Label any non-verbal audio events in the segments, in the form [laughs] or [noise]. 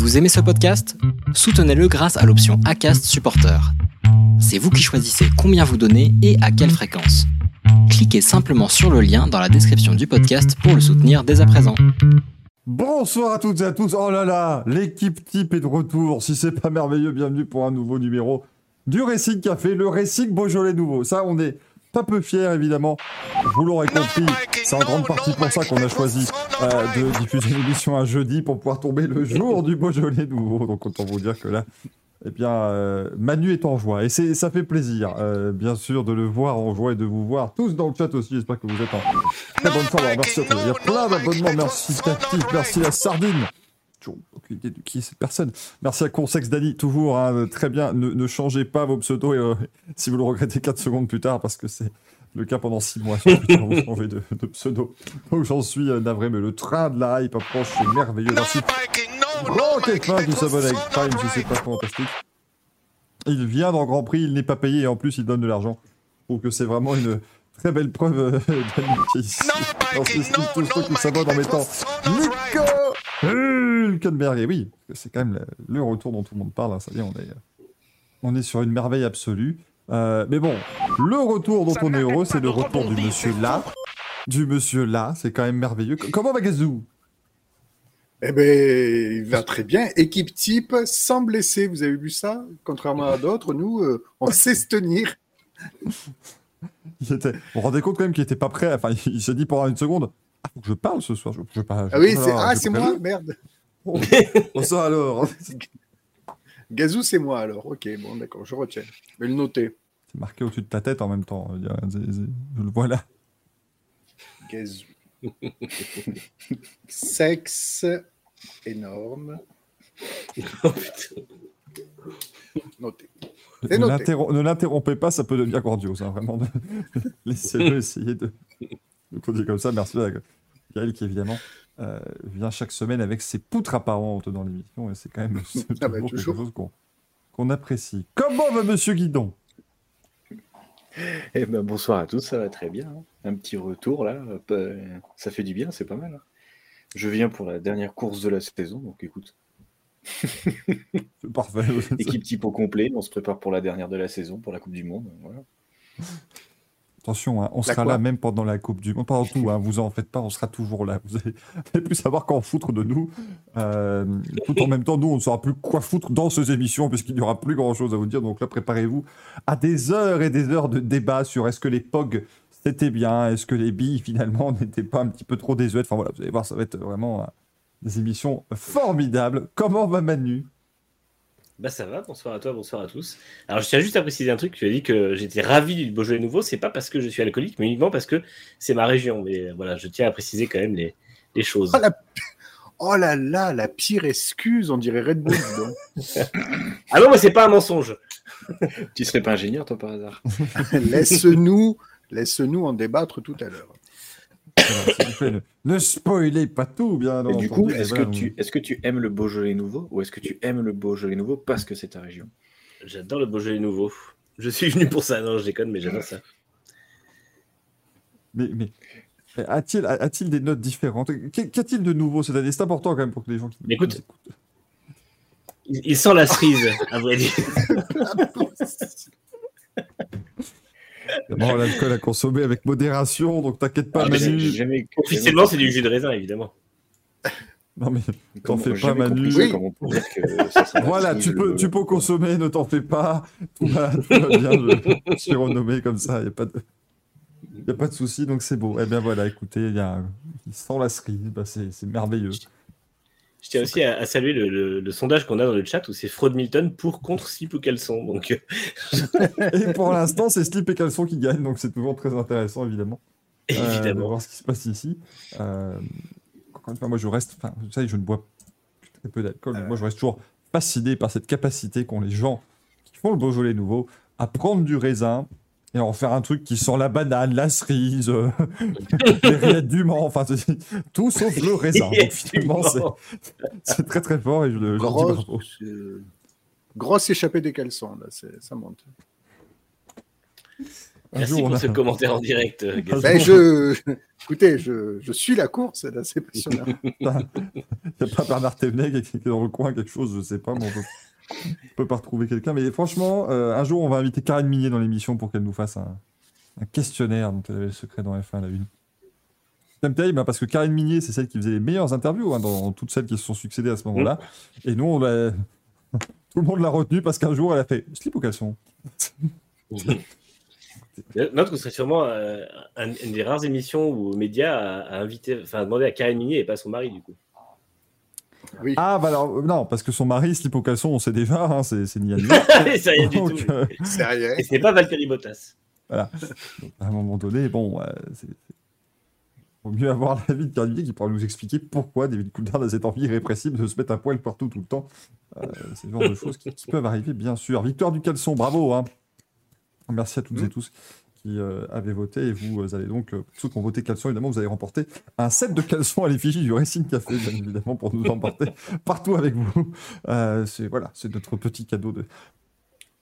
Vous aimez ce podcast? Soutenez-le grâce à l'option ACAST Supporter. C'est vous qui choisissez combien vous donnez et à quelle fréquence. Cliquez simplement sur le lien dans la description du podcast pour le soutenir dès à présent. Bonsoir à toutes et à tous. Oh là là, l'équipe type est de retour. Si c'est pas merveilleux, bienvenue pour un nouveau numéro du Racing Café, le Racing Beaujolais nouveau. Ça, on est pas peu fiers évidemment. Vous l'aurez compris, c'est en grande partie pour ça qu'on a choisi euh, de diffuser l'émission un jeudi pour pouvoir tomber le [laughs] jour du Beaujolais nouveau. Donc autant vous dire que là, eh bien, euh, Manu est en joie et c'est ça fait plaisir, euh, bien sûr, de le voir en joie et de vous voir tous dans le chat aussi. J'espère que vous êtes en très bonne forme. Alors, merci à tous. Il y a plein d'abonnements. Merci Tactique, merci la Sardine. Toujours aucune idée de qui est cette personne. Merci à Consex Dani, toujours hein, très bien. Ne, ne, changez pas vos pseudos et, euh, si vous le regrettez 4 secondes plus tard, parce que c'est le cas pendant 6 mois. Twitter, vous changez de, de, pseudo. Donc j'en suis euh, navré, mais le train de la hype approche, c'est merveilleux. Merci. Grand Kefin qui s'abonne avec Prime, si c'est pas fantastique. Il vient dans Grand Prix, il n'est pas payé et en plus il donne de l'argent. Donc c'est vraiment une très belle preuve euh, d'amitié ici. Tous ceux qui s'abonnent en mettant Nico Hülkenberg. Et oui, c'est quand même le, le, retour dont tout le monde parle. Hein. Ça y est, on est, on est sur une merveille absolue. Euh, mais bon, le retour dont on est heureux, c'est le retour du monsieur là. Du monsieur là, c'est quand même merveilleux. Comment va Gazou? Eh bien, il va très bien. Équipe type, sans blesser. Vous avez vu ça? Contrairement à d'autres, nous, euh, on sait se tenir. [laughs] il était... On rendait compte quand même qu'il était pas prêt. Enfin, il s'est dit pendant une seconde Ah, faut que je parle ce soir. Je, je, je, ah oui, c'est ah, moi Merde. [laughs] Oh, ça alors [laughs] Gazou, c'est moi alors. Ok, bon, d'accord, je retiens. Je vais le noter. C'est marqué au-dessus de ta tête en même temps. Je le vois là. Gazou. [laughs] Sexe énorme. Oh, Noté. Ne l'interrompez pas, ça peut devenir grandiose. Hein, vraiment, laissez-le essayer de, de continuer comme ça. Merci à Gaël qui évidemment euh, vient chaque semaine avec ses poutres apparentes dans l'émission et c'est quand même [laughs] ah bah, quelque chose qu'on qu apprécie. Comment va Monsieur Guidon? Eh ben, bonsoir à tous, ça va très bien. Hein. Un petit retour là, ça fait du bien, c'est pas mal. Hein. Je viens pour la dernière course de la saison, donc écoute. c'est parfait. [laughs] Équipe type au complet, on se prépare pour la dernière de la saison, pour la Coupe du Monde. Voilà. Attention, hein, on sera là même pendant la Coupe du Monde. Pendant tout, hein, vous en faites pas, on sera toujours là. Vous allez, [laughs] vous allez plus savoir qu'en foutre de nous. Euh, tout en même temps, nous, on ne saura plus quoi foutre dans ces émissions, puisqu'il n'y aura plus grand-chose à vous dire. Donc là, préparez-vous à des heures et des heures de débat sur est-ce que les POG, c'était bien, est-ce que les billes, finalement, [laughs] n'étaient pas un petit peu trop désuètes. Enfin voilà, vous allez voir, ça va être vraiment euh, des émissions formidables. Comment va Manu? Bah ça va, bonsoir à toi, bonsoir à tous. Alors je tiens juste à préciser un truc, tu as dit que j'étais ravi du Beaujolais nouveau, c'est pas parce que je suis alcoolique, mais uniquement parce que c'est ma région. Mais voilà, je tiens à préciser quand même les, les choses. Oh, la... oh, là là, la pire excuse, on dirait Red Bull. [laughs] ah non, mais c'est pas un mensonge. tu serais pas ingénieur toi par hasard [laughs] Laisse-nous laisse-nous en débattre tout à l'heure ne, ne spoilez pas tout, bien Et du coup, est-ce que, tu, est que tu aimes le Beaujolais nouveau ou est-ce que tu aimes le Beaujolais nouveau parce que c'est ta région? J'adore le Beaujolais nouveau. Je suis venu pour ça. Non, je déconne, mais j'adore ça. Mais, mais a-t-il a des notes différentes? Qu'a-t-il de nouveau cette année? C'est important quand même pour que les gens qui écoute, il, il sent la cerise, à vrai dire. [laughs] Bon, l'alcool à consommer avec modération, donc t'inquiète pas, ah, Manu. Jamais... Officiellement, c'est du jus de raisin, évidemment. Non, mais t'en fais pas, Manu. Oui. voilà, tu peux, tu peux consommer, ne t'en fais pas. Tout va, tout va bien, je, suis [laughs] renommé comme ça, il n'y a pas de. Il n'y a pas de souci, donc c'est beau. Eh bien voilà, écoutez, il, y a... il sent la cerise, bah, c'est merveilleux. Je tiens aussi à, à saluer le, le, le sondage qu'on a dans le chat où c'est Fraud Milton pour contre slip ou caleçon. Donc... euh, [laughs] et pour l'instant, c'est slip et caleçon qui gagnent, donc c'est toujours très intéressant, évidemment. Évidemment. Euh, de voir ce qui se passe ici. Euh, encore une fois, moi je reste, enfin, vous savez, je ne bois très peu d'alcool, mais moi je reste toujours fasciné par cette capacité qu'ont les gens qui font le Beaujolais nouveau à prendre du raisin, et en faire un truc qui sent la banane, la cerise, euh, [laughs] les rillettes du Mans, enfin tout sauf le raisin. Donc, finalement, c'est très très fort et je le Grosse, dis bravo. Grosse échappée des caleçons, là, ça monte. Un Merci jour, on pour a- ce commentaire en direct, euh, Ben, je... Écoutez, je, je suis la course, c'est assez passionnant. [laughs] Il n'y a pas Bernard Thévenet qui est dans le coin, quelque chose, je sais pas, mais on peut, on peut pas retrouver quelqu'un. Mais franchement, euh, un jour, on va inviter Karine Minier dans l'émission pour qu'elle nous fasse un, questionnaire dont elle avait le secret dans F1 à la une. C'est terrible, hein, parce que Karine Minier, c'est celle qui faisait les meilleures interviews hein, dans toutes celles qui se sont succédées à ce moment-là. Et nous, [laughs] tout le monde l'a retenue parce qu'un jour, elle a fait slip ou caleçon? [laughs] Ce serait sûrement euh, un- une des rares émissions où Média a, invité, enfin, demandé à Karine Minier et pas son mari, du coup. Oui. Ah, bah alors, euh, non, parce que son mari, slip au caleçon, on sait déjà, hein, c'est c'est ni à ni. [laughs] c'est rien du Donc, tout. euh, C'est rien. Et ce n'est pas Valtteri Bottas. à un moment donné, bon, euh, c'est. c'est- Vaut mieux avoir l'avis de Carlier qui pourra nous expliquer pourquoi David Coulthard a cette envie irrépressible de se mettre un poil partout tout le temps. Euh, c'est le genre de choses qui, qui peuvent arriver, bien sûr. Victoire du caleçon, bravo. Hein. Merci à toutes et tous qui euh, avez voté. Et vous euh, allez donc, euh, ceux qui ont voté caleçon, évidemment, vous allez remporter un set de caleçons à l'effigie du Racing Café, bien évidemment, pour nous emporter [laughs] partout avec vous. C'est voilà, c'est notre petit cadeau de.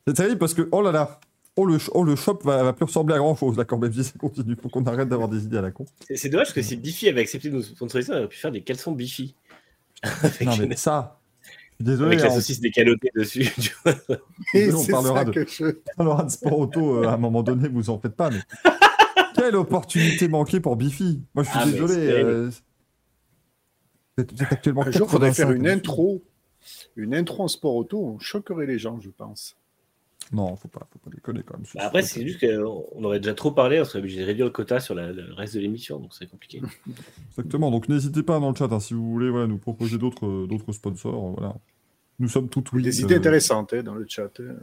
C'est terrible parce que, oh là là, oh le, oh, le shop va, va plus ressembler à grand chose, même, si ça continue. Faut qu'on arrête d'avoir des idées à la con. C'est- dommage que si Biffy avait accepté de nous sponsoriser, on aurait pu faire des caleçons Biffy. avec, Non, mais ça, désolé, avec la saucisse décalotée dessus. [laughs] tu vois. Et on parlera de- que je... on aura de sport auto euh, à un moment donné, vous en faites pas, mais. [laughs] Quelle opportunité manquée pour Biffy Moi, je suis Ah, désolé. euh, Vous êtes, vous êtes actuellement Un jour, il faudrait faire 85 une intro. Une intro en sport auto, on choquerait les gens, je pense. Non, faut pas, faut pas déconner quand même. Bah, après, c'est juste qu'on aurait déjà trop parlé, on serait obligé de réduire le quota sur la- le reste de l'émission, donc c'est compliqué. [laughs] Exactement. Donc n'hésitez pas dans le chat hein, si vous voulez voilà, nous proposer d'autres euh, d'autres sponsors. euh, Voilà. Nous sommes tout oui. Des euh, idées intéressantes hein, dans le chat. hein.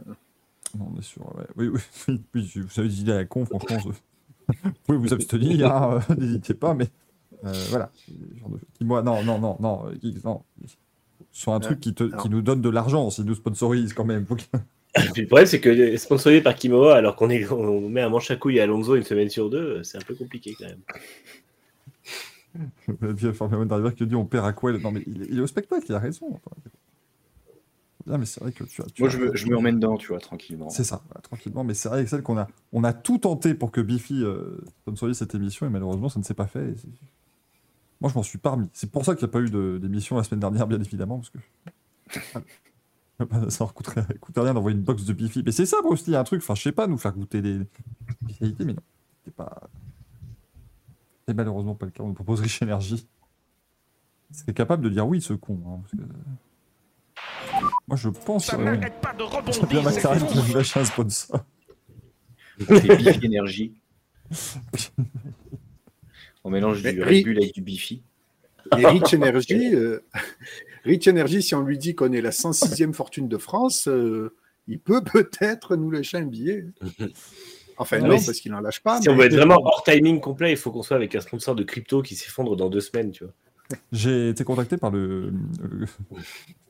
Non, on est sûr. ouais. Oui, oui, [laughs] vous avez des idées à la con, franchement, je- [laughs] vous pouvez vous abstenir, hein, euh, n'hésitez pas, mais euh, voilà. Genre de- Dis-moi, non, non, non, non, euh, Geeks, non. Sur un Euh, truc qui, te, qui nous donne de l'argent, s'il nous sponsorise quand même. Faut puis le problème, c'est que sponsorisé par Kimoa, alors qu'on est, on met un manche à couilles à Alonso une semaine sur deux, c'est un peu compliqué quand même. La vieille Formule 1 d'arriver qui dit on perd à quoi? Non, mais il est, il est au spectacle, il a raison. Bien, mais c'est vrai que tu as. tu Moi, as- je me, je me remets dedans, tu vois, tranquillement. C'est ça, tranquillement. Mais c'est vrai que celle qu'on a, on a tout tenté pour que Biffy euh, sponsorise cette émission et malheureusement ça ne s'est pas fait. Moi je m'en suis pas remis. C'est pour ça qu'il n'y a pas eu d'émission la semaine dernière, bien évidemment, parce que [laughs] ça ne coûterait, coûterait rien d'envoyer une box de Biffy. Mais c'est ça, y a un truc. Enfin, je sais pas, nous faire goûter des spécialités, mais non, c'est pas. C'est malheureusement pas le cas. On nous propose Rich Energy. C'est capable de dire oui, ce con. hein, parce que- Moi je pense. Ça euh, pas de Bien rebondir. McLaren qui nous lâche un sponsor. C'est Biffy Énergie. [laughs] On mélange du Red Bull avec du Biffy. Et Rich Energy, euh, [laughs] Rich Energy, si on lui dit qu'on est la 106e fortune de France, euh, il peut peut-être nous lâcher un billet. Enfin, Ah non, parce qu'il n'en lâche pas. si on veut être vraiment hors timing complet, il faut qu'on soit avec un sponsor de crypto qui s'effondre dans deux semaines, tu vois. J'ai été contacté par le, [laughs] le,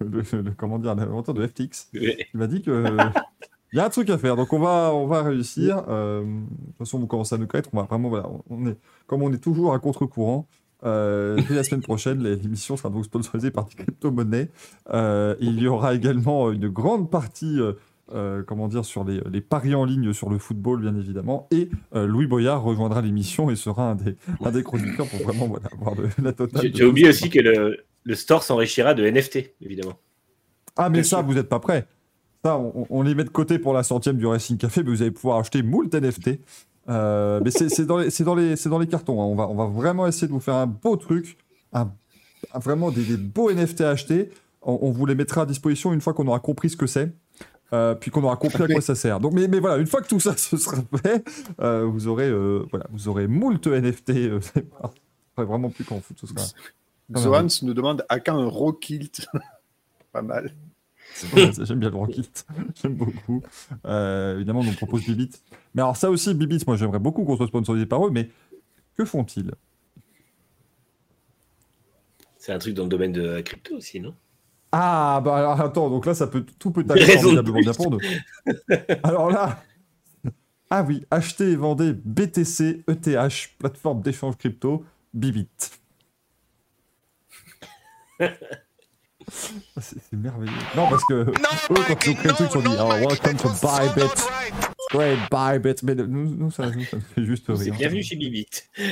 le- le- comment dire, l'inventeur de FTX. Il m'a dit que [laughs] il y a un truc à faire, donc on va, on va réussir. Euh, de toute façon, vous commencez à nous connaître. On va vraiment, voilà, on est, comme on est toujours à contre-courant. Euh, dès la semaine prochaine, l'émission sera donc sponsorisée par des crypto-monnaies. Euh, il y aura également une grande partie, euh, euh, comment dire, sur les, les paris en ligne sur le football, bien évidemment. Et euh, Louis Boyard rejoindra l'émission et sera un des, un des chroniqueurs pour vraiment voilà, avoir la totale. Tout oublié aussi que le, le store s'enrichira de NFT, évidemment. Ah, mais Bien ça, sûr. vous n'êtes pas prêts. Ça, on, on les met de côté pour la centième du Racing Café, mais vous allez pouvoir acheter moult NFT. Euh, mais c'est dans, les- dans, dans cartons. hein. On, va, on va vraiment essayer de vous faire un beau truc, un, un- vraiment des, des beaux NFT à acheter. On, on vous les mettra à disposition une fois qu'on aura compris ce que c'est. euh, puis qu'on aura compris à quoi ça sert. Donc, mais, mais voilà, une fois que tout ça [laughs] se sera fait, euh, vous aurez, voilà, vous aurez moult NFT. [laughs] vraiment plus qu'en foot. Ce sera, Zohans nous demande à quand un raw kilt [laughs] Pas mal. [laughs] J'aime bien le Rocket. J'aime beaucoup. Euh, évidemment, on nous propose Bibit. Mais alors, ça aussi, Bibit, moi, j'aimerais beaucoup qu'on soit sponsorisé par eux, mais que font-ils? C'est un truc dans le domaine de la crypto aussi, non? Ah, bah alors, attends, donc là, ça peut, tout peut [laughs] aller formidablement bien pour nous. Alors là, ah oui, achetez et vendez BTC, ETH, plateforme d'échange crypto, Bibit. [laughs] [laughs] C'est merveilleux. Non, parce que eux, quand ils ont créé le truc, ils ont dit, oh, welcome to Bybit. Great buy, bet. Mais nous, nous, ça, nous, ça fait juste C'est rire. bienvenue chez Bibit. [laughs]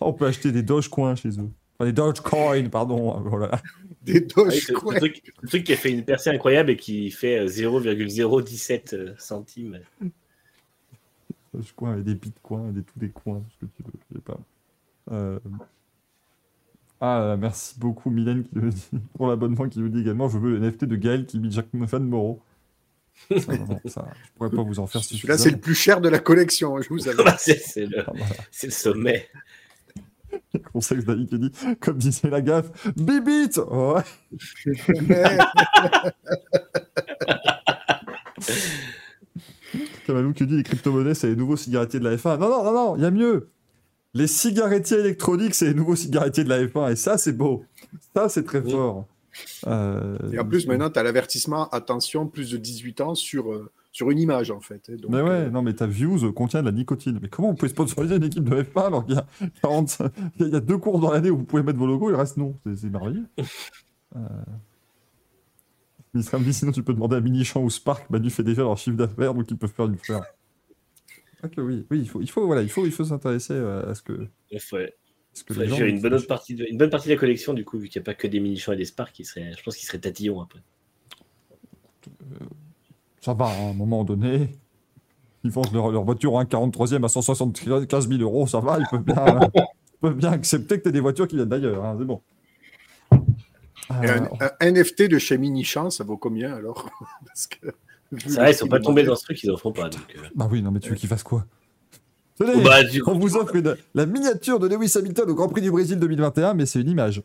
On peut acheter des Dogecoin chez eux. Enfin, des Dogecoin, pardon. Voilà. [laughs] Des Ah quoi. ce truc, ce truc qui a fait une percée incroyable et qui fait euh, 0,017 euh, centimes. Dogecoin et des bitcoins et des, tous des coins, ce que tu veux. Je sais pas. Euh, Ah, merci beaucoup, Mylène, qui me dit, [laughs] pour l'abonnement, qui me dit également Je veux le NFT de Gaël qui mit Jack Fan Moreau. Ça, [laughs] non, ça, je pourrais pas vous en faire Celui-là, c'est le plus cher de la collection, je vous [laughs] avais. c'est le, Ah, voilà. le sommet. Conseil David qui dit, comme disait la gaffe, Bibit Ouais. Kamalou qui dit les crypto-monnaies, c'est les nouveaux cigarettiers de la F1. Non, non, non, non, il y a mieux. Les cigarettiers électroniques, c'est les nouveaux cigarettiers de la F1. Et ça, c'est beau. Ça, c'est très Oui. fort. Euh, Et en plus, maintenant, tu as l'avertissement, attention, plus de 18 ans sur, euh, sur une image, en fait. hein. Donc, Mais ouais, euh, non, mais ta views contient de la nicotine. Mais comment vous pouvez sponsoriser une équipe de F1 alors qu'il y a 40 il y a deux courses dans l'année où vous pouvez mettre vos logos et le reste non C'est merveilleux. Dit sinon tu peux demander à Minichamp ou Spark, Manu fait déjà leur chiffre d'affaires [laughs] donc ils peuvent faire du faire. Ok, oui, oui, il faut, il faut, voilà, il faut, il faut s'intéresser euh, à ce que, Ouais. ce que les gens. une bonne, autre partie de, une bonne partie de la collection, du coup, vu qu'il n'y a pas que des mini-champs et des sparks, qui seraient, je pense qu'ils seraient tatillons un peu. Ça va, à un moment donné. Ils vendent leur, leur voiture en 43e à 175 000 euros, ça va, ils peuvent bien, [laughs] ils peuvent bien accepter que tu des voitures qui viennent d'ailleurs, hein, c'est bon. Euh, un, un NFT de chez Minichamp, ça vaut combien alors? [laughs] Parce que, vu C'est vrai, ils sont pas tombés dans ce truc, ils en font pas. Donc, euh. Bah oui, non, mais tu veux qu'ils fassent quoi? Tenez, bah, du coup- on vous offre une- la miniature de Lewis Hamilton au Grand Prix du Brésil 2021, mais c'est une image.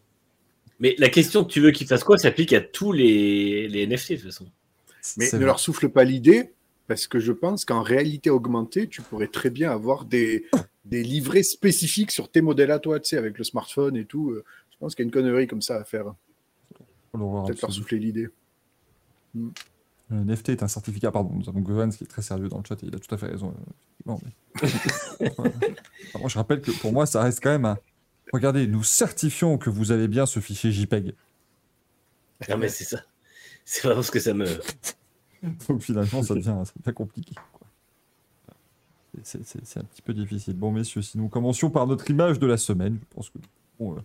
Mais la question, tu veux qu'ils fassent quoi, s'applique à tous les, les NFT, de toute façon. Mais ne vrai. leur souffle pas l'idée, parce que je pense qu'en réalité augmentée, tu pourrais très bien avoir des, des livrets spécifiques sur tes modèles à toi, tu sais, avec le smartphone et tout. euh, Je pense qu'il y a une connerie comme ça à faire. Peut-être leur souffler l'idée. Le NFT est un certificat, pardon, nous avons Gohan qui est très sérieux dans le chat et il a tout à fait raison. euh, mais... [laughs] Moi, je rappelle que pour moi, ça reste quand même un... Regardez, nous certifions que vous avez bien ce fichier JPEG. Non, mais c'est ça. C'est vraiment ce que ça me. [laughs] Donc finalement, ça [laughs] devient, ça devient compliqué. c'est un petit peu difficile. Bon, messieurs, si nous commencions par notre image de la semaine, je pense que bon, euh,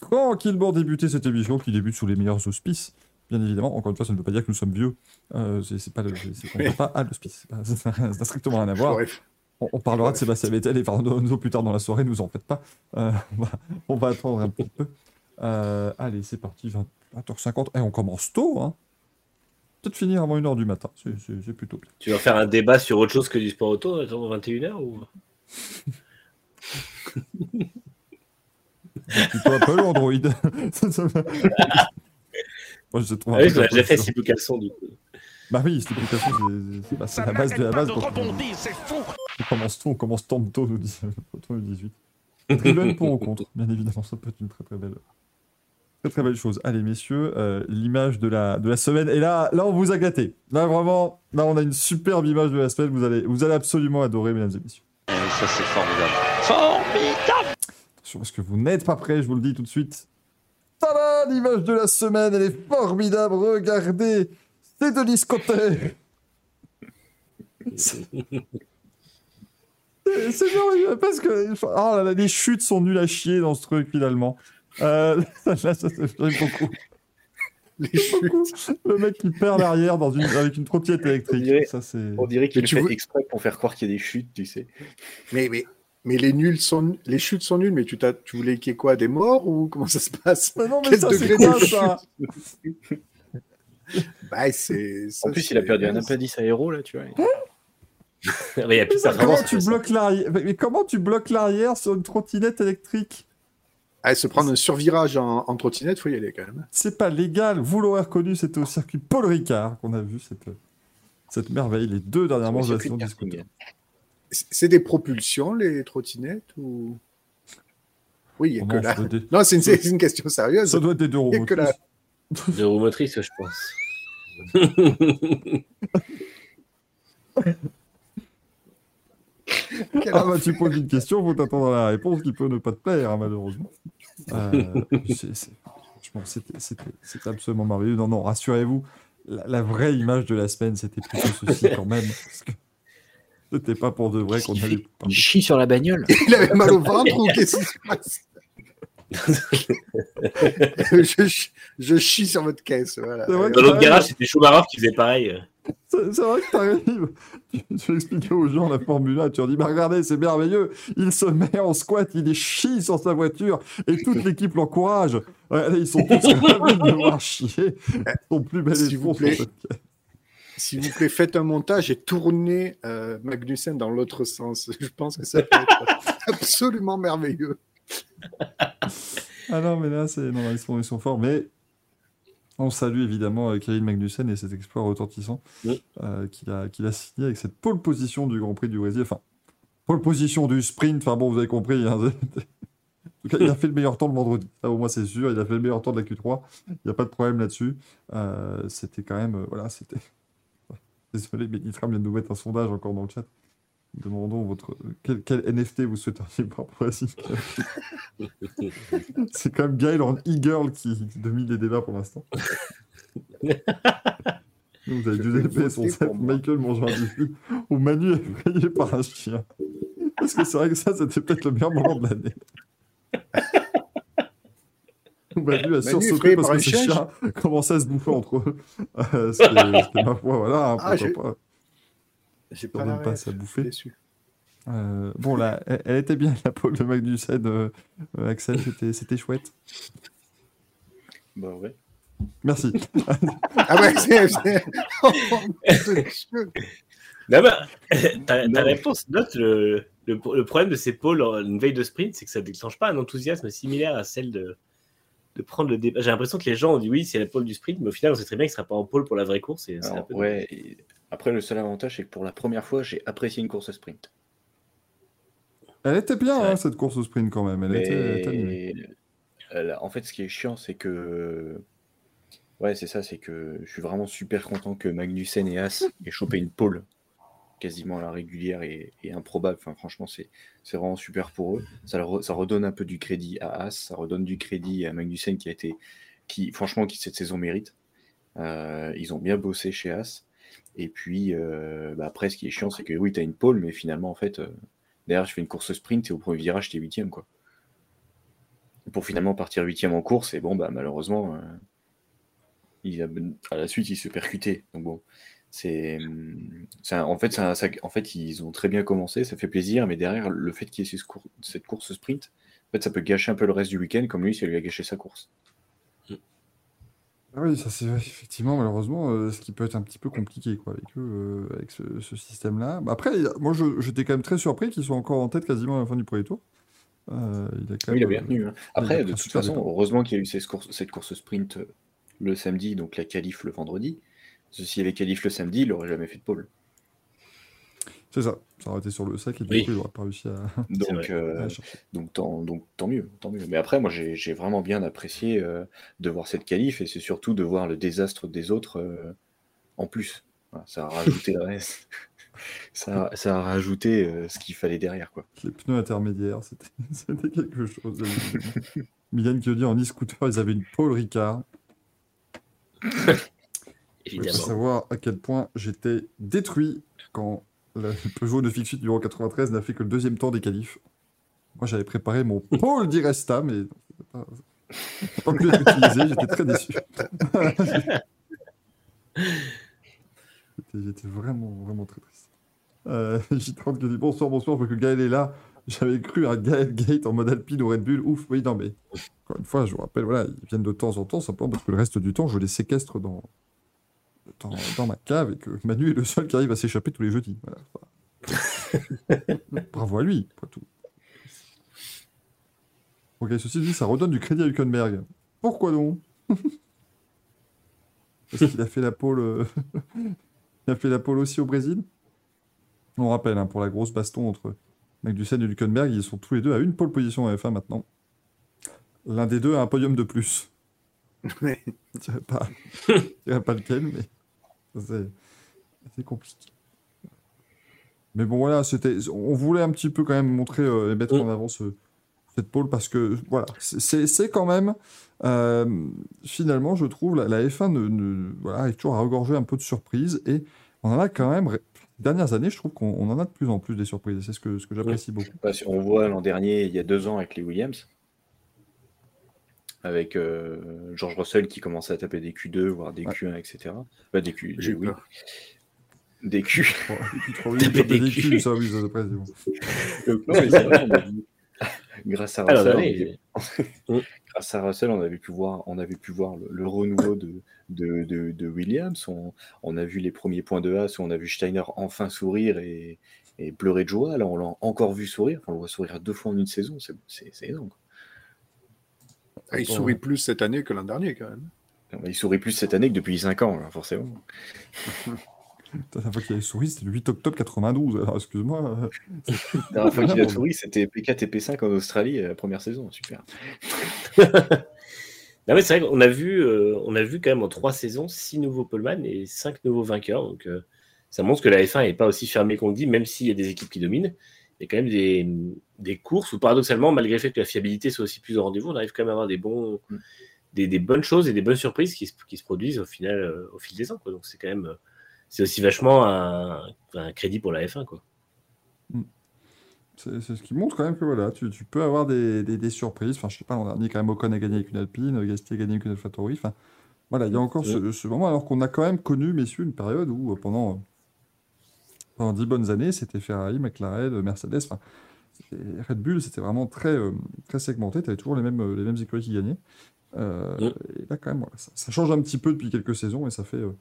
tranquillement débuter cette émission qui débute sous les meilleurs auspices. Bien évidemment, encore une fois, ça ne veut pas dire que nous sommes vieux. Euh, c'est pas le, qu'on va pas à l'hospice. C'est pas- [laughs] Ça n'a ça n'a strictement rien à voir. Bref. On, on parlera de Sébastien Vettel et Fernando [laughs] plus tard dans la soirée, nous en faites pas. Euh, [laughs] on, va, on va attendre un petit peu. Euh, allez, c'est parti, 20, 20h50. Et on commence tôt, hein. Peut-être finir avant 1h du matin, c'est plutôt bien. Tu vas faire un débat sur autre chose que du sport auto à 21h ou... Plutôt Apple ou Android Moi, je trouve Ah oui, peu on l'a déjà fait si caleçon du coup. Bah oui, c'est- c'est bah, c'est la base de la base. quand on- On commence tôt, on commence tôt, nous dit le 18. Driven pour [laughs] ou contre, bien évidemment, ça peut être une très très belle, très très belle chose. Allez, messieurs, euh, l'image de la, de la semaine. Et là, là, on vous a gâté. Là, vraiment, là, on a une superbe image de la semaine. Vous allez, vous allez absolument adorer, mesdames et messieurs. Ça, c'est formidable. Formidable Attention, parce que vous n'êtes pas prêts, je vous le dis tout de suite. Tada L'image de la semaine, elle est formidable. Regardez, c'est Denis Cotet. C'est merveilleux parce que oh là là, les chutes sont nulles à chier dans ce truc finalement. Euh, [laughs] là, ça, ça, j'aime beaucoup. Les beaucoup. chutes. Le mec qui perd l'arrière dans une, avec une trottinette électrique. On dirait- Ça, c'est... On dirait qu'il fait veux- exprès pour faire croire qu'il y a des chutes, tu sais. Mais, mais, mais les nuls sont, les chutes sont nulles, mais tu, t'as, tu voulais qu'il y ait quoi, des morts ou comment ça se passe? Mais non, mais Quel ça, c'est quoi ça? [laughs] Bah, c'est. ça, En plus, c'est- il a perdu un appendice aéro, là, tu vois. [laughs] De Mais Comment tu bloques l'arrière mais, mais comment tu bloques l'arrière sur une trottinette électrique? Ah, se prendre un survirage en, en trottinette, faut y aller quand même. C'est pas légal. Vous l'aurez reconnu, c'était au circuit Paul Ricard qu'on a vu cette, cette merveille. Les deux dernières manches de C'est des propulsions, les trottinettes ou... Oui, il y a Oh que non, [laughs] Non, c'est une, c'est une question sérieuse. ça doit être des deux Il robots. que la- De roue motrice, je pense. [laughs] Quelle Ah bah tu poses une question, faut t'attendre à la réponse qui peut ne pas te plaire, hein, malheureusement. Euh, c'est- c'est- franchement, c'était- c'était c'était absolument merveilleux. Non, non, rassurez-vous, la, la vraie image de la semaine, c'était plutôt ceci quand même. Parce que c'était pas pour de vrai qu'on allait. fait- il chie sur la bagnole. [laughs] Il avait mal au ventre ou qu'est-ce qui se passe [laughs] je, ch- je chie sur votre caisse. Voilà. Dans l'autre garage, c'était Schumacher qui faisait pareil. C'est vrai que t'arrives, tu, tu expliquais aux gens la Formule 1, tu leur dis, bah regardez, c'est merveilleux, il se met en squat, il chie sur sa voiture, et toute l'équipe l'encourage. Regardez, ils sont tous [laughs] ravis de voir chier. Son plus bel S'il espoir vous plaît. S'il vous plaît, faites un montage et tournez euh, Magnussen dans l'autre sens. [laughs] Je pense que ça peut être absolument merveilleux. Ah non, mais là, c'est, non, ils, sont, ils sont forts, mais on salue évidemment euh, Kevin Magnussen et cet exploit retentissant Oui. euh, qu'il a, qu'il a signé avec cette pole position du Grand Prix du Brésil. Enfin, pole position du sprint, enfin bon, vous avez compris. hein, c'est- [laughs] en tout cas, il a fait le meilleur temps le vendredi. Ça, au moins, c'est sûr. Il a fait le meilleur temps de la Q3. Il n'y a pas de problème là-dessus. Euh, c'était quand même. euh, voilà, c'était. Désolé, mais Nitram vient de nous mettre un sondage encore dans le chat. Demandons votre, quel, quel NFT vous souhaiteriez voir pour la [laughs] C'est quand même Gaël en e-girl qui, domine les débats pour l'instant. Vous avez dû dépayer son set. Michael mange un diffus, ou Manu est payé par un chien. Parce que c'est vrai que ça, c'était peut-être le meilleur moment de l'année. [laughs] Ou Manu a sursauté parce par que un ses chien, chiens [laughs] commençaient à se bouffer entre eux. Euh, ce qui est, ma foi, voilà, hein, Ah, pourquoi j'ai- pas. J'ai pas même pas je bouffer. Euh, bon, là, elle, elle était bien, la pole de Magnussen, euh, euh, Axel, c'était- c'était chouette. Bah ouais. Merci. [laughs] Ah ouais, c'est. c'est- Oh. Non, bah, ta, Non. ta réponse note le, le, le problème de ces pôles en une veille de sprint, c'est que ça ne déclenche pas un enthousiasme similaire à celle de, de prendre le débat. J'ai l'impression que les gens ont dit oui, c'est la pôle du sprint, mais au final, on sait très bien qu'il ne sera pas en pôle pour la vraie course. Et c'est un Alors, peu ouais. et Après, le seul avantage, c'est que pour la première fois, j'ai apprécié une course sprint. Elle était bien, hein, cette course au sprint quand même. Elle était, était euh, en fait, ce qui est chiant, c'est que. Ouais, c'est ça, c'est que je suis vraiment super content que Magnussen et As aient chopé une pole quasiment la régulière et, improbable. Enfin, franchement, c'est vraiment super pour eux. Ça, redonne un peu du crédit à As, ça redonne du crédit à Magnussen qui a été. Qui, franchement, qui cette saison mérite. Euh, ils ont bien bossé chez As. Et puis, euh, bah, après, ce qui est chiant, c'est que oui, tu as une pole, mais finalement, en fait, euh, derrière, je fais une course sprint et au premier virage, t'es huitième, quoi. Pour finalement partir huitième en course, et bon, bah, malheureusement, à la suite, il se percutait. Donc bon, c'est, en, fait, ça, ça- en fait, ils ont très bien commencé, ça fait plaisir, mais derrière, le fait qu'il y ait cette course sprint, en fait, ça peut gâcher un peu le reste du week-end, comme lui, ça lui a gâché sa course. Ah oui, ça c'est effectivement malheureusement euh, ce qui peut être un petit peu compliqué quoi, avec eux, euh, avec ce, ce système-là. Bah, Après, moi j'étais quand même très surpris qu'ils soient encore en tête quasiment à la fin du premier tour. Euh, il a quand Oui, il a bien tenu. hein. Après, de toute façon, heureusement qu'il y a eu cette course, cette course sprint le samedi, donc la qualif le vendredi. S'il y avait qualif le samedi, il n'aurait jamais fait de pole. C'est ça, ça aurait été sur le sac et du Oui. coup il aurait pas réussi à, [laughs] Donc, euh, à donc, tant, donc tant mieux, tant mieux. Mais après, moi, j'ai vraiment bien apprécié euh, de voir cette qualif et c'est surtout de voir le désastre des autres euh, en plus. Voilà, ça a rajouté le reste. [laughs] Ça, a- ça a rajouté euh, ce qu'il fallait derrière, quoi. Les pneus intermédiaires, c'était [laughs] quelque chose. Mylène qui dit en e-scooter, ils avaient une Paul Ricard. Il faut évidemment. savoir à quel point j'étais détruit quand le [laughs] Peugeot de Fixit numéro 93 n'a fait que le deuxième temps des qualifs. Moi, j'avais préparé mon [laughs] Paul di Resta, mais pas, pas pu être utilisé. J'étais très déçu. [laughs] J'étais- J'étais vraiment, vraiment très triste. Euh, J30 qui dit bonsoir, bonsoir, je vois que Gaël est là. J'avais cru à Gaël Gate en mode Alpine ou Red Bull. Ouf, oui, non, mais encore une fois, je vous rappelle, voilà, ils viennent de temps en temps, simplement parce que le reste du temps, je les séquestre dans, dans, dans ma cave et que Manu est le seul qui arrive à s'échapper tous les jeudis. Voilà. [laughs] Bravo à lui, pas tout. Ok, ceci dit, ça redonne du crédit à Hülkenberg. Pourquoi donc [laughs] Parce qu'il a fait la pole. euh, [laughs] il a fait la pole aussi au Brésil. On rappelle, hein, pour la grosse baston entre Magnussen et Hülkenberg, ils sont tous les deux à une pole position en F1 maintenant. L'un des deux a un podium de plus. [laughs] Je dirais pas, pas lequel, mais c'est c'est compliqué. Mais bon, voilà, c'était, on voulait un petit peu quand même montrer euh, et mettre Mm. en avant ce, cette pole parce que voilà, c'est- quand même euh, finalement, je trouve la, la F1 ne, ne- voilà, arrive toujours à regorger un peu de surprises et on en a quand même. Les dernières années, je trouve qu'on on en a de plus en plus des surprises. et C'est ce que, ce que j'apprécie beaucoup. Qu'on voit l'an dernier, il y a deux ans, avec les Williams, avec euh, George Russell qui commençait à taper des Q2, voire des Ouais. Q1, etc. Pas des Q, des, oui, des Q. [laughs] Taper des des culs, ça, oui, ça, après, c'est bon. Donc, non, mais c'est vrai, on a vu- Grâce à Alors, Russell, allez, on avait- [laughs] grâce à Russell, on avait pu voir, on avait pu voir le, le renouveau de, de, de- de Williams. On, on a vu les premiers points de Haas, où on a vu Steiner enfin sourire et, et pleurer de joie. Là, on l'a encore vu sourire. On le voit sourire deux fois en une saison. C'est c'est- c'est énorme. quoi. Ah, il sourit plus cette année que l'an dernier, quand même. Il sourit plus cette année que depuis 5 ans, là, forcément. [laughs] La dernière fois qu'il avait souri, c'était le 8 octobre 92. Alors, excuse-moi. euh, La dernière fois qu'il a [laughs] souri, c'était P4 et P5 en Australie, la première saison. Super. [laughs] Non, mais c'est vrai qu'on a vu, euh, on a vu quand même en trois saisons six nouveaux poleman et cinq nouveaux vainqueurs. Donc, euh, ça montre que la F1 n'est pas aussi fermée qu'on le dit, même s'il y a des équipes qui dominent. Il y a quand même des, des courses où, paradoxalement, malgré le fait que la fiabilité soit aussi plus au rendez-vous, on arrive quand même à avoir des, bons, Mm. des, des bonnes choses et des bonnes surprises qui, se- qui se produisent au final, euh, au fil des ans. Quoi. Donc, c'est quand même, euh, c'est aussi vachement un, un crédit pour la F1. Quoi. C'est c'est ce qui montre quand même que voilà, tu, tu peux avoir des, des- des surprises. Enfin, je sais pas, l'an dernier, quand même, Ocon a gagné avec une Alpine, Gastier a gagné avec une AlphaTauri. Enfin, voilà, il y a encore ce, ce moment, alors qu'on a quand même connu, messieurs, une période où euh, pendant, euh, pendant dix bonnes années, c'était Ferrari, McLaren, Mercedes. Enfin, Red Bull, c'était vraiment très, euh, très segmenté. Tu avais toujours les mêmes, euh, les mêmes écuries qui gagnaient. Euh, Mm. Et là, quand même, voilà, ça, ça change un petit peu depuis quelques saisons et ça fait, euh,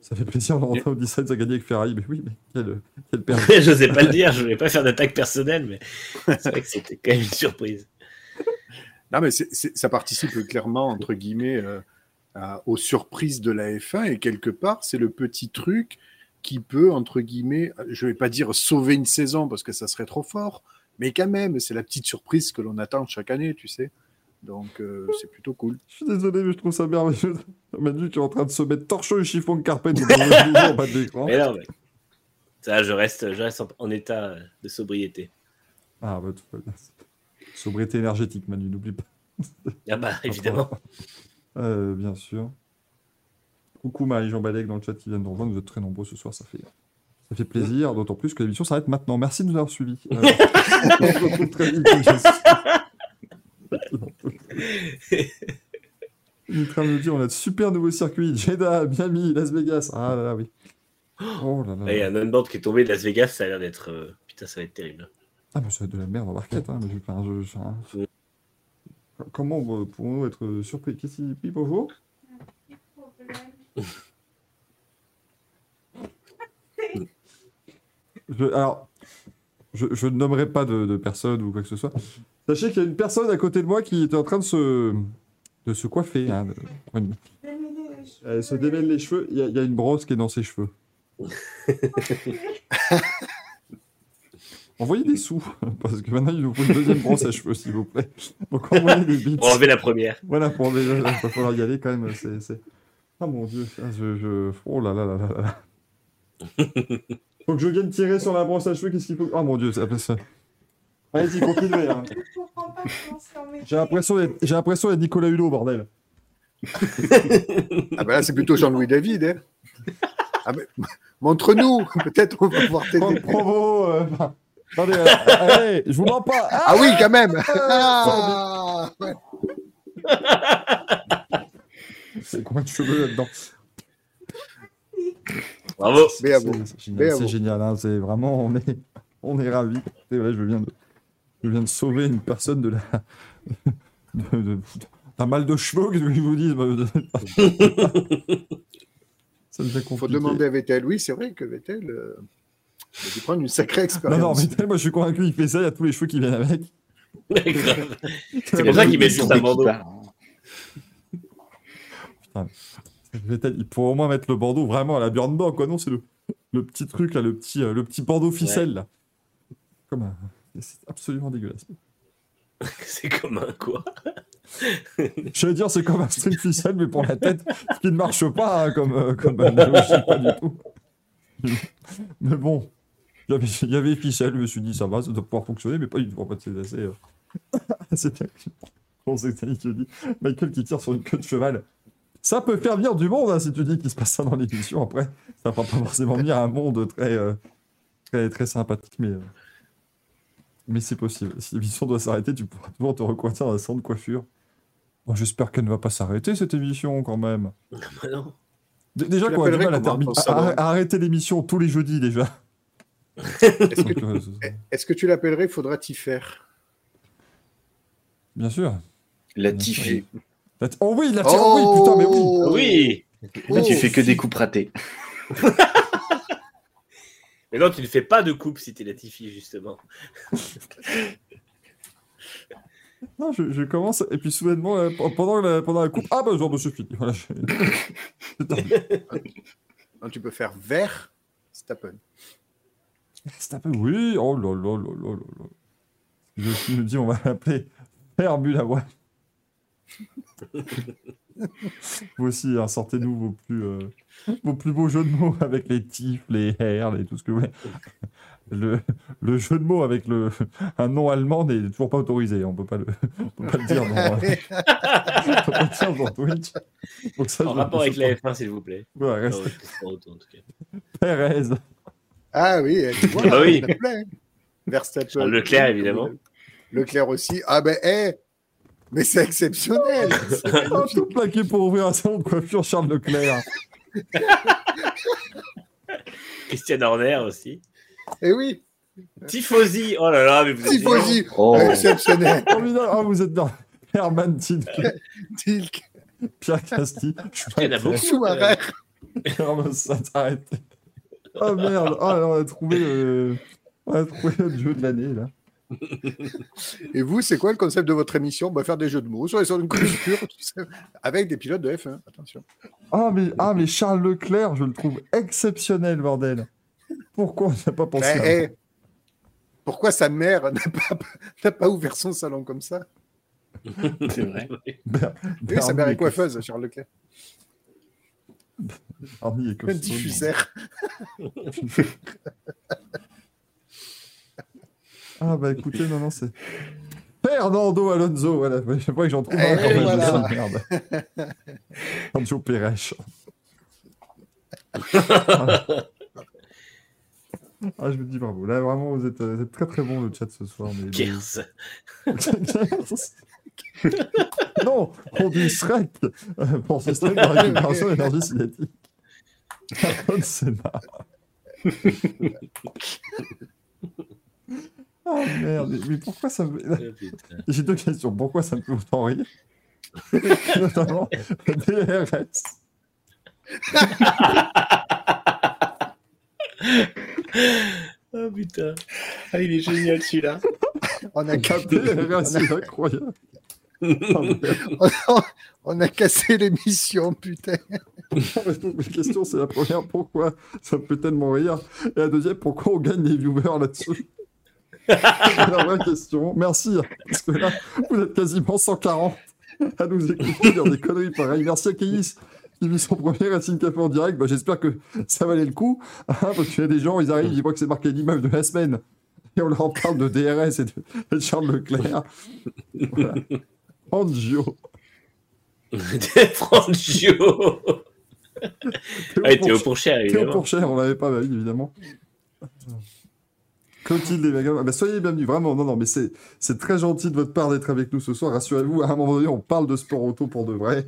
ça fait plaisir. Laurent Odissette a gagné avec Ferrari. Mais oui, mais quelle, quelle [laughs] perte. je n'osais pas le dire, je voulais pas faire d'attaque personnelle, mais c'est vrai que c'était quand même une surprise. Non, mais ça participe clairement, entre guillemets, euh, à- aux surprises de la F1 et quelque part, c'est le petit truc qui peut, entre guillemets, je vais pas dire sauver une saison parce que ça serait trop fort, mais quand même, c'est la petite surprise que l'on attend chaque année, tu sais. Donc, euh, c'est plutôt cool. Je suis désolé, mais je trouve ça merveilleux. Manu qui est en train de se mettre torchon et chiffon de carpette en bas [laughs] de l'écran. Mais non, mais ça, je reste, je reste en, en état de sobriété. Ah, bah, tout va bien. Sobriété énergétique, Manu, n'oublie pas. Ah bah, évidemment. Euh, bien sûr. Coucou Marie-Jean Balek dans le chat qui vient de nous rejoindre. Vous êtes très nombreux ce soir, ça fait, ça fait plaisir. D'autant plus que l'émission s'arrête maintenant. Merci de nous avoir suivis. [laughs] Euh, on se retrouve très vite, dit on a de super nouveaux circuits. Jeddah, Miami, Las Vegas. Ah là là, oui. Oh là là. Il y a un onboard qui est tombé de Las Vegas, ça a l'air d'être. euh, Putain, ça va être terrible. Ah, mais ça va être de la merde en barquette. Hein, mais je, enfin, je- Mm. Comment pourrons-nous être surpris? Qu'est-ce oui, bonjour je, Alors, je, je ne nommerai pas de, de personne ou quoi que ce soit. Sachez qu'il y a une personne à côté de moi qui était en train de se, de se coiffer. Hein, de- une- Elle se démêle les cheveux. Il y, a, il y a une brosse qui est dans ses cheveux. [laughs] Envoyez des sous, parce que maintenant il nous faut une deuxième brosse à cheveux, s'il vous plaît. Donc envoyez des bits. Pour enlever la première. Voilà, pour déjà, il va falloir y aller quand même. C'est... Ah mon dieu, ah, je, je... Oh là là là là là. [laughs] Faut que je vienne tirer sur la brosse à cheveux, qu'est-ce qu'il faut Ah mon dieu, ça ça. Allez-y, continuez. hein. J'ai l'impression d'être, j'ai l'impression d'être Nicolas Hulot, bordel. [laughs] Ah bah là, c'est plutôt Jean-Louis David. Hein. Ah montre-nous, [laughs] peut-être on va pouvoir t'aider. le promo. euh, Attendez, euh, allez, je vous mens pas. Ah, Ah oui, quand même Ah, ouais. C'est combien de cheveux là-dedans Bravo. C'est, génial, c'est génial, hein, c'est vraiment, on est, on est ravis. C'est vrai, je viens de, je viens de sauver une personne de la, [laughs] de, de- d'un mal de cheveux, que je vous dis. [laughs] Ça devient compliqué. faut demander à Vettel. Oui, c'est vrai que Vettel euh, il a dû prendre une sacrée Non, expérience. non, mais tellement, moi je suis convaincu, il fait ça, il y a tous les cheveux qui viennent avec. [laughs] C'est pour ça qu'il met juste un bandeau. Il pourrait au moins mettre le bandeau vraiment à la Björn Borg, quoi. Non, c'est le, le petit truc là, le petit, euh, le petit bandeau ficelle là. Comme un- C'est absolument dégueulasse. [laughs] C'est comme un quoi? J'allais dire, c'est comme un string ficelle, mais pour la tête, ce qui ne marche pas, hein, comme, euh, comme analogie, pas du tout. [laughs] Mais bon, il y avait, ficelle, je me suis dit, ça va, ça doit pouvoir fonctionner, mais pas du tout. En fait, c'est assez, euh, [laughs] C'est bien. On sait que c'est qui dit. Michael qui tire sur une queue de cheval. Ça peut faire venir du monde hein, si tu dis qu'il se passe ça dans l'émission. Après, ça fera pas forcément venir un monde très, euh, très, très sympathique, mais, euh, mais c'est possible. Si l'émission doit s'arrêter, tu pourras toujours te recoincer dans un centre de coiffure. Bon, J'espère qu'elle ne va pas s'arrêter cette émission quand même. Bah non. D- déjà qu'on a du mal à, terminer- arrêter l'émission tous les jeudis déjà. [laughs] Est-ce que, euh, est-ce que tu l'appellerais Faudra t'y faire? Bien sûr. La Bien Oh oui, la tire- oh oui, putain, mais oui. Oh Oui Là, tu Oh, fais que des coupes ratées. [laughs] Mais non, tu ne fais pas de coupe si t'es Latifi, justement. [laughs] Non, je, je commence, et puis soudainement, euh, pendant la, pendant la coupe, ah bah genre, bah, [laughs] c'est fini. Voilà. Non, tu peux faire vert Stappen. Peu, oui, oh là là là là là là. Je me dis, on va l'appeler Père. [laughs] Vous aussi, hein, sortez-nous vos plus, euh, vos plus beaux jeux de mots avec les tifs, les herles et tout ce que vous voulez. [laughs] Le, le jeu de mots avec le, un nom allemand n'est toujours pas autorisé. On peut pas le, on peut pas le dire dans, [laughs] on peut pas le dire dans Twitch. Donc ça, En je- rapport avec je- la F1, s'il vous plaît. Ouais, Non, reste ouais, c'est pas autant, en tout cas. Perez. Ah oui, tu vois, Ah oui. Verstappen. Leclerc, évidemment. Leclerc aussi. Ah ben, eh Mais c'est exceptionnel [laughs] Ah, magnifique. tout plaqué pour ouvrir un salon de coiffure Charles Leclerc. [laughs] Christian Horner aussi. Eh oui Tifosi, oh là là, mais vous êtes Tifosi Oh, Exceptionnel. [laughs] Ah, vous êtes bien. Herman Tilke, Tilk Pierre Casti, Il y en a beaucoup. Schumacher arrêtez. Oh merde. Ah, on a trouvé le... On a trouvé le jeu de l'année, là. Et vous, c'est quoi le concept de votre émission? Bah, Faire des jeux de mots sur les sortes de sais, avec des pilotes de F1. Attention. Ah mais, ah, mais Charles Leclerc, je le trouve exceptionnel, bordel. Pourquoi on n'a pas pensé Eh, à eh, pourquoi sa mère n'a pas, n'a pas ouvert son salon comme ça? C'est vrai. Ber- Oui, sa mère est coiffeuse, Charles Leclerc. Et Un diffuseur. Ah bah écoutez, non, non, c'est... Fernando Alonso, voilà, je vois que j'en trouve un Eh, quand même, voilà. merde. Sergio Pérez. [laughs] Ah, je me dis bravo. Là, vraiment, vous êtes, vous êtes très très bon le chat ce soir. Mais, Kers. [laughs] non, on dit Shrek euh, pour ce Shrek de récupération d'énergie cinétique. Ayrton Senna. Oh merde, mais- mais pourquoi ça me. Oh. [laughs] J'ai deux questions. Pourquoi ça me fait autant rire [laughs] Notamment DRS. Oh putain. Ah, il est génial celui-là. On a, ca- DRS, c'est incroyable. Oh, on a cassé l'émission, putain. Ma question, c'est la première, pourquoi ça me fait tellement rire? Et la deuxième, pourquoi on gagne les viewers là-dessus? La vraie question. Merci, parce que là, vous êtes quasiment 140 à nous écouter dire des conneries pareilles. Merci à Keïs qui vit son premier Racing Café en direct. Bah, J'espère que ça valait le coup, hein, parce qu'il y a des gens, ils arrivent, ils voient que c'est marqué l'image de la semaine. Et on leur parle de DRS et de, et de Charles Leclerc. Voilà. Angio. Frangio. [laughs] Ah, et Théo pour cher, Théo évidemment. Pourchère, on l'avait pas, bah oui, évidemment. Clotilde et Vega, bah, soyez bienvenus, vraiment, non, non, mais c'est, c'est très gentil de votre part d'être avec nous ce soir, rassurez-vous, à un moment donné, on parle de sport auto pour de vrai.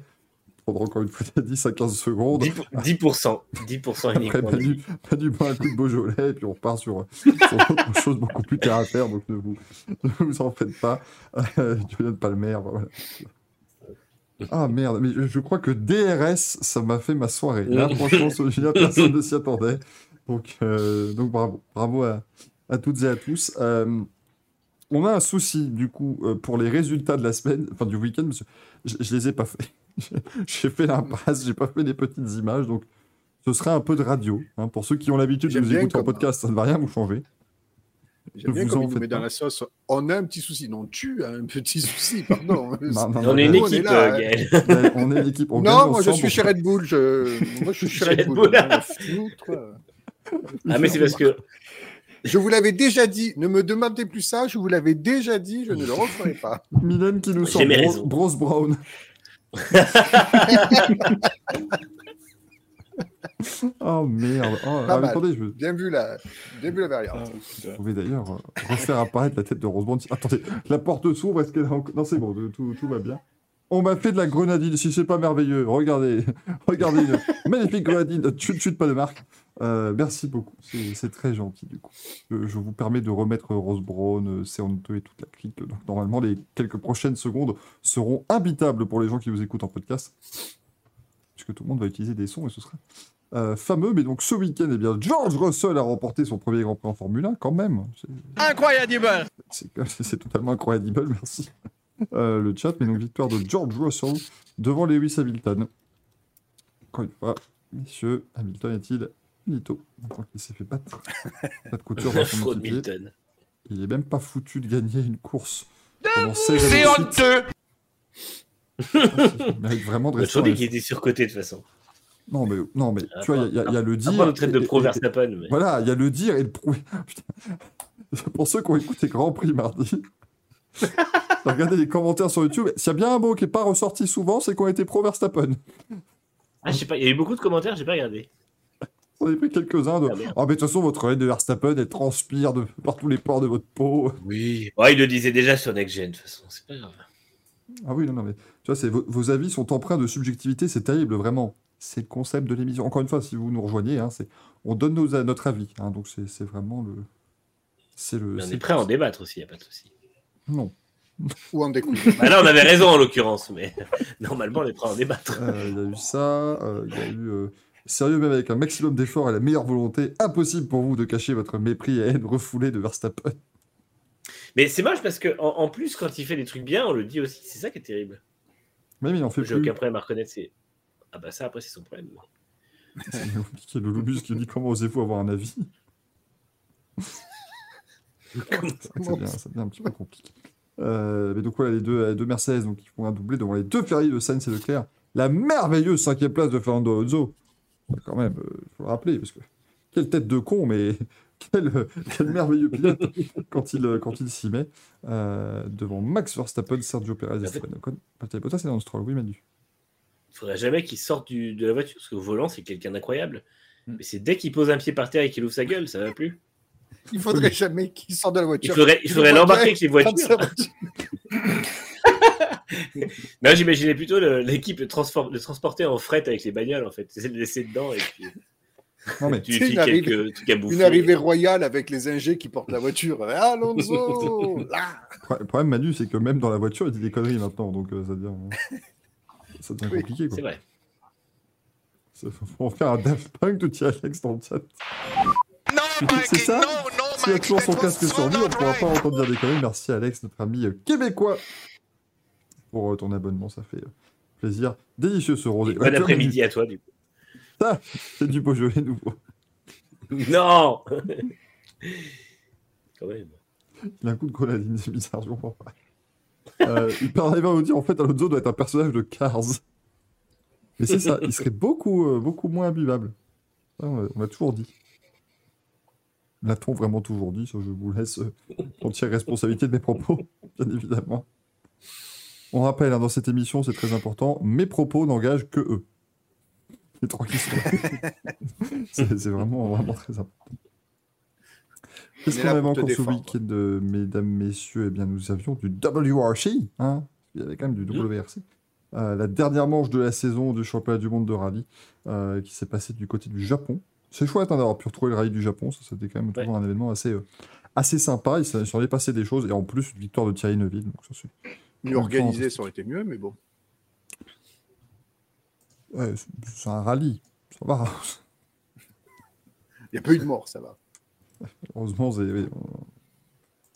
Prendre encore une fois [laughs] 10 à 15 secondes. 10%, 10%, 10% Après, uniquement. pas du, pas du bon un coup de Beaujolais, et puis on repart sur, sur autre chose beaucoup plus terre à terre, donc ne vous, ne vous en faites pas. Euh, Julian Palmer, voilà. Ah merde, mais je, je crois que DRS, ça m'a fait ma soirée. Là, [laughs] franchement, celui-là, personne ne s'y attendait. Donc, euh, donc bravo. Bravo à, à toutes et à tous. Euh, on a un souci, du coup, euh, pour les résultats de la semaine, enfin du week-end, parce que je, je les ai pas fait. [laughs] j'ai fait l'impasse, j'ai pas fait les petites images, donc ce sera un peu de radio. hein. pour ceux qui ont l'habitude de nous écouter en podcast, ça ne va rien vous changer. J'aime bien vous comme il met dans la sauce. On a un petit souci. Non, tu as un petit souci, pardon. [laughs] Non, non, On est une Nous, on est équipe, là, euh. Gaël. [laughs] Ouais, on est l'équipe. on gagne Non, moi je suis chez Red Bull. Je... Moi je suis chez Red Red Bull. Ah, mais c'est parce que Je vous l'avais déjà dit. Ne me demandez plus ça. Je vous l'avais déjà dit. Je ne le referai pas. [laughs] Mylène qui nous sort raisons. Bros Brown. [laughs] oh merde. Oh, ah, attendez, je veux Bien vu la, bien vu la variante. Vous pouvez d'ailleurs euh, refaire apparaître la tête de Rosemont. Attendez, la porte s'ouvre, est-ce qu'elle a encore... Non, c'est bon, tout, tout va bien. On m'a fait de la grenadine, si c'est pas merveilleux. Regardez, [laughs] regardez, une magnifique grenadine. Chut, chut, pas de marque. Euh, merci beaucoup, c'est très gentil du coup. Je, je vous permets de remettre Rose Brown, euh, Seonto et toute la clique. Donc normalement, les quelques prochaines secondes seront imbitables pour les gens qui vous écoutent en podcast. Puisque tout le monde va utiliser des sons et ce sera euh, fameux. Mais donc ce week-end, eh bien, George Russell a remporté son premier Grand Prix en Formule 1 quand même. Incroyable c'est [laughs] c'est totalement incroyable, merci. Euh, le chat, mais donc victoire de George Russell devant Lewis Hamilton. Encore une fois, messieurs, Hamilton est-il Donc il s'est fait pas [laughs] de, pas de couture dans son Fraude équipier. Milton. Il est même pas foutu de gagner une course pendant 16 C'est honteux [laughs] Il mérite vraiment de On a rester F1. qu'il était surcoté de toute façon. Non, mais, non, mais tu vois, il y, a- il y a le dire. Après, on traite de pro et- Verstappen. Mais... Voilà, il y a le dire et le prouver. [laughs] Pour ceux qui ont écouté Grand Prix mardi, regardez les commentaires sur YouTube. S'il y a bien un mot qui n'est pas ressorti souvent, c'est qu'on était pro Verstappen. Ah, je sais pas, il y a eu beaucoup de commentaires, j'ai pas regardé. On a pris quelques-uns de. Ah. Ah, mais de toute façon, votre haine de Verstappen, elle transpire de, [laughs] par tous les pores de votre peau. Oui. Ouais, il le disait déjà sur Next Gen, de toute façon, c'est pas grave. Ah oui, non, non, mais tu vois, c'est vos, vos avis sont empreints de subjectivité, c'est terrible, vraiment. C'est le concept de l'émission. Encore une fois, si vous nous rejoignez, hein, c'est on donne nos, notre avis. hein, donc c'est c'est vraiment le. C'est le. Mais on c'est- est prêt à en débattre aussi, y a pas de souci. Non. [laughs] Ou en découle. Bah là, on avait raison en l'occurrence, mais [laughs] normalement, on est prêt à en débattre. Euh, Il y a eu ça, euh, il y a eu. euh, Sérieux, même avec un maximum d'efforts et la meilleure volonté, impossible pour vous de cacher votre mépris et haine refoulée de Verstappen. Mais c'est moche parce que en, en plus, quand il fait des trucs bien, on le dit aussi. C'est ça qui est terrible. Même il en fait J'ai plus. aucun problème à reconnaître. C'est ah bah ça après c'est son problème. [laughs] C'est compliqué. Le Lobus qui dit comment osez-vous avoir un avis? [laughs] C'est ça devient, ça devient un petit peu compliqué. Euh, mais donc voilà, les deux, les deux Mercedes donc, qui font un doublé devant les deux Ferrari de Sainz et Leclerc. La merveilleuse cinquième place de Fernando Alonso. Quand même, il faut le rappeler, parce que quelle tête de con, mais [laughs] quel, quel merveilleux pilote [laughs] quand il, quand il s'y met. Euh, devant Max Verstappen, Sergio Perez et Esteban Ocon. Valtteri Bottas et Lance Stroll, oui Manu. Il faudrait jamais qu'il sorte du- de la voiture parce qu'au volant c'est quelqu'un d'incroyable. Mm. Mais c'est dès qu'il pose un pied par terre et qu'il ouvre sa gueule, ça va plus. Il faudrait jamais qu'il sorte de la Il voiture. faudrait, il faudrait l'embarquer avec les voitures. [laughs] Non, j'imaginais plutôt l'équipe le, transporter en fret avec les bagnoles en fait. C'est le laisser dedans et puis Non mais tu lui une arrivée-. Une arrivée royale avec les ingés qui portent la voiture. Alonso [laughs] là le problème Manu, c'est que même dans la voiture, il dit des conneries maintenant, donc euh, ça devient, ça devient Oui, compliqué. C'est vrai. Ça, Faut faire un Daft Punk de Thierry Alex dans le chat. Non, [laughs] C'est ça non, non, S'il a toujours son that casque sur so lui, on ne pourra pas entendre dire des conneries. Merci Alex, notre ami euh, québécois, pour euh, ton abonnement, ça fait euh, plaisir. Délicieux ce rosé. Bon après-midi à toi du coup. Manu, C'est du Beaujolais [laughs] nouveau. Non [laughs] Quand même. Il a un coup de grenadine, c'est bizarre, je comprends pas. Euh, il peut arriver à nous dire en fait Alonso doit être un personnage de Cars. Mais c'est ça, il serait beaucoup, euh, beaucoup moins imbuvable. On l'a- on l'a toujours dit. L'a-t-on vraiment toujours dit? Ça, je vous laisse euh, entière responsabilité de mes propos, [laughs] bien évidemment. On rappelle, hein, dans cette émission, c'est très important, mes propos n'engagent que eux. Les trois qui sont là. [laughs] c'est c'est vraiment, vraiment très important. Qu'est-ce On est qu'on avait encore ce week-end, euh, mesdames, messieurs? Eh bien, nous avions du WRC. Hein Il y avait quand même du Mhm. WRC. Euh, la dernière manche de la saison du championnat du monde de rallye euh, qui s'est passée du côté du Japon. C'est chouette hein, d'avoir pu retrouver le rallye du Japon. Ça, c'était quand même Ouais. toujours un événement assez, euh, assez sympa. Il s'en il s'en est passé des choses. Et en plus, une victoire de Thierry Neuville. Donc, ça, c'est Mieux organisé, ça aurait été mieux, mais bon. ouais, c'est- un rallye. Ça va. Il n'y a pas eu de mort, ça va. Heureusement, c'est- oui, on-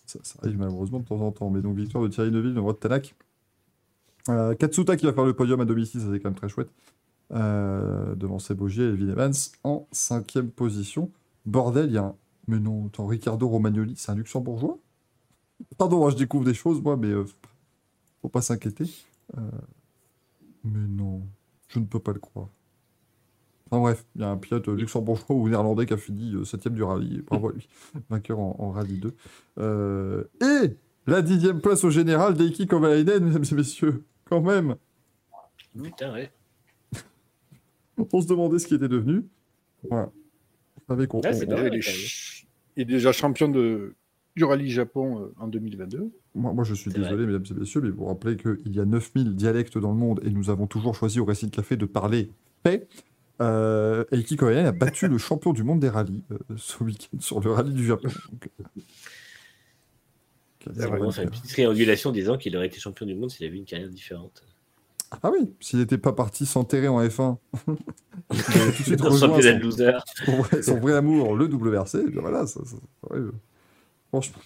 ça, ça arrive malheureusement de temps en temps. Mais donc, victoire de Thierry Neuville dans votre Tanak. Euh, Katsuta qui va faire le podium à domicile, ça c'est quand même très chouette. Euh, devant Sebogier et Elvin Evans en cinquième position. Bordel, il y a un. Mais non, attends, Ricardo Romagnoli, c'est un luxembourgeois? Pardon, hein, je découvre des choses, moi, mais euh, faut pas s'inquiéter. Euh, Mais non, je ne peux pas le croire. Enfin bref, il y a un pilote luxembourgeois ou néerlandais qui a fini 7 du rallye. et Bravo à lui, [laughs] vainqueur en, en rallye 2. Euh, et la dixième place au général d'Eiki Kovalainen, mesdames et messieurs. Quand même, Putain, ouais. [laughs] on se demandait ce qui était devenu. Voilà. Vous savez qu'on Ouais, c'est on- pas il, est déjà champion de, du rallye Japon euh, en 2022. Moi, moi, je suis désolé, mesdames et messieurs, mais vous rappelez qu'il y a 9000 dialectes dans le monde et nous avons toujours choisi au Racing Café de parler paix. Euh, Eiki Kovalainen a battu le champion du monde des rallyes euh, ce week-end sur le rallye du Japon. Donc, euh, vraiment une petite triangulation disant qu'il aurait été champion du monde s'il avait eu une carrière différente. Ah oui, s'il n'était pas parti s'enterrer en F1, il avait tout de suite rejoint de son, vrai, son vrai amour, le WRC. Et bien voilà, ça, ça- ouais, franchement,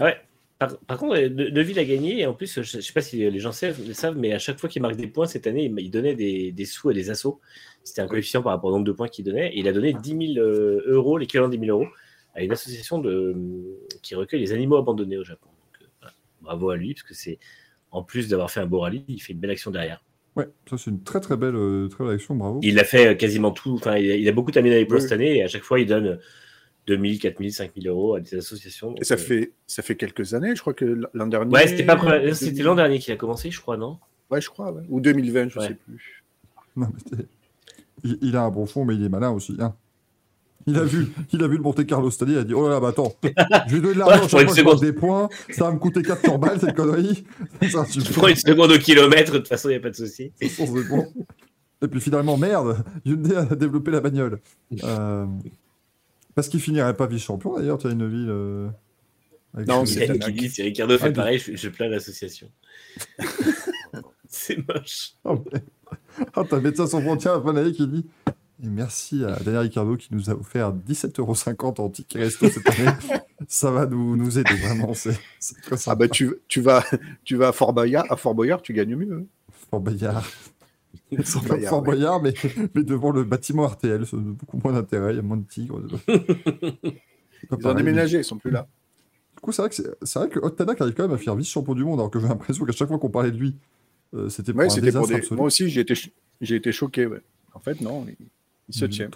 Ouais. Par, par contre, euh, Ne- Neuville a gagné et en plus, je ne sais pas si les gens savent, le savent, mais à chaque fois qu'il marque des points cette année, il, il donnait des, des sous à des assos. C'était un coefficient par rapport au nombre de points qu'il donnait. Et il a donné 10 000 euh, euros, l'équivalent de 10 000 euros, à une association de, qui recueille les animaux abandonnés au Japon. Donc, euh, voilà. Bravo à lui, parce que c'est en plus d'avoir fait un beau rallye, il fait une belle action derrière. ouais, ça c'est une très très belle, euh, très belle action, bravo. Il a fait euh, quasiment tout. Enfin, il a, beaucoup terminé les points Oui. cette année et à chaque fois, il donne 2000, 4000, 5000 euros à des associations. Et ça euh, fait, ça fait quelques années, je crois que l'an dernier. Ouais, c'était pas 2000 c'était l'an dernier qu'il a commencé, je crois, non? Ouais, je crois, ouais. ou 2020, je Ouais. sais plus. Non, mais c'est- il, il a un bon fond, mais il est malin aussi. hein. Il a vu, [laughs] il a vu le Monte Carlo année, il a dit Oh là là, bah attends, je vais donner de [laughs] l'argent Ouais, je seconde. des points, ça va me coûter 400 balles cette connerie. [laughs] Ça, tu Tu prends une seconde au kilomètre, de toute façon, il n'y a pas de souci. Et puis finalement, merde, Hyundai a développé la bagnole. Euh, parce qu'il finirait pas vice-champion d'ailleurs, tu as une ville. euh, avec Non, c'est qui Ricardo fait Ah, pareil, je, je plains l'association. [laughs] c'est moche. Oh, mais- Ah, t'as Médecins sans frontières à fin qui dit et merci à Daniel Ricardo qui nous a offert 17,50€ en ticket resto cette année. [laughs] Ça va nous, nous aider vraiment. C'est Ah bah tu, tu vas, tu vas à Fort Boyard, à Fort Boyard, tu gagnes mieux. hein. Fort Boyard. Fort Fort Boyard, ouais. Boyard, mais, mais devant le bâtiment RTL. Ça a beaucoup moins d'intérêt. Il y a moins de tigres. [laughs] Ils ont déménagé, ils sont plus là. Du coup, c'est vrai que, c'est- vrai que Ottanak arrive quand même à faire vice-champion du monde, alors que j'ai l'impression qu'à chaque fois qu'on parlait de lui, euh, c'était pour Ouais, un c'était pour des... absolu. Moi aussi, j'ai été, j'ai été choqué. Ouais. En fait, non, il, il se tient.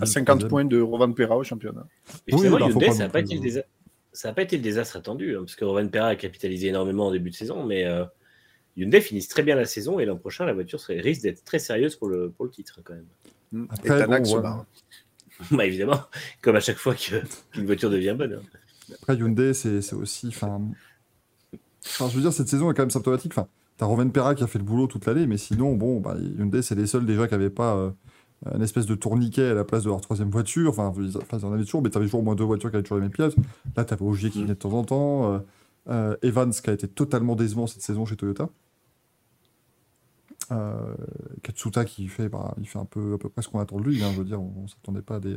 À 50 troisième. points de Rovan Pera au championnat. Et Oui, bah, Hyundai, ça n'a pas, été le désa- ça a pas été le désastre attendu, hein, parce que Rovan Perra a capitalisé énormément en début de saison, mais euh, Hyundai finissent très bien la saison et l'an prochain, la voiture serait, risque d'être très sérieuse pour le, pour le titre, quand même. Hmm. Après, Et Tanak bon, se ouais. barre. [laughs] bah, évidemment, comme à chaque fois qu'une voiture devient bonne. hein. Après, Hyundai, c'est c'est aussi. Enfin, enfin, je veux dire, cette saison est quand même symptomatique. Enfin, t'as Roven Perra qui a fait le boulot toute l'année, mais sinon, bon, bah, Hyundai, c'est les seuls déjà qui n'avaient pas euh, une espèce de tourniquet à la place de leur troisième voiture. Enfin, ils enfin, ils en avaient toujours, mais t'avais toujours au moins deux voitures qui avaient toujours les mêmes pièces. Là, t'avais Ogier qui Mm. venait de temps en temps. euh, euh, Evans qui a été totalement décevant cette saison chez Toyota. Euh, Katsuta qui fait, bah, il fait un peu à peu près ce qu'on attend de lui. hein, je veux dire, on, on s'attendait pas à des,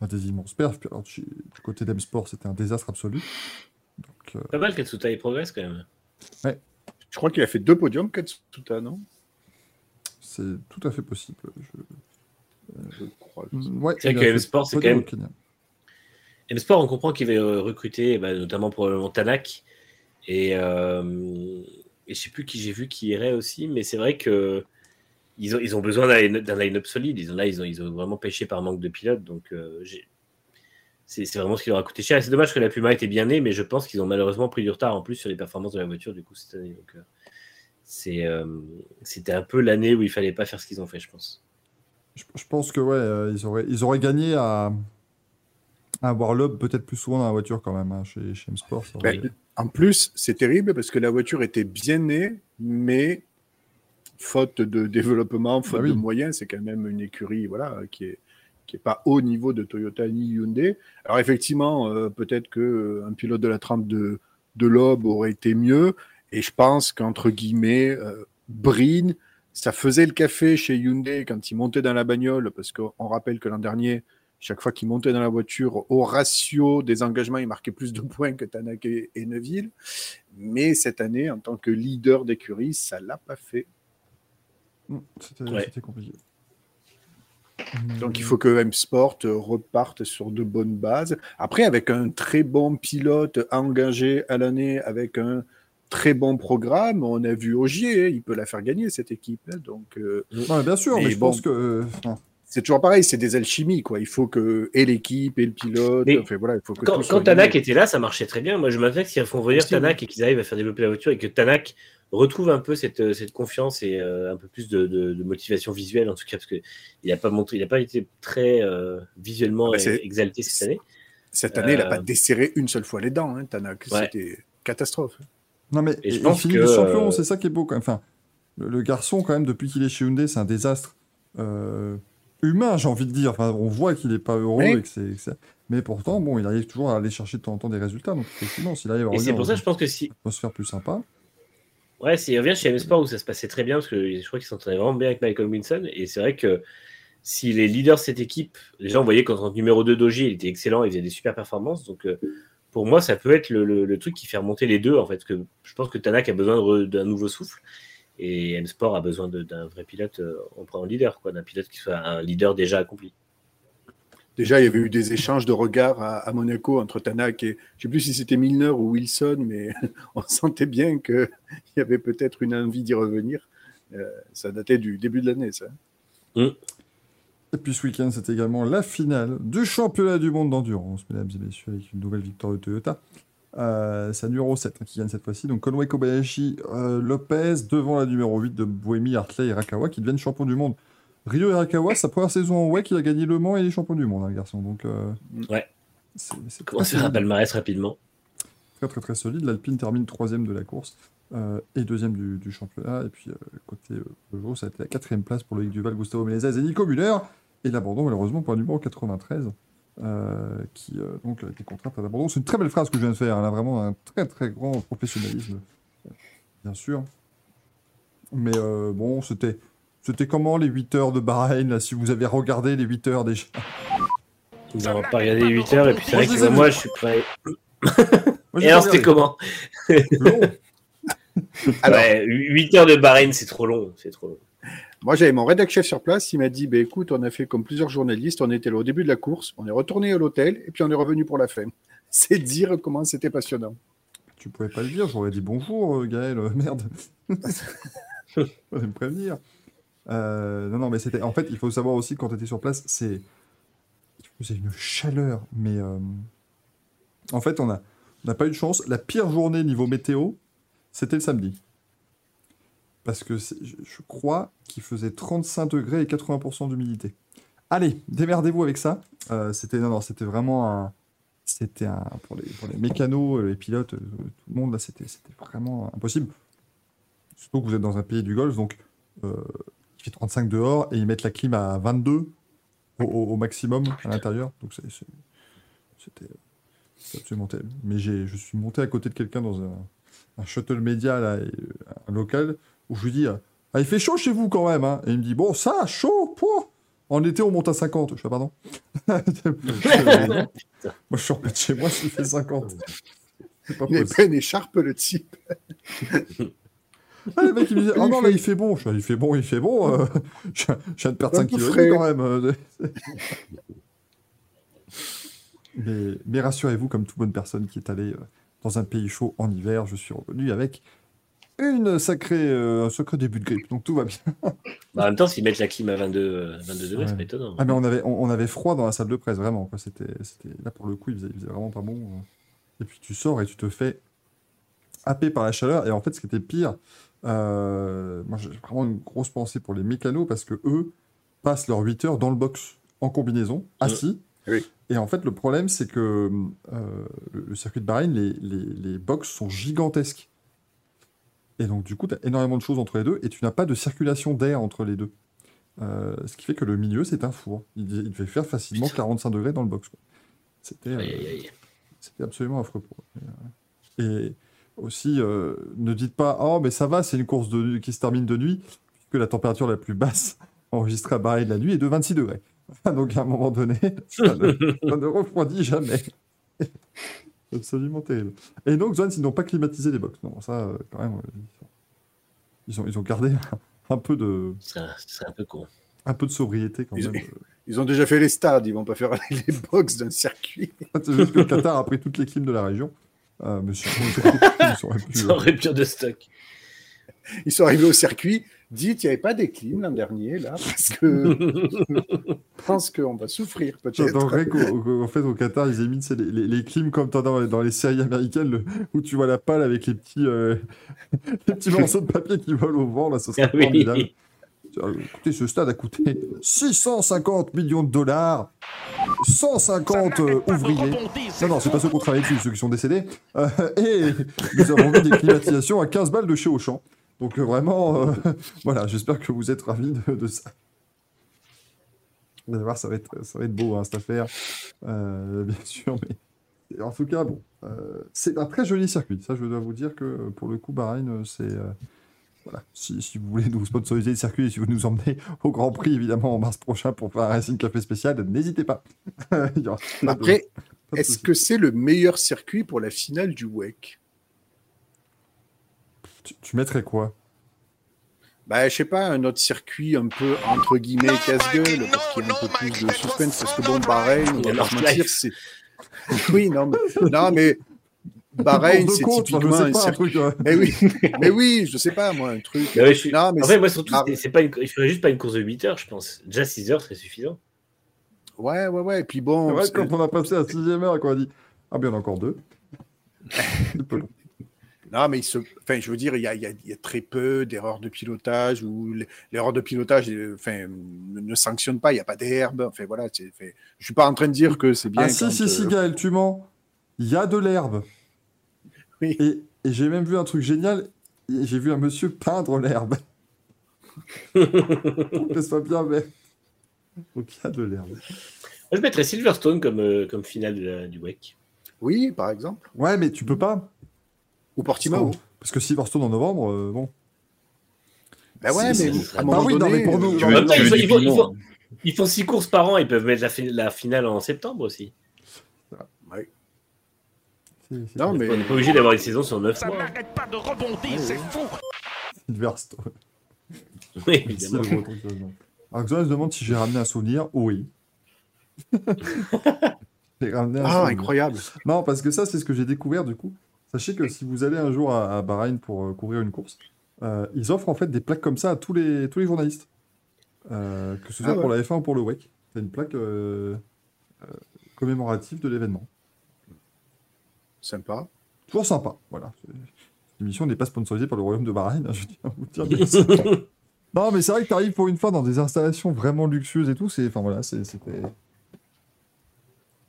à des immenses perfs. Puis alors, du du côté d'M-Sport, c'était un désastre absolu. Donc, euh, Pas mal Katsuta, il progresse quand même. Je crois qu'il a fait deux podiums, Katsuta, non? C'est tout à fait possible. Je- Je crois. Mm, Ouais, C'est vrai que M-Sport, c'est quand Kenya. M-Sport, on comprend qu'il va euh, recruter, bah, notamment probablement Tanak. Et, euh, et je sais plus qui j'ai vu qui irait aussi, mais c'est vrai que ils ont, ils ont besoin d'un line- d'un line-up solide. Ils ont, là, ils ont, ils ont vraiment pêché par manque de pilotes. Donc, euh, c'est vraiment ce qui leur a coûté cher. C'est dommage que la Puma était bien née, mais je pense qu'ils ont malheureusement pris du retard en plus sur les performances de la voiture du coup cette année. Donc, euh, euh, c'était un peu l'année où il fallait pas faire ce qu'ils ont fait, je pense. Je, je pense que ouais, ils, auraient, ils auraient gagné à, à avoir l'homme peut-être plus souvent dans la voiture quand même, hein, chez, chez M-Sport. Ben, en plus, c'est terrible parce que la voiture était bien née, mais faute de développement, faute Bah oui. de moyens, c'est quand même une écurie voilà, qui est qui est pas au niveau de Toyota ni Hyundai. Alors effectivement, euh, peut-être que euh, un pilote de la trempe de, de Loeb aurait été mieux. Et je pense qu'entre guillemets, euh, Brin, ça faisait le café chez Hyundai quand il montait dans la bagnole, parce qu'on rappelle que l'an dernier, chaque fois qu'il montait dans la voiture, au ratio des engagements, il marquait plus de points que Tanak et, et Neuville. Mais cette année, en tant que leader d'écurie, ça l'a pas fait. Mm, C'était Ouais. c'était compliqué. Donc il faut que M-Sport reparte sur de bonnes bases. Après, avec un très bon pilote engagé à l'année, avec un très bon programme. On a vu Ogier, hein, il peut la faire gagner cette équipe. hein, donc euh, Non, mais bien sûr, Mais mais je bon. pense que. euh, enfin, c'est toujours pareil, c'est des alchimies quoi. Il faut que et l'équipe et le pilote, Mais enfin, voilà, il faut que Quand, Tanak était là, ça marchait très bien. Moi, je m'attends qu'ils font revenir Aussi, Tanak et qu'ils arrivent à faire développer la voiture et que Tanak retrouve un peu cette, euh, cette confiance et euh, un peu plus de, de- de motivation visuelle, en tout cas, parce qu'il n'a pas, montré- il a pas été très euh, visuellement Ah bah, exalté cette année. Cette année, il n'a pas desserré une seule fois les dents, hein, Tanak. Ouais. C'était catastrophe. Non, mais Et je il pense finit que, le champion, c'est ça qui est beau quand même. Enfin, le, le garçon, quand même, depuis qu'il est chez Hyundai, c'est un désastre euh, humain, j'ai envie de dire. Enfin, on voit qu'il n'est pas heureux. Oui. Et que c'est, Mais pourtant, bon, il arrive toujours à aller chercher de temps en temps des résultats. Donc, effectivement, s'il arrive à Et c'est pour ça, je pense que si, atmosphère plus sympa. Ouais, s'il revient chez M-Sport où ça se passait très bien, parce que je crois qu'il s'entendait vraiment bien avec Michael Wilson, et c'est vrai que s'il est leader de cette équipe, déjà on voyait qu'en tant que numéro 2 d'Ogier, il était excellent, il faisait des super performances, donc euh, pour moi ça peut être le, le- le truc qui fait remonter les deux, en fait, que je pense que Tanak a besoin d'un nouveau souffle, et M-Sport a besoin d'un vrai pilote euh, en prenant leader, quoi, d'un pilote qui soit un leader déjà accompli. Déjà, il y avait eu des échanges de regards à, à Monaco entre Tanak et, je sais plus si c'était Milner ou Wilson, mais [laughs] on sentait bien qu'il [laughs] y avait peut-être une envie d'y revenir. Euh, ça datait du début de l'année, ça. Et puis ce week-end, c'était également la finale du championnat du monde d'endurance, mesdames et messieurs, avec une nouvelle victoire de Toyota. Euh, c'est la numéro 7 hein, qui gagne cette fois-ci. Donc Conway Kobayashi euh, Lopez devant la numéro 8 de Boemi, Hartley et Rakawa qui deviennent champions du monde. Ryo Arakawa, sa première saison en WEC, il a gagné Le Mans et il est champion du monde, hein, le garçon. Donc, euh, Ouais. c'est Comment faire un solide. palmarès rapidement très très très solide. L'Alpine termine troisième de la course euh, et deuxième du, du championnat. Et puis euh, côté euh, Peugeot, ça a été la quatrième place pour Loïc Duval, Gustavo Menezes et Nico Müller. Et l'abandon malheureusement pour le numéro 93 euh, qui euh, donc a été contraint à l'abandon. C'est une très belle phrase que je viens de faire. Elle a vraiment un très très grand professionnalisme, euh, bien sûr. Mais euh, bon, c'était c'était comment les 8 heures de Bahreïn là, Si vous avez regardé les 8 heures déjà? Nous n'avons pas regardé 8 heures, et puis c'est Moi, vrai les que moi je suis prêt. Moi, Et alors c'était comment? Long. Alors- [laughs] Ouais, 8 heures de Bahreïn, c'est trop long, c'est trop long. Moi, j'avais mon rédac chef sur place. Il m'a dit bah, écoute, on a fait comme plusieurs journalistes. On était là au début de la course. On est retourné à l'hôtel et puis on est revenu pour la fin. [laughs] C'est dire comment c'était passionnant. Tu pouvais pas le dire, j'aurais dit bonjour euh, Gaël, euh, merde. [laughs] Fallait me prévenir. Euh, non, non, mais c'était. En fait, il faut savoir aussi quand tu étais sur place, c'est. Il faisait une chaleur, mais. euh, En fait, on a- on n'a pas eu de chance. La pire journée niveau météo, c'était le samedi. Parce que je, crois qu'il faisait 35 degrés et 80% d'humidité. Allez, démerdez-vous avec ça. Euh, c'était non, non, c'était vraiment un, c'était un pour les, pour les mécanos, euh, les pilotes, euh, tout le monde là, c'était c'était vraiment impossible. Surtout que vous êtes dans un pays du Golfe, donc euh, il fait 35 dehors et ils mettent la clim à 22 au, au- maximum à l'intérieur. Donc c'est- c'est- c'était c'est absolument terrible. Mais j'ai, je suis monté à côté de quelqu'un dans un, un shuttle média là, et, un local où je lui dis ah, il fait chaud chez vous quand même. hein. Et il me dit bon ça chaud, pouah. En été, on monte à 50. Je fais, pardon. [laughs] moi, je suis repas de chez moi s'il fait 50. C'est pas Il possible. pas une écharpe, le type. Ah, le mec, il me disait, oh non, là, il fait bon. Je il fait bon, il fait bon. euh, [laughs] je, je viens de perdre Un 5 peu kilos quand même. euh, [laughs] mais, mais rassurez-vous, comme toute bonne personne qui est allée euh, dans un pays chaud en hiver, je suis revenu avec une sacrée, euh, un sacré début de grippe. Donc tout va bien. [laughs] Bah, en même temps, s'ils mettent la clim à 22, euh, 22 degrés, Ouais. c'est pas étonnant. Ah, mais on avait, on, on avait froid dans la salle de presse, vraiment. quoi. C'était, c'était, là, pour le coup, il faisait, il faisait vraiment pas bon. euh. Et puis tu sors et tu te fais happer par la chaleur. Et en fait, ce qui était pire, euh, moi j'ai vraiment une grosse pensée pour les mécanos parce que eux passent leurs 8 heures dans le box en combinaison, assis. Oui. Et en fait, le problème, c'est que euh, le, le circuit de Bahreïn, les, les, les box sont gigantesques. Et donc, du coup, tu as énormément de choses entre les deux et tu n'as pas de circulation d'air entre les deux. Euh, ce qui fait que le milieu, c'est un four. Il, il devait faire facilement 45 degrés dans le box. C'était euh, c'était absolument affreux pour eux. Et aussi, euh, ne dites pas Oh, mais ça va, c'est une course de, nuit- qui se termine de nuit, puisque la température la plus basse [laughs] enregistrée à Bahreïn la nuit est de 26 degrés. [laughs] Donc, à un moment donné, ça ne, ça ne refroidit jamais. C'est absolument terrible. Et donc, Zoan, ils n'ont pas climatisé les box. Non, ça, euh, quand même, euh, ils ont, ils ont gardé [laughs] un peu de, Ce serait, ce serait un peu con. un peu de sobriété quand Ils- même. [laughs] Ils ont déjà fait les stades, ils vont pas faire [laughs] les box d'un circuit. C'est juste que le Qatar a pris toutes les clims de la région. Euh, sinon, ils auraient pu, stock. Ils sont arrivés au circuit. Dites, il n'y avait pas des clims l'an dernier, là, parce que [laughs] je pense qu'on va souffrir peut-être. En fait, au Qatar, ils sais, les, les, les clims comme dans, dans les séries américaines, le- où tu vois la pale avec les petits, euh, [laughs] les petits morceaux de papier qui volent au vent. Là, ça serait Ah oui. formidable. Euh, Écoutez, ce stade a coûté 650 millions de dollars, 150 euh, ouvriers. Non, non, c'est pas ceux qu'on travaille dessus, ceux qui sont décédés. Euh, et nous avons mis des climatisations à 15 balles de chez Auchan. Donc euh, vraiment, euh, [laughs] voilà, j'espère que vous êtes ravis de, de ça. Vous allez voir, ça va être, ça va être beau, hein, cette affaire. Euh, bien [laughs] sûr, mais en tout cas, bon, euh, c'est un très joli circuit. Ça, je dois vous dire que pour le coup, Bahreïn, c'est. euh, voilà, si, si vous voulez nous sponsoriser le circuit et si vous nous emmenez [laughs] au Grand Prix, évidemment, en mars prochain pour faire un Racing Café spécial, n'hésitez pas. Après, de est-ce que c'est le meilleur circuit pour la finale du WEC? Tu, tu mettrais quoi? Bah, je sais pas, un autre circuit un peu entre guillemets casse-gueule, parce qu'il y a un peu plus de suspense, parce que bon, Bahreïn, on Il y a va pas mentir, c'est. [laughs] Oui, non, mais, non, mais Bahreïn, c'est typiquement un circuit. truc, euh, Mais oui, mais oui, je sais pas, moi, un truc. Ouais, je suis- Non, mais Après, c'est- moi, surtout, Ah, c'est- pas une... il faudrait juste pas une course de 8 heures, je pense. Déjà 6 heures serait suffisant. Ouais, ouais, ouais. Et puis bon, quand on a passé à la sixième heure et qu'on a dit Ah, bien, on encore deux. [laughs] Non, mais il se... enfin, je veux dire, il y a, il y a- il y a très peu d'erreurs de pilotage ou l'erreur de pilotage, euh, enfin, ne ne sanctionne pas. Il n'y a pas d'herbe. Enfin, voilà. enfin, je suis pas en train de dire que c'est bien. Ah, si, si, si, euh, Gaël, tu mens. Il y a de l'herbe. Oui. Et, et j'ai même vu un truc génial. J'ai vu un monsieur peindre l'herbe. Ce soit bien vert. Donc il y a de l'herbe. Moi, je mettrais Silverstone comme, euh, comme finale de la- du WEC. Oui, par exemple. Ouais, mais tu peux pas. Ou Portimao. Parce que Silverstone en novembre, euh, bon. Ben ouais, Si, mais à un Bah moment oui, non, donné, mais pour nous, euh, ils, font, des ils font- ils piments, font- ils font 6 courses par an, ils peuvent mettre la, fi- la finale en septembre aussi. ouais. C'est- c'est Non, mais On n'est pas obligé d'avoir une saison sur 9 mois. Silverstone. Oui, C'est évidemment. le breton qui demande. Alors, Xon se demande si j'ai ramené un souvenir. Oui. [laughs] j'ai ramené un ah, souvenir. incroyable. Non, parce que ça, c'est ce que j'ai découvert du coup. Sachez que si vous allez un jour à, à Bahreïn pour euh, courir une course, euh, ils offrent en fait des plaques comme ça à tous les, tous les journalistes. Euh, que ce soit Ah ouais. pour la F1 ou pour le WEC. C'est une plaque euh, euh, commémorative de l'événement. Sympa. Toujours sympa, voilà. L'émission n'est pas sponsorisée par le Royaume de Bahreïn, hein, je tiens à vous dire. mais [laughs] c'est- non, mais c'est vrai que tu arrives pour une fois dans des installations vraiment luxueuses et tout. C'est, enfin voilà, c'est, c'était.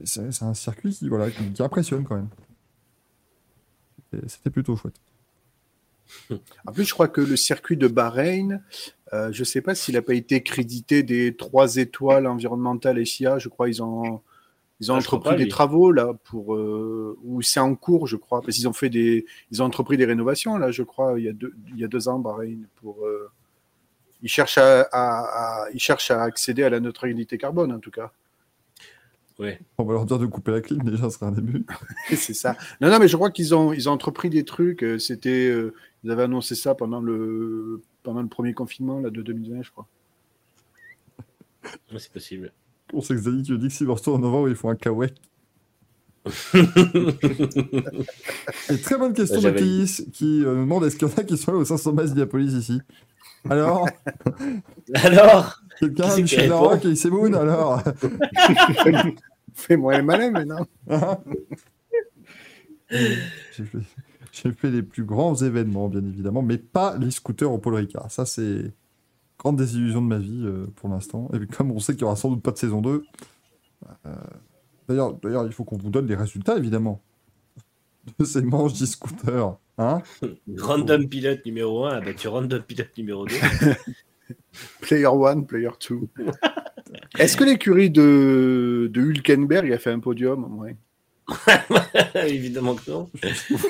C'est, c'est un circuit qui, voilà, qui, qui impressionne quand même. Et C'était plutôt chouette. [laughs] En plus, je crois que le circuit de Bahreïn, euh, je ne sais pas s'il n'a pas été crédité des trois étoiles environnementales SIA. Je crois ils ont, ils ont Ah, entrepris pas, des lui. travaux là pour euh, ou c'est en cours, je crois, parce qu'ils ont fait des, ils ont entrepris des rénovations là, je crois, il y a deux, il y a deux ans, Bahreïn pour. euh, ils cherchent à, à- à- ils cherchent à accéder à la neutralité carbone en tout cas. On va leur dire de couper la clim, déjà, ce serait un début. [laughs] c'est ça. Non, non, mais je crois qu'ils ont, ils ont entrepris des trucs. euh, C'était, euh, ils avaient annoncé ça pendant le, pendant le premier confinement là, de 2020, je crois. [laughs] Ouais, C'est possible. On sait que Zali qui dit que Silverstone en novembre, ils font un kawaii. [laughs] Et très bonne question j'avais- Kéis qui euh, demande est-ce qu'il y en a qui sont allés au 500 Mas Diapolis ici? Alors, Alors? Quelqu'un, c'est Michel Larocque et Semoun, alors [laughs] Fais-moi les malins maintenant. [laughs] J'ai fait, j'ai fait les plus grands événements, bien évidemment, mais pas les scooters au Paul Ricard. Ça, c'est grande désillusion de ma vie euh, pour l'instant. Et puis, comme on sait qu'il n'y aura sans doute pas de saison 2, euh, d'ailleurs, d'ailleurs, il faut qu'on vous donne les résultats, évidemment, de ces manches d'e-scooters. Hein Random pilote numéro 1 a battu Random pilote numéro 2. [laughs] [laughs] Player 1, Player 2. Est-ce que l'écurie de, de Hülkenberg a fait un podium ouais. Évidemment que non.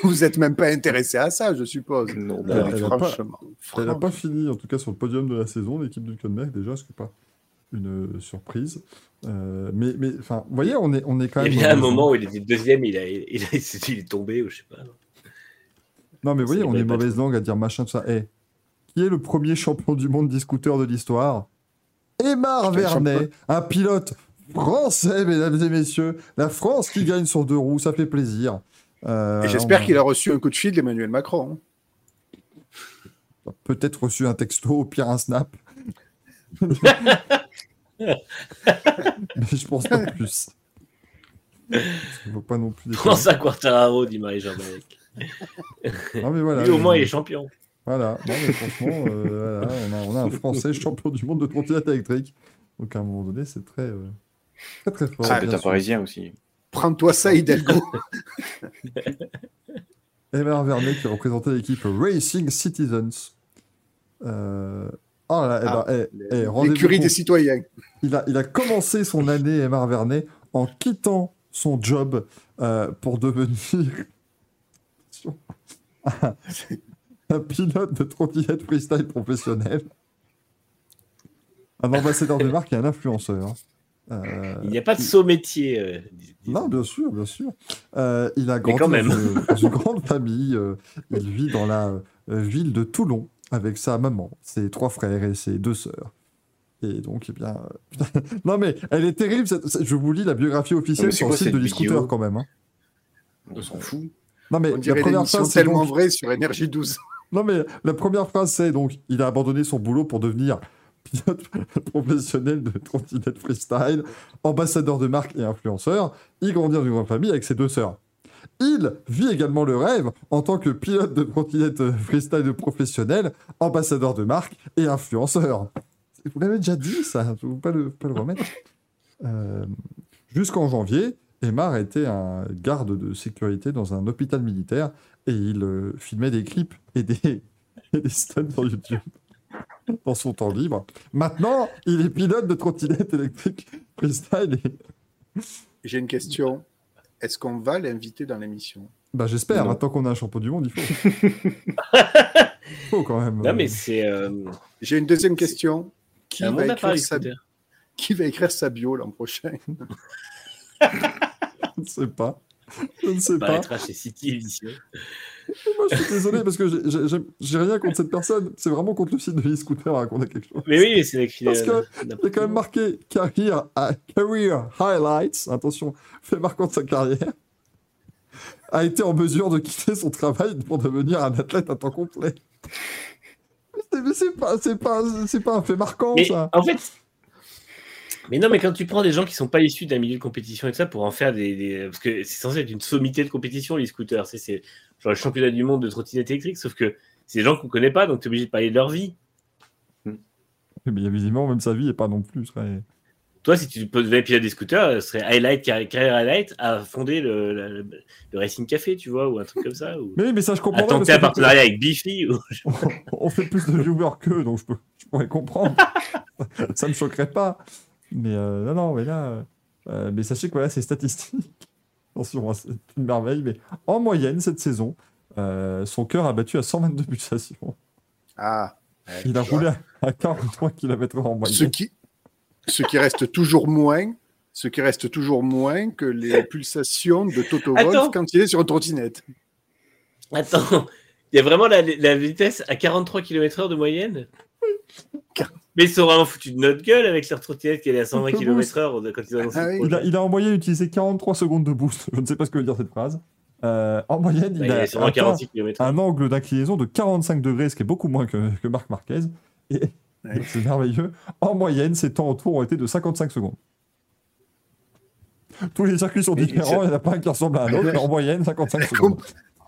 Vous n'êtes même pas intéressé à ça, je suppose. Non, bah, elle pas- franchement. N'a pas fini, en tout cas, sur le podium de la saison, l'équipe du Hülkenberg, déjà, ce qui n'est pas une euh, surprise. Euh, mais, mais, enfin, vous voyez, on est, on est quand Il même... y a un moment où il était deuxième, il, a, il, a- [laughs] il est tombé, ou je sais pas. Non, mais vous voyez, on est mauvaise langue à dire machin, tout ça. Eh, qui est le premier champion du monde d'e-scooter de l'histoire Aymar Vernet, un pilote français, mesdames et messieurs. La France qui gagne sur deux roues, ça fait plaisir. Euh, Et j'espère on qu'il a reçu un coup de fil d'Emmanuel Macron. a peut-être reçu un texto, au pire un snap. [laughs] Mais je pense pas plus. Il faut pas non plus. Prends ça, Quartararo, dit Marie-Jean. Non, mais voilà. Lui, au moins, il est champion. Voilà, non, mais franchement, euh, voilà, on, a, on a un Français champion du monde de trottinette électrique. Donc à un moment donné, c'est très, euh, très très fort. C'est peut-être un parisien aussi. Prends-toi ça, Hidalgo. [laughs] Emer Vernet qui représentait l'équipe Racing Citizens. Euh, Oh là là, eh Ah, ben, eh, eh, rendez-vous L'écurie des citoyens. Il a, il a commencé son année, Emar Vernet, en quittant son job euh, pour devenir [laughs] un, pilote de trottinette freestyle professionnel, un ambassadeur de marque et un influenceur. Euh, Il n'y a pas de saut métier. euh, non, bien sûr, bien sûr. Euh, il a grandi quand même. Dans, une, grande famille. euh, il vit dans la ville de Toulon avec sa maman, ses trois frères et ses deux sœurs. Et donc, eh bien. euh, [laughs] non, mais elle est terrible. cette- je vous lis la biographie officielle sur le site de l'e-scooter quand même. hein. On s'en fout. Non, mais On la première phrase, c'est tellement donc- vraie sur Énergie 12. Non, mais la première phrase, c'est donc il a abandonné son boulot pour devenir pilote [laughs] professionnel de trottinette freestyle, ambassadeur de marque et influenceur. Il grandit dans une grande famille avec ses deux sœurs. Il vit également le rêve en tant que pilote de trottinette freestyle professionnel, ambassadeur de marque et influenceur. Vous l'avez déjà dit, ça, je ne pas le, pas le remettre. Euh, Jusqu'en janvier, Emar était un garde de sécurité dans un hôpital militaire et il euh, filmait des clips et des, [laughs] et des stunts sur YouTube dans son temps libre. Maintenant, il est pilote de trottinette électrique freestyle. Et... [laughs] J'ai une question. Est-ce qu'on va l'inviter dans l'émission? Bah, j'espère, Non. maintenant qu'on a un champion du monde, il faut. [laughs] il faut quand même. Non, euh, mais c'est. euh, J'ai une deuxième question. Qui un va, écrire sa... qui va écrire sa bio l'an prochain? Je ne sais pas. [laughs] Je ne sais pas. Chez City. Moi, je suis désolé parce que j'ai- rien contre cette personne. C'est vraiment contre le site de e-scooter à raconter quelque chose. Mais oui, mais c'est écrit. Parce que euh, Il quand même marqué career, highlights, attention, fait marquant de sa carrière, a été en mesure de quitter son travail pour devenir un athlète à temps complet. Mais c'est- pas, pas, pas un fait marquant, Mais ça. en fait. Mais non, mais quand tu prends des gens qui sont pas issus d'un milieu de compétition et tout ça pour en faire des. des- Parce que c'est censé être une sommité de compétition, les scooters. C'est, c'est genre le championnat du monde de trottinette électrique, sauf que c'est des gens qu'on connaît pas, donc tu es obligé de parler de leur vie. Mais y a visiblement, même sa vie est pas non plus très... Toi, si tu devais piloter des scooters, ce serait Highlight, Carrière Highlight à fonder le, le- le Racing Café, tu vois, ou un truc comme ça. Ou... Mais mais ça, je À comprends pas. tenter un partenariat avec Bifi. Ou... [laughs] on fait plus de viewers qu'eux, donc je, peux, je pourrais comprendre. [laughs] ça me choquerait pas. Mais euh, non, non, mais là... euh, mais sachez que voilà, c'est statistique. [laughs] Attention, hein, c'est une merveille, mais en moyenne, cette saison, euh, son cœur a battu à 122 pulsations. Ah. [laughs] Il a roulé à- à 43 km en Ce moyenne. qui, ce qui reste toujours moins, ce qui reste toujours moins que les pulsations de Toto. Wolff quand il est sur une trottinette. Attends, il y a vraiment la, la vitesse à 43 km/h de moyenne? Mais ils sont vraiment foutus de notre gueule avec leur trottinette qui est à 120 Le km/h quand ils ont annoncé Ah oui. Il a, il a en moyenne utilisé 43 secondes de boost. Je ne sais pas ce que veut dire cette phrase. Euh, en moyenne, Bah, il, a est sûrement atteint 46 km/h. un angle d'inclinaison de 45 degrés, ce qui est beaucoup moins que, que Marc Marquez. Et Ouais. [laughs] c'est merveilleux. En moyenne, ses temps autour ont été de 55 secondes. Tous les circuits sont différents, il n'y en a pas un qui ressemble à un [laughs] autre, mais en moyenne, 55 La, [laughs] secondes.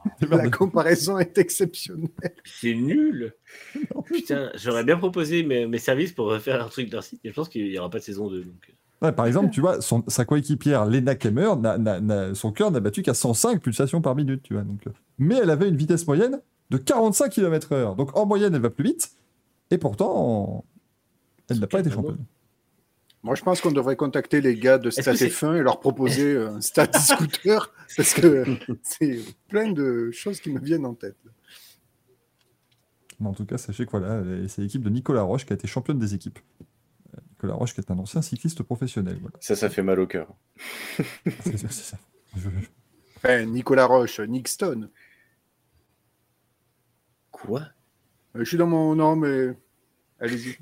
[laughs] la comparaison est exceptionnelle. C'est nul [laughs] Putain, j'aurais bien proposé mes, mes services pour refaire un truc de leur site, mais je pense qu'il n'y aura pas de saison 2. Donc... euh. Ouais, par exemple, tu vois, son- sa coéquipière Lena Kemmer, n'a- n'a- n'a- son cœur n'a battu qu'à 105 pulsations par minute, tu vois. Donc, euh, mais elle avait une vitesse moyenne de 45 km/h. Donc en moyenne, elle va plus vite. Et pourtant, elle n'a pas été championne. Moi, je pense qu'on devrait contacter les gars de Stat que c'est- F1 et leur proposer euh, un Stat [laughs] Scooter parce que c'est plein de choses qui me viennent en tête. Mais en tout cas, sachez que voilà, c'est l'équipe de Nicolas Roche qui a été championne des équipes. Euh, Nicolas Roche qui est un ancien cycliste professionnel. Voilà. Ça, ça fait mal au cœur. [laughs] C'est- c'est ça. Je- Enfin, Nicolas Roche, Nick Stone. Quoi? Euh, Je suis dans mon nom, mais allez-y.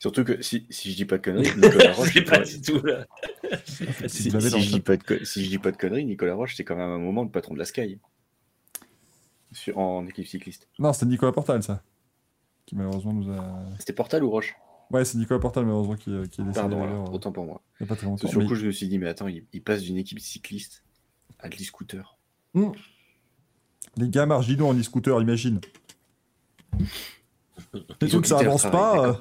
Surtout que si, si je dis pas de conneries, [laughs] Nicolas Roche, Je sais pas du tout là. Si l'avez si je dis pas de co- si je dis pas de conneries, Nicolas Roche, c'est quand même un moment le patron de la Sky. Sur- en équipe cycliste. Non, c'était Nicolas Portal, ça. Qui malheureusement nous a. C'était Portal ou Roche? Ouais, c'est Nicolas Portal, malheureusement, qui, euh, qui est décédé Pardon, alors, euh, autant pour moi. il n'y a pas très longtemps. Sur le Mais- coup, je me suis dit, mais attends, il, il passe d'une équipe cycliste à de l'e-scooter. Les gars marginaux en e-scooter, imagine. [laughs] Trucs, ont ça avance pas.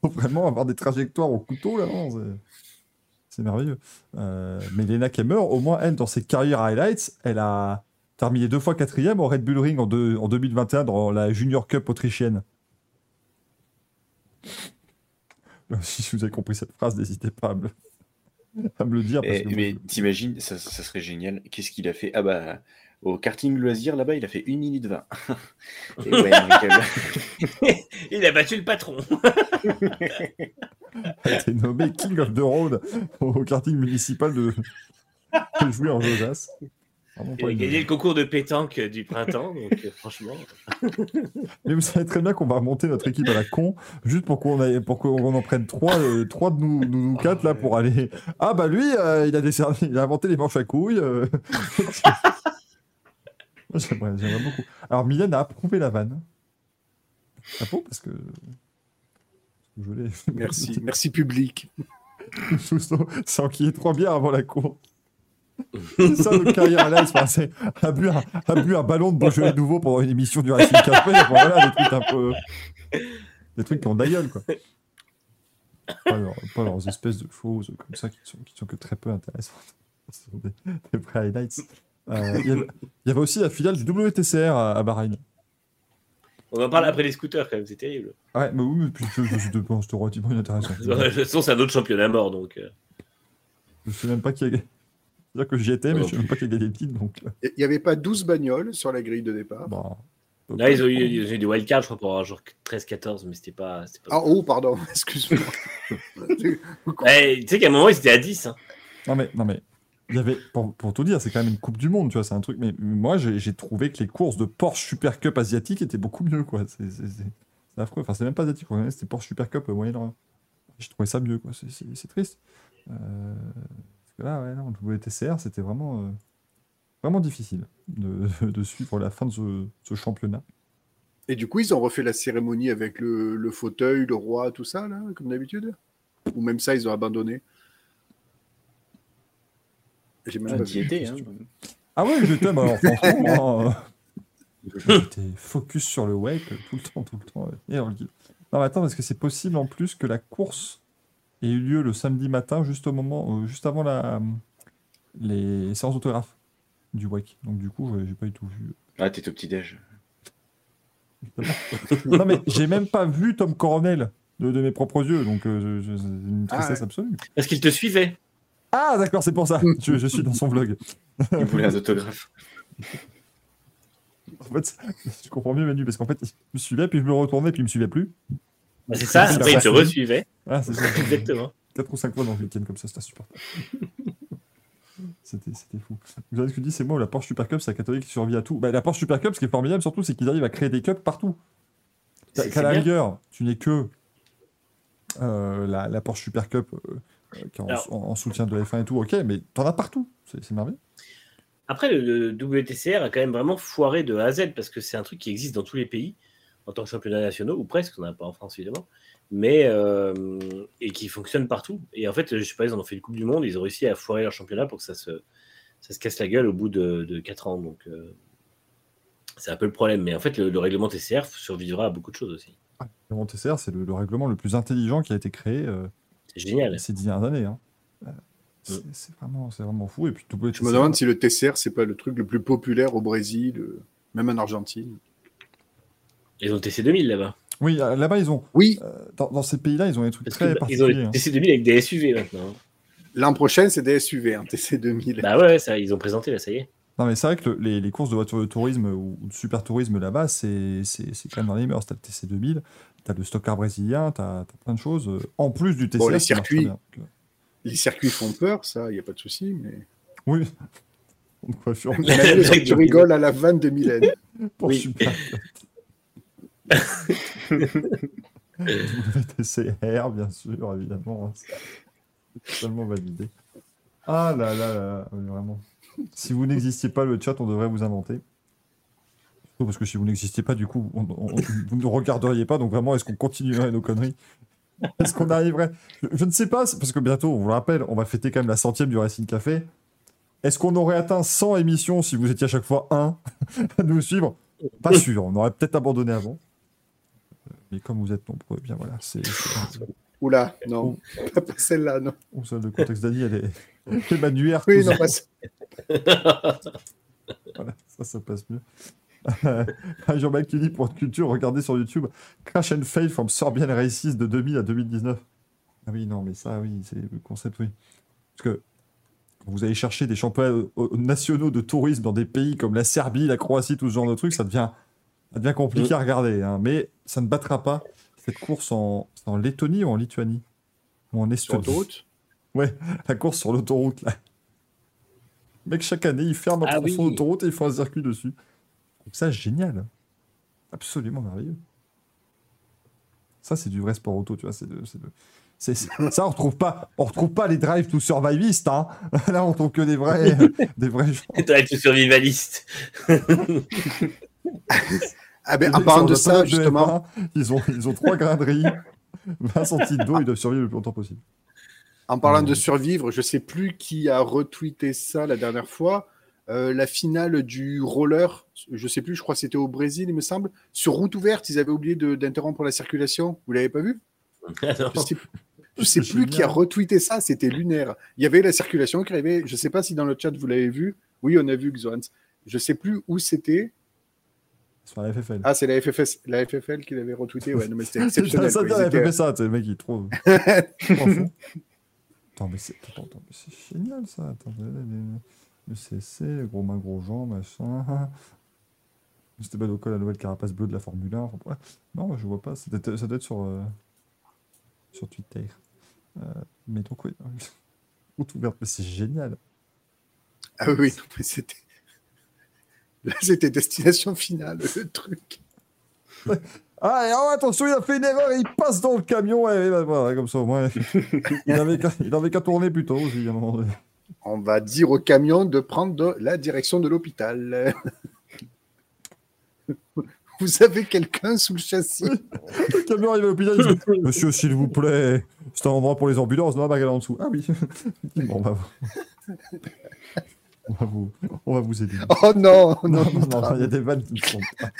Faut vraiment avoir des trajectoires au couteau, là, c'est- merveilleux. Euh, mais Lena Kemmer, au moins, elle, dans ses carrières highlights, elle a terminé deux fois quatrième au Red Bull Ring en, deux- en 2021 dans la Junior Cup autrichienne. [laughs] Si vous avez compris cette phrase, n'hésitez pas à me, à me le dire. Parce Eh, que mais t'imagines, ça, ça serait génial. Qu'est-ce qu'il a fait? Ah bah, au karting loisir, là-bas, il a fait 1 minute 20. [laughs] Et ouais, Michael. [laughs] Il a battu le patron. [laughs] a été nommé King of the Road au karting municipal de, de jouer en Josas. Il a gagné le concours de pétanque du printemps, donc euh, franchement. Mais vous savez très bien qu'on va remonter notre équipe à la con, juste pour qu'on ait- pour qu'on en prenne trois, euh, trois de nous, nous, nous quatre là pour aller. Ah bah lui, euh, il, a décerné- il a inventé les manches à couilles. euh. J'aimerais beaucoup. Alors Mylène a approuvé la vanne. Ah bon Parce que. Je l'ai. Merci, merci public. Sans qu'il y ait trois bières avant la cour. C'est ça notre carrière là, il se passait. A bu, un, a bu un ballon de Beaujolais nouveau pendant une émission du Racing Café. Enfin, voilà, des trucs un peu. Des trucs qui ont gueule, quoi. Pas, leur- pas leurs espèces de choses comme ça qui sont, qui sont que très peu intéressantes. Ce sont des, des highlights. Euh, Il y, avait- il y avait aussi la filiale du WTCR à, à Bahreïn. On en parle après les scooters, quand même, c'est terrible. Ouais, mais oui, mais puis je, je, je te pense, relativement inintéressant. [laughs] De toute façon, c'est un autre championnat mort, donc. Je sais même pas qui a gagné. C'est-à-dire que j'y étais, mais je sais même pas qui a gagné le donc. euh, Il n'y avait pas 12 bagnoles sur la grille de départ? Bon. Là, ils ont eu, ils ont eu des wildcards, je crois, pour avoir genre 13-14, mais c'était pas. pas- Ah, oh, pardon, [laughs] excuse-moi. Ouais, [laughs] tu sais qu'à un moment, ils étaient à 10. Hein. Non mais, non mais, il y avait, pour, tout dire, c'est quand même une Coupe du Monde, tu vois, c'est un truc. Mais moi, j'ai trouvé que les courses de Porsche Super Cup asiatique étaient beaucoup mieux, quoi. C'est affreux. Enfin, c'est même pas asiatique, c'était Porsche Super Cup Moyen-Orient. J'ai trouvé ça mieux, quoi. C'est- triste. Euh, parce que là, ouais, non, WTCR, c'était vraiment, euh, vraiment difficile de, suivre la fin de ce, ce championnat. Et du coup, ils ont refait la cérémonie avec le, le fauteuil, le roi, tout ça, là, comme d'habitude? Ou même ça, ils ont abandonné? J'ai même Ah, pas vu. hein. Ah ouais, j'étais, bah, alors, franchement, moi, euh, [laughs] j'étais focus sur le wake euh, tout le temps, tout le temps. ouais. Et dans le guide. Non, mais attends, parce que c'est possible en plus que la course ait eu lieu le samedi matin, juste au moment, euh, juste avant la, les séances d'autographe du wake. Donc du coup, j'ai pas du tout vu. Ah, t'es au petit-déj. non, mais j'ai même pas vu Tom Coronel de, de mes propres yeux, donc euh, je- je- c'est une Ah tristesse ouais. absolue. Parce qu'ils te suivaient. Ah, d'accord, c'est pour ça. Je, je suis dans son vlog. Il voulait un autographe. [laughs] En fait, je comprends mieux Manu, parce qu'en fait, il me suivait, puis je me retournais, puis il me suivait plus. Bah, c'est ça, après, ils te ça. resuivaient. Ah, c'est ça. [laughs] Exactement. 4 ou 5 fois dans le week-end comme ça, c'était insupportable. [laughs] C'était c'était fou. Vous avez ce que dit, c'est moi, la Porsche Super Cup, c'est la catholique qui survit à tout. Bah, la Porsche Super Cup, ce qui est formidable surtout, c'est qu'ils arrivent à créer des cups partout. Qu'à la rigueur, tu n'es que euh, la, la Porsche Super Cup euh, qui est en, Alors- en- en soutien de F1 et tout, ok, mais t'en as partout. C'est c'est merveilleux. Après, le, le WTCR a quand même vraiment foiré de A à Z parce que c'est un truc qui existe dans tous les pays en tant que championnat nationaux, ou presque, on n'a pas en France évidemment, mais euh, et qui fonctionne partout. Et en fait, je sais pas, ils en ont fait une Coupe du Monde, ils ont réussi à foirer leur championnat pour que ça se, ça se casse la gueule au bout de, de 4 ans. Donc, euh, c'est un peu le problème. Mais en fait, le, le règlement TCR survivra à beaucoup de choses aussi. Le règlement TCR, c'est le, le règlement le plus intelligent qui a été créé euh, C'est génial. ces dix dernières années. hein. Euh, c'est vraiment, c'est vraiment fou. Et puis, Je me demande si le TCR, c'est pas le truc le plus populaire au Brésil, euh, même en Argentine. Ils ont le TC 2000 là-bas. Oui, euh, là-bas, ils ont. Oui, euh, dans, dans ces pays-là, ils ont des trucs Parce très que, bah, ils ont particuliers. le hein. TC 2000 avec des SUV maintenant. l'an prochain, c'est des SUV, un TC 2000. Bah ouais, ça, ils ont présenté là, ça y est. Non, mais c'est vrai que le- les, les courses de voitures de tourisme ou, de super tourisme là-bas, c'est c'est- c'est quand même dans les mœurs. T'as le TC2000, t'as le stock car brésilien, t'as as plein de choses. euh, en plus du TCR. Bon, les circuits. euh, Les circuits font peur, ça, il n'y a pas de souci. Mais... oui. [laughs] [laughs] Tu de- rigoles à la vanne de Mylène. [laughs] pour Oui. super. WTCR, bien sûr, évidemment. Totalement validé. Ah là là là, là, oui, vraiment. Si vous n'existiez pas, le chat, on devrait vous inventer. Parce que si vous n'existiez pas, du coup, on- on- vous ne regarderiez pas. Donc vraiment, est-ce qu'on continuerait nos conneries? Est-ce qu'on arriverait? Je, je ne sais pas, parce que bientôt, on vous le rappelle, on va fêter quand même la centième du Racing Café. Est-ce qu'on aurait atteint 100 émissions si vous étiez à chaque fois un à nous suivre? Pas sûr, on aurait peut-être abandonné avant. Mais comme vous êtes nombreux, eh bien voilà, c'est... Oula, non, pas pas celle-là, non. Oh, ça, le contexte d'Ali, elle est, est [laughs] manuaire. Oui, non, pas celle- Voilà, ça, ça passe mieux. Jean-Marc qui dit pour culture, regardez sur YouTube Crash and Fail from Serbian Races de 2000 à 2019. Ah oui, non, mais ça, oui, c'est le concept, oui. Parce que vous allez chercher des championnats euh, euh, nationaux de tourisme dans des pays comme la Serbie, la Croatie, tout ce genre de trucs, ça devient, ça devient compliqué à regarder. hein. Mais ça ne battra pas cette course en, Lettonie ou en Lituanie? Ou en Sur Estonie l'autoroute? Ouais, la course sur l'autoroute, là. Mec, chaque année, il ferme un Ah tronçon oui. d'autoroute et il fait un circuit dessus. Donc ça, génial. Absolument merveilleux. Ça, c'est du vrai sport auto, tu vois. C'est de- c'est de- c'est- c'est- [laughs] ça, on retrouve pas, on retrouve pas les drives tout survivistes, hein. [laughs] Là, on trouve que des vrais, [laughs] des vrais gens. T'as été survivaliste. Ah ben, Les en parlant de ça, justement, F1, ils ont, ils ont trois grains de riz, 20 centilitres d'eau, ils doivent survivre le plus longtemps possible. en parlant de survivre, je sais plus qui a retweeté ça la dernière fois. Euh, la finale du roller, je sais plus, je crois que c'était au Brésil, il me semble. Sur route ouverte, ils avaient oublié de- d'interrompre la circulation. Vous l'avez pas vu? [laughs] Ah. Je sais, je sais C'est plus qui a retweeté ça, c'était lunaire. Il y avait la circulation qui arrivait, je sais pas si dans le chat vous l'avez vu. Oui, on a vu Xoans. Je sais plus où c'était. Sur la FFL. Ah, c'est la FFS, la FFL qui l'avait retweeté. Ouais, non, mais c'était [laughs] ça, exceptionnel. ça, ça, étaient- ça, sais, le mec, il trouve. [laughs] Attends, mais c'est attends, attends, mais c'est génial ça. Attends, le, CC, gros main, gros Jean, machin. [laughs] C'était Ocon, la nouvelle carapace bleue de la Formule 1. Enfin, ouais. Non, je vois pas. Ça doit être, ça doit être sur, euh, sur Twitter. Euh, mais donc, oui. [laughs] Route ouverte, mais c'est génial. Ah oui, non, mais c'était. Là, c'était destination finale, le truc. [laughs] Ah, et oh, attention, il a fait une erreur, il passe dans le camion. Et, bah, voilà, comme ça, au moins. il avait qu'à il avait qu'à tourner plus tôt aussi, à un moment donné. On va dire au camion de prendre la direction de l'hôpital. [laughs] Vous avez quelqu'un sous le châssis? Le camion arrive à l'hôpital, il dit Monsieur, s'il vous plaît, c'est un endroit pour les ambulances, non, bagarre en dessous. Ah oui. [laughs] Bon, on va on va vous, on va vous aider. Oh [laughs] non, Non, non, non, non, il y a des vannes qui ne sont pas,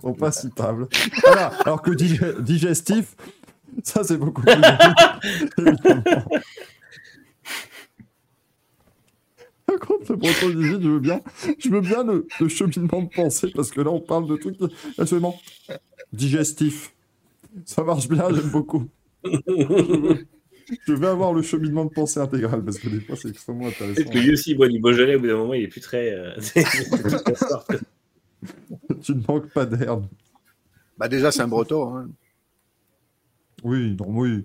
sont pas citables. Voilà, alors que dig- digestif, ça c'est beaucoup plus. Évidemment. [laughs] Par contre, le breton je veux bien, je veux bien le, le cheminement de pensée, parce que là, on parle de trucs absolument digestif. Ça marche bien, j'aime beaucoup. Je vais avoir le cheminement de pensée intégral, parce que des fois, c'est extrêmement intéressant. Peut-être que lui aussi, boit du Beaujolais, au bout d'un moment, il est plus très. euh, [laughs] Tu ne manques pas d'herbe. Bah déjà, c'est un breton. hein. Oui, non, oui.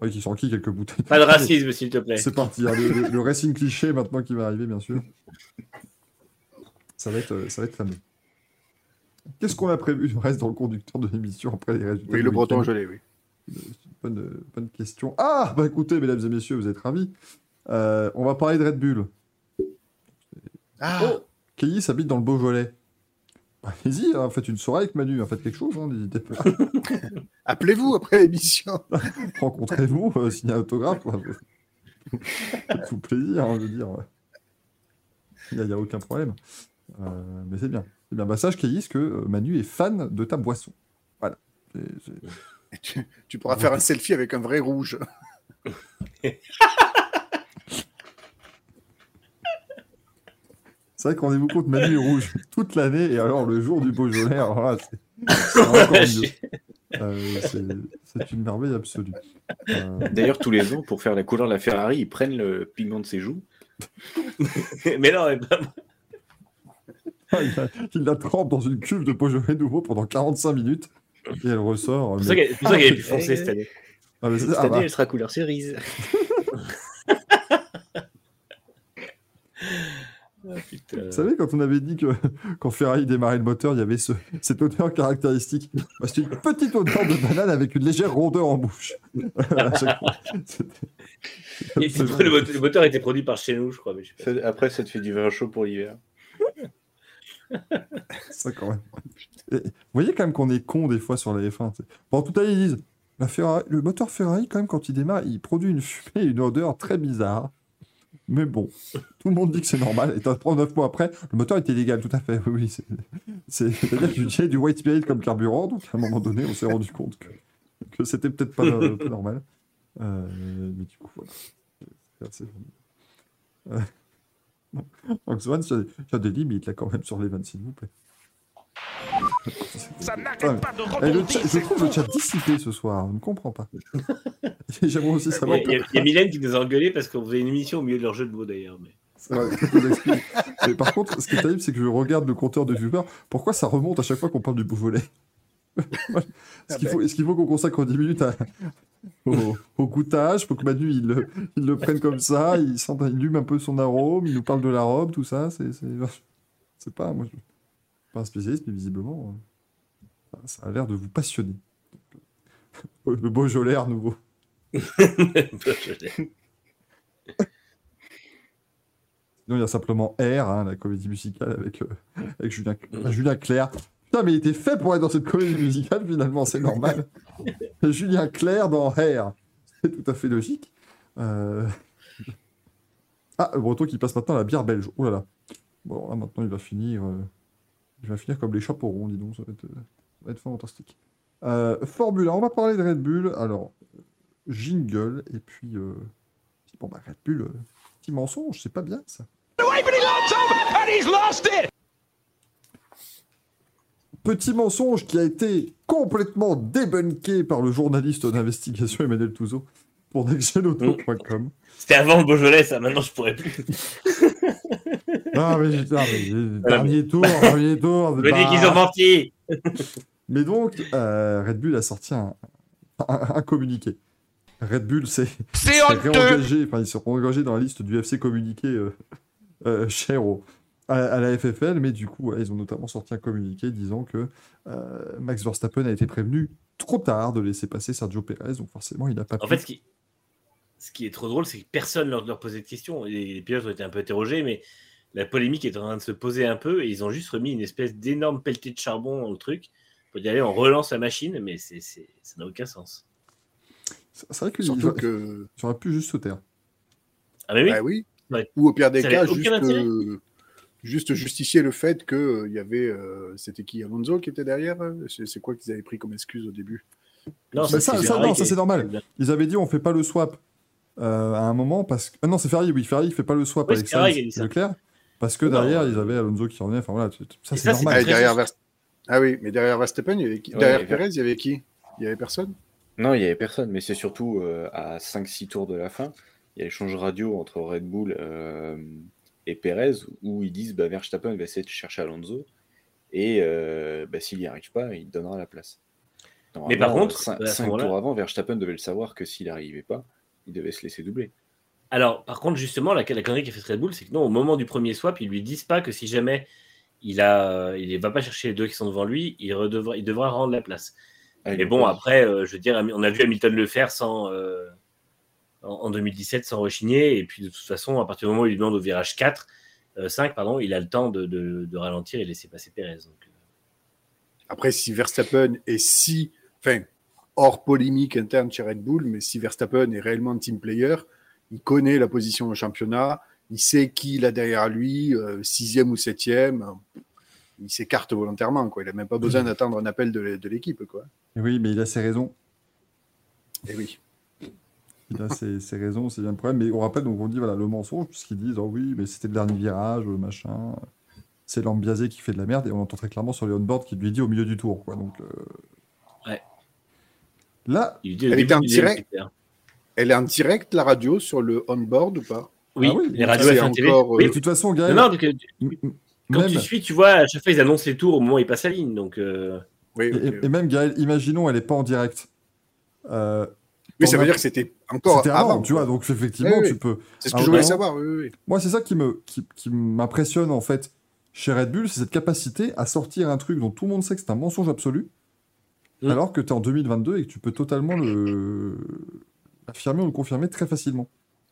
Ouais, qui sont qui quelques bouteilles. Pas de racisme, s'il te plaît. C'est parti, hein, le, le- le racing cliché maintenant qui va arriver, bien sûr. Ça va être, euh, ça va être fameux. Qu'est-ce qu'on a prévu du reste dans le conducteur de l'émission après les résultats Oui, le breton, l'ai, oui. bonne, euh, bonne question. Ah, bah écoutez, mesdames et messieurs, vous êtes ravis. Euh, on va parler de Red Bull. Ah, Oh Kelly s'habite dans le Beaujolais. Allez-y, hein, faites une soirée avec Manu, hein, faites quelque chose, hein, n'hésitez pas. [laughs] appelez-vous après l'émission. [laughs] Rencontrez-vous, euh, signez un autographe. quoi. Faites-vous plaisir, hein, je veux dire. ouais. Il n'y a, aucun problème. Euh, mais c'est bien. C'est bien. Bah, sache, que euh, Manu est fan de ta boisson. Voilà. [laughs] Tu pourras faire un selfie avec un vrai rouge. C'est vrai qu'on est beaucoup de Manu est rouge [laughs] toute l'année, et alors le jour du Beaujolais, alors là, c'est c'est encore mieux. Euh, c'est une merveille absolue. Euh, D'ailleurs, tous les ans, pour faire la couleur de la Ferrari, ils prennent le pigment de ses joues. [laughs] mais non, mais pas- il, la, il la trempe dans une cuve de Beaujolais nouveau pendant 45 minutes, et elle ressort. c'est pour ça mais- pour ça qu'elle est plus foncée cette année. Ah, Cette ah, année, bah, elle sera couleur cerise. [laughs] Vous savez, quand on avait dit que [laughs] quand Ferrari démarrait le moteur, il y avait ce, cette odeur caractéristique. Bah, C'était une petite odeur de banane avec une légère rondeur en bouche. [laughs] Le, moteur, le moteur était produit par chez nous, je crois. Mais je sais pas. Ça- Après, ça te fait du vin chaud pour l'hiver. [laughs] Ça, quand même. Et vous voyez quand même qu'on est con des fois sur la F1. tu sais. Bon, tout à l'heure, ils disent la Ferrari- le moteur Ferrari, quand même, quand il démarre, il produit une fumée et une odeur très bizarre. Mais bon, [laughs] tout le monde dit que c'est normal. Et trois, neuf mois après, le moteur était légal, tout à fait. Oui, oui. c'est- c'est- C'est-à-dire qu'il utilisait du white spirit comme carburant. Donc, à un moment donné, on s'est rendu compte que, que c'était peut-être pas, euh, pas normal. Euh, mais du coup, voilà. C'est assez- Euh. [laughs] Donc, Swan, il des limites là quand même sur les vannes, s'il vous plaît. Ça Ah, n'arrête pas de Eh, le rebondir. chat- je trouve le chat dissipé ce soir, je ne comprends pas. [laughs] J'aimerais aussi Il y, savoir. a, il y a- il y a Mylène qui nous a engueulé parce qu'on faisait une émission au milieu de leur jeu de mots d'ailleurs. Mais... Par contre, ce qui est terrible, c'est que je regarde le compteur de viewers. Pourquoi ça remonte à chaque fois qu'on parle du Beauvolet [laughs] Est-ce qu'il faut, est-ce qu'il faut qu'on consacre 10 minutes à- au, au goûtage pour que Manu il le, il le prenne comme ça, il, sent, il lume un peu son arôme, il nous parle de la robe, tout ça. C'est, c'est, c'est pas, moi, je pas un spécialiste, mais visiblement, euh, ça a l'air de vous passionner. [laughs] Le Beaujolais à nouveau. [laughs] Sinon, il y a simplement R, hein, la comédie musicale avec, euh, avec Julien, euh, Julien Clerc. Putain, mais il était fait pour être dans cette comédie musicale, finalement, c'est normal. [laughs] Julien Clerc dans R. C'est tout à fait logique. Euh, Ah, le breton qui passe maintenant à la bière belge. Oh là là. Bon, là, maintenant, il va finir. euh, Il va finir comme les chapeaux ronds, dis donc. Ça va être, ça va être fantastique. Euh, Formule 1, on va parler de Red Bull. Alors, jingle, et puis. euh, Bon, bah, Red Bull, euh, petit mensonge, c'est pas bien ça. Petit mensonge qui a été complètement débunké par le journaliste d'investigation Emmanuel Touzeau pour nextgenauto.com. C'était avant le Beaujolais, ça. Maintenant, je pourrais plus. [laughs] Ah, mais, j'ai- mais, dernier tour, dernier tour. [laughs] Je me dis qu'ils ont menti. [laughs] Mais donc, euh, Red Bull a sorti un, un- un communiqué. Red Bull s'est réengagé, enfin, ils seront engagés dans la liste du FC communiqué euh, euh, cher au- à, à la FFL, mais du coup, ouais, ils ont notamment sorti un communiqué disant que euh, Max Verstappen a été prévenu trop tard de laisser passer Sergio Perez, donc forcément, il n'a pas En pu. fait, ce qui, ce qui est trop drôle, c'est que personne leur, leur posait de questions. Les, les pilotes ont été un peu interrogés, mais la polémique est en train de se poser un peu et ils ont juste remis une espèce d'énorme pelletée de charbon dans le truc pour dire allez, on relance la machine, mais c'est, c'est- ça n'a aucun sens. C'est c'est vrai qu'ils Surtout que. ils auraient pu juste se taire. Ah, mais oui, Bah oui. Ouais. Ou au pire des Ça cas, juste, euh, juste justifier le fait que euh, il y avait. euh, C'était qui Alonso qui était derrière euh C'est c'est quoi qu'ils avaient pris comme excuse au début? Non, Bah, c'est ça- non, c'est normal. Ils avaient dit on fait pas le swap euh, à un moment parce que. Ah non, c'est Ferrari, oui, Ferrari fait pas le swap Oui, avec c'est Sainz qui a parce que derrière ils avaient Alonso qui revenait. Enfin voilà, ça c'est normal. ah, derrière ah oui, mais derrière Verstappen, il y avait qui Ouais, Derrière y Perez, il y avait qui? Il y avait personne? Non, il n'y avait personne, mais c'est surtout euh, à 5-6 tours de la fin, il y a l'échange radio entre Red Bull euh, et Perez où ils disent bah, Verstappen va essayer de chercher Alonso et euh, bah, s'il n'y arrive pas, il donnera la place. Mais par contre, 5, à ce moment-là- tours avant, Verstappen devait le savoir que s'il n'arrivait pas, il devait se laisser doubler. Alors, par contre, justement, la, la connerie qu'a fait Red Bull, c'est que non, au moment du premier swap, ils lui disent pas que si jamais il a, il va pas chercher les deux qui sont devant lui, il, redevra, il devra rendre la place. Ah, Mais bon, après, euh, je veux dire, on a vu Hamilton le faire sans, euh, en, en 2017 sans rechigner. Et puis, de toute façon, à partir du moment où il lui demande au virage 4, euh, 5, pardon, il a le temps de, de- de ralentir et laisser passer Perez. Donc, euh, Après, si Verstappen est si. Enfin, hors polémique interne chez Red Bull, mais si Verstappen est réellement team player, il connaît la position au championnat, il sait qui il a derrière lui, euh, sixième ou septième. Il s'écarte volontairement, quoi. Il n'a même pas besoin [laughs] d'attendre un appel de, de l'équipe, quoi. Oui, mais il a ses raisons. Et oui. Il a ses, ses raisons, c'est bien le problème. Mais on rappelle, donc on dit voilà, le mensonge, puisqu'ils disent oh oui, mais c'était le dernier virage, euh, machin. C'est l'ambiasé qui fait de la merde, et on entend très clairement sur les on-board qui lui dit au milieu du tour, quoi. Donc, euh, Ouais. Là, il lui dit au Elle début était en direct. Elle est en direct, la radio, sur le on-board ou pas? Oui, Ah oui, les radios FM TV. encore, euh, Oui. de toute façon, Gaël, non, donc, euh, quand même, tu suis, tu vois, à chaque fois, ils annoncent les tours au moment où ils passent la ligne. Donc, euh, Oui, et, même Gaël, imaginons, elle n'est pas en direct. Euh, Mais ça veut dire que c'était encore C'était avant, avant. tu vois, donc effectivement, Oui, oui. tu peux. C'est ce que Ah, je voulais ouais. savoir. oui, oui, oui. Moi, c'est ça qui me qui, qui m'impressionne en fait chez Red Bull, c'est cette capacité à sortir un truc dont tout le monde sait que c'est un mensonge absolu, Mm. alors que tu es en 2022 et que tu peux totalement le l'affirmer ou le confirmer très facilement.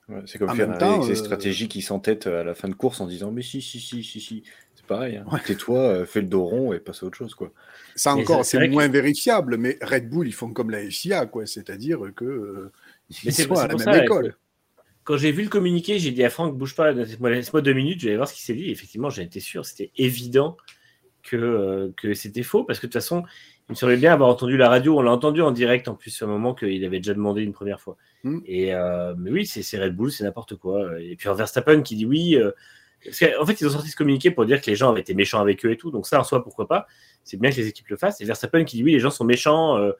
Ouais, c'est comme En faire avec ses euh, stratégies qui s'entêtent à la fin de course en disant mais si si si si si c'est pareil hein. Ouais. tais-toi euh, fais le dos rond et passe à autre chose quoi Ça encore, c'est que- moins vérifiable, mais Red Bull, ils font comme la FIA, quoi. C'est-à-dire que euh, Mais ils c'est- sont c'est à la pour même ça, école. Quand j'ai vu le communiqué, j'ai dit à Franck, bouge pas, laisse-moi deux minutes, je vais aller voir ce qui s'est dit. Et effectivement, j'en étais sûr, c'était évident que, euh, que c'était faux, parce que de toute façon, il me semblait bien avoir entendu la radio, on l'a entendu en direct en plus, à un moment qu'il avait déjà demandé une première fois. Mm. Et, euh, mais oui, c'est c'est Red Bull, c'est n'importe quoi. Et puis Verstappen qui dit oui. euh, parce qu'en fait, ils ont sorti ce communiqué pour dire que les gens avaient été méchants avec eux et tout. Donc ça, en soi, pourquoi pas? C'est bien que les équipes le fassent. Et Verstappen qui dit oui, les gens sont méchants euh,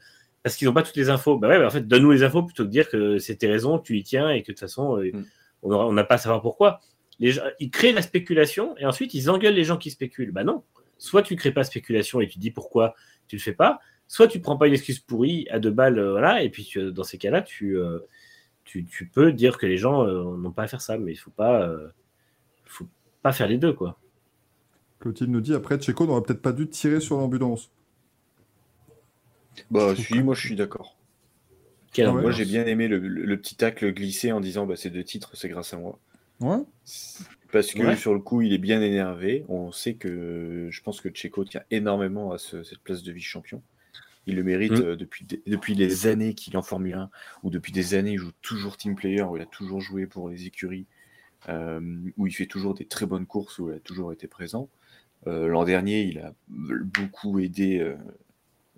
parce qu'ils n'ont pas toutes les infos. Bah ouais, bah en fait, donne-nous les infos plutôt que de dire que c'était raison, que tu y tiens et que de toute façon, euh, Mm. on aura- on n'a pas à savoir pourquoi. Les gens, ils créent la spéculation et ensuite ils engueulent les gens qui spéculent. Bah non. Soit tu crées pas spéculation et tu dis pourquoi tu le fais pas, soit tu prends pas une excuse pourrie à deux balles, euh, voilà, et puis tu- dans ces cas-là, tu, euh, tu, tu peux dire que les gens euh, n'ont pas à faire ça, mais il faut pas, euh, faut pas faire les deux, quoi. Clotilde nous dit après, Checo n'aurait peut-être pas dû tirer sur l'ambulance. bah Je si moi je suis d'accord Quel Ah ouais. moi j'ai bien aimé le, le- le petit tacle glissé en disant bah ces deux titres c'est grâce à moi Ouais. Parce que Ouais. sur le coup il est bien énervé on sait que je pense que Checo tient énormément à ce- cette place de vice champion il le mérite Mm. euh, depuis, depuis les années qu'il est en Formule 1 ou depuis des années il joue toujours team player où il a toujours joué pour les écuries euh, où il fait toujours des très bonnes courses, où il a toujours été présent. Euh, L'an dernier, il a beaucoup aidé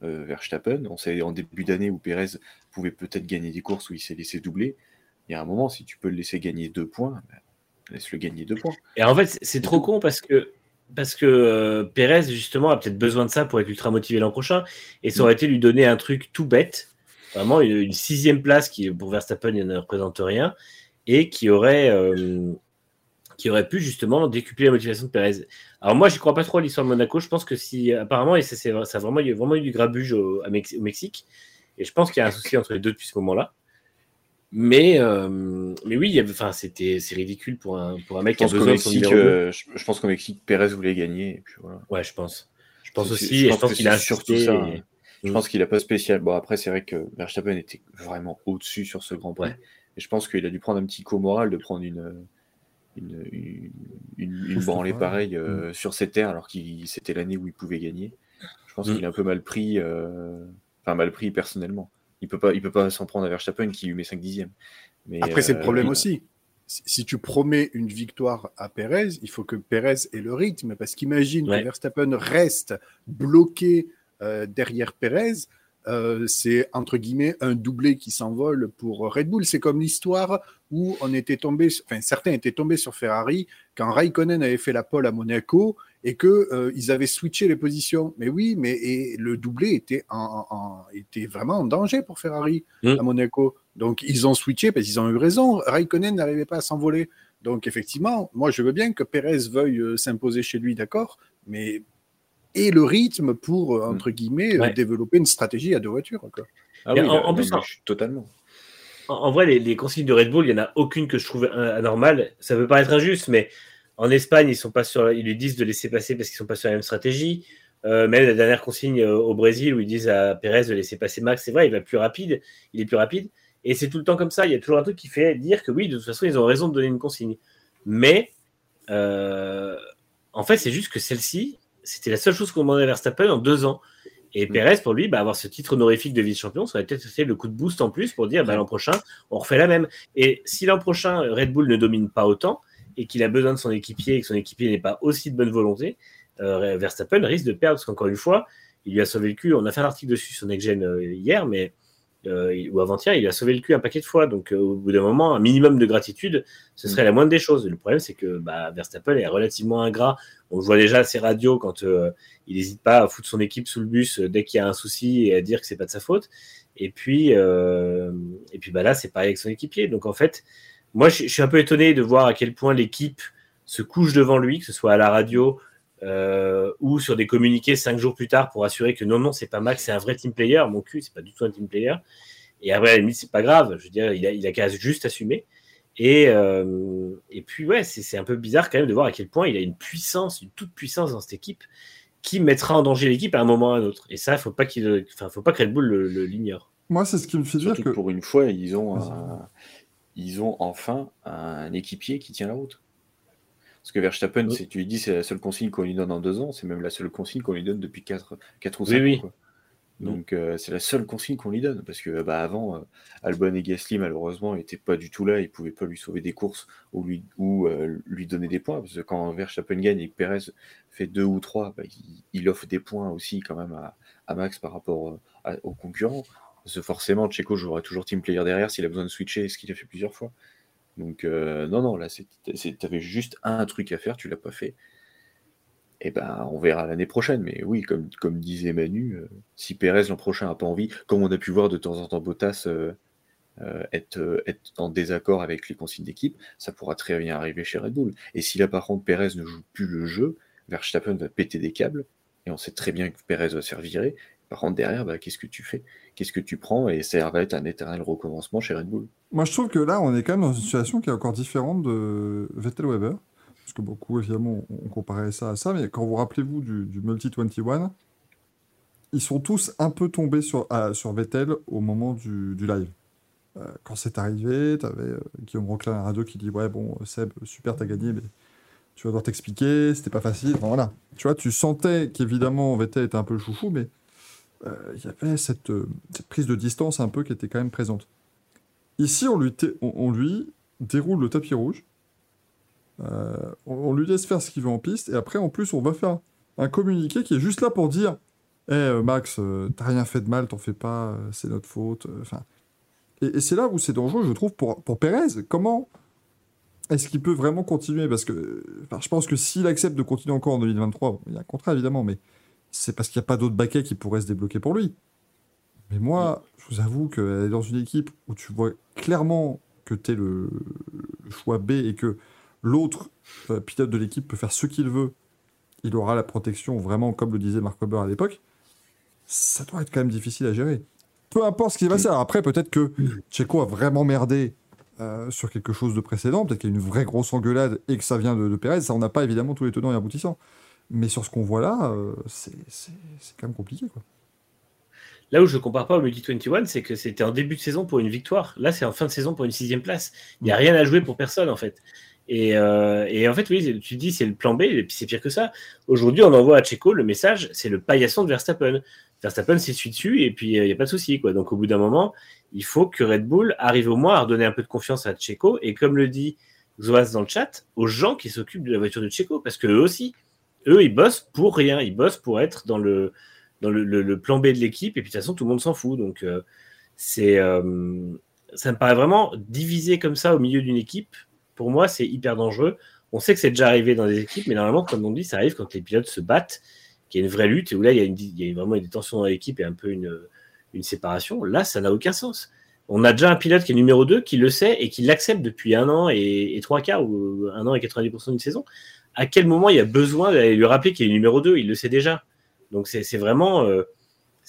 Verstappen. On sait en début d'année où Pérez pouvait peut-être gagner des courses où il s'est laissé doubler. Il y a un moment, si tu peux le laisser gagner deux points, bah, laisse-le gagner deux points. Et en fait, c'est- trop con parce que parce que euh, Pérez justement a peut-être besoin de ça pour être ultra motivé l'an prochain, et ça aurait été lui donner un truc tout bête, vraiment une, une sixième place qui pour Verstappen il ne représente rien, et qui aurait euh, qui aurait pu justement décupler la motivation de Pérez. Alors moi, je crois pas trop à l'histoire de Monaco. Je pense que si apparemment et ça, c'est ça a vraiment il y a vraiment eu du grabuge au, au Mexique, et je pense qu'il y a un souci entre les deux depuis ce moment-là. Mais, euh, mais oui, enfin, c'était, c'est ridicule pour un, pour un mec qui a besoin de son numéro euh, je, je pense qu'au Mexique, Pérez voulait gagner. Et puis voilà. Ouais, je pense. Je pense aussi, je et je pense qu'il a surtout ça, et- hein. Je pense qu'il a pas spécial. Bon, après, c'est vrai que Verstappen était vraiment au-dessus sur ce Grand Prix. Ouais. Et je pense qu'il a dû prendre un petit coup moral de prendre une, une, une, une- une Pousse branlée pareille euh, sur ses terres alors que c'était l'année où il pouvait gagner. Je pense Mm. qu'il a un peu mal pris, enfin mal pris personnellement. Il peut pas, il peut pas s'en prendre à Verstappen qui lui met 5 dixièmes. Mais, Après, c'est le euh, problème aussi. Si si tu promets une victoire à Pérez, il faut que Pérez ait le rythme, parce qu'imagine Ouais. que Verstappen reste bloqué euh, derrière Pérez, euh, c'est entre guillemets un doublé qui s'envole pour Red Bull. C'est comme l'histoire où on était tombé, enfin certains étaient tombés sur Ferrari quand Raikkonen avait fait la pole à Monaco et que euh, ils avaient switché les positions. Mais oui, mais et le doublé était en, en- en- était vraiment en danger pour Ferrari Mm. à Monaco. Donc ils ont switché parce qu'ils ont eu raison. Raikkonen n'arrivait pas à s'envoler. Donc effectivement, moi je veux bien que Pérez veuille euh, s'imposer chez lui, d'accord, mais et le rythme pour euh, entre guillemets euh, Ouais. développer une stratégie à deux voitures. Quoi. Ah oui, en- là, en non, plus, je totalement. En, en vrai, les, les consignes de Red Bull, il n'y en a aucune que je trouve anormale. Ça peut paraître injuste, mais en Espagne, ils, sont pas sur, ils lui disent de laisser passer parce qu'ils sont pas sur la même stratégie. Euh, même la dernière consigne euh, au Brésil où ils disent à Pérez de laisser passer Max, c'est vrai, il va plus rapide, il est plus rapide. Et c'est tout le temps comme ça. Il y a toujours un truc qui fait dire que oui, de toute façon, ils ont raison de donner une consigne. Mais euh, en fait, c'est juste que celle-ci, c'était la seule chose qu'on demandait à Verstappen en deux ans. Et Mm. Pérez, pour lui, bah, avoir ce titre honorifique de vice-champion, ça aurait peut-être été le coup de boost en plus pour dire bah, l'an prochain, on refait la même. Et si l'an prochain, Red Bull ne domine pas autant et qu'il a besoin de son équipier et que son équipier n'est pas aussi de bonne volonté, euh, Verstappen risque de perdre parce qu'encore une fois, il lui a sauvé le cul. On a fait un article dessus sur Next Gen euh, hier, mais euh, ou avant-hier, il lui a sauvé le cul un paquet de fois. Donc, euh, au bout d'un moment, un minimum de gratitude, ce serait la moindre des choses. Le problème, c'est que bah, Verstappen est relativement ingrat. On le voit déjà à ses radios quand euh, il n'hésite pas à foutre son équipe sous le bus dès qu'il y a un souci et à dire que c'est pas de sa faute. Et puis, et puis bah là, c'est pareil avec son équipier. Donc en fait, moi, je, je suis un peu étonné de voir à quel point l'équipe se couche devant lui, que ce soit à la radio euh, ou sur des communiqués cinq jours plus tard pour assurer que non, non, c'est pas Max, c'est un vrai team player. Mon cul, c'est pas du tout un team player. Et après, à la limite, c'est pas grave. Je veux dire, il a, il a qu'à juste assumer. Et, euh, et puis, ouais, c'est un peu bizarre quand même de voir à quel point il a une puissance, une toute puissance dans cette équipe qui mettra en danger l'équipe à un moment ou à un autre. Et ça, il faut pas qu'il, enfin, faut pas que Red Bull le- le- l'ignore. Moi, c'est ce qui me fait dire que. que pour une fois, ils ont, un- ils ont enfin un équipier qui tient la route. Parce que Verstappen, Oui. tu lui dis, c'est la seule consigne qu'on lui donne en deux ans, c'est même la seule consigne qu'on lui donne depuis 4, quatre ou Oui, 5 oui. ans. quoi. Donc euh, c'est la seule consigne qu'on lui donne. Parce que bah, avant, euh, Albon et Gasly, malheureusement, n'étaient pas du tout là, ils ne pouvaient pas lui sauver des courses ou lui, ou, euh, lui donner des points. Parce que quand Verstappen gagne et que Perez fait deux ou trois, bah, il, il offre des points aussi quand même à, à Max par rapport à- aux concurrents. Parce que forcément, Checo jouera toujours team player derrière s'il a besoin de switcher, ce qu'il a fait plusieurs fois. Donc, euh, non, non, là, tu avais juste un truc à faire, tu l'as pas fait. Et ben, on verra l'année prochaine. Mais oui, comme, disait Manu, euh, si Pérez l'an prochain n'a pas envie, comme on a pu voir de temps en temps Bottas être, euh, être en désaccord avec les consignes d'équipe, ça pourra très bien arriver chez Red Bull. Et si là, par contre, Pérez ne joue plus le jeu, Verstappen va péter des câbles. Et on sait très bien que Pérez va se faire virer. Par contre, derrière, bah, qu'est-ce que tu fais? Qu'est-ce que tu prends Et ça va être un éternel recommencement chez Red Bull. Moi, je trouve que là, on est quand même dans une situation qui est encore différente de Vettel-Weber. Parce que beaucoup, évidemment, on comparait ça à ça. Mais quand vous rappelez-vous du, du Multi-21, ils sont tous un peu tombés sur, sur Vettel au moment du, live. Euh, quand c'est arrivé, tu avais Guillaume Roquelin à la radio qui dit Ouais, bon, Seb, super, t'as gagné, mais tu vas devoir t'expliquer, c'était pas facile. Voilà. Tu vois, tu sentais qu'évidemment, Vettel était un peu chouchou, mais euh, il y avait cette, euh, cette prise de distance un peu qui était quand même présente. Ici, on lui, on, on lui déroule le tapis rouge. Euh, on, lui laisse faire ce qu'il veut en piste. Et après, en plus, on va faire un communiqué qui est juste là pour dire Eh euh, Max, euh, t'as rien fait de mal, t'en fais pas, euh, c'est notre faute. euh, Enfin, et, c'est là où c'est dangereux, je trouve, pour, pour Pérez. Comment est-ce qu'il peut vraiment continuer? Parce que euh, je pense que s'il accepte de continuer encore en 2023, bon, il y a un contrat évidemment, mais c'est parce qu'il n'y a pas d'autres baquets qui pourraient se débloquer pour lui. Mais moi, je vous avoue est dans une équipe où tu vois clairement que tu es le, le choix B et que l'autre euh, pilote de l'équipe peut faire ce qu'il veut. Il aura la protection, vraiment, comme le disait Mark Webber à l'époque. Ça doit être quand même difficile à gérer. Peu importe ce qui va se passer. Alors après, peut-être que Checo a vraiment merdé euh, sur quelque chose de précédent. Peut-être qu'il y a une vraie grosse engueulade et que ça vient de, de Perez. Ça, on n'a pas évidemment tous les tenants et aboutissants. Mais sur ce qu'on voit là, euh, c'est c'est- c'est quand même compliqué. Quoi. Là où je compare pas au Multi 21, c'est que c'était en début de saison pour une victoire. Là, c'est en fin de saison pour une sixième place. Il n'y a rien à jouer pour personne, en fait. Et, euh, et en fait, oui, tu dis c'est le plan B, et puis c'est pire que ça. Aujourd'hui, on envoie à Checo le message, c'est le paillasson de Verstappen. Verstappen s'essuie dessus, et puis il n'y a pas de souci. Quoi. Donc au bout d'un moment, il faut que Red Bull arrive au moins à redonner un peu de confiance à Checo. Et comme le dit Zoas dans le chat, aux gens qui s'occupent de la voiture de Checo, parce que eux aussi, eux, ils bossent pour rien. Ils bossent pour être dans le, plan B de l'équipe, et puis de toute façon, tout le monde s'en fout. Donc, euh, c'est, euh, ça me paraît vraiment divisé comme ça au milieu d'une équipe. Pour moi, c'est hyper dangereux. On sait que c'est déjà arrivé dans des équipes, mais normalement, comme on dit, ça arrive quand les pilotes se battent, qu'il y a une vraie lutte, et où là, il y a, vraiment une tension dans l'équipe et un peu une, une séparation. Là, ça n'a aucun sens. On a déjà un pilote qui est numéro 2, qui le sait et qui l'accepte depuis un an et, et trois quarts, ou un an et 90% d'une saison. À quel moment il y a besoin d'aller lui rappeler qu'il est numéro 2 Il le sait déjà. Donc c'est vraiment, euh,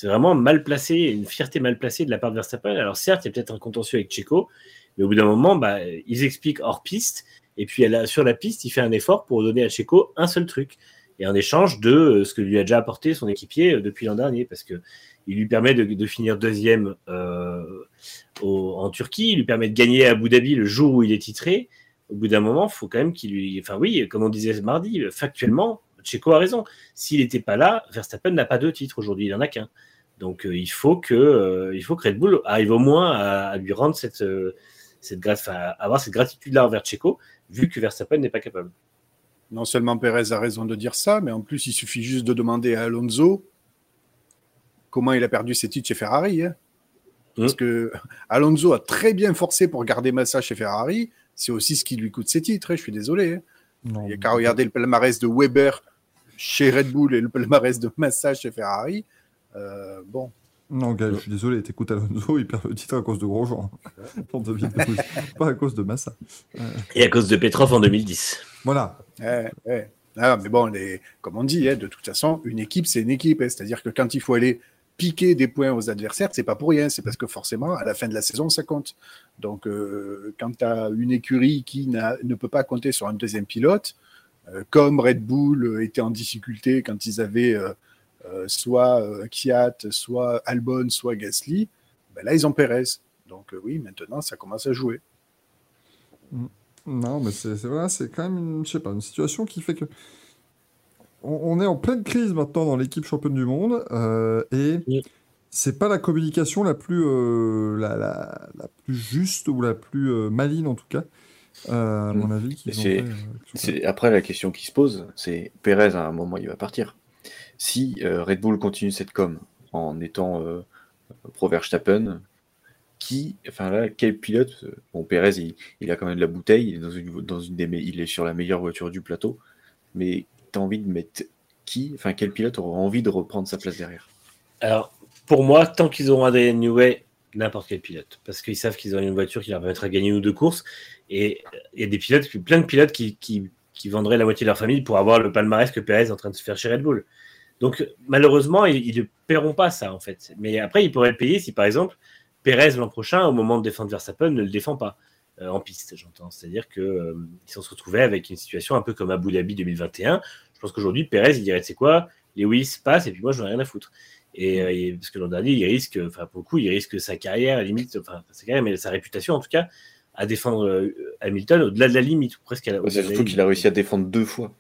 vraiment mal placé, une fierté mal placée de la part de Verstappen. Alors certes, il y a peut-être un contentieux avec Checo, mais au bout d'un moment, bah, ils expliquent hors piste, et puis sur la piste, il fait un effort pour donner à Checo un seul truc, et en échange de euh, ce que lui a déjà apporté son équipier euh, depuis l'an dernier, parce que il lui permet de, finir deuxième en Turquie, il lui permet de gagner à Abu Dhabi le jour où il est titré. Au bout d'un moment, il faut quand même qu'il lui. Enfin, oui, comme on disait mardi, factuellement, Checo a raison. S'il n'était pas là, Verstappen n'a pas deux titres aujourd'hui, il n'en a qu'un. Donc, euh, il, faut que, euh, il faut que Red Bull arrive au moins à, à lui rendre cette, euh, cette à avoir cette gratitude-là envers Checo, vu que Verstappen n'est pas capable. Non seulement Pérez a raison de dire ça, mais en plus, il suffit juste de demander à Alonso comment il a perdu ses titres chez Ferrari. hein. Parce Mm. que Alonso a très bien forcé pour garder Massa chez Ferrari. C'est aussi ce qui lui coûte ses titres. hein, Je suis désolé. hein. Non, Il n'y a qu'à regarder le palmarès de Weber chez Red Bull et le palmarès de Massa chez Ferrari. Euh, bon, Non, Gaël, je suis désolé, t'écoutes Alonso, il perd le titre à cause de Grosjean. en 2012, pas à cause de Massa. Et à cause de Petrov en 2010. Voilà. Ouais. Ah, mais bon, les, comme on dit, hein, de toute façon, une équipe, c'est une équipe. hein. C'est-à-dire que quand il faut aller piquer des points aux adversaires, c'est pas pour rien, c'est parce que forcément, à la fin de la saison, ça compte. Donc, euh, quand tu as une écurie qui ne peut pas compter sur un deuxième pilote, euh, comme Red Bull était en difficulté quand ils avaient euh, soit Kiat, soit Albon, soit Gasly, ben là, ils ont Perez. Donc, oui, maintenant, ça commence à jouer. Non, mais c'est c'est quand même une situation qui fait que. On, on est en pleine crise maintenant dans l'équipe championne du monde euh, et Oui. c'est pas la communication la plus, euh, la, la, la plus juste ou la plus euh, maligne en tout cas, euh, à mon avis. fait, euh, tout Après, la question qui se pose, c'est Pérez, à un moment, il va partir. Si euh, Red Bull continue cette com en étant euh, pro Verstappen, qui, enfin là, quel pilote Bon, Pérez, il, il a quand même de la bouteille, il est, dans une, dans une des, il est sur la meilleure voiture du plateau, mais t'as envie de mettre qui Enfin, quel pilote aura envie de reprendre sa place derrière? Alors, pour moi, tant qu'ils auront Adrien Newey, n'importe quel pilote. Parce qu'ils savent qu'ils ont une voiture qui leur permettra de gagner une ou deux courses. Et il y a des pilotes, plein de pilotes qui, vendraient la moitié de leur famille pour avoir le palmarès que Perez est en train de se faire chez Red Bull. Donc, malheureusement, ils ils ne paieront pas ça, en fait. Mais après, ils pourraient le payer si, par exemple, Perez, l'an prochain, au moment de défendre Verstappen, ne le défend pas. Euh, en piste, j'entends. C'est-à-dire qu'ils s'en se retrouvaient avec une situation un peu comme Abu Dhabi 2021. Je pense qu'aujourd'hui, Perez, il dirait, c'est quoi Lewis passe et puis moi, je n'en ai rien à foutre. Et, euh, et- parce que l'an dernier, il risque, enfin pour le coup, il risque sa carrière, limite, enfin sa carrière, mais sa réputation en tout cas, à défendre euh, Hamilton au-delà de la limite, ou presque à la Ouais, C'est surtout qu'il a réussi à défendre deux fois.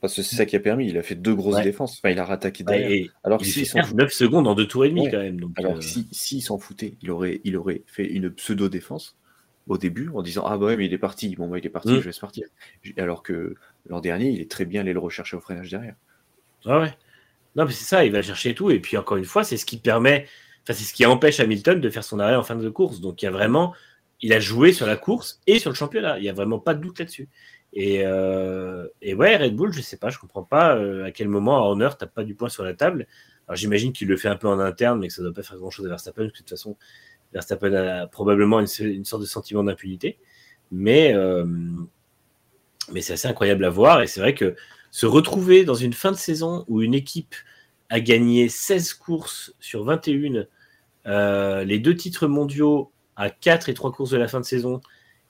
Parce que c'est ça qui a permis, il a fait deux grosses Ouais. défenses. Enfin, il a rattaqué derrière. Alors il s'il s'en faire 9 secondes en deux tours et demi Ouais. quand même. Donc, Alors euh, que si, s'il s'en foutait, il aurait, il aurait fait une pseudo-défense au début en disant Ah bah ouais, mais il est parti. Bon, bah il est parti, Mm. je laisse partir. Alors que l'an dernier, il est très bien allé le rechercher au freinage derrière. Ah ouais. Non, mais c'est ça, il va chercher tout. Et puis, encore une fois, c'est ce qui permet, enfin, c'est ce qui empêche Hamilton de faire son arrêt en fin de course. Donc, il y a vraiment, il a joué sur la course et sur le championnat. Il n'y a vraiment pas de doute là-dessus. Et, euh, et ouais, Red Bull, je sais pas, je comprends pas euh, à quel moment à Horner tape pas du poing sur la table. Alors, j'imagine qu'il le fait un peu en interne, mais que ça doit pas faire grand-chose à Verstappen, parce que de toute façon, Verstappen a probablement une, sorte de sentiment d'impunité. Mais, euh, mais c'est assez incroyable à voir. Et c'est vrai que se retrouver dans une fin de saison où une équipe a gagné 16 courses sur 21, euh, les deux titres mondiaux à 4 et 3 courses de la fin de saison,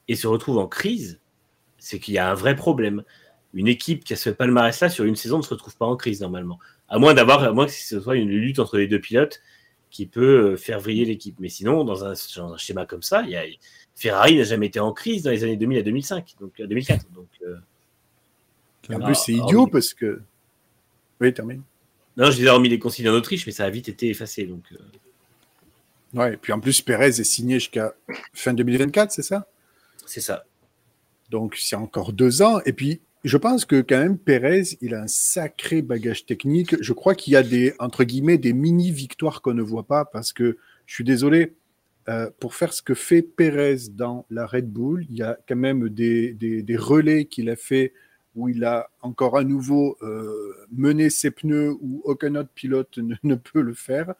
et se retrouve en crise, c'est qu'il y a un vrai problème. Une équipe qui a ce palmarès-là sur une saison ne se retrouve pas en crise normalement. À moins d'avoir, à moins que ce soit une lutte entre les deux pilotes qui peut euh, faire vriller l'équipe. Mais sinon, dans un, dans un schéma comme ça, il y a, Ferrari n'a jamais été en crise dans les années 2000 à 2005, donc à 2004. Donc, euh, en Ah, plus, c'est idiot parce que. Oui, termine. non, je disais hormis les consignes en Autriche, mais ça a vite été effacé. Donc, euh, Ouais, et puis en plus, Perez est signé jusqu'à fin 2024, c'est ça? C'est ça. Donc, c'est encore deux ans. Et puis, je pense que quand même, Perez, il a un sacré bagage technique. Je crois qu'il y a des, entre guillemets, des mini-victoires qu'on ne voit pas parce que, je suis désolé, euh, pour faire ce que fait Perez dans la Red Bull, il y a quand même des, des, des relais qu'il a fait où il a encore à nouveau euh, mené ses pneus où aucun autre pilote ne, ne peut le faire.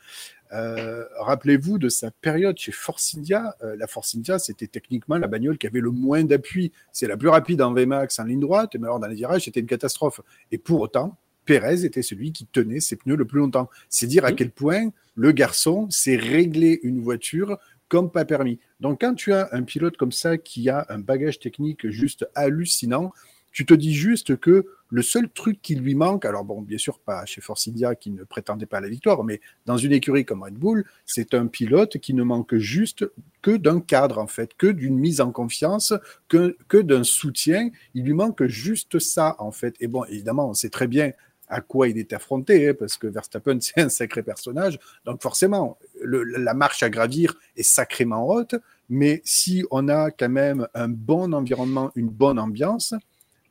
Euh, Rappelez-vous de sa période chez Force India. Euh, la Force India, c'était techniquement la bagnole qui avait le moins d'appui. C'est la plus rapide en VMAX en ligne droite, mais alors dans les virages, c'était une catastrophe. Et pour autant, Pérez était celui qui tenait ses pneus le plus longtemps. C'est dire à quel point le garçon sait régler une voiture comme pas permis. Donc quand tu as un pilote comme ça qui a un bagage technique juste hallucinant, tu te dis juste que le seul truc qui lui manque, alors bon, bien sûr pas chez Force India qui ne prétendait pas la victoire, mais dans une écurie comme Red Bull, c'est un pilote qui ne manque juste que d'un cadre en fait, que d'une mise en confiance, que, que d'un soutien. Il lui manque juste ça en fait. Et bon, évidemment, on sait très bien à quoi il est affronté, hein, parce que Verstappen, [laughs] c'est un sacré personnage. Donc forcément, la marche à gravir est sacrément haute, mais si on a quand même un bon environnement, une bonne ambiance,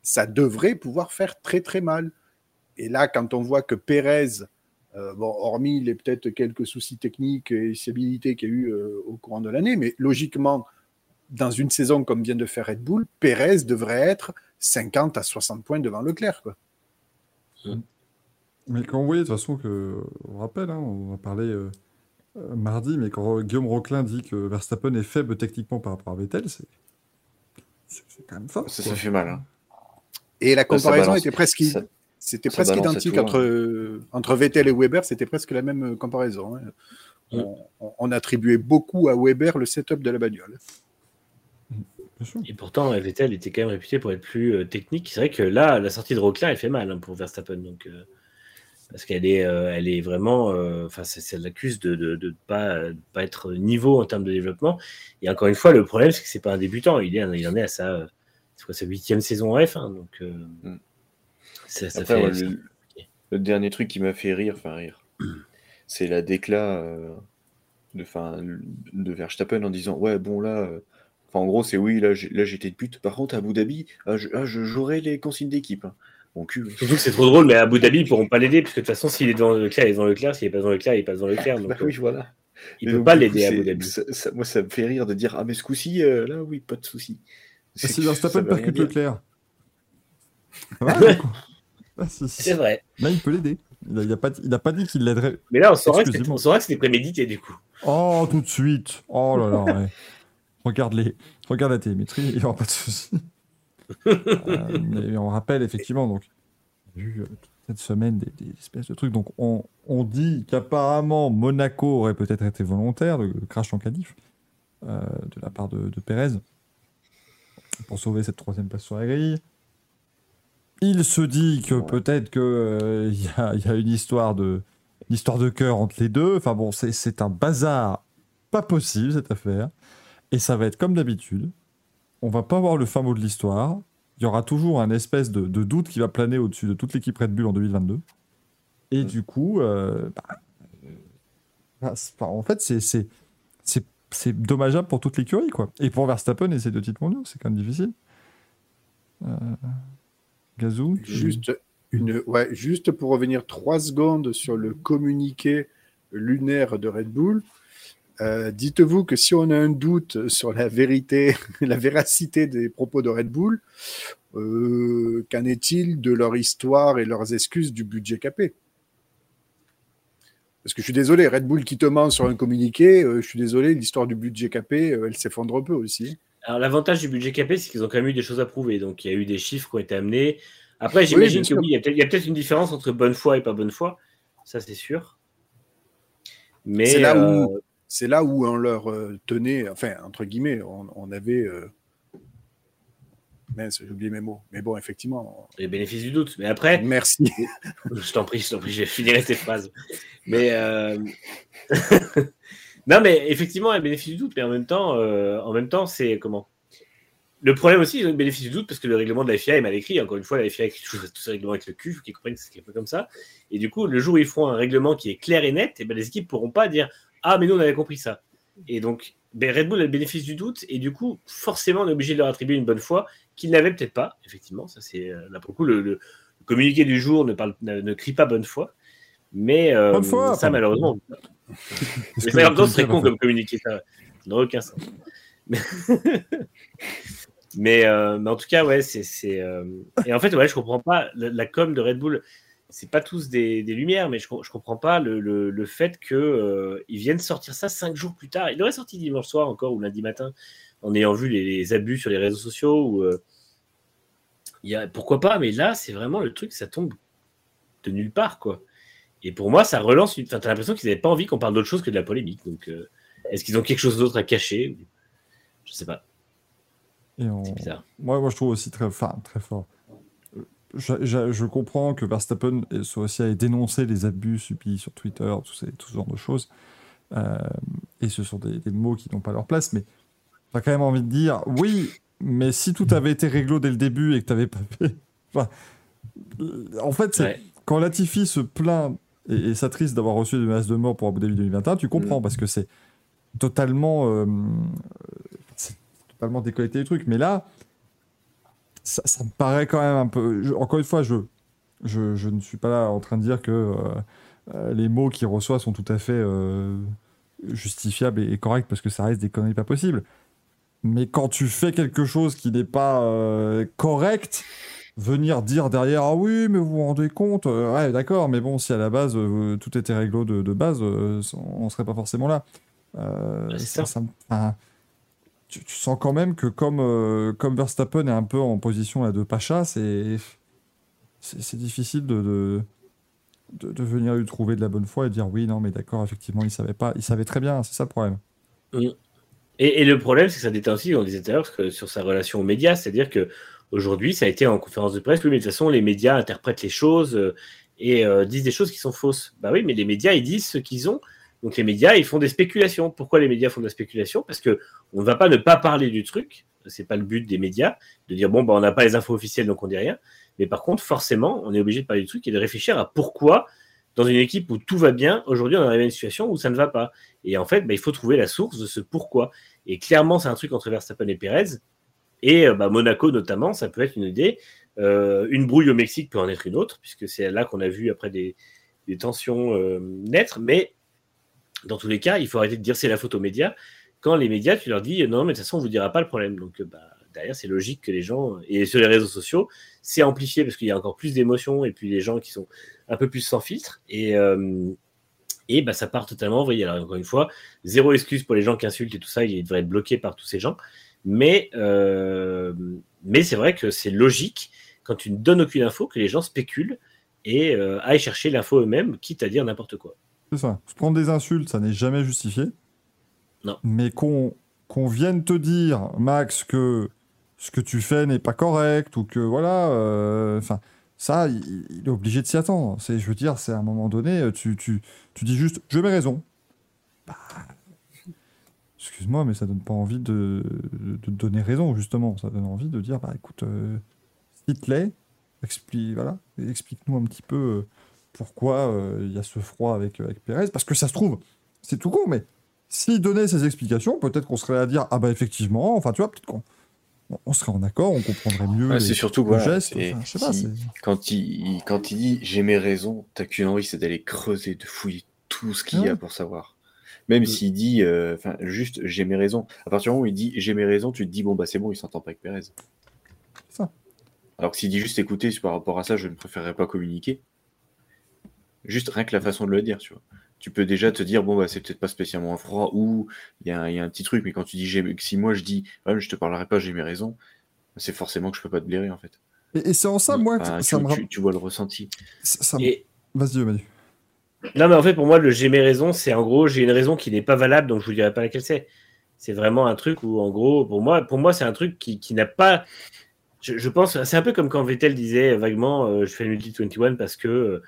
ça devrait pouvoir faire très très mal. Et là, quand on voit que Pérez, euh, bon, hormis les peut-être quelques soucis techniques et fiabilité qu'il y a eu euh, au courant de l'année, mais logiquement, dans une saison comme vient de faire Red Bull, Pérez devrait être 50 à 60 points devant Leclerc. Quoi. Mais quand vous voyez, de toute façon, que, on rappelle, hein, on en a parlé euh, mardi, mais quand Guillaume Roquelin dit que Verstappen est faible techniquement par rapport à Vettel, c'est quand même fort. Ça, ça fait mal. hein. Et la comparaison était presque. C'était presque identique tout, hein. entre, entre Vettel et Weber, c'était presque la même comparaison. hein. On, on- on attribuait beaucoup à Weber le setup de la bagnole. Et pourtant, Vettel était quand même réputé pour être plus euh, technique. C'est vrai que là, la sortie de Rocklin, elle fait mal hein, pour Verstappen. Donc, euh, parce qu'elle est, euh, elle est vraiment. euh, Enfin, ça, ça l'accuse de ne de, de pas, de pas être niveau en termes de développement. Et encore une fois, le problème, c'est que c'est pas un débutant. Il, est, il en est à sa, c'est quoi, sa huitième saison en F1. donc, euh, Mm. ça, ça Après, fait. ouais, ça- le, le dernier truc qui m'a fait rire, enfin rire, [clears throat] c'est la décla euh, de, enfin, de Verstappen en disant Ouais, bon, là. euh, Enfin, en gros, c'est oui, là, j'étais de but. Par contre, à Abu Dhabi, ah, je, ah, les consignes d'équipe. hein. Mon cul. Surtout que c'est trop drôle, mais à Abu Dhabi, ils pourront pas l'aider, parce que de toute façon, s'il est dans le clair, il est dans le clair. S'il est pas dans le clair, il passe dans le clair. [laughs] Donc, Bah euh, oui, voilà. il Et peut donc, pas l'aider à Abu Dhabi. ça- ça- moi, ça me fait rire de dire Ah, mais ce coup-ci, euh, là, oui, pas de souci. Ça Verstappen percute dire. Leclerc. [laughs] Ah, si, si. C'est vrai. Là, il peut l'aider. Il a, il a pas, dit qu'il l'aiderait. Mais là, on saura que c'était- que prémédité, du coup. Oh, tout de suite. Oh là là. [laughs] ouais. Regarde, les... Regarde la télémétrie, il n'y aura pas de souci. [laughs] Euh, on rappelle effectivement, donc, eu euh, cette semaine des, des espèces de trucs. Donc, on, on dit qu'apparemment Monaco aurait peut-être été volontaire, le, le crash en qualif, euh, de la part de, de Pérez, pour sauver cette troisième place sur la grille. Il se dit que Ouais. peut-être qu'il y, a, il y a une histoire de, une histoire de cœur entre les deux. Enfin bon, c'est- un bazar pas possible cette affaire. Et ça va être comme d'habitude. On va pas voir le fin mot de l'histoire. Il y aura toujours un espèce de, de doute qui va planer au-dessus de toute l'équipe Red Bull en 2022. Et du coup, euh, bah, euh, bah, en fait, c'est- c'est dommageable pour toute l'écurie. quoi. Et pour Verstappen et ses deux titres mondiaux, c'est quand même difficile. Euh, Gazou juste pour revenir trois secondes sur le communiqué lunaire de Red Bull. euh, Dites-vous que si on a un doute sur la vérité, [laughs] la véracité des propos de Red Bull, euh, qu'en est-il de leur histoire et leurs excuses du budget capé? Parce que je suis désolé, Red Bull qui te ment sur un communiqué, euh, je suis désolé, l'histoire du budget capé, euh, elle s'effondre un peu aussi. Alors, l'avantage du budget capé, c'est qu'ils ont quand même eu des choses à prouver. Donc, il y a eu des chiffres qui ont été amenés. Après, j'imagine bien que oui, il y a peut-être une différence entre bonne foi et pas bonne foi. Ça, c'est sûr. Mais C'est là euh, là où on leur tenait, enfin entre guillemets, on, on avait j'ai oublié mes mots. Mais bon, effectivement, les bénéfices du doute. Mais après, merci. [laughs] je t'en prie, je t'en prie, je finirai tes phrases. Mais euh, [laughs] non, mais effectivement, il y a le bénéfice du doute, mais en même temps, euh, en même temps, c'est comment? Le problème aussi, ils ont le bénéfice du doute parce que le règlement de la FIA est mal écrit. Encore une fois, la FIA écrit tous tous ces règlements avec le cul, faut qu'ils comprennent que c'est un peu comme ça. Et du coup, le jour où ils feront un règlement qui est clair et net, et ben les équipes pourront pas dire ah mais nous on avait compris ça. Et donc, ben, Red Bull a le bénéfice du doute et du coup, forcément, on est obligé de leur attribuer une bonne foi qu'ils n'avaient peut-être pas. Effectivement, ça c'est euh, là pour le coup le, communiqué du jour ne parle ne, ne crie pas bonne foi. Mais euh, Bonne foi, ça malheureusement, [laughs] mais ça, en serait con comme communiqué, ça n'aurait aucun sens. Mais, [laughs] mais, euh, mais en tout cas, ouais, c'est. c'est, euh, Et en fait, ouais, je comprends pas la, la com de Red Bull. C'est pas tous des, des lumières, mais je, je comprends pas le, le, le fait qu'ils euh, viennent sortir ça cinq jours plus tard. Il aurait sorti dimanche soir encore ou lundi matin, en ayant vu les, les abus sur les réseaux sociaux. Ou, euh, il y a, pourquoi pas, mais là, c'est vraiment le truc, ça tombe de nulle part, quoi. Et pour moi, ça relance. Une... Enfin, t'as l'impression qu'ils n'avaient pas envie qu'on parle d'autre chose que de la polémique. Donc, euh, est-ce qu'ils ont quelque chose d'autre à cacher Je sais pas. On- C'est bizarre. Moi, moi, je trouve aussi très, enfin, très fort. Je, je- je comprends que Verstappen soit aussi à dénoncer les abus subis sur Twitter, tout, ces- tout ce genre de choses. Euh, et ce sont des, des mots qui n'ont pas leur place, mais t'as quand même envie de dire oui, mais si tout avait été réglo dès le début et que t'avais pas fait. [laughs] Enfin, euh, en fait, Ouais. quand Latifi se plaint et, et s'attriste d'avoir reçu des menaces de mort pour Abu Dhabi 2021, tu comprends parce que c'est totalement, euh, totalement déconnecté du truc. Mais là, ça, ça me paraît quand même un peu. je- encore une fois, je, je, je ne suis pas là en train de dire que euh, euh, les mots qu'il reçoit sont tout à fait euh, justifiables et, et corrects parce que ça reste des conneries pas possibles. Mais quand tu fais quelque chose qui n'est pas euh, correct, venir dire derrière ah oui mais vous vous rendez compte ouais d'accord mais bon si à la base tout était réglo de, de base on serait pas forcément là ça, ça. ça me- enfin, tu, sens quand même que comme, euh, comme Verstappen est un peu en position là, de Pacha c'est difficile de, de, venir lui trouver de la bonne foi et dire oui, non, mais d'accord, effectivement, il savait pas. Il savait très bien, c'est ça le problème. Et, et le problème, c'est que ça déteint aussi, on disait tout à l'heure, sur sa relation aux médias. C'est-à-dire que aujourd'hui, ça a été en conférence de presse, oui, mais de toute façon, les médias interprètent les choses euh, et euh, disent des choses qui sont fausses. Bah oui, mais les médias, ils disent ce qu'ils ont. Donc les médias, ils font des spéculations. Pourquoi les médias font de la spéculation? Parce que on ne va pas ne pas parler du truc. C'est pas le but des médias de dire bon, bah, on n'a pas les infos officielles, donc on dit rien. Mais par contre, forcément, on est obligé de parler du truc et de réfléchir à pourquoi, dans une équipe où tout va bien, aujourd'hui, on arrive à une situation où ça ne va pas. Et en fait, bah, il faut trouver la source de ce pourquoi. Et clairement, c'est un truc entre Verstappen et Perez. Et euh, bah, Monaco, notamment, ça peut être une idée. Euh, une brouille au Mexique peut en être une autre, puisque c'est là qu'on a vu après des, tensions euh, naître. Mais dans tous les cas, il faut arrêter de dire c'est la faute aux médias. Quand les médias, tu leur dis non, mais de toute façon, on ne vous dira pas le problème. Donc, euh, bah, derrière, c'est logique que les gens. Et sur les réseaux sociaux, c'est amplifié parce qu'il y a encore plus d'émotions et puis les gens qui sont un peu plus sans filtre. Et. euh, et bah, ça part totalement en vrille. Alors, encore une fois, zéro excuse pour les gens qui insultent et tout ça, ils devraient être bloqués par tous ces gens. Mais, euh, c'est vrai que c'est logique, quand tu ne donnes aucune info, que les gens spéculent et aillent chercher l'info eux-mêmes, quitte à dire n'importe quoi. C'est ça. Se prendre des insultes, ça n'est jamais justifié. Non. Mais qu'on qu'on vienne te dire, Max, que ce que tu fais n'est pas correct ou que voilà, euh, enfin, ça, il, il est obligé de s'y attendre. C'est, je veux dire, c'est à un moment donné, tu, tu, tu dis juste, je mets raison. Bah, excuse-moi, mais ça donne pas envie de, de donner raison, justement. Ça donne envie de dire, bah écoute, euh, s'il te plaît, explique, voilà, explique-nous un petit peu euh, pourquoi euh, il y a ce froid avec, avec Pérez. Parce que ça se trouve, c'est tout con, mais s'il donnait ces explications, peut-être qu'on serait à dire, ah bah effectivement, enfin tu vois, peut-être qu'on on- serait en accord, on comprendrait mieux Ouais, c'est surtout le voilà, geste. c'est- enfin, je sais pas, si- quand il, quand il dit j'ai mes raisons, t'as qu'une envie, c'est d'aller creuser, de fouiller tout ce qu'il y a pour savoir. Même s'il dit, euh, enfin, juste j'ai mes raisons. À partir du moment où il dit j'ai mes raisons, tu te dis bon bah c'est bon, il s'entend pas avec Pérez. ça. Alors que s'il dit juste écoutez, par rapport à ça, je ne préférerais pas communiquer. Juste rien que la façon de le dire, tu vois. Tu peux déjà te dire bon bah c'est peut-être pas spécialement un froid ou il y, a un- il y a un petit truc, mais quand tu dis j'ai, si moi je dis ouais, mais je te parlerai pas, j'ai mes raisons, c'est forcément que je peux pas te blairer en fait. Et, et c'est en ça, moi, que Enfin, ça tu, me tu- tu vois le ressenti. ça- ça Et, Vas-y, Manu. Non, mais en fait, pour moi, le j'ai mes raisons, c'est en gros, j'ai une raison qui n'est pas valable, donc je vous dirai pas laquelle c'est. C'est vraiment un truc où, en gros, pour moi, pour moi c'est un truc qui, qui n'a pas. Je, je pense, c'est un peu comme quand Vettel disait vaguement euh, je fais le multi 21 parce que euh,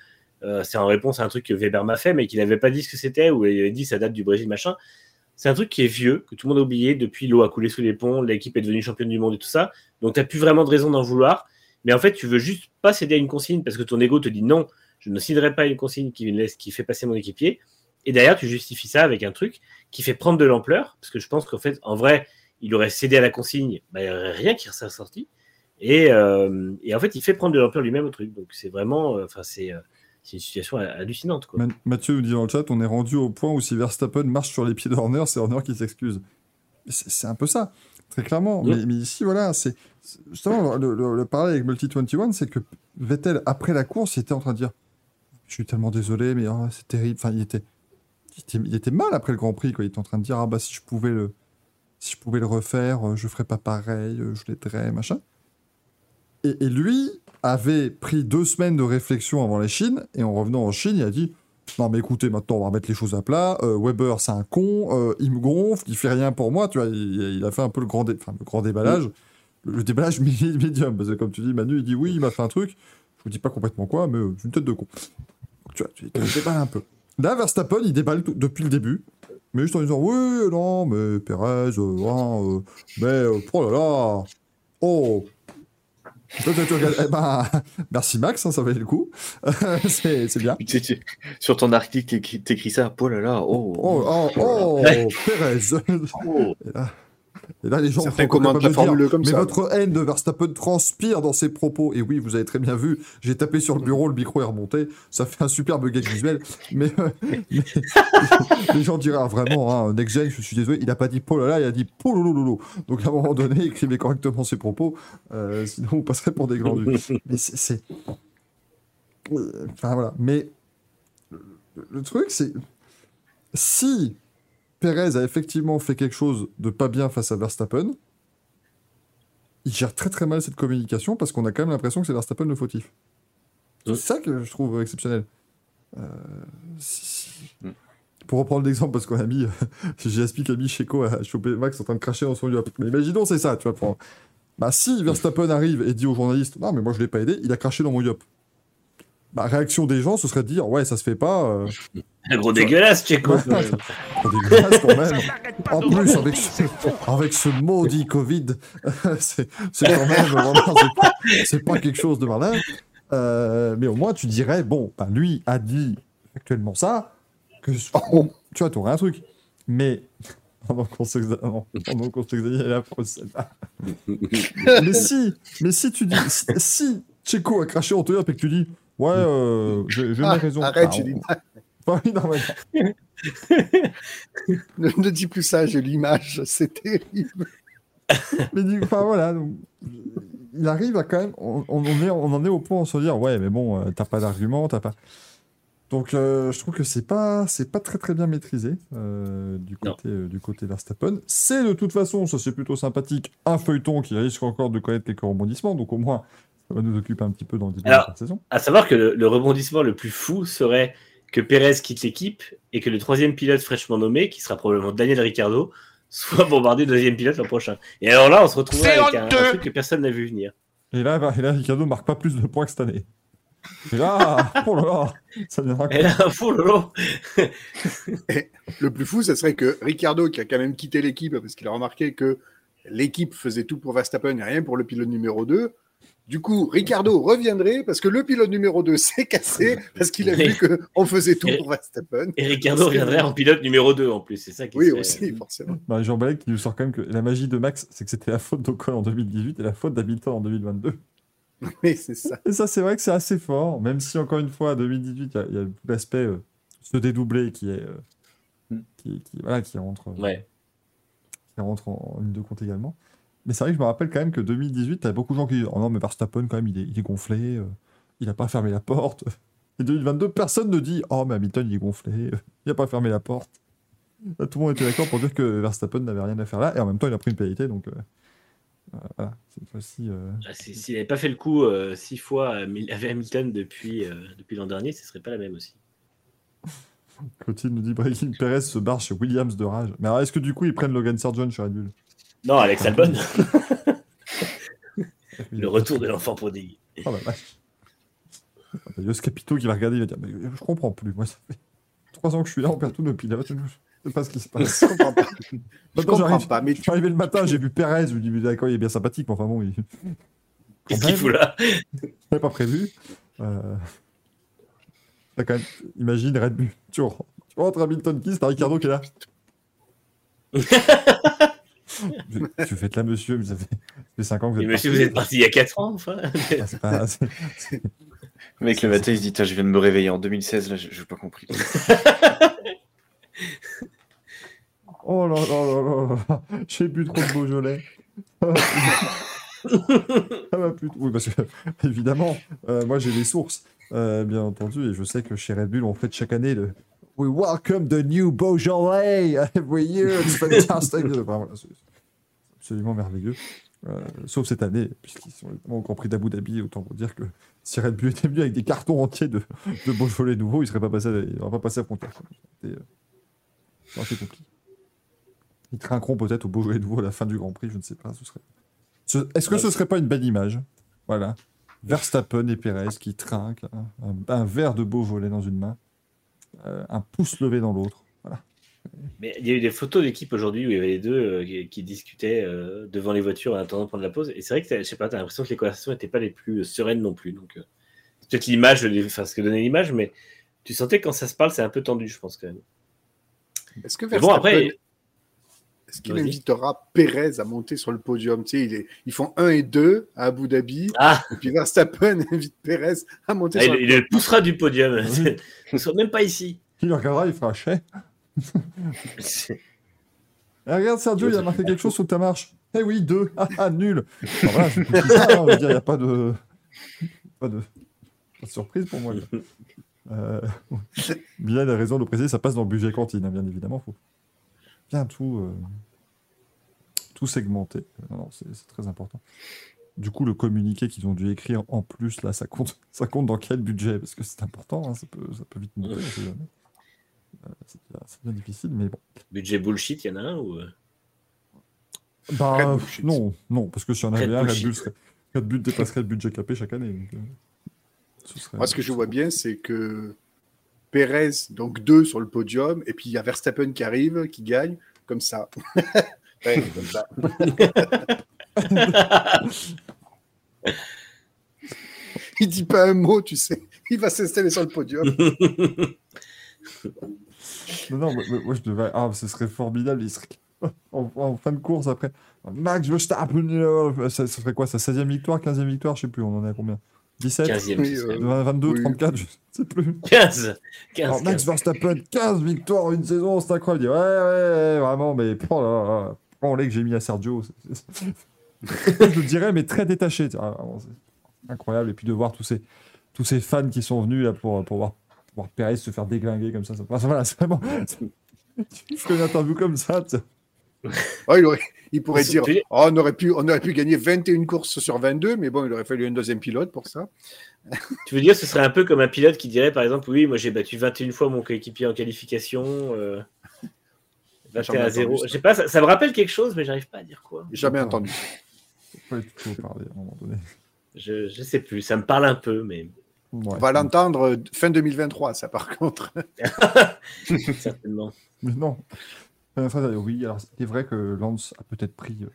c'est en réponse à un truc que Weber m'a fait, mais qu'il n'avait pas dit ce que c'était, ou il avait dit ça date du Brésil, machin. C'est un truc qui est vieux, que tout le monde a oublié depuis l'eau a coulé sous les ponts, l'équipe est devenue championne du monde et tout ça. Donc, tu n'as plus vraiment de raison d'en vouloir. Mais en fait, tu veux juste pas céder à une consigne parce que ton ego te dit non, je ne signerai pas une consigne qui, laisse, qui fait passer mon équipier. Et derrière, tu justifies ça avec un truc qui fait prendre de l'ampleur, parce que je pense qu'en fait, en vrai, il aurait cédé à la consigne, bah, il n'y aurait rien qui serait sorti. Et, euh, et en fait, il fait prendre de l'ampleur lui-même au truc. Donc c'est vraiment, euh, euh, c'est une situation hallucinante. Quoi. Ma- Mathieu nous dit dans le chat, on est rendu au point où si Verstappen marche sur les pieds d'Horner, c'est Horner qui s'excuse. C'est un peu ça, très clairement. Mais, mais ici, voilà, c'est justement le, le, le parallèle avec Multi 21, c'est que Vettel, après la course, il était en train de dire Je suis tellement désolé, mais oh, c'est terrible. Enfin, il était, il, était, il était mal après le Grand Prix. Quoi. Il était en train de dire Ah, bah, si je pouvais le, si je pouvais le refaire, euh, je ferais pas pareil, euh, je l'aiderais, machin. Et, lui avait pris deux semaines de réflexion avant la Chine, et en revenant en Chine, il a dit Non, mais écoutez, maintenant, on va remettre les choses à plat. Euh, Weber, c'est un con, euh, il me gonfle, il fait rien pour moi. Tu vois, il, a fait un peu le grand, dé- le grand déballage, le, déballage [laughs] médium. Parce que, comme tu dis, Manu, il dit Oui, il m'a fait un truc. Je vous dis pas complètement quoi, mais euh, une tête de con. Donc, tu vois, tu, tu déballes un peu. Là, Verstappen, il déballe depuis le début. Mais juste en disant Oui, non, mais Perez, euh, hein, mais oh là là, oh. Eh ben, merci Max, hein, ça valait le coup. [laughs] c'est c'est bien. Sur ton article, t'écris ça, oh là là, oh, Oh, oh, oh. [laughs] Perez. oh. Et là, les gens Certains commentent la Formule comme mais ça. votre haine de Verstappen transpire dans ses propos. Et oui, vous avez très bien vu, j'ai tapé sur le bureau, le micro est remonté. Ça fait un superbe gag visuel. Mais, euh, [laughs] mais- les gens diraient ah, vraiment, hein, Next Gen, je suis désolé, il a pas dit polala, il a dit pololololo. Donc à un moment donné, écrivez correctement ses propos, euh, sinon vous passerez pour des glandus. mais c'est-. Euh, Enfin voilà. Mais le truc, c'est. Si Perez a effectivement fait quelque chose de pas bien face à Verstappen, il gère très très mal cette communication parce qu'on a quand même l'impression que c'est Verstappen le fautif. C'est ça que je trouve exceptionnel. Euh, Mm. Pour reprendre l'exemple, parce qu'on a mis, [laughs] j'ai expliqué a mis Checo à choper Max en train de cracher dans son yop. Mais imaginons, c'est ça, tu vois. pour- Bah, si Verstappen arrive et dit aux journalistes Non, mais moi je l'ai pas aidé, il a craché dans mon yop. Bah, réaction des gens, ce serait de dire Ouais, ça se fait pas. euh, Un gros dégueulasse, trop dégueulasse quand même. En plus, avec ce, avec ce maudit Covid, [laughs] c'est quand même vraiment, c'est pas, quelque chose de malin. Euh, mais au moins, tu dirais, bon, bah, lui a dit actuellement ça, que tu vois, tu aurais un truc. Mais [laughs] pendant qu'on s'examine la procédure. [laughs] mais si, mais si tu dis, si, si Checo a craché en Toyota et que tu dis, ouais, euh, j'ai j'ai Ah, mes raisons. arrête, Bah, j'ai on- l'image. [laughs] [laughs] Ne, ne dis plus ça, j'ai l'image, c'est terrible. [laughs] Mais du enfin voilà, donc, il arrive à quand même, on, on en est, on en est au point de se dire, ouais, mais bon, euh, t'as pas d'argument, t'as pas. Donc euh, je trouve que c'est pas, c'est pas très très bien maîtrisé euh, du côté euh, du côté Verstappen. C'est de toute façon, ça c'est plutôt sympathique, un feuilleton qui risque encore de connaître quelques rebondissements, donc au moins ça va nous occuper un petit peu dans le début Alors, de la saison. À savoir que le, le rebondissement le plus fou serait que Pérez quitte l'équipe et que le troisième pilote fraîchement nommé, qui sera probablement Daniel Ricciardo, [laughs] soit bombardé deuxième pilote l'an prochain. Et alors là, on se retrouverait C'est avec un, un truc que personne n'a vu venir. Et là, et là, Ricardo marque pas plus de points que cette année. Et là, [laughs] oh là là, ça deviendra Et là, [laughs] fou lolo Le plus fou, ce serait que Ricardo, qui a quand même quitté l'équipe parce qu'il a remarqué que l'équipe faisait tout pour Verstappen et rien pour le pilote numéro 2. Du coup, Ricardo reviendrait parce que le pilote numéro 2 s'est cassé parce qu'il a vu qu'on faisait tout pour Verstappen. Et Ricardo reviendrait en pilote numéro 2 en plus, c'est ça qui Oui, serait- aussi, forcément. Bah, Jean Balek qui nous sort quand même que la magie de Max, c'est que c'était la faute d'Ocon en 2018 et la faute d'Hamilton en 2022. Oui, c'est ça. Et ça, c'est vrai que c'est assez fort, même si encore une fois, 2018, il y a- y, l'aspect euh, se dédoubler qui est. euh, Mm. qui, qui- voilà, qui rentre, euh, Ouais. qui rentre en, en ligne de compte également. Mais c'est vrai que je me rappelle quand même que 2018, t'avais beaucoup de gens qui disaient Oh non, mais Verstappen, quand même, il est, il est gonflé, euh, il a pas fermé la porte. Et 2022, personne ne dit Oh, mais Hamilton, il est gonflé, euh, il a pas fermé la porte. Là, tout le monde était d'accord pour dire que Verstappen n'avait rien à faire là, et en même temps, il a pris une pénalité, donc. euh, voilà, cette fois-ci. Ah, si- S'il n'avait pas fait le coup six fois avec Hamilton depuis, depuis l'an dernier, ce serait pas la même aussi. Clotilde nous dit Breaking Perez se barre chez Williams de rage. Mais alors, est-ce que du coup, ils prennent Logan Sargent chez Red Bull? Non, Alex Albon, [laughs] le retour de l'enfant prodigue. Oh la vache. Il y a Yos Capito qui va regarder, il va dire Mais je comprends plus. Moi, ça fait trois ans que je suis là, on perd tous nos pilotes. Je sais pas ce qui se passe. Je comprends pas. Je Maintenant, comprends j'arrive- pas, mais Je suis arrivé le matin, j'ai vu Perez, je me dis d'accord, il est bien sympathique, mais enfin bon, il Qu'est-ce qu'il fout là? N'avait pas prévu. Euh... T'as quand même... Imagine Red Bull. Tu rentres, tu rentres à Hamilton Keys, t'as Ricardo qui est là. [laughs] tu, fais de là, monsieur, mais ça fait, ça fait 5 ans que vous Mais êtes monsieur, parti. vous êtes parti il y a 4 ans, enfin. Ah, c'est pas- Le mec, le matin, il se dit je viens de me réveiller en 2016, là, j'ai pas compris. [laughs] Oh là là là là là là, j'ai bu trop de Beaujolais. Ça va plus. Oui, parce que, évidemment, euh, moi j'ai des sources, euh, bien entendu, et je sais que chez Red Bull, on fête chaque année le We welcome the new Beaujolais every year, it's fantastic. Enfin, voilà, absolument merveilleux. Euh, sauf cette année, puisqu'ils sont au Grand Prix d'Abu Dhabi, autant vous dire que si Red Bull était venu avec des cartons entiers de, de Beaujolais nouveaux, il serait pas passé, à- il pas passé à compliqué. Ils trinqueront peut-être au Beaujolais nouveau à la fin du Grand Prix, je ne sais pas. Est-ce que ce serait pas une belle image? Voilà. Verstappen et Perez qui trinquent, un, un verre de Beaujolais dans une main, euh, un pouce levé dans l'autre. Mais il y a eu des photos d'équipe aujourd'hui où il y avait les deux euh, qui, qui discutaient euh, devant les voitures en attendant de prendre la pause. Et c'est vrai que je sais pas, t'as l'impression que les conversations n'étaient pas les plus euh, sereines non plus. Donc, euh, c'est peut-être l'image, enfin ce que donnait l'image, mais tu sentais que quand ça se parle, c'est un peu tendu, je pense quand même. Est-ce que Mais bon, Verstappen, après, est-ce qu'il invitera Perez à monter sur le podium? Tu sais, il est- ils font 1 et 2 à Abu Dhabi, ah, et puis Verstappen [laughs] invite Perez à monter ah, sur il, le il le poussera du podium. Oui. Ils ne sont même pas ici. Il regardera, il fera chais. Eh, [laughs] regarde, Sergio, il a marqué quelque chose sur ta marche. Eh oui, deux. Ah, ah, nul. Hein, il n'y a pas de... surprise pour moi. Euh... Bilal a raison de préciser, ça passe dans le budget cantine, hein, bien évidemment. faut bien tout, euh, segmenter. C'est très important. du coup, le communiqué qu'ils ont dû écrire en plus, là, ça compte, ça compte dans quel budget? Parce que c'est important, hein, ça, peut, ça peut vite monter. on sait jamais. Euh, c'est bien, c'est bien difficile, mais bon. Budget bullshit, il y en a un ou. euh, Bah, euh, non, non, parce que si on avait un, Red Bull serait- Red Bull dépasserait le budget capé chaque année. donc, euh, ce serait- Moi, ce que je vois bien, c'est que Perez, donc deux sur le podium, et puis il y a Verstappen qui arrive, qui gagne, comme ça. [laughs] Ouais, comme ça. [laughs] il dit pas un mot, tu sais. Il va s'installer sur le podium. [laughs] Non, non, moi, moi, je devais. Ah, ce serait formidable. Il serait [laughs] en, en fin de course après. Max Verstappen, euh, ça, ça serait quoi Ça 16e victoire, 15e victoire Je sais plus, on en est à combien? 17 15e, Oui, ce serait. euh, 20, 22, oui. 34, je sais plus. 15 15, Alors, Max 15. Verstappen, 15 victoires en une saison, c'est incroyable. Il dit, ouais, ouais, ouais, vraiment, mais oh là là, oh, les que j'ai mis à Sergio. c'est- c'est- je le dirais, mais très détaché. incroyable. Et puis de voir tous ces, tous ces fans qui sont venus là, pour, pour, voir, voir Perez se faire déglinguer comme ça. ça enfin, [laughs] voilà, c'est vraiment. Je fais une interview comme ça. [laughs] Oh, il, aurait- il pourrait dire oh, on, aurait pu, on aurait pu gagner 21 courses sur 22, mais bon, il aurait fallu un deuxième pilote pour ça. Tu veux dire, ce serait un peu comme un pilote qui dirait, par exemple, oui, moi j'ai battu 21 fois mon coéquipier en qualification. Euh... 21 à Jamais 0. entendu ça. Je sais pas, ça, ça me rappelle quelque chose, mais j'arrive pas à dire quoi. Jamais entendu. Je, je sais plus, ça me parle un peu, mais Ouais. On va l'entendre euh, fin 2023, ça par contre. [laughs] certainement. Mais non. Euh, enfin, euh, oui, alors c'est vrai que Lance a peut-être pris euh,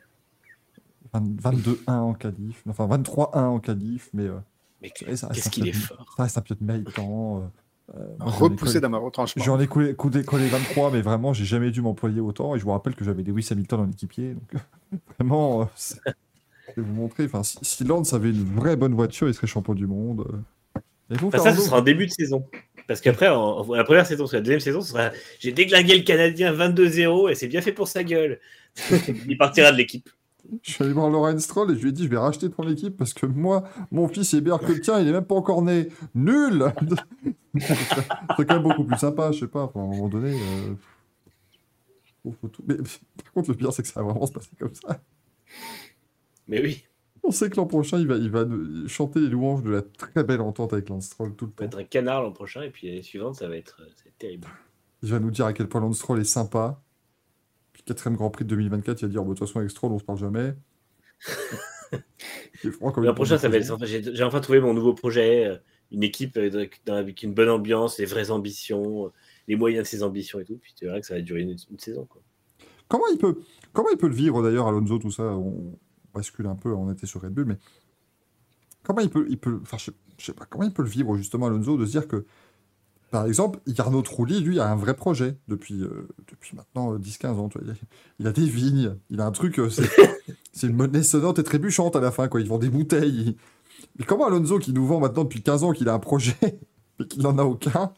20 22-1 en qualif, enfin 23-1 en qualif, mais euh, Mais qu'est-ce qu'il est peu- fort. ça reste un pilote méritant. euh, euh, moi, j'en ai Repoussé dans ma retranchement. J'en ai collé, collé, collé 23, mais vraiment, j'ai jamais dû m'employer autant. Et je vous rappelle que j'avais Lewis Hamilton en équipier. Donc, [laughs] vraiment, euh, je vais vous montrer. Enfin, si, si Lance avait une vraie bonne voiture, il serait champion du monde. Ça, ce sera en début de saison. Parce qu'après, en, la première saison, sur la deuxième saison, ce sera j'ai déglingué le Canadien 22-0 et c'est bien fait pour sa gueule. Il partira de l'équipe. Je suis allé voir Laurent Stroll et je lui ai dit je vais racheter ton équipe parce que moi, mon fils est meilleur que le tien, il est même pas encore né. Nul [laughs] C'est quand même beaucoup plus sympa, je sais pas, enfin, à un moment donné. euh, faut- faut tout- mais, par contre, le pire, c'est que ça va vraiment se passer comme ça. Mais oui, On sait que l'an prochain, il va, il va chanter les louanges de la très belle entente avec Lance Stroll tout le ça va temps. être un canard l'an prochain et puis l'année suivante, ça va être, ça va être terrible. Il va nous dire à quel point Lance Stroll est sympa. Puis quatrième Grand Prix de 2024, il va dire Bon, de toute façon, avec Stroll, on se parle jamais. [laughs] Il L'an prochain, ça va être. j'ai enfin trouvé mon nouveau projet, euh, une équipe euh, avec une bonne ambiance, des vraies ambitions, euh, les moyens de ces ambitions et tout. Puis tu verras que ça va durer une, une saison. Quoi. Comment il peut, comment il peut le vivre d'ailleurs, Alonso, tout ça? On bascule un peu, on était sur Red Bull, mais comment il peut, il peut, enfin, je, je sais pas, comment il peut le vivre justement, Alonso, de se dire que, par exemple, Jarno Trulli, lui, a un vrai projet depuis, euh, depuis maintenant euh, 10-15 ans. tu vois. Il, a, des vignes, il a un truc, euh, c'est [laughs] c'est une monnaie sonnante et trébuchante à la fin, quoi. Ils vendent des bouteilles. il- Mais comment Alonso, qui nous vend maintenant depuis 15 ans qu'il a un projet, [laughs] mais qu'il n'en a aucun,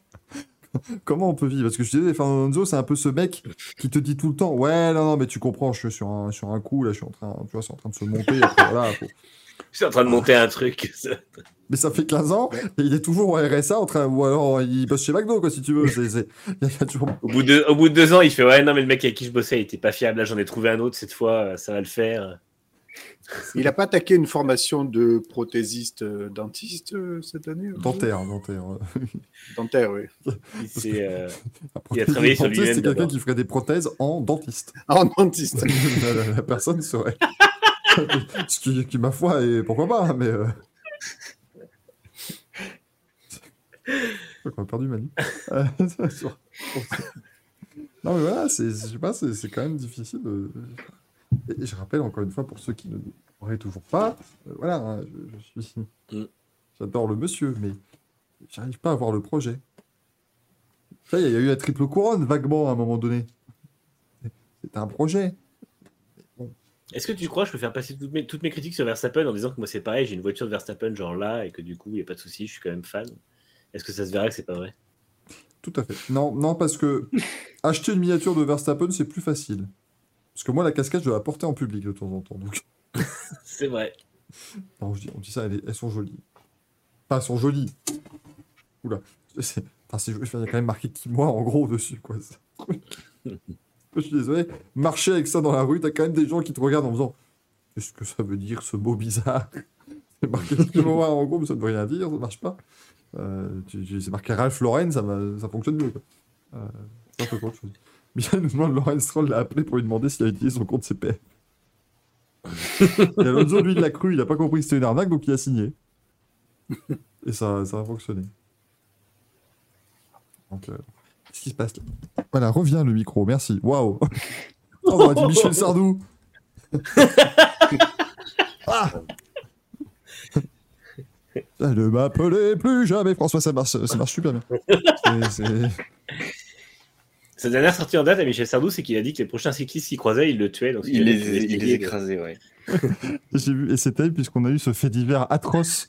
[laughs] comment on peut vivre? Parce que je disais, Fernando Alonso, c'est un peu ce mec qui te dit tout le temps ouais non non mais tu comprends je suis sur un sur un coup là je suis en train tu vois c'est en train de se monter après, voilà, faut- Je suis en train de monter un truc. [laughs] mais ça fait 15 ans et il est toujours au RSA en train ou alors il bosse chez McDo quoi si tu veux il y a toujours Au bout, de, au bout de deux ans, il fait Ouais, non, mais le mec avec qui je bossais, il était pas fiable. Là, j'en ai trouvé un autre cette fois, ça va le faire. Il n'a pas attaqué une formation de prothésiste euh, dentiste euh, cette année euh, dentaire dentaire Dentaire, oui. [laughs] Il euh, Un Il a travaillé sur dentiste, lui-même c'est quelqu'un qui ferait des prothèses en dentiste [laughs] en dentiste. [laughs] la, la- la personne serait ce qui, qui ma foi et pourquoi pas hein, mais euh... Je crois qu'on a perdu Manu. Non mais voilà, c'est, je sais pas, c'est, c'est quand même difficile. de- Et je rappelle encore une fois pour ceux qui ne l'auraient toujours pas, euh, voilà, hein, je, je suis, Mm. j'adore le monsieur, mais j'arrive pas à voir le projet. Ça il y a eu la triple couronne vaguement à un moment donné. C'était un projet. Est-ce que tu crois que je peux faire passer toutes mes, toutes mes critiques sur Verstappen en disant que moi c'est pareil, j'ai une voiture de Verstappen genre là et que du coup il n'y a pas de souci, je suis quand même fan Est-ce que ça se verra que c'est pas vrai? Tout à fait. Non, non, parce que [laughs] acheter une miniature de Verstappen, c'est plus facile. Parce que moi, la casquette, je la porter en public de temps en temps. Donc, [laughs] C'est vrai. non, je dis- on dit ça, elles, sont jolies. Enfin, elles sont jolies. Oula. C'est- Enfin, c'est- il y a quand même marqué qui moi en gros dessus, quoi. [laughs] Je suis désolé. Marcher avec ça dans la rue, t'as quand même des gens qui te regardent en faisant Qu'est-ce que ça veut dire ce mot bizarre? C'est marqué excuse-moi en groupe, ça ne veut rien dire, ça marche pas. Euh, c'est marqué Ralph Lauren, ça, va- ça fonctionne mieux. quoi. Euh, c'est un peu autre chose. Michel nous demande Stroll l'a appelé pour lui demander s'il a utilisé son compte CPF. Et Alonso, lui, il l'a cru, il a pas compris que c'était une arnaque, donc il a signé. Et ça, ça a fonctionné. Donc, euh, qu'est-ce qui se passe là? Voilà, reviens le micro, merci. Waouh Oh, on aurait dit Michel Sardou Ah ne m'appelez plus jamais François, ça marche, ça marche super bien. C'est- Sa dernière sortie en date à Michel Sardou, c'est qu'il a dit que les prochains cyclistes qu'il croisait, il le tuait. Donc Il les, il écrasait, ouais. [laughs] J'ai vu, et c'était puisqu'on a eu ce fait divers atroce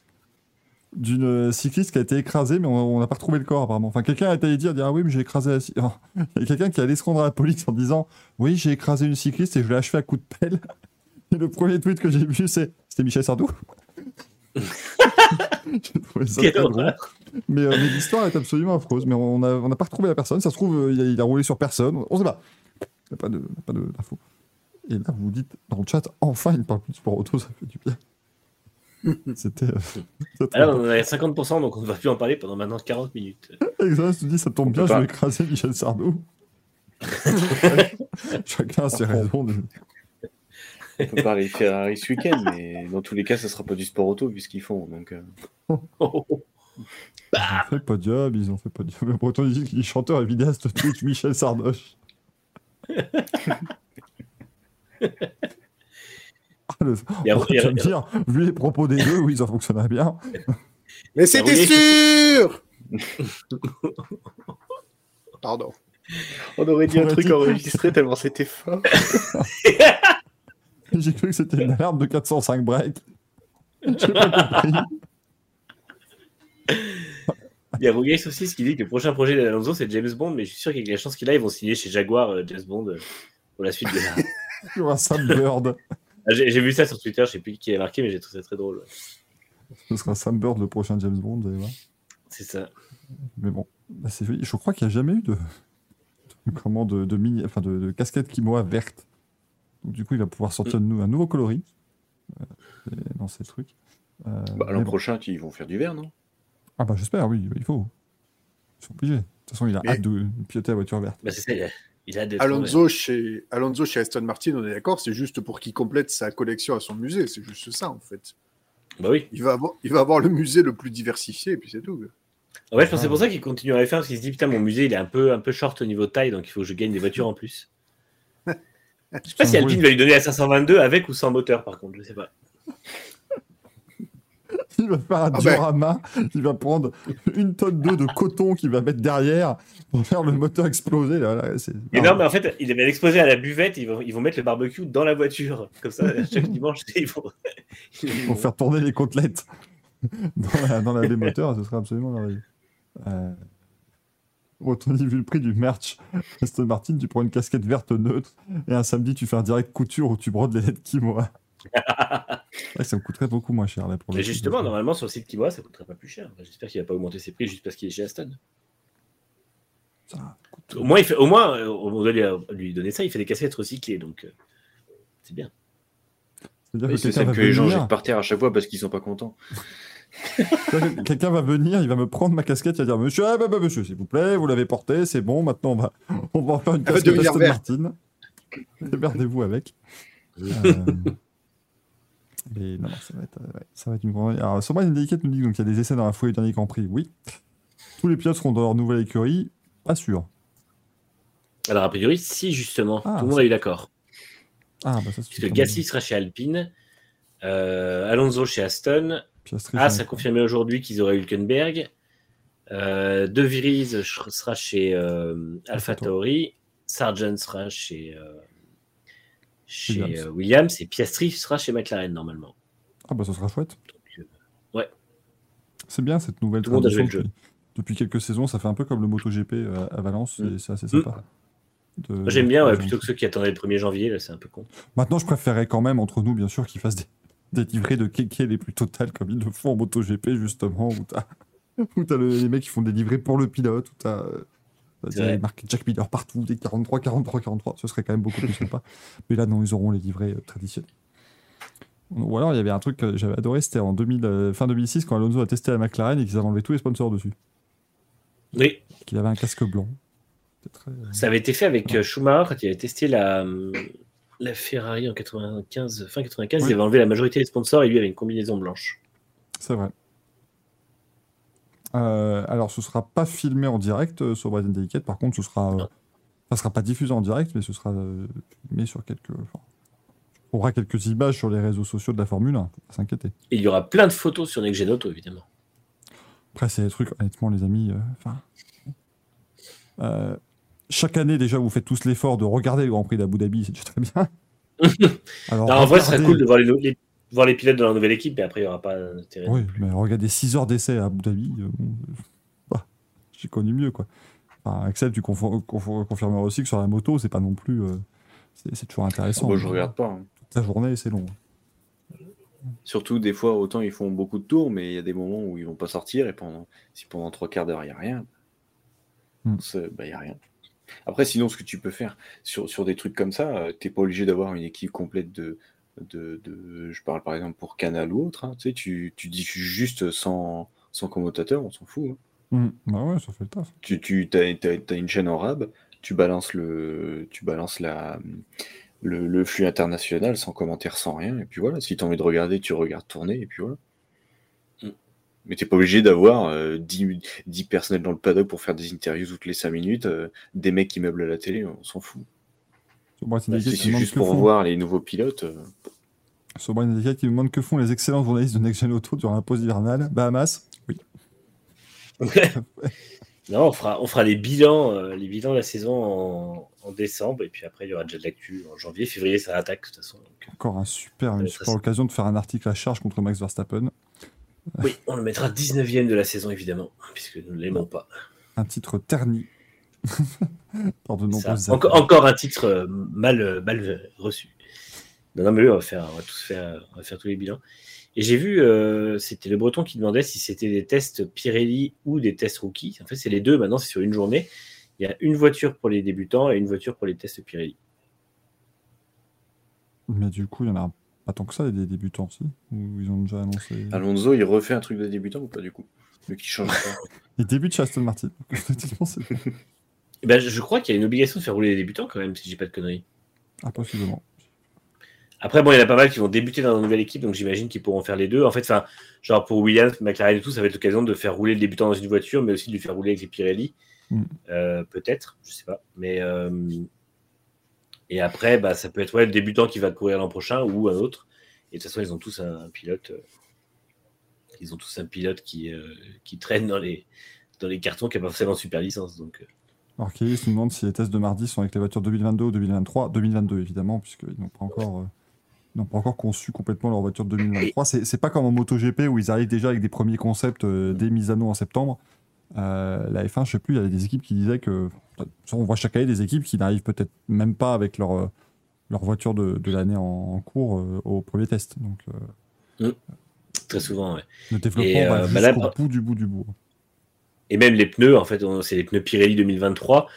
d'une euh, cycliste qui a été écrasée, mais on n'a pas retrouvé le corps apparemment. Enfin, quelqu'un a été dire, dire ah oui, mais j'ai écrasé la cy- Oh, [laughs] Il y a quelqu'un qui allait se rendre à la police en disant oui, j'ai écrasé une cycliste et je l'ai achevé à coup de pelle. [laughs] Et le premier tweet que j'ai vu, c'est c'était Michel Sardou. Quelle horreur. Mais, euh, mais l'histoire est absolument affreuse. Mais on n'a on pas retrouvé la personne. Ça se trouve, euh, il a, il a roulé sur personne. On sait pas. Il n'y a pas de- pas de- d'infos. Et là, vous dites dans le chat, enfin, il ne parle plus de sport auto, ça fait du bien. [laughs] C'était. euh, [laughs] Alors, on est à 50%, donc on ne va plus en parler pendant maintenant 40 minutes. [laughs] Exact, je te dis, ça tombe On bien, je vais écraser Michel Sardou. Chacun a ses raisons. de- On peut parler Ferrari ce week-end, mais dans tous les cas, ça sera pas du sport auto vu ce qu'ils font. Donc, euh, Ils ont fait podium, ils ont fait podium. Mais Breton dit qu'il est chanteur et vidéaste Twitch, Michel Sardoche. Ah, le- Il a- tu vas me dire, vu les propos des deux, oui, ça fonctionnera bien. Mais c'était oui. sûr Pardon. on aurait dit un Aurait truc dit- enregistré tellement c'était fort. [laughs] J'ai cru que c'était une alarme de 405 break. [laughs] J'ai pas compris. Il y a Rougaïs aussi qui dit que le prochain projet d'Alonso, c'est James Bond, mais je suis sûr qu'avec la chance qu'il a, ils vont signer chez Jaguar euh, James Bond euh, pour la suite de la. Tu vois, Sam Bird. Ah, J'ai j'ai vu ça sur Twitter, je sais plus qui a marqué, mais j'ai trouvé ça très drôle. Ce sera Sam Bird le prochain James Bond, vous allez voir. C'est ça. Mais bon, bah, c'est joli. Je crois qu'il n'y a jamais eu de, de- comment, de, de mini, enfin de, de casquette Kimoa verte. Donc, du coup, il va pouvoir sortir nou- un nouveau coloris euh, dans ces trucs. Euh, Bah, L'an bon. prochain, ils vont faire du vert, non? Ah bah j'espère, oui, il faut. Ils sont obligés. De toute façon, il a Mais- hâte de piloter la voiture verte. Bah, c'est ça, il a, il a d'être. Alonso chez, Alonso chez Aston Martin, on est d'accord, c'est juste pour qu'il complète sa collection à son musée. C'est juste ça, en fait. Bah oui. Il va avoir, il va avoir le musée le plus diversifié, et puis c'est tout. En fait, je pense que c'est pour ça qu'il continue à F1 parce qu'il se dit putain, mon musée il est un peu, un peu short au niveau taille, donc il faut que je gagne des voitures en plus. [laughs] Je sais pas si Alpine va lui donner la 522 avec ou sans moteur, par contre, je sais pas. Il va faire un Ah ben. diorama, il va prendre une tonne d'eau de coton qu'il va mettre derrière pour faire le moteur exploser. Là, là, c'est- Mais non, mais en fait, il avait exposé à la buvette, ils vont, ils vont mettre le barbecue dans la voiture. Comme ça, chaque dimanche, [laughs] ils vont. faire tourner les côtelettes [laughs] dans la, dans la ce serait absolument merveilleux. Euh... Vu le prix du merch Aston Martin, tu prends une casquette verte neutre et un samedi, tu fais un direct couture où tu brodes les lettres Kimoa. Ouais, ça me coûterait beaucoup moins cher là pour Mais justement, normalement, sur le site Kimoa, ça coûterait pas plus cher. J'espère qu'il va pas augmenter ses prix juste parce qu'il est chez Aston. Ça coûte- Au moins, il fait, au moins euh, on doit lui, lui donner ça, il fait des cassettes recyclées, donc euh, c'est bien. Oui, que C'est quelqu'un celle va que les gens venir, jettent par terre à chaque fois parce qu'ils sont pas contents. [laughs] quelqu'un- va venir, il va me prendre ma casquette, il va dire Monsieur, ah, bah, bah, monsieur, s'il vous plaît, vous l'avez portée, c'est bon, maintenant on va, [laughs] on va en faire une casquette Aston. Martin. [laughs] Démerdez-vous avec. Euh, Mais non, ça va être, euh, ouais, ça va être une grande. Alors, Sombra Indicate nous dit donc il y a des essais dans la foulée du dernier Grand Prix. Oui. Tous les pilotes seront dans leur nouvelle écurie. Pas sûr. Alors, a priori, si, justement, Ah, tout le monde a eu d'accord. Ah, bah ça. Puisque Gasly sera chez Alpine, euh, Alonso chez Aston, Piastri, As c'est- a confirmé aujourd'hui qu'ils auraient Hülkenberg, euh, De Vries sera chez euh, Alpha Tauri, Sargent sera chez, euh, chez Williams. euh, Williams et Piastri sera chez McLaren normalement. Ah, bah ça sera chouette. Donc, euh, ouais. C'est bien cette nouvelle Tout tradition. Depuis, depuis quelques saisons, ça fait un peu comme le MotoGP euh, à Valence. Mm. et C'est assez sympa. De- Moi, j'aime bien, ouais, plutôt que ceux qui attendaient le 1er janvier, là, c'est un peu con. Maintenant, je préférerais quand même, entre nous, bien sûr, qu'ils fassent des, des livrets de kéké les plus totales, comme ils le font en MotoGP, justement, où t'as [laughs] où t'as le- les mecs qui font des livrets pour le pilote, où t'as euh, C'est des vrai. marqué Jack Miller partout, des 43, 43, 43. Ce serait quand même beaucoup plus sympa. [laughs] Mais là, non, ils auront les livrets euh, traditionnels. Ou alors il y avait un truc que j'avais adoré, c'était en 2000, euh, fin 2006 quand Alonso a testé la McLaren et qu'ils avaient enlevé tous les sponsors dessus. Oui, Qu'il avait un casque blanc. Très- ça avait été fait avec euh, Schumacher quand il avait testé la, la Ferrari en 95, fin 95. Oui. Il avait enlevé la majorité des sponsors et lui avait une combinaison blanche. C'est vrai. Euh, alors, ce sera pas filmé en direct euh, sur Bright and Delicate. Par contre, ce sera, euh, ça sera pas diffusé en direct, mais ce sera filmé sur quelques. enfin, on aura quelques images sur les réseaux sociaux de la Formule 1. Faut pas s'inquiéter. Et il y aura plein de photos sur Next Gen Auto, évidemment. Après, c'est des trucs, honnêtement, les amis. Enfin. chaque année, déjà, vous faites tous l'effort de regarder le Grand Prix d'Abu Dhabi, c'est déjà très bien. [laughs] Alors, Non, en vrai, ce serait cool de voir les, les- voir les pilotes de la nouvelle équipe, mais après, il n'y aura pas d'intérêt. Oui, mais regardez 6 heures d'essai à Abu Dhabi. euh, euh, bah, J'ai connu mieux, quoi. Enfin, Axel, tu confirmeras aussi que sur la moto, c'est pas non plus. euh, c'est toujours intéressant. Moi, je regarde pas. hein. Toute la journée, c'est long. Surtout, des fois, autant ils font beaucoup de tours, mais il y a des moments où ils vont pas sortir et pendant, si pendant trois quarts d'heure, il n'y a rien, Hmm. bah, il y a rien. Après, sinon, ce que tu peux faire sur, sur des trucs comme ça, tu t'es pas obligé d'avoir une équipe complète de, de, de- Je parle par exemple pour Canal ou autre. hein, tu sais, tu, tu diffuses juste sans, sans commentateur, on s'en fout. hein. Hum, Bah ouais, ça fait le taf. Tu, tu as, une chaîne en rab, tu balances le, tu balances la, le, le flux international sans commentaire, sans rien, et puis voilà. Si tu as envie de regarder, tu regardes tourner, et puis voilà. Mm. Mais t'es pas obligé d'avoir euh, 10, 10 personnels dans le paddock pour faire des interviews toutes les 5 minutes, euh, des mecs qui meublent à la télé, on s'en fout. C'est demande juste pour font- voir les nouveaux pilotes, euh, Bright and Delicate, qui me demande que font les excellents journalistes de Next Gen Auto durant la pause hivernale. Bahamas, oui. [laughs] non, on fera, on fera les bilans, euh, les bilans de la saison en, en décembre, et puis après, il y aura déjà de l'actu en janvier. Février, ça attaque, de toute façon. donc, Encore un super, une super occasion de faire un article à charge contre Max Verstappen. Oui, on le mettra 19ème de la saison, évidemment, puisque nous ne l'aimons pas. Un titre terni [laughs] encore, un titre euh, mal, euh, mal reçu. Non, non, mais on va faire, on va tous faire, on va faire tous les bilans. Et j'ai vu, euh, c'était le Breton qui demandait si c'était des tests Pirelli ou des tests rookies. En fait, c'est les deux. Maintenant, c'est sur une journée. Il y a une voiture pour les débutants et une voiture pour les tests Pirelli. Mais du coup, il y en a pas tant que ça, des débutants, si? Ou ils ont déjà annoncé? Alonso, il refait un truc de débutant ou pas du coup? Le qui change pas. [laughs] Il débute chez Aston Martin. [laughs] Eh ben, je- crois qu'il y a une obligation de faire rouler les débutants quand même, si j'ai pas de conneries. impossiblement. Après, bon, il y en a pas mal qui vont débuter dans une nouvelle équipe, donc j'imagine qu'ils pourront faire les deux. En fait, enfin, genre pour Williams, McLaren et tout, ça va être l'occasion de faire rouler le débutant dans une voiture, mais aussi de lui faire rouler avec les Pirelli. Mm. Euh, Peut-être, je sais pas. Mais euh, et après, bah, ça peut être ouais, le débutant qui va courir l'an prochain ou un autre. Et de toute façon, ils ont tous un, un pilote. euh, ils ont tous un pilote qui, qui traîne dans les, dans les cartons qui n'a pas forcément de super licence. Donc, Alors, Kelly se nous demande si les tests de mardi sont avec les voitures 2022 ou 2023. 2022, évidemment, puisqu'ils n'ont pas encore. euh, ils n'ont pas encore conçu complètement leur voiture de 2023. C'est pas comme en MotoGP où ils arrivent déjà avec des premiers concepts euh, dès Misano en septembre. Euh, la F1, je sais plus, il y avait des équipes qui disaient que. On voit chaque année des équipes qui n'arrivent peut-être même pas avec leur, euh, leur voiture de, de l'année en, en cours euh, au premier test. Donc euh, très souvent, ouais. le développement Et, va bah là, bout du bout du bout. Et même les pneus, en fait, c'est les pneus Pirelli 2023,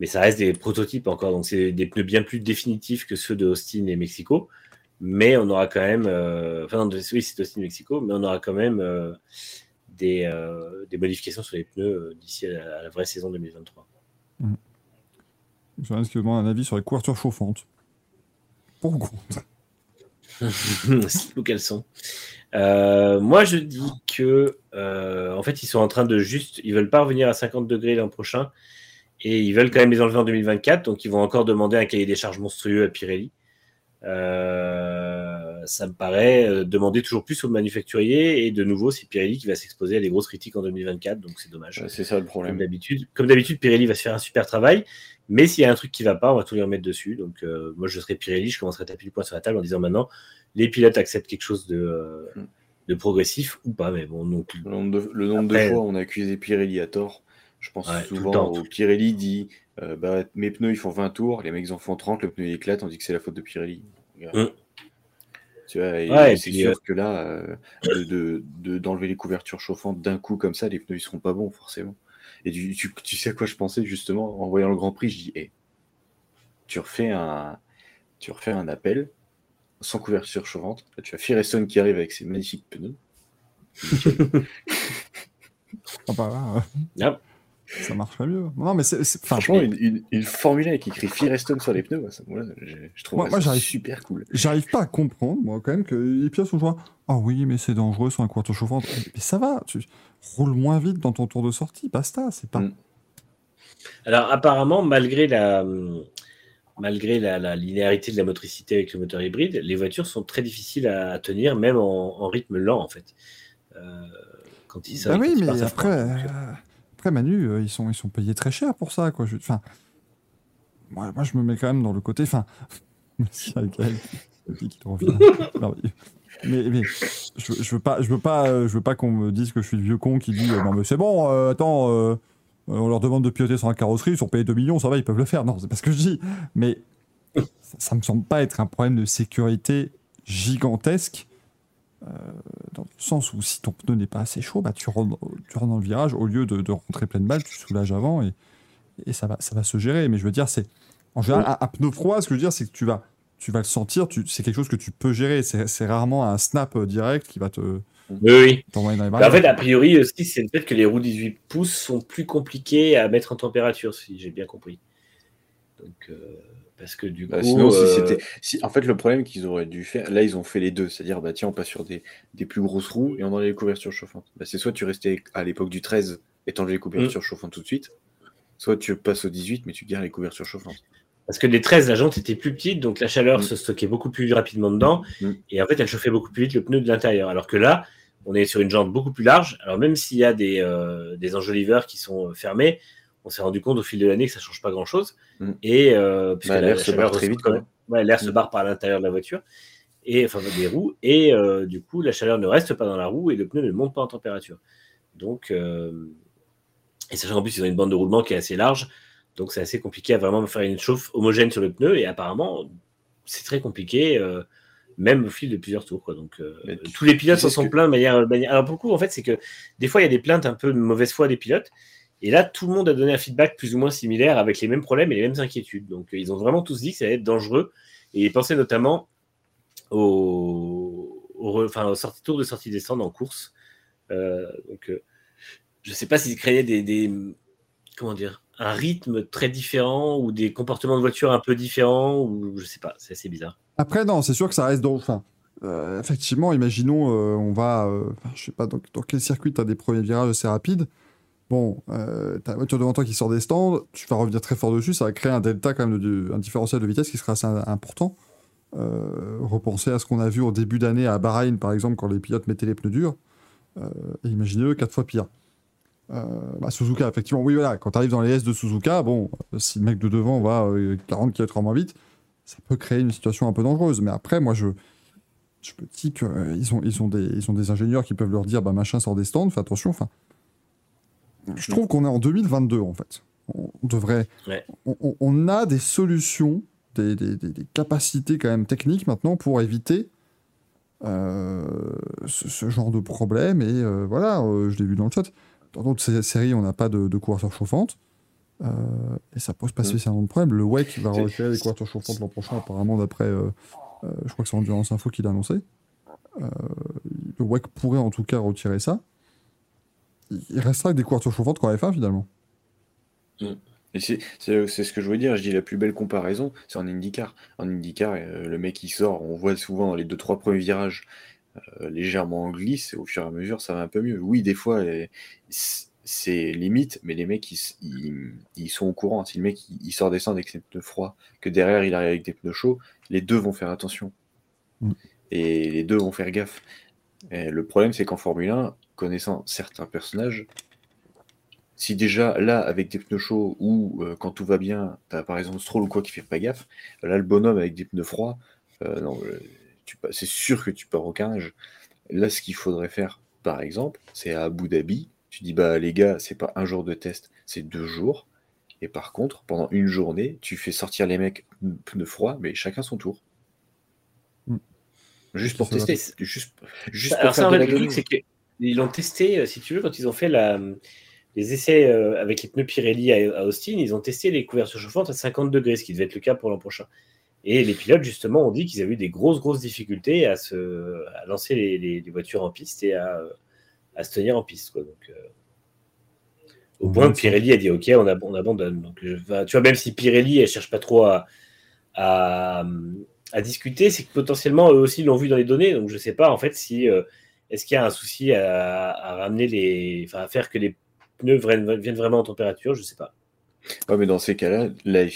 mais ça reste des prototypes encore. Donc, c'est des pneus bien plus définitifs que ceux de Austin et Mexico. Mais on aura quand même. euh, enfin, non, oui, c'est Austin et Mexico, mais on aura quand même euh, des, euh, des modifications sur les pneus d'ici à, la- à la vraie saison 2023. Je qui demande un avis sur les couvertures chauffantes? Pour ou contre Slip ou caleçon. Euh, moi, je dis que, euh, en fait, ils sont en train de juste, ils veulent pas revenir à 50 degrés l'an prochain, et ils veulent quand même les enlever en 2024, donc ils vont encore demander un cahier des charges monstrueux à Pirelli. Euh, ça me paraît demander toujours plus aux manufacturiers, et de nouveau, c'est Pirelli qui va s'exposer à des grosses critiques en 2024, donc c'est dommage. Ouais, C'est ça le Comme problème. d'habitude, comme d'habitude, Pirelli va se faire un super travail, mais s'il y a un truc qui va pas, on va tout lui remettre dessus. Donc, euh, moi, je serais Pirelli, je commencerai à taper le poing sur la table en disant maintenant, les pilotes acceptent quelque chose de, euh, Hmm. de progressif ou pas, mais bon, donc, Le nombre de, le nombre Après- de fois où on a accusé Pirelli à tort, je pense Ouais, souvent temps, tout- Pirelli dit euh, bah, mes pneus ils font 20 tours, les mecs ils en font 30, le pneu il éclate, on dit que c'est la faute de Pirelli. Mm. Tu vois, et Ouais, c'est sûr que là, de- de- de- d'enlever les couvertures chauffantes d'un coup comme ça, les pneus ils seront pas bons forcément. Et tu, tu sais à quoi je pensais justement en voyant le Grand Prix, je dis, Eh, tu refais un, tu refais un appel sans couverture chauffante. Là, tu as Firestone qui arrive avec ses magnifiques pneus. [laughs] Ah bah, là, euh, Ah. ça marcherait mieux. Non, mais c'est. Franchement, une, une, une Formule 1 qui écrit Firestone sur les pneus, ça, je, je trouve Moi- moi, ça j'arrive- super cool. J'arrive pas à comprendre, moi, quand même, que les pilotes sont joueurs. Ah oui, mais c'est dangereux sur un couverture chauffante. Mais ça va, tu roules moins vite dans ton tour de sortie, basta, c'est pas. Mm. Alors apparemment, malgré la malgré la, la linéarité de la motricité avec le moteur hybride, les voitures sont très difficiles à, à tenir, même en, en rythme lent en fait. Euh, quand ils, Bah oui, mais après, donc, euh, après Manu, euh, ils sont, ils sont payés très cher pour ça, quoi. Enfin, moi, moi, je me mets quand même dans le côté. Enfin, merci à Gaël qui qui te revient. [laughs] Mais- je, je veux pas, je veux pas, euh, je veux pas qu'on me dise que je suis le vieux con qui dit euh, non mais c'est bon, euh, attends, euh, on leur demande de piloter sur un carrosserie, ils sont payés 2 millions, ça va, ils peuvent le faire. Non, c'est pas ce que je dis. Mais ça, ça me semble pas être un problème de sécurité gigantesque. euh, dans le sens où si ton pneu n'est pas assez chaud, bah, tu, rentres, tu rentres dans le virage, au lieu de, de rentrer pleine balle, tu soulages avant et, et ça, va, ça va se gérer. Mais je veux dire, c'est en général, un, un pneu froid, ce que je veux dire, c'est que tu vas, tu vas le sentir, tu, c'est quelque chose que tu peux gérer. C'est, c'est rarement un snap euh, direct qui va te Oui, oui. t'envoyer dans les Bah, barrières. en fait, a priori aussi, c'est le fait que les roues 18 pouces sont plus compliquées à mettre en température, si j'ai bien compris. Donc, euh, parce que du coup, Bah, sinon, si euh, c'était. Si, en fait, le problème qu'ils auraient dû faire, là, ils ont fait les deux. C'est-à-dire, bah, tiens, on passe sur des, des plus grosses roues et on enlève les couvertures chauffantes. Bah, c'est soit tu restais à l'époque du 13 et t'enlèves les couvertures Mm. chauffantes tout de suite, soit tu passes au 18 mais tu gardes les couvertures chauffantes. Parce que les 13, la jante était plus petite, donc la chaleur Mm. se stockait beaucoup plus rapidement dedans, Mm. et en fait, elle chauffait beaucoup plus vite le pneu de l'intérieur. Alors que là, on est sur une jante beaucoup plus large. Alors même s'il y a des, euh, des enjoliveurs qui sont euh, fermés, on s'est rendu compte au fil de l'année que ça change pas grand-chose. Mm. Et euh, puisque Bah, la- l'air la se barre très vite, quand même. Ouais, l'air se barre par l'intérieur de la voiture, et enfin des roues, et euh, du coup, la chaleur ne reste pas dans la roue et le pneu ne monte pas en température. Donc, et sachant qu'en plus, ils ont une bande de roulement qui est assez large, donc c'est assez compliqué à vraiment faire une chauffe homogène sur le pneu. Et apparemment, c'est très compliqué, euh, même au fil de plusieurs tours. Quoi. Donc euh, tu- tous les pilotes s'en sont que- plaints de manière, Alors pour le coup, en fait, c'est que des fois, il y a des plaintes un peu de mauvaise foi des pilotes. Et là, tout le monde a donné un feedback plus ou moins similaire avec les mêmes problèmes et les mêmes inquiétudes. Donc euh, ils ont vraiment tous dit que ça allait être dangereux. Et ils pensaient notamment aux, aux, re- enfin, aux sorties, tours de sortie des stands en course. Euh, donc je ne sais pas s'ils créaient des, des- comment dire un rythme très différent ou des comportements de voiture un peu différents ou je sais pas, c'est assez bizarre. Après, non, c'est sûr que ça reste dans. Enfin, euh, effectivement, imaginons, euh, on va. euh, je sais pas dans, quel circuit tu as des premiers virages assez rapides. Bon, euh, t'as la voiture devant toi qui sort des stands, tu vas revenir très fort dessus, ça va créer un delta quand même, un différentiel de vitesse qui sera assez important. Euh, repenser à ce qu'on a vu au début d'année à Bahreïn, par exemple, quand les pilotes mettaient les pneus durs. Et imaginez-le quatre fois pire. Euh, bah, Suzuka, effectivement, oui, voilà, quand tu arrives dans les S de Suzuka, bon, euh, si le mec de devant va euh, 40 km moins vite, ça peut créer une situation un peu dangereuse. Mais après, moi, je, je me dis qu'ils ont, ils ont, des, ils ont des ingénieurs qui peuvent leur dire bah, machin sort des stands, fais attention. Enfin, je trouve qu'on est en 2022, en fait. On devrait. Ouais. On, a des solutions, des, des- des- des capacités quand même techniques maintenant pour éviter. euh, ce, ce genre de problème et euh, voilà, euh, je l'ai vu dans le chat. Dans d'autres sé- séries, on n'a pas de, de couverture chauffante euh, et ça pose pas Mm. spécialement de problème. Le WEC va retirer les couvertures chauffantes l'an prochain, apparemment, d'après. euh, euh, je crois que c'est Endurance Info qui l'a annoncé. Le WEC pourrait en tout cas retirer ça. Il restera avec des couvertures chauffantes qu'en F1 finalement. Et c'est ce que je veux dire, je dis la plus belle comparaison, c'est en IndyCar. En IndyCar, le mec qui sort, on voit souvent dans les deux trois premiers virages légèrement en glisse, et au fur et à mesure ça va un peu mieux. Oui, des fois euh, c'est limite, mais les mecs ils, s- ils- ils sont au courant. Si le mec il, il sort des stands avec ses pneus froids, que derrière il arrive avec des pneus chauds, les deux vont faire attention. Mm. Et les deux vont faire gaffe. Et le problème c'est qu'en Formule 1, connaissant certains personnages, si déjà là, avec des pneus chauds ou euh, quand tout va bien, t'as par exemple Stroll ou quoi qui fait pas gaffe, là le bonhomme avec des pneus froids, euh, non, euh, tu c'est sûr que tu pars au carnage. Là, ce qu'il faudrait faire, par exemple, c'est à Abu Dhabi, tu dis bah les gars, c'est pas un jour de test, c'est deux jours. Et par contre, pendant une journée, tu fais sortir les mecs pneus froids, mais chacun son tour. Mm. Juste pour Ça tester, juste, juste pour Alors ça, faire en fait, le truc, c'est qu'ils l'ont testé, euh, si tu veux, quand ils ont fait la, les essais euh, avec les pneus Pirelli à, à Austin, ils ont testé les couvertures chauffantes à 50 degrés, ce qui devait être le cas pour l'an prochain. Et les pilotes, justement, ont dit qu'ils avaient eu des grosses, grosses difficultés à, se, à lancer les, les- les voitures en piste et à, à se tenir en piste. Quoi. Donc, euh, au point que Pirelli a dit OK, on, ab- on abandonne. Donc, je- tu vois, même si Pirelli ne cherche pas trop à, à, à discuter, c'est que potentiellement eux aussi l'ont vu dans les données. Donc, je ne sais pas en fait si euh, est-ce qu'il y a un souci à, à ramener les, enfin, à faire que les pneus viennent, viennent vraiment en température. Je ne sais pas. Ouais, mais dans ces cas-là,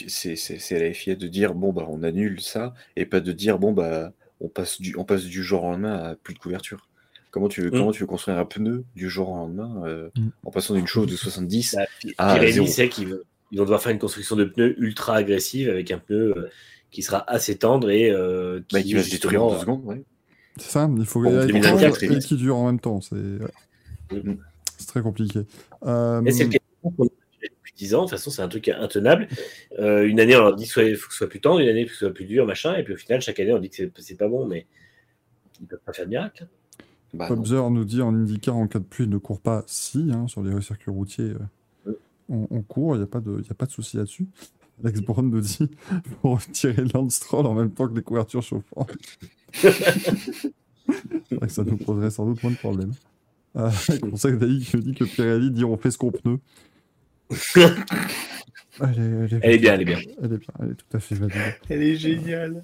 c'est c'est- c'est à la FIA de dire bon bah on annule ça et pas de dire bon bah on passe du on passe du jour au lendemain à plus de couverture. Comment tu veux Mm. comment tu veux construire un pneu du jour au lendemain euh, Mm. en passant d'une chose de 70 Bah, Pi- Ah, Pirelli sait qu'ils vont- ils vont devoir faire une construction de pneus ultra agressive avec un pneu euh, qui sera assez tendre et euh, bah, qui va se détruire en deux secondes ouais. C'est ça, il faut Bon, il y a 2024, tout très et vite. qui dure en même temps. C'est ouais. C'est très compliqué. Euh, 10 ans. De toute façon, c'est un truc intenable. Euh, une année, on leur dit qu'il faut que ce soit plus tendre, une année, il faut que ce soit plus dur, machin. Et puis au final, chaque année, on dit que c'est- c'est pas bon, mais ils ne peuvent pas faire de miracle. Bah. Observer nous dit en IndyCar en cas de pluie ne court pas si hein, sur les circuits routiers euh, on, on court il n'y a pas de il y a pas de souci là-dessus Alex Brown nous dit [laughs] pour retirer Lance Stroll en même temps que les couvertures chauffantes [laughs] c'est vrai que ça nous poserait sans doute moins de problèmes euh, on sait que Daï qui nous dit que Pirelli dit on fait ce qu'on pneu [laughs] elle est, Elle est bien, elle est bien. elle est bien elle est tout à fait valide Elle est géniale.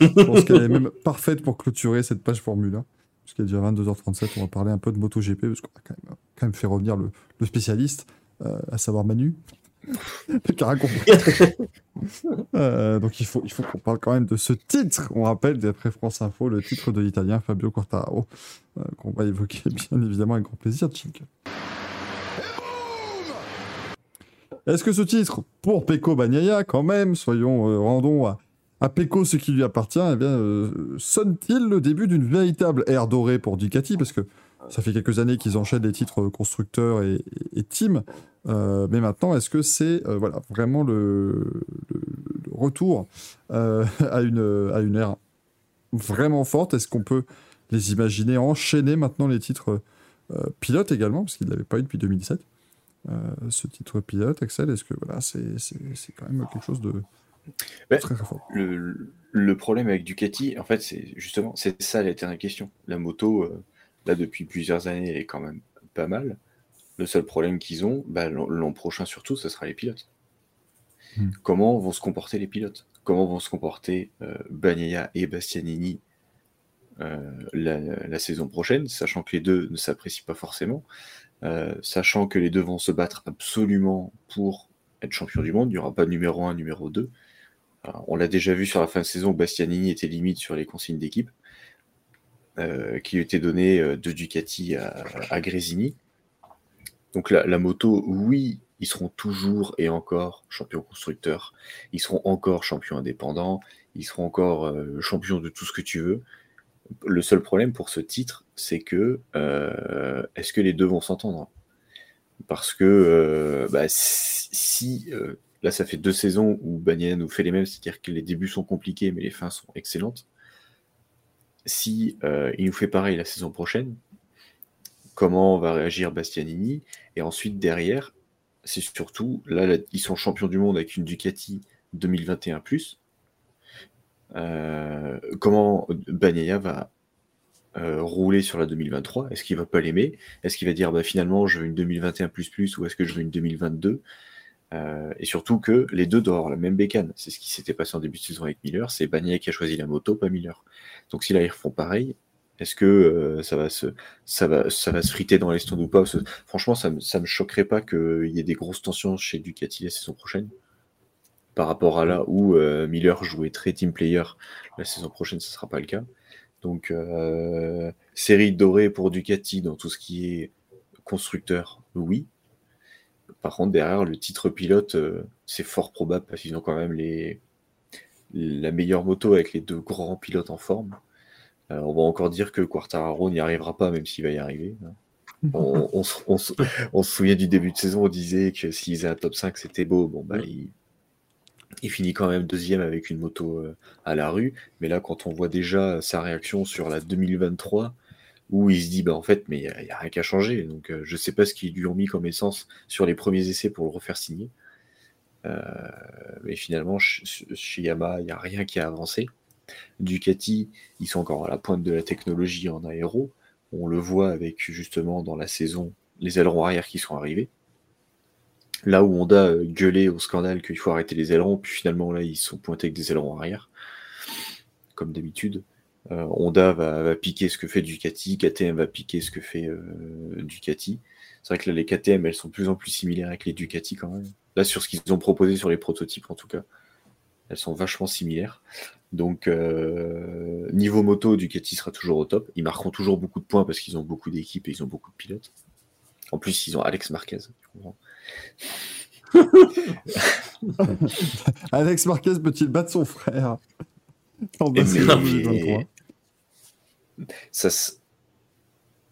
je pense qu'elle est même parfaite pour clôturer cette page Formule 1. Puisqu'il est déjà 22h37, on va parler un peu de MotoGP, parce qu'on a quand même, quand même fait revenir le, le spécialiste, euh, à savoir Manu. [laughs] [laughs] Euh, donc il faut, il faut qu'on parle quand même de ce titre. On rappelle, d'après France Info, le titre de l'italien Fabio Quartararo, euh, qu'on va évoquer bien évidemment avec grand plaisir. Chink. Est-ce que ce titre, pour Pecco Bagnaia, quand même, soyons, euh, rendons à, Pecco ce qui lui appartient, eh euh, sonne-t-il le début d'une véritable ère dorée pour Ducati? Parce que ça fait quelques années qu'ils enchaînent les titres constructeurs et, et, et team. Euh, mais maintenant, est-ce que c'est euh, voilà, vraiment le, retour euh, [laughs] à, une, à ère vraiment forte? Est-ce qu'on peut les imaginer enchaîner maintenant les titres euh, pilotes également? Parce qu'ils ne l'avaient pas eu depuis 2017. Euh, ce titre pilote, Axel, est-ce que voilà, c'est c'est- quand même quelque chose de très très fort? le, le problème avec Ducati, en fait, c'est justement, c'est ça l'éternelle question. La moto, euh, là, depuis plusieurs années, elle est quand même pas mal. Le seul problème qu'ils ont, bah, l'an prochain surtout, ce sera les pilotes. Hmm. Comment vont se comporter les pilotes? Comment vont se comporter euh, Bagnaia et Bastianini euh, la, la saison prochaine, sachant que les deux ne s'apprécient pas forcément, euh, sachant que les deux vont se battre absolument pour être champion du monde, il n'y aura pas numéro 1, numéro 2. Alors, on l'a déjà vu sur la fin de saison, Bastianini était limite sur les consignes d'équipe, euh, qui étaient données euh, de Ducati à, à Grésini. Donc la, moto, oui, ils seront toujours et encore champions constructeurs, ils seront encore champions indépendants, ils seront encore champions de tout ce que tu veux. Le seul problème pour ce titre, c'est que euh, est-ce que les deux vont s'entendre? Parce que euh, bah, si, euh, là ça fait deux saisons où Bagnaia nous fait les mêmes, c'est-à-dire que les débuts sont compliqués mais les fins sont excellentes. Si il nous fait pareil la saison prochaine, comment va réagir Bastianini? Et ensuite derrière, c'est surtout là, ils sont champions du monde avec une Ducati 2021 plus. Euh, comment Bagnaia va euh, rouler sur la 2023 Est-ce qu'il va pas l'aimer? Est-ce qu'il va dire bah, finalement je veux une 2021 plus plus ou est-ce que je veux une 2022 Euh, Et surtout que les deux doivent avoir la même bécane. C'est ce qui s'était passé en début de saison avec Miller. C'est Bagnaia qui a choisi la moto, pas Miller. Donc si là ils refont pareil, est-ce que ça va se friter dans les stands ou pas? Franchement, ça me ça me choquerait pas qu'il y ait des grosses tensions chez Ducati la saison prochaine par rapport à là où euh, Miller jouait très team player. La saison prochaine, ce ne sera pas le cas. Donc, euh, série dorée pour Ducati dans tout ce qui est constructeur, oui. Par contre, derrière, le titre pilote, euh, c'est fort probable parce qu'ils ont quand même les, la meilleure moto avec les deux grands pilotes en forme. On va encore dire que Quartararo n'y arrivera pas, même s'il va y arriver. hein. [laughs] On, on se- on se- on se souvient du début de saison, on disait que s'il faisait un top 5, c'était beau. Bon, bah, il, il finit quand même deuxième avec une moto euh, à la rue. Mais là, quand on voit déjà sa réaction sur la 2023, où il se dit, bah, en fait, mais il n'y a, rien qu'à changer. Donc, euh, je sais pas ce qu'ils lui ont mis comme essence sur les premiers essais pour le refaire signer. Euh, mais finalement, ch- chez Yamaha, il n'y a rien qui a avancé. Ducati, ils sont encore à la pointe de la technologie en aéro. On le voit avec justement dans la saison les ailerons arrière qui sont arrivés. Là où Honda euh, gueulait au scandale qu'il faut arrêter les ailerons, puis finalement là ils sont pointés avec des ailerons arrière, comme d'habitude. Euh, Honda va, piquer ce que fait Ducati, KTM va piquer ce que fait euh, Ducati. C'est vrai que là les KTM elles sont de plus en plus similaires avec les Ducati quand même. Là sur ce qu'ils ont proposé sur les prototypes en tout cas, elles sont vachement similaires. Donc niveau moto, Ducati sera toujours au top. Ils marqueront toujours beaucoup de points parce qu'ils ont beaucoup d'équipes et ils ont beaucoup de pilotes. En plus, ils ont Alex Marquez. [laughs] Alex Marquez peut-il battre son frère en mais- 2023 ça,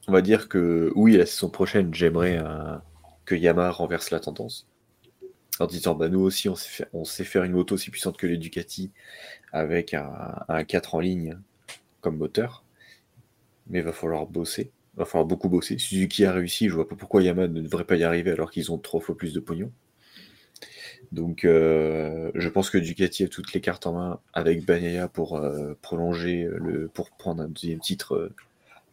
on va dire que oui, la saison prochaine, j'aimerais euh, que Yamaha renverse la tendance. En disant, bah, nous aussi, on sait, faire, on sait faire une moto aussi puissante que les Ducati avec un, un 4 en ligne comme moteur. Mais il va falloir bosser. Falloir beaucoup bosser. Suzuki a réussi, je vois pas pourquoi Yamaha ne devrait pas y arriver alors qu'ils ont trois fois plus de pognon. Donc, euh, je pense que Ducati a toutes les cartes en main avec Bagnaia pour euh, prolonger le, pour prendre un deuxième titre euh,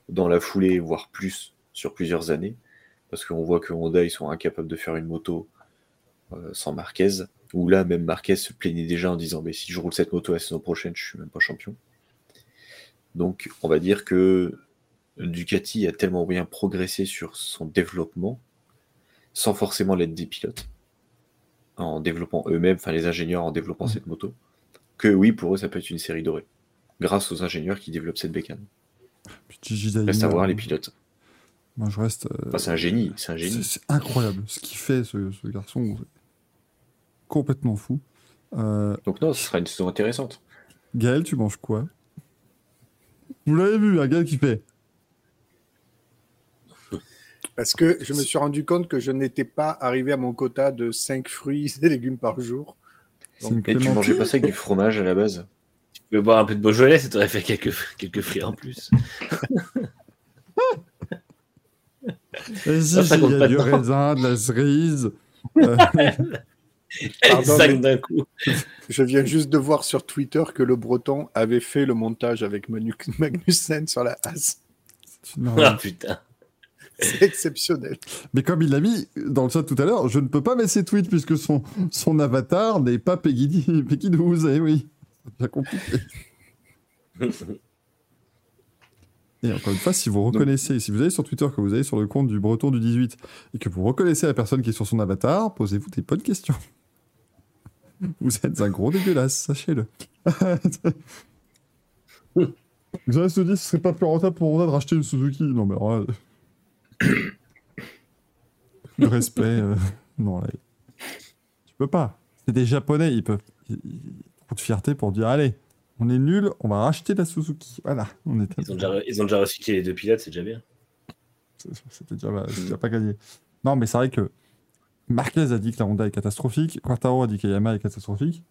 dans la foulée, voire plus sur plusieurs années, parce qu'on voit que Honda ils sont incapables de faire une moto sans Marquez. Où là, même Marquez se plaignait déjà en disant, mais si je roule cette moto la saison prochaine, je suis même pas champion. Donc, on va dire que Ducati a tellement bien progressé sur son développement, sans forcément l'aide des pilotes en développant eux-mêmes, enfin les ingénieurs en développant cette moto, que oui, pour eux, ça peut être une série dorée. Grâce aux ingénieurs qui développent cette bécane. Reste à voir les pilotes. Moi, je reste. euh, Enfin, c'est un génie, c'est un génie. c'est incroyable ce qu'il fait, ce, ce garçon. Complètement fou. Euh, Donc non, ce sera une saison intéressante. Gaël, tu manges quoi? Vous l'avez vu, un Gaël qui fait. Parce que je me suis rendu compte que je n'étais pas arrivé à mon quota de 5 fruits et légumes par jour. Une Et tu mangeais pas ça avec du fromage à la base? Tu peux boire un peu de Beaujolais, ça t'aurait fait quelques, quelques fruits en plus. Compte il y a pas du dedans. raisin, de la cerise. [laughs] euh, Pardon, d'un coup. Je viens juste de voir sur Twitter que le Breton avait fait le montage avec Manu- Magnussen sur la As. c'est une merveille. Ah putain. [laughs] C'est exceptionnel. Mais comme il l'a mis dans le chat tout à l'heure, je ne peux pas mettre ses tweets puisque son, son avatar n'est pas Peggy, [laughs] Peggy 12. Eh oui, bien compliqué. [laughs] Et encore une fois, si vous reconnaissez, si vous allez sur Twitter, que vous allez sur le compte du Breton du 18 et que vous reconnaissez la personne qui est sur son avatar, posez-vous des bonnes questions. Vous êtes un gros dégueulasse, sachez-le. Xavier se dit ce serait pas plus rentable pour Honda de racheter une Suzuki. Non, mais alors là, Le respect, euh, non, là, tu peux pas. C'est des Japonais, ils peuvent. Trop de fierté pour dire allez, on est nul, on va racheter la Suzuki. Voilà, on est. Ils ont, déjà, ils ont déjà recyclé les deux pilotes, c'est déjà bien. C'était déjà, déjà pas gagné. Non, mais c'est vrai que Marquez a dit que la Honda est catastrophique, Quartaro a dit que Yamaha est catastrophique.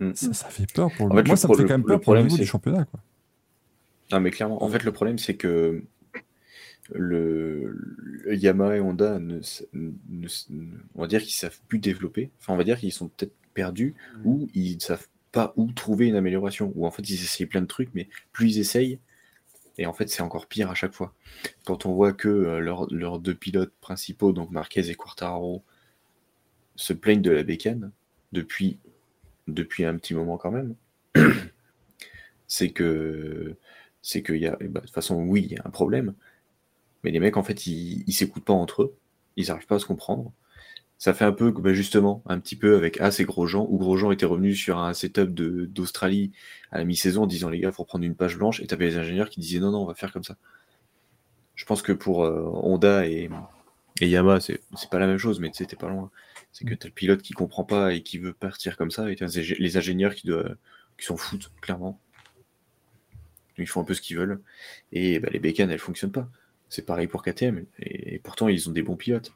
Mm. Ça, ça fait peur pour En le. fait, Moi, le ça me fait quand même le peur pour le niveau du championnat. Quoi. Non, mais clairement, en fait, le problème, c'est que le, le Yamaha et Honda, ne, ne- ne- on va dire qu'ils savent plus développer. Enfin, on va dire qu'ils sont peut-être perdus ou ils savent pas où trouver une amélioration. Ou en fait, ils essayent plein de trucs, mais plus ils essayent, et en fait, c'est encore pire à chaque fois. Quand on voit que euh, leurs leurs deux pilotes principaux, donc Marquez et Quartararo, se plaignent de la bécane depuis, depuis un petit moment quand même, [coughs] c'est que c'est qu'il y a, bah, de toute façon, oui, il y a un problème, mais les mecs, en fait, ils, s'écoutent pas entre eux, ils n'arrivent pas à se comprendre. Ça fait un peu, bah, justement, un petit peu avec As et Grosjean, où Grosjean était revenu sur un setup d'Australie à la mi-saison en disant, les gars, il faut prendre une page blanche, et t'avais les ingénieurs qui disaient, non, non, on va faire comme ça. Je pense que pour euh, Honda et, et Yamaha, c'est pas la même chose, mais tu sais, t'es pas loin. C'est que t'as le pilote qui comprend pas et qui veut partir comme ça, et t'as les ingénieurs qui, doivent, qui s'en foutent, clairement. Ils font un peu ce qu'ils veulent. Et bah, les bécanes, elles fonctionnent pas. C'est pareil pour KTM. Et, pourtant, ils ont des bons pilotes.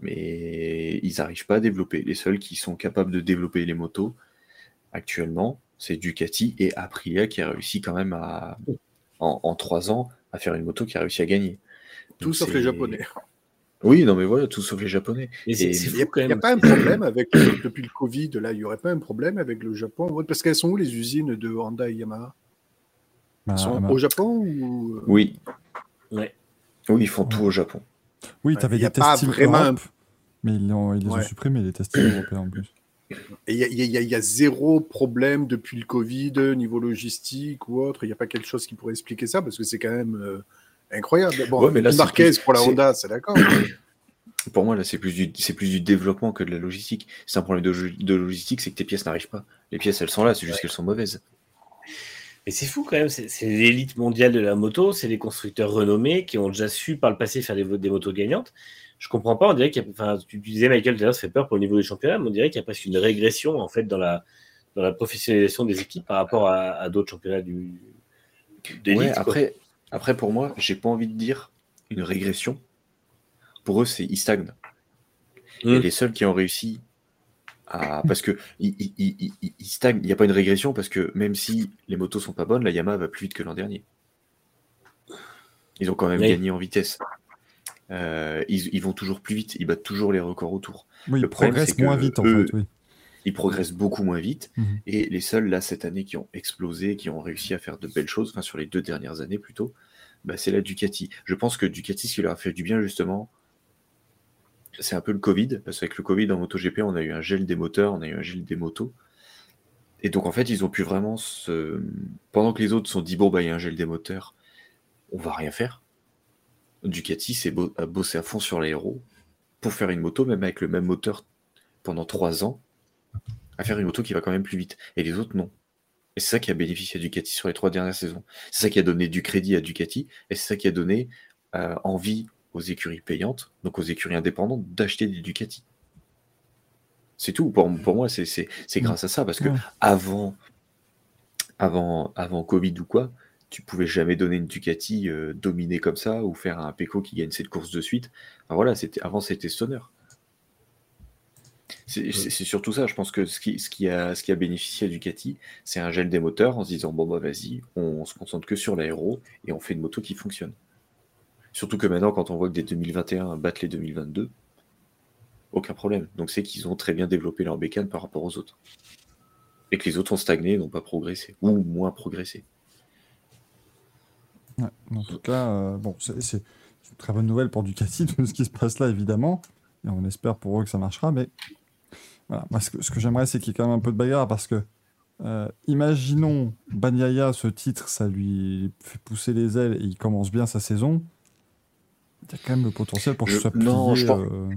Mais ils n'arrivent pas à développer. Les seuls qui sont capables de développer les motos actuellement, c'est Ducati et Aprilia qui a réussi quand même à, en, en trois ans, à faire une moto qui a réussi à gagner. Tout Donc, sauf les Japonais. Oui, non, mais voilà, tout sauf les Japonais. Il n'y a, pas un [coughs] problème avec le- depuis le Covid, là, il n'y aurait pas un problème avec le Japon Parce qu'elles sont où les usines de Honda et Yamaha? Bah, Elles sont au Japon ou Oui, Ouais. Oui, ils font tout au Japon. oui, Ouais, t'avais il y a des tests vraiment un- Europe, mais ils, ils les ont supprimés, les tests européens en plus. Et il y a, y y zéro problème depuis le Covid, niveau logistique ou autre. Il n'y a pas quelque chose qui pourrait expliquer ça parce que c'est quand même euh, incroyable. Bon, Ouais, mais là, c'est Marquez plus- pour la Honda, c'est d'accord. [coughs] Pour moi, là, c'est plus du, c'est plus du développement que de la logistique. C'est un problème de logistique, c'est que tes pièces n'arrivent pas. Les pièces, elles sont là, c'est juste qu'elles sont mauvaises. Mais c'est fou quand même, c'est l'élite mondiale de la moto, c'est les constructeurs renommés qui ont déjà su par le passé faire des, des motos gagnantes. Je comprends pas, on dirait qu'il y a, enfin, tu disais Michael, ça fait peur pour le niveau des championnats, mais on dirait qu'il y a presque une régression en fait dans la, dans la professionnalisation des équipes par rapport à, à d'autres championnats du. Ouais, quoi. après, après, pour moi, j'ai pas envie de dire une régression. Pour eux, c'est ils stagnent. Et les seuls qui ont réussi à. Parce que ils- ils stagnent. Il n'y a pas une régression parce que même si les motos sont pas bonnes, la Yamaha va plus vite que l'an dernier. Ils ont quand même Oui. gagné en vitesse. Euh, ils, ils vont toujours plus vite. Ils battent toujours les records autour. Oui, Le ils problème, progressent moins vite en eux- fait, oui. Ils progressent beaucoup moins vite. Mhm. Et les seuls, là, cette année, qui ont explosé, qui ont réussi à faire de belles choses, enfin, sur les deux dernières années plutôt, bah, c'est la Ducati. Je pense que Ducati, ce qui leur a fait du bien, justement, c'est un peu le Covid, parce qu'avec le Covid en MotoGP, on a eu un gel des moteurs, on a eu un gel des motos. Et donc, en fait, ils ont pu vraiment se. Pendant que les autres sont dit, bon, bah, il y a un gel des moteurs, on va rien faire. Ducati s'est bo- bossé à fond sur l'aéro pour faire une moto, même avec le même moteur pendant trois ans, à faire une moto qui va quand même plus vite. Et les autres, non. Et c'est ça qui a bénéficié à Ducati sur les trois dernières saisons. C'est ça qui a donné du crédit à Ducati, et c'est ça qui a donné euh, envie aux écuries payantes, donc aux écuries indépendantes, d'acheter des Ducati. C'est tout. Pour, pour moi, c'est grâce à ça, parce que Ouais. avant, avant, avant Covid ou quoi, tu pouvais jamais donner une Ducati euh, dominée comme ça, ou faire un Pecco qui gagne cette course de suite. Enfin, voilà, c'était avant c'était Stoner. C'est surtout ça, je pense que ce qui, ce qui, a, ce qui a bénéficié à Ducati, c'est un gel des moteurs en se disant bon bah vas-y, on, se concentre que sur l'aéro et on fait une moto qui fonctionne. Surtout que maintenant, quand on voit que des 2021 battent les 2022, aucun problème. Donc c'est qu'ils ont très bien développé leur bécane par rapport aux autres. Et que les autres ont stagné n'ont pas progressé, ou moins progressé. En tout cas, euh, bon, c'est une très bonne nouvelle pour Ducati, tout ce qui se passe là, évidemment. Et on espère pour eux que ça marchera. Mais voilà, ce que, j'aimerais, c'est qu'il y ait quand même un peu de bagarre parce que, euh, imaginons, Bagnaia, ce titre, ça lui fait pousser les ailes et il commence bien sa saison. Il y a quand même le potentiel pour que Je- soit non, plié, je pense- euh,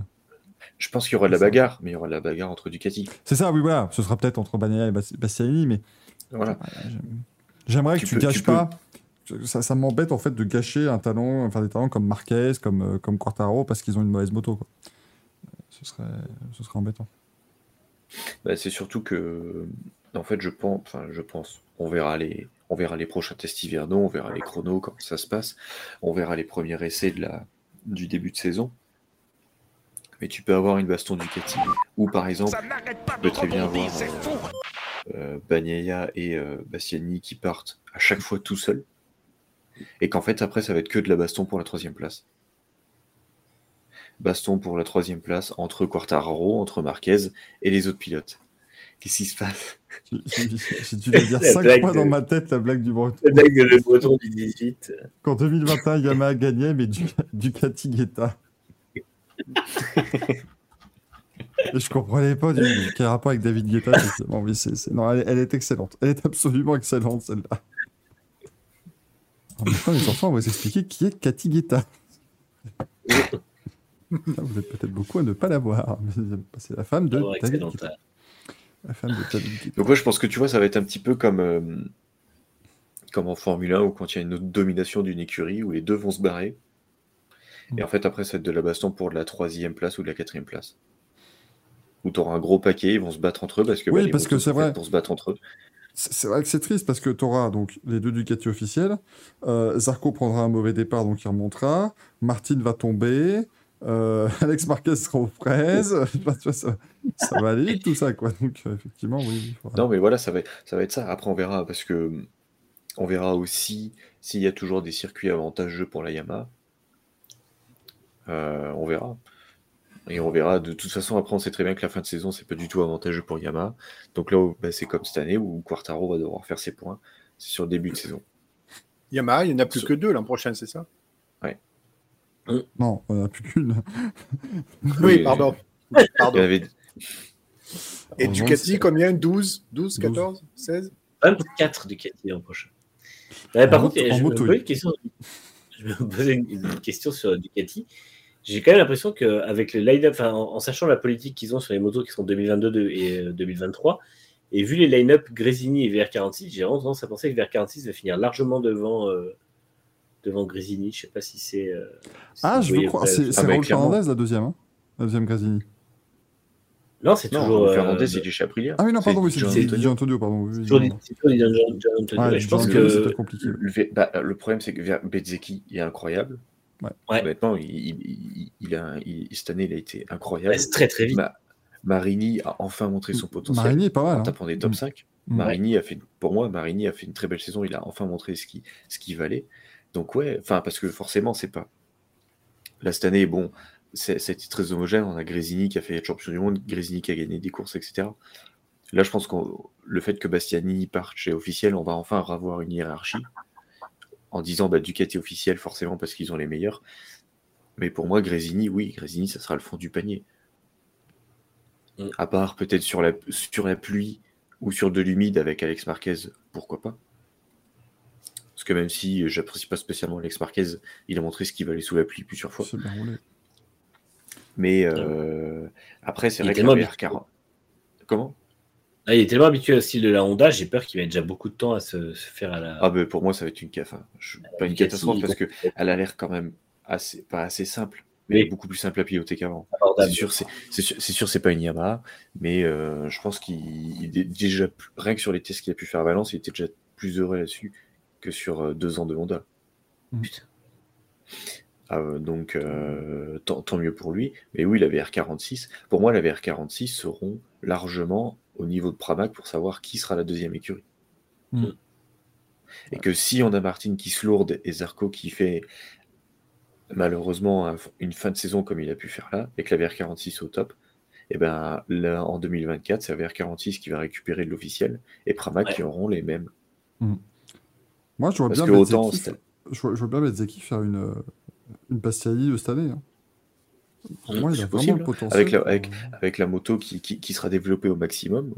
Je pense qu'il y aura de la ça. bagarre, mais il y aura de la bagarre entre Ducati. C'est ça, oui, voilà. Ce sera peut-être entre Bagnaia et Bas- Bastianini, mais Voilà. Voilà, j'aime- J'aimerais que Tu peux- gâches tu pas. Ça, ça m'embête en fait de gâcher un talent, enfin des talents comme Marquez, comme, euh, comme Quartaro, parce qu'ils ont une mauvaise moto. Quoi. Ce, serait, ce serait embêtant. Bah, c'est surtout que, en fait, je pense, enfin, je pense, on verra les, on verra les prochains tests hivernaux, on verra les chronos, comment ça se passe, on verra les premiers essais de la, du début de saison. Mais tu peux avoir une baston Ducati, ou par exemple, tu peux très bien avoir euh, euh, Bagnaia et euh, Bastianini qui partent à chaque fois tout seuls, et qu'en fait, après, ça va être que de la baston pour la troisième place. Baston pour la troisième place entre Quartararo, entre Marquez et les autres pilotes. Qu'est-ce qui se passe? J'ai- dû le dire La cinq blague fois de- dans ma tête, la blague du breton. Le mec de le breton du 18. Qu'en 2021, Yamaha gagnait, mais du, Ducati Guetta. [laughs] Et je comprenais pas du, quel rapport avec David Guetta. Bon, mais c'est- non, elle, elle est excellente. Elle est absolument excellente, celle-là. En même temps, les enfants, on va s'expliquer qui est Cathy Guetta. Vous êtes peut-être beaucoup à ne pas la voir. C'est la femme de Oh, David. Guetta. De. Donc moi je pense que tu vois, ça va être un petit peu comme, euh, comme en Formule 1 où quand il y a une domination d'une écurie où les deux vont se barrer. Et en fait après ça va être de la baston pour de la troisième place ou de la quatrième place. Où tu auras un gros paquet, ils vont se battre entre eux parce que, Oui, bah, parce que c'est vrai. pour se battre entre eux. C'est c'est vrai que c'est triste parce que tu auras donc les deux Ducati officiels. Euh, Zarco prendra un mauvais départ, donc il remontera. Martin va tomber. Euh, [laughs] Alex Marquez sera aux fraises. [laughs] Enfin, tu vois, ça, ça va aller tout ça, quoi. Donc, euh, effectivement, oui. Non mais voilà, ça va, ça va être ça. Après on verra parce que on verra aussi s'il y a toujours des circuits avantageux pour la Yamaha. Euh, on verra. Et on verra. De toute façon, après, on sait très bien que la fin de saison, c'est pas du tout avantageux pour Yamaha. Donc là, où- bah, c'est comme cette année où Quartaro va devoir faire ses points. C'est sur le début de saison. Yamaha, il n'y en a plus que deux l'an prochain, c'est ça? Non, on n'a plus qu'une. Oui, pardon. Pardon. avait- Et En Ducati, combien? 12 12, 12. 14 16 24 Ducati l'an prochain. Par En contre, en je, me moto, posais oui. une question, je me posais une, une question sur Ducati. J'ai quand même l'impression qu'avec le line-up, enfin, en, en sachant la politique qu'ils ont sur les motos qui sont 2022 de- et euh, 2023, et vu les line-up Grésini et VR46, j'ai vraiment tendance à penser que VR46 va finir largement devant, euh, devant Grésini. Je sais pas si c'est. euh, si Ah, je veux voyez croire. pas- C'est c'est bah, clairement. Fernandez, la deuxième. hein la deuxième Grasini. Non, c'est toujours. euh, Fernandez, il est chez Aprilia. Ah oui, non, pardon, oui, c'est Di- Antonio. Di pardon. c'est toujours, c'est John Antonio. Je pense que. Le, bah, le problème, c'est que Bezzecchi est incroyable. Ouais. Honnêtement, il, il- il a, il- cette année, il a été incroyable. Ouais, c'est très très vite. Ma- Marini a enfin montré son potentiel Marini est pas mal. en hein. tapant des top Mm. 5. Mm. Marini a fait, pour moi, Marini a fait une très belle saison. Il a enfin montré ce qu'il ce qu'il valait. Donc ouais, enfin parce que forcément, c'est pas. Là cette année, bon, c'est- c'était très homogène. On a Grésini qui a fait être champion du monde, Grésini qui a gagné des courses, etc. Là, je pense que le fait que Bastiani parte chez officiel, on va enfin avoir une hiérarchie en disant bah, Ducati officiel forcément parce qu'ils ont les meilleurs. Mais pour moi, Grésini, oui, Grésini, ça sera le fond du panier. Mm. À part peut-être sur la, sur la pluie ou sur de l'humide avec Alex Marquez, pourquoi pas que même si j'apprécie pas spécialement Alex Marquez, il a montré ce qu'il valait sous la pluie plusieurs fois. C'est bien roulé. Mais euh, après, c'est vrai que la habitué. VR40. Comment? Ah, il est tellement habitué au style de la Honda, j'ai peur qu'il mette déjà beaucoup de temps à se, se faire à la. Ah ben pour moi, ça va être une caf. hein. Je- Pas une catastrophe parce que donc, elle a l'air quand même assez, pas assez simple, mais Oui. beaucoup plus simple à piloter qu'avant. abordable. C'est sûr, c'est pas une Yamaha, mais euh, je pense qu'il il est déjà rien que sur les tests qu'il a pu faire à Valence, il était déjà plus heureux là-dessus que sur euh, deux ans de Honda. Putain. Ah, euh, donc euh, tant, tant mieux pour lui. Mais oui, la VR46, pour moi, la VR46 seront largement au niveau de Pramac pour savoir qui sera la deuxième écurie. Mm. Et que si on a Martin qui se lourde et Zarco qui fait malheureusement un- une fin de saison comme il a pu faire là, et que la VR46 au top, et ben là en 2024, c'est la VR46 qui va récupérer de l'officiel et Pramac Ouais. qui auront les mêmes. Moi, je vois Parce bien que autant Bezzecchi, c'était- je vois, je vois bien Bezzecchi faire une, euh, une Bastiani de cette année. hein. Pour moi, il a vraiment le potentiel. Avec la- pour- avec- avec la moto qui, qui- qui sera développée au maximum,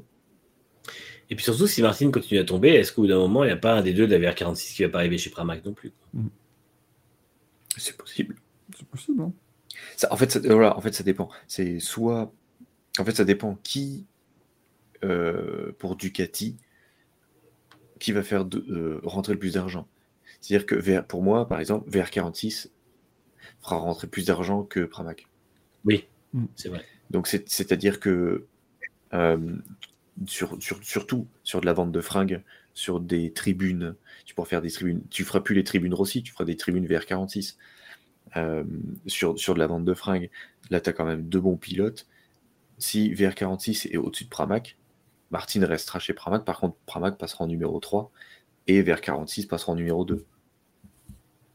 Et puis surtout, si Martin continue à tomber, est-ce qu'au bout d'un moment, il n'y a pas un des deux de la VR46 qui va pas arriver chez Pramac non plus c'est possible. C'est possible. hein. Ça, en, fait, ça, voilà, en fait, ça dépend. C'est soit. En fait, ça dépend qui, euh, pour Ducati, qui va faire de- euh, rentrer le plus d'argent. C'est-à-dire que VR pour moi, par exemple, VR46 fera rentrer plus d'argent que Pramac. Oui, Mm. c'est vrai. Donc, c'est- c'est-à-dire que euh, sur, sur- surtout sur de la vente de fringues, sur des tribunes, tu pourras faire des tribunes. Tu feras plus les tribunes Rossi, tu feras des tribunes VR46. Euh, sur, sur de la vente de fringues, là, tu as quand même deux bons pilotes. Si VR46 est au-dessus de Pramac, Martin restera chez Pramac. Par contre, Pramac passera en numéro 3 et VR46 passera en numéro 2.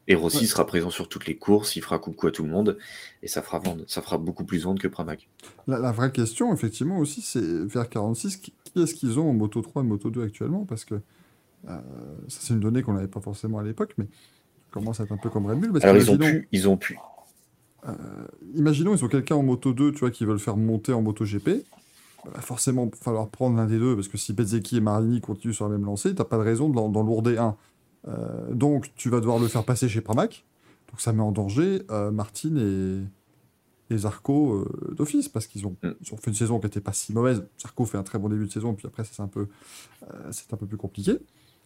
Et Rossi Ouais. sera présent sur toutes les courses, il fera coucou à tout le monde et ça fera vendre, ça fera beaucoup plus vendre que Pramac. La, la vraie question, effectivement, aussi, c'est vers 46, qui, qui est-ce qu'ils ont en Moto 3 et Moto 2 actuellement? Parce que euh, ça, c'est une donnée qu'on n'avait pas forcément à l'époque, mais ça commence à être un peu comme Red Bull. Parce Alors ils ont pu, ils ont pu. imaginons, ils ont quelqu'un en Moto 2, tu vois, qui veulent faire monter en Moto GP. Il va forcément il va falloir prendre l'un des deux, parce que si Bezzecchi et Marini continuent sur la même lancée, t'as pas de raison d'en lourder un. Euh, donc, tu vas devoir le faire passer chez Pramac. Donc, ça met en danger euh, Martin et, et Zarco euh, d'office, parce qu'ils ont, Mm. ils ont fait une saison qui n'était pas si mauvaise. Zarco fait un très bon début de saison, puis après, c'est un, peu, c'est un peu plus compliqué.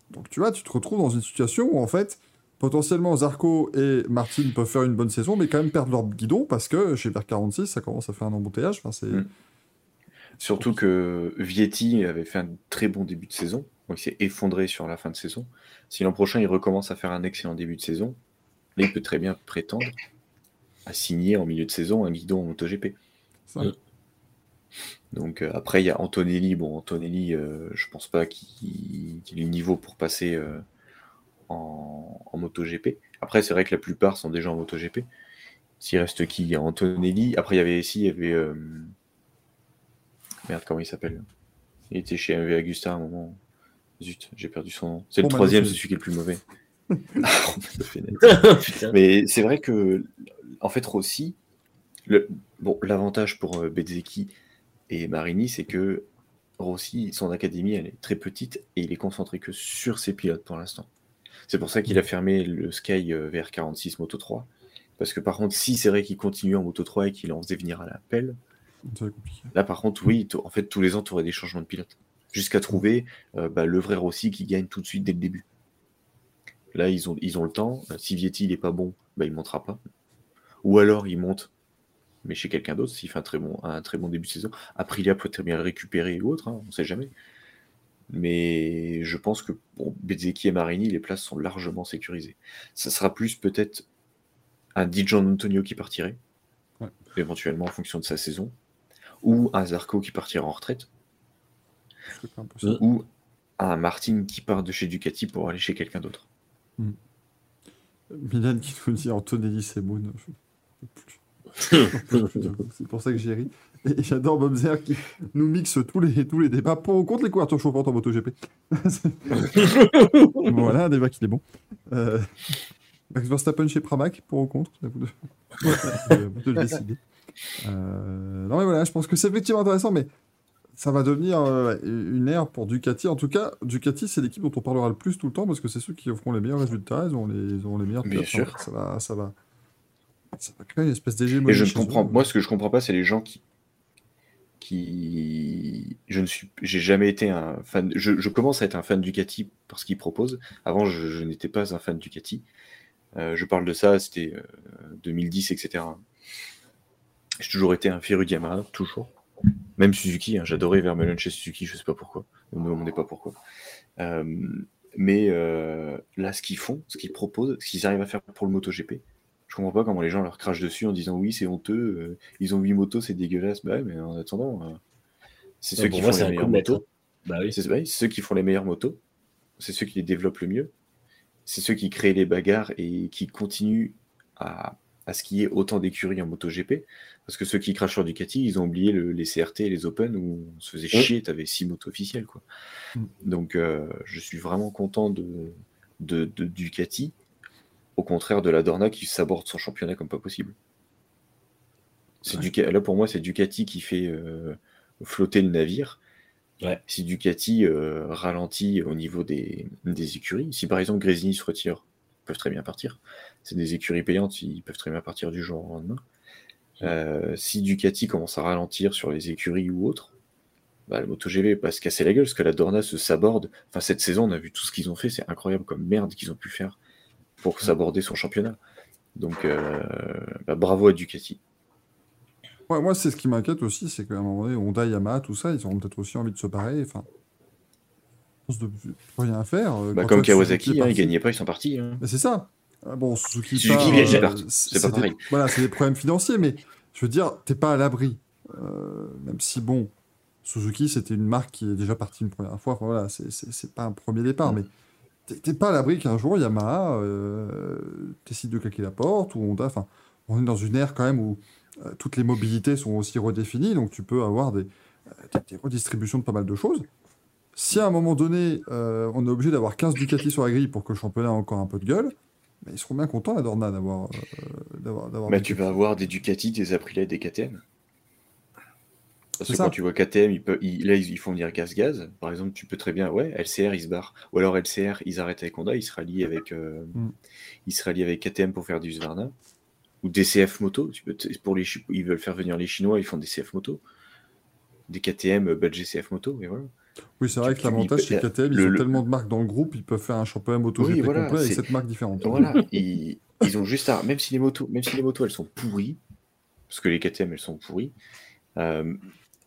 Donc, tu vois, tu te retrouves dans une situation où, en fait, potentiellement, Zarco et Martin peuvent faire une bonne saison, mais quand même perdre leur guidon, parce que chez Vert 46, ça commence à faire un embouteillage. Enfin, c'est... Mm. Surtout que Vietti avait fait un très bon début de saison. Donc il s'est effondré sur la fin de saison. Si l'an prochain il recommence à faire un excellent début de saison, là il peut très bien prétendre à signer en milieu de saison un guidon en MotoGP. ça. Mm. Donc euh, après il y a Antonelli. Bon Antonelli, euh, je pense pas qu'il qu'il ait le niveau pour passer euh, en, en MotoGP. Après c'est vrai que la plupart sont déjà en MotoGP. S'il reste qui? Il y a Antonelli. Après, il y avait ici, il y avait. Merde, comment il s'appelle Il était chez MV Augusta à un moment. Zut, j'ai perdu son nom. C'est le troisième, c'est celui qui est le plus mauvais. [laughs] Ah. [laughs] Mais c'est vrai que, en fait, Rossi, le, bon, l'avantage pour euh, Bezzecchi et Marini, c'est que Rossi, son académie, elle est très petite et il est concentré que sur ses pilotes pour l'instant. C'est pour ça qu'il a fermé le Sky euh, VR46 Moto 3. Parce que par contre, si c'est vrai qu'il continue en Moto 3 et qu'il en faisait venir à être compliqué. Là par contre, oui, en fait, tous les ans, tu aurais des changements de pilote. Jusqu'à trouver euh, bah, le vrai Rossi qui gagne tout de suite dès le début. Là, ils ont, ils ont le temps. Euh, Si Vietti il est pas bon, bah, il montera pas. Ou alors il monte, mais chez quelqu'un d'autre, s'il fait un très, bon, un très bon début de saison. Aprilia peut très bien le récupérer ou autre, hein, on ne sait jamais. Mais je pense que bon, Bezzecchi et Marini, les places sont largement sécurisées. Ça sera plus peut-être un Di Gian Antonio qui partirait, Ouais. éventuellement en fonction de sa saison, ou un Zarco qui partira en retraite, impossible. ou un Martin qui part de chez Ducati pour aller chez quelqu'un d'autre. Milan qui nous dit Antonelli Semoun. [laughs] C'est pour ça que j'ai ri. Et j'adore Bobzer qui nous mixe tous les, tous les débats pour ou contre les couvertures chauffantes en MotoGP. [laughs] voilà, un débat qui est bon. Euh, Max Verstappen chez Pramac, pour ou contre c'est à vous de, euh, vous [laughs] de le décider. Euh, non mais voilà, je pense que c'est effectivement intéressant, mais ça va devenir euh, une ère pour Ducati. En tout cas, Ducati, c'est l'équipe dont on parlera le plus tout le temps parce que c'est ceux qui offront les meilleurs résultats, ils ont les, ils ont les meilleurs Bien sûr. Ça va, ça va, ça va créer une espèce Et d'hégémonie. je comprends, eux. moi, ce que je comprends pas, c'est les gens qui, qui, je ne suis, j'ai jamais été un fan. Je, je commence à être un fan Ducati parce qu'ils proposent. Avant, je, je n'étais pas un fan Ducati. Euh, je parle de ça, c'était euh, 2010, etc. J'ai toujours été un féru Yamaha, toujours. Même Suzuki, hein, j'adorais Vermeulen chez Suzuki, je sais pas pourquoi. Ne me demandez pas pourquoi. Euh, mais euh, là, ce qu'ils font, ce qu'ils proposent, ce qu'ils arrivent à faire pour le MotoGP, je comprends pas comment les gens leur crachent dessus en disant oui, c'est honteux, euh, ils ont 8 motos, c'est dégueulasse. Bah ouais, mais en attendant, c'est ceux moi, font c'est. Bah oui. C'est ouais, c'est ceux qui font les meilleures motos, c'est ceux qui les développent le mieux, c'est ceux qui créent les bagarres et qui continuent à, à ce qu'il y ait autant d'écuries en MotoGP. Parce que ceux qui crachent sur Ducati, ils ont oublié le- les CRT et les Open où on se faisait Ouais. chier, t'avais 6 motos officielles. Quoi. Mm. Donc euh, je suis vraiment content de, de, de Ducati, au contraire de la Dorna qui s'aborde son championnat comme pas possible. C'est Ouais. Duca- Là pour moi, c'est Ducati qui fait euh, flotter le navire. Ouais. Si Ducati euh, ralentit au niveau des, des écuries, si par exemple Grésini se retire, ils peuvent très bien partir. C'est des écuries payantes, ils peuvent très bien partir du jour au lendemain. Euh, si Ducati commence à ralentir sur les écuries ou autres, bah, le MotoGP va se casser la gueule parce que la Dorna se saborde. Enfin, cette saison, on a vu tout ce qu'ils ont fait, c'est incroyable comme merde qu'ils ont pu faire pour s'aborder son championnat. Donc, euh, bah, bravo à Ducati. Ouais, moi, c'est ce qui m'inquiète aussi, c'est qu'à un moment donné, Honda, Yamaha, tout ça, ils auront peut-être aussi envie de se barrer. Enfin, je pense de rien faire. euh, Bah, comme Kawasaki, hein, ils gagnaient pas, ils sont partis. hein. Mais c'est ça. Ah bon, Suzuki, euh. C'est pas des-. Voilà, c'est des problèmes financiers, mais je veux dire, t'es pas à l'abri. Euh, même si, bon, Suzuki, c'était une marque qui est déjà partie une première fois. Enfin, voilà, c'est- c'est c'est pas un premier départ, mais t'es- pas à l'abri qu'un jour, Yamaha euh, décide de claquer la porte, ou Honda. Enfin, on est dans une ère quand même où euh, toutes les mobilités sont aussi redéfinies, donc tu peux avoir des, des- des redistributions de pas mal de choses. Si à un moment donné, on est obligé d'avoir 15 Ducati sur la grille pour que le championnat ait encore un peu de gueule, mais ils seront bien contents, la Dorna, d'avoir. euh, d'avoir, d'avoir Bah, tu vas avoir des Ducati, des Aprilia des KTM. Parce que ça. quand tu vois KTM, ils peuvent, ils- là, ils, font venir gaz-gaz. Par exemple, tu peux très bien, ouais, LCR, ils se barrent. Ou alors LCR, ils arrêtent avec Honda, ils se rallient avec, euh, Mm. ils se rallient avec KTM pour faire du Husqvarna. Ou DCF Moto. Tu peux, pour les, ils veulent faire venir les Chinois, ils font des CF Moto. Des KTM, euh, badge CF Moto, et voilà. Oui, c'est vrai que l'avantage, que KTM, ils ont le- tellement de marques dans le groupe, ils peuvent faire un championnat MotoGP Oui, voilà, complet avec sept marques différentes. Voilà, [laughs] ils, ils ont juste à, même si les motos, même si les motos elles sont pourries, parce que les KTM elles sont pourries, euh,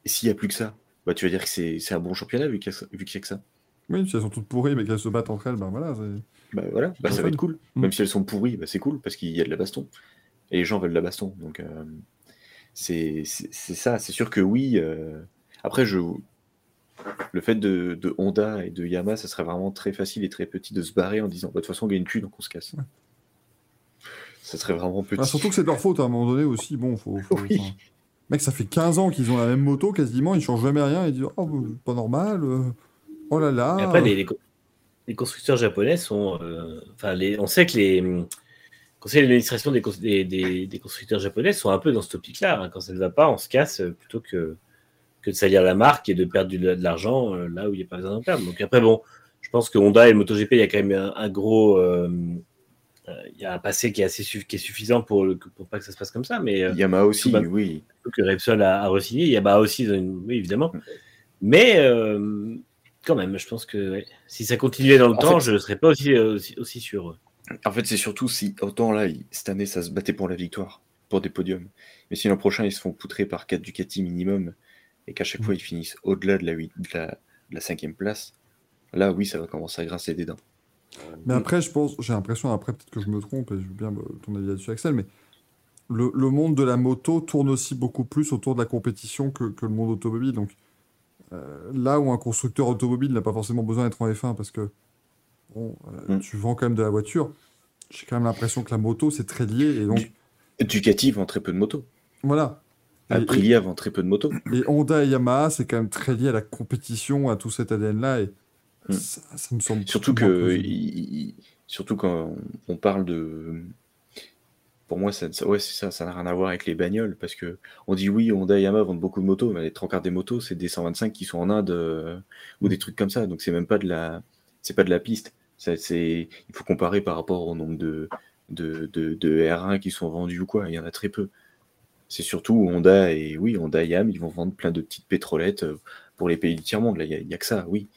s'il n'y a plus que ça, bah tu vas dire que c'est un bon championnat vu qu'il y, a- vu qu'il y a que ça. Oui, si elles sont toutes pourries, mais qu'elles se battent entre elles, ben voilà. Bah voilà, bah, ça va être cool. Mm. Même si elles sont pourries, bah, c'est cool parce qu'il y a de la baston. Et les gens veulent de la baston. Donc euh, c'est ça, c'est sûr que oui. euh, Après, je le fait de, de Honda et de Yamaha, ça serait vraiment très facile et très petit de se barrer en disant bah, de toute façon on gagne plus donc on se casse. Ça serait vraiment petit. Ah, surtout que c'est de leur faute à un moment donné aussi. Bon, faut. faut- [laughs] Oui. enfin, Mec, ça fait 15 ans qu'ils ont la même moto quasiment, ils changent jamais rien. Ils disent Oh, bah, pas normal. euh, Oh là là. Et après, les, les co- les constructeurs japonais sont. euh, Enfin, on sait que les conseils d'administration des, cons- des, des- des constructeurs japonais sont un peu dans cette optique-là. hein. Quand ça ne va pas, on se casse euh, plutôt que, que de salir la marque et de perdre de l'argent euh, là où il n'y a pas besoin d'en perdre. Donc après, bon, je pense que Honda et MotoGP, il y a quand même un, un gros. euh, euh, il y a un passé qui est assez suff- qui est suffisant pour, le- pour pas que ça se passe comme ça, mais Yamaha aussi, oui. que Repsol a, a re-signé. Yamaha aussi, oui, évidemment. Mais euh, quand même, je pense que ouais, si ça continuait dans le En temps, fait- je ne serais pas aussi, aussi, aussi sûr. En fait, c'est surtout si autant là, cette année, ça se battait pour la victoire, pour des podiums. Mais si l'an prochain, ils se font poutrer par 4 Ducati minimum et qu'à chaque Mm. fois, ils finissent au-delà de la, huit- de la, de la cinquième place, là, oui, ça va commencer à grincer des dents. Mais après, je pense, j'ai l'impression, après, peut-être que je me trompe, et je veux bien ton avis là-dessus, Axel, mais le, le monde de la moto tourne aussi beaucoup plus autour de la compétition que, que le monde automobile. Donc, euh, là où un constructeur automobile n'a pas forcément besoin d'être en F1 parce que bon, euh, Mm. tu vends quand même de la voiture, j'ai quand même l'impression que la moto, c'est très lié. Et donc, Du- Ducati vend très peu de motos. voilà. Et- Aprilia vend très peu de motos. Et Honda et Yamaha, c'est quand même très lié à la compétition, à tout cet ADN-là. Et Mm. ça, ça me semble. Surtout que, il- surtout quand on parle de, pour moi, ça, ouais, c'est ça, ça n'a rien à voir avec les bagnoles parce que on dit oui, Honda et Yamaha vendent beaucoup de motos, mais les trois quarts des motos, c'est des 125 qui sont en Inde euh, ou des trucs comme ça, donc c'est même pas de la, c'est pas de la piste. Ça, il faut comparer par rapport au nombre de, de, de, de R1 qui sont vendus ou quoi. Il y en a très peu. C'est surtout Honda et oui, Honda et Yam, ils vont vendre plein de petites pétrolettes euh, pour les pays du tiers-monde. Là, il y a- que ça, oui.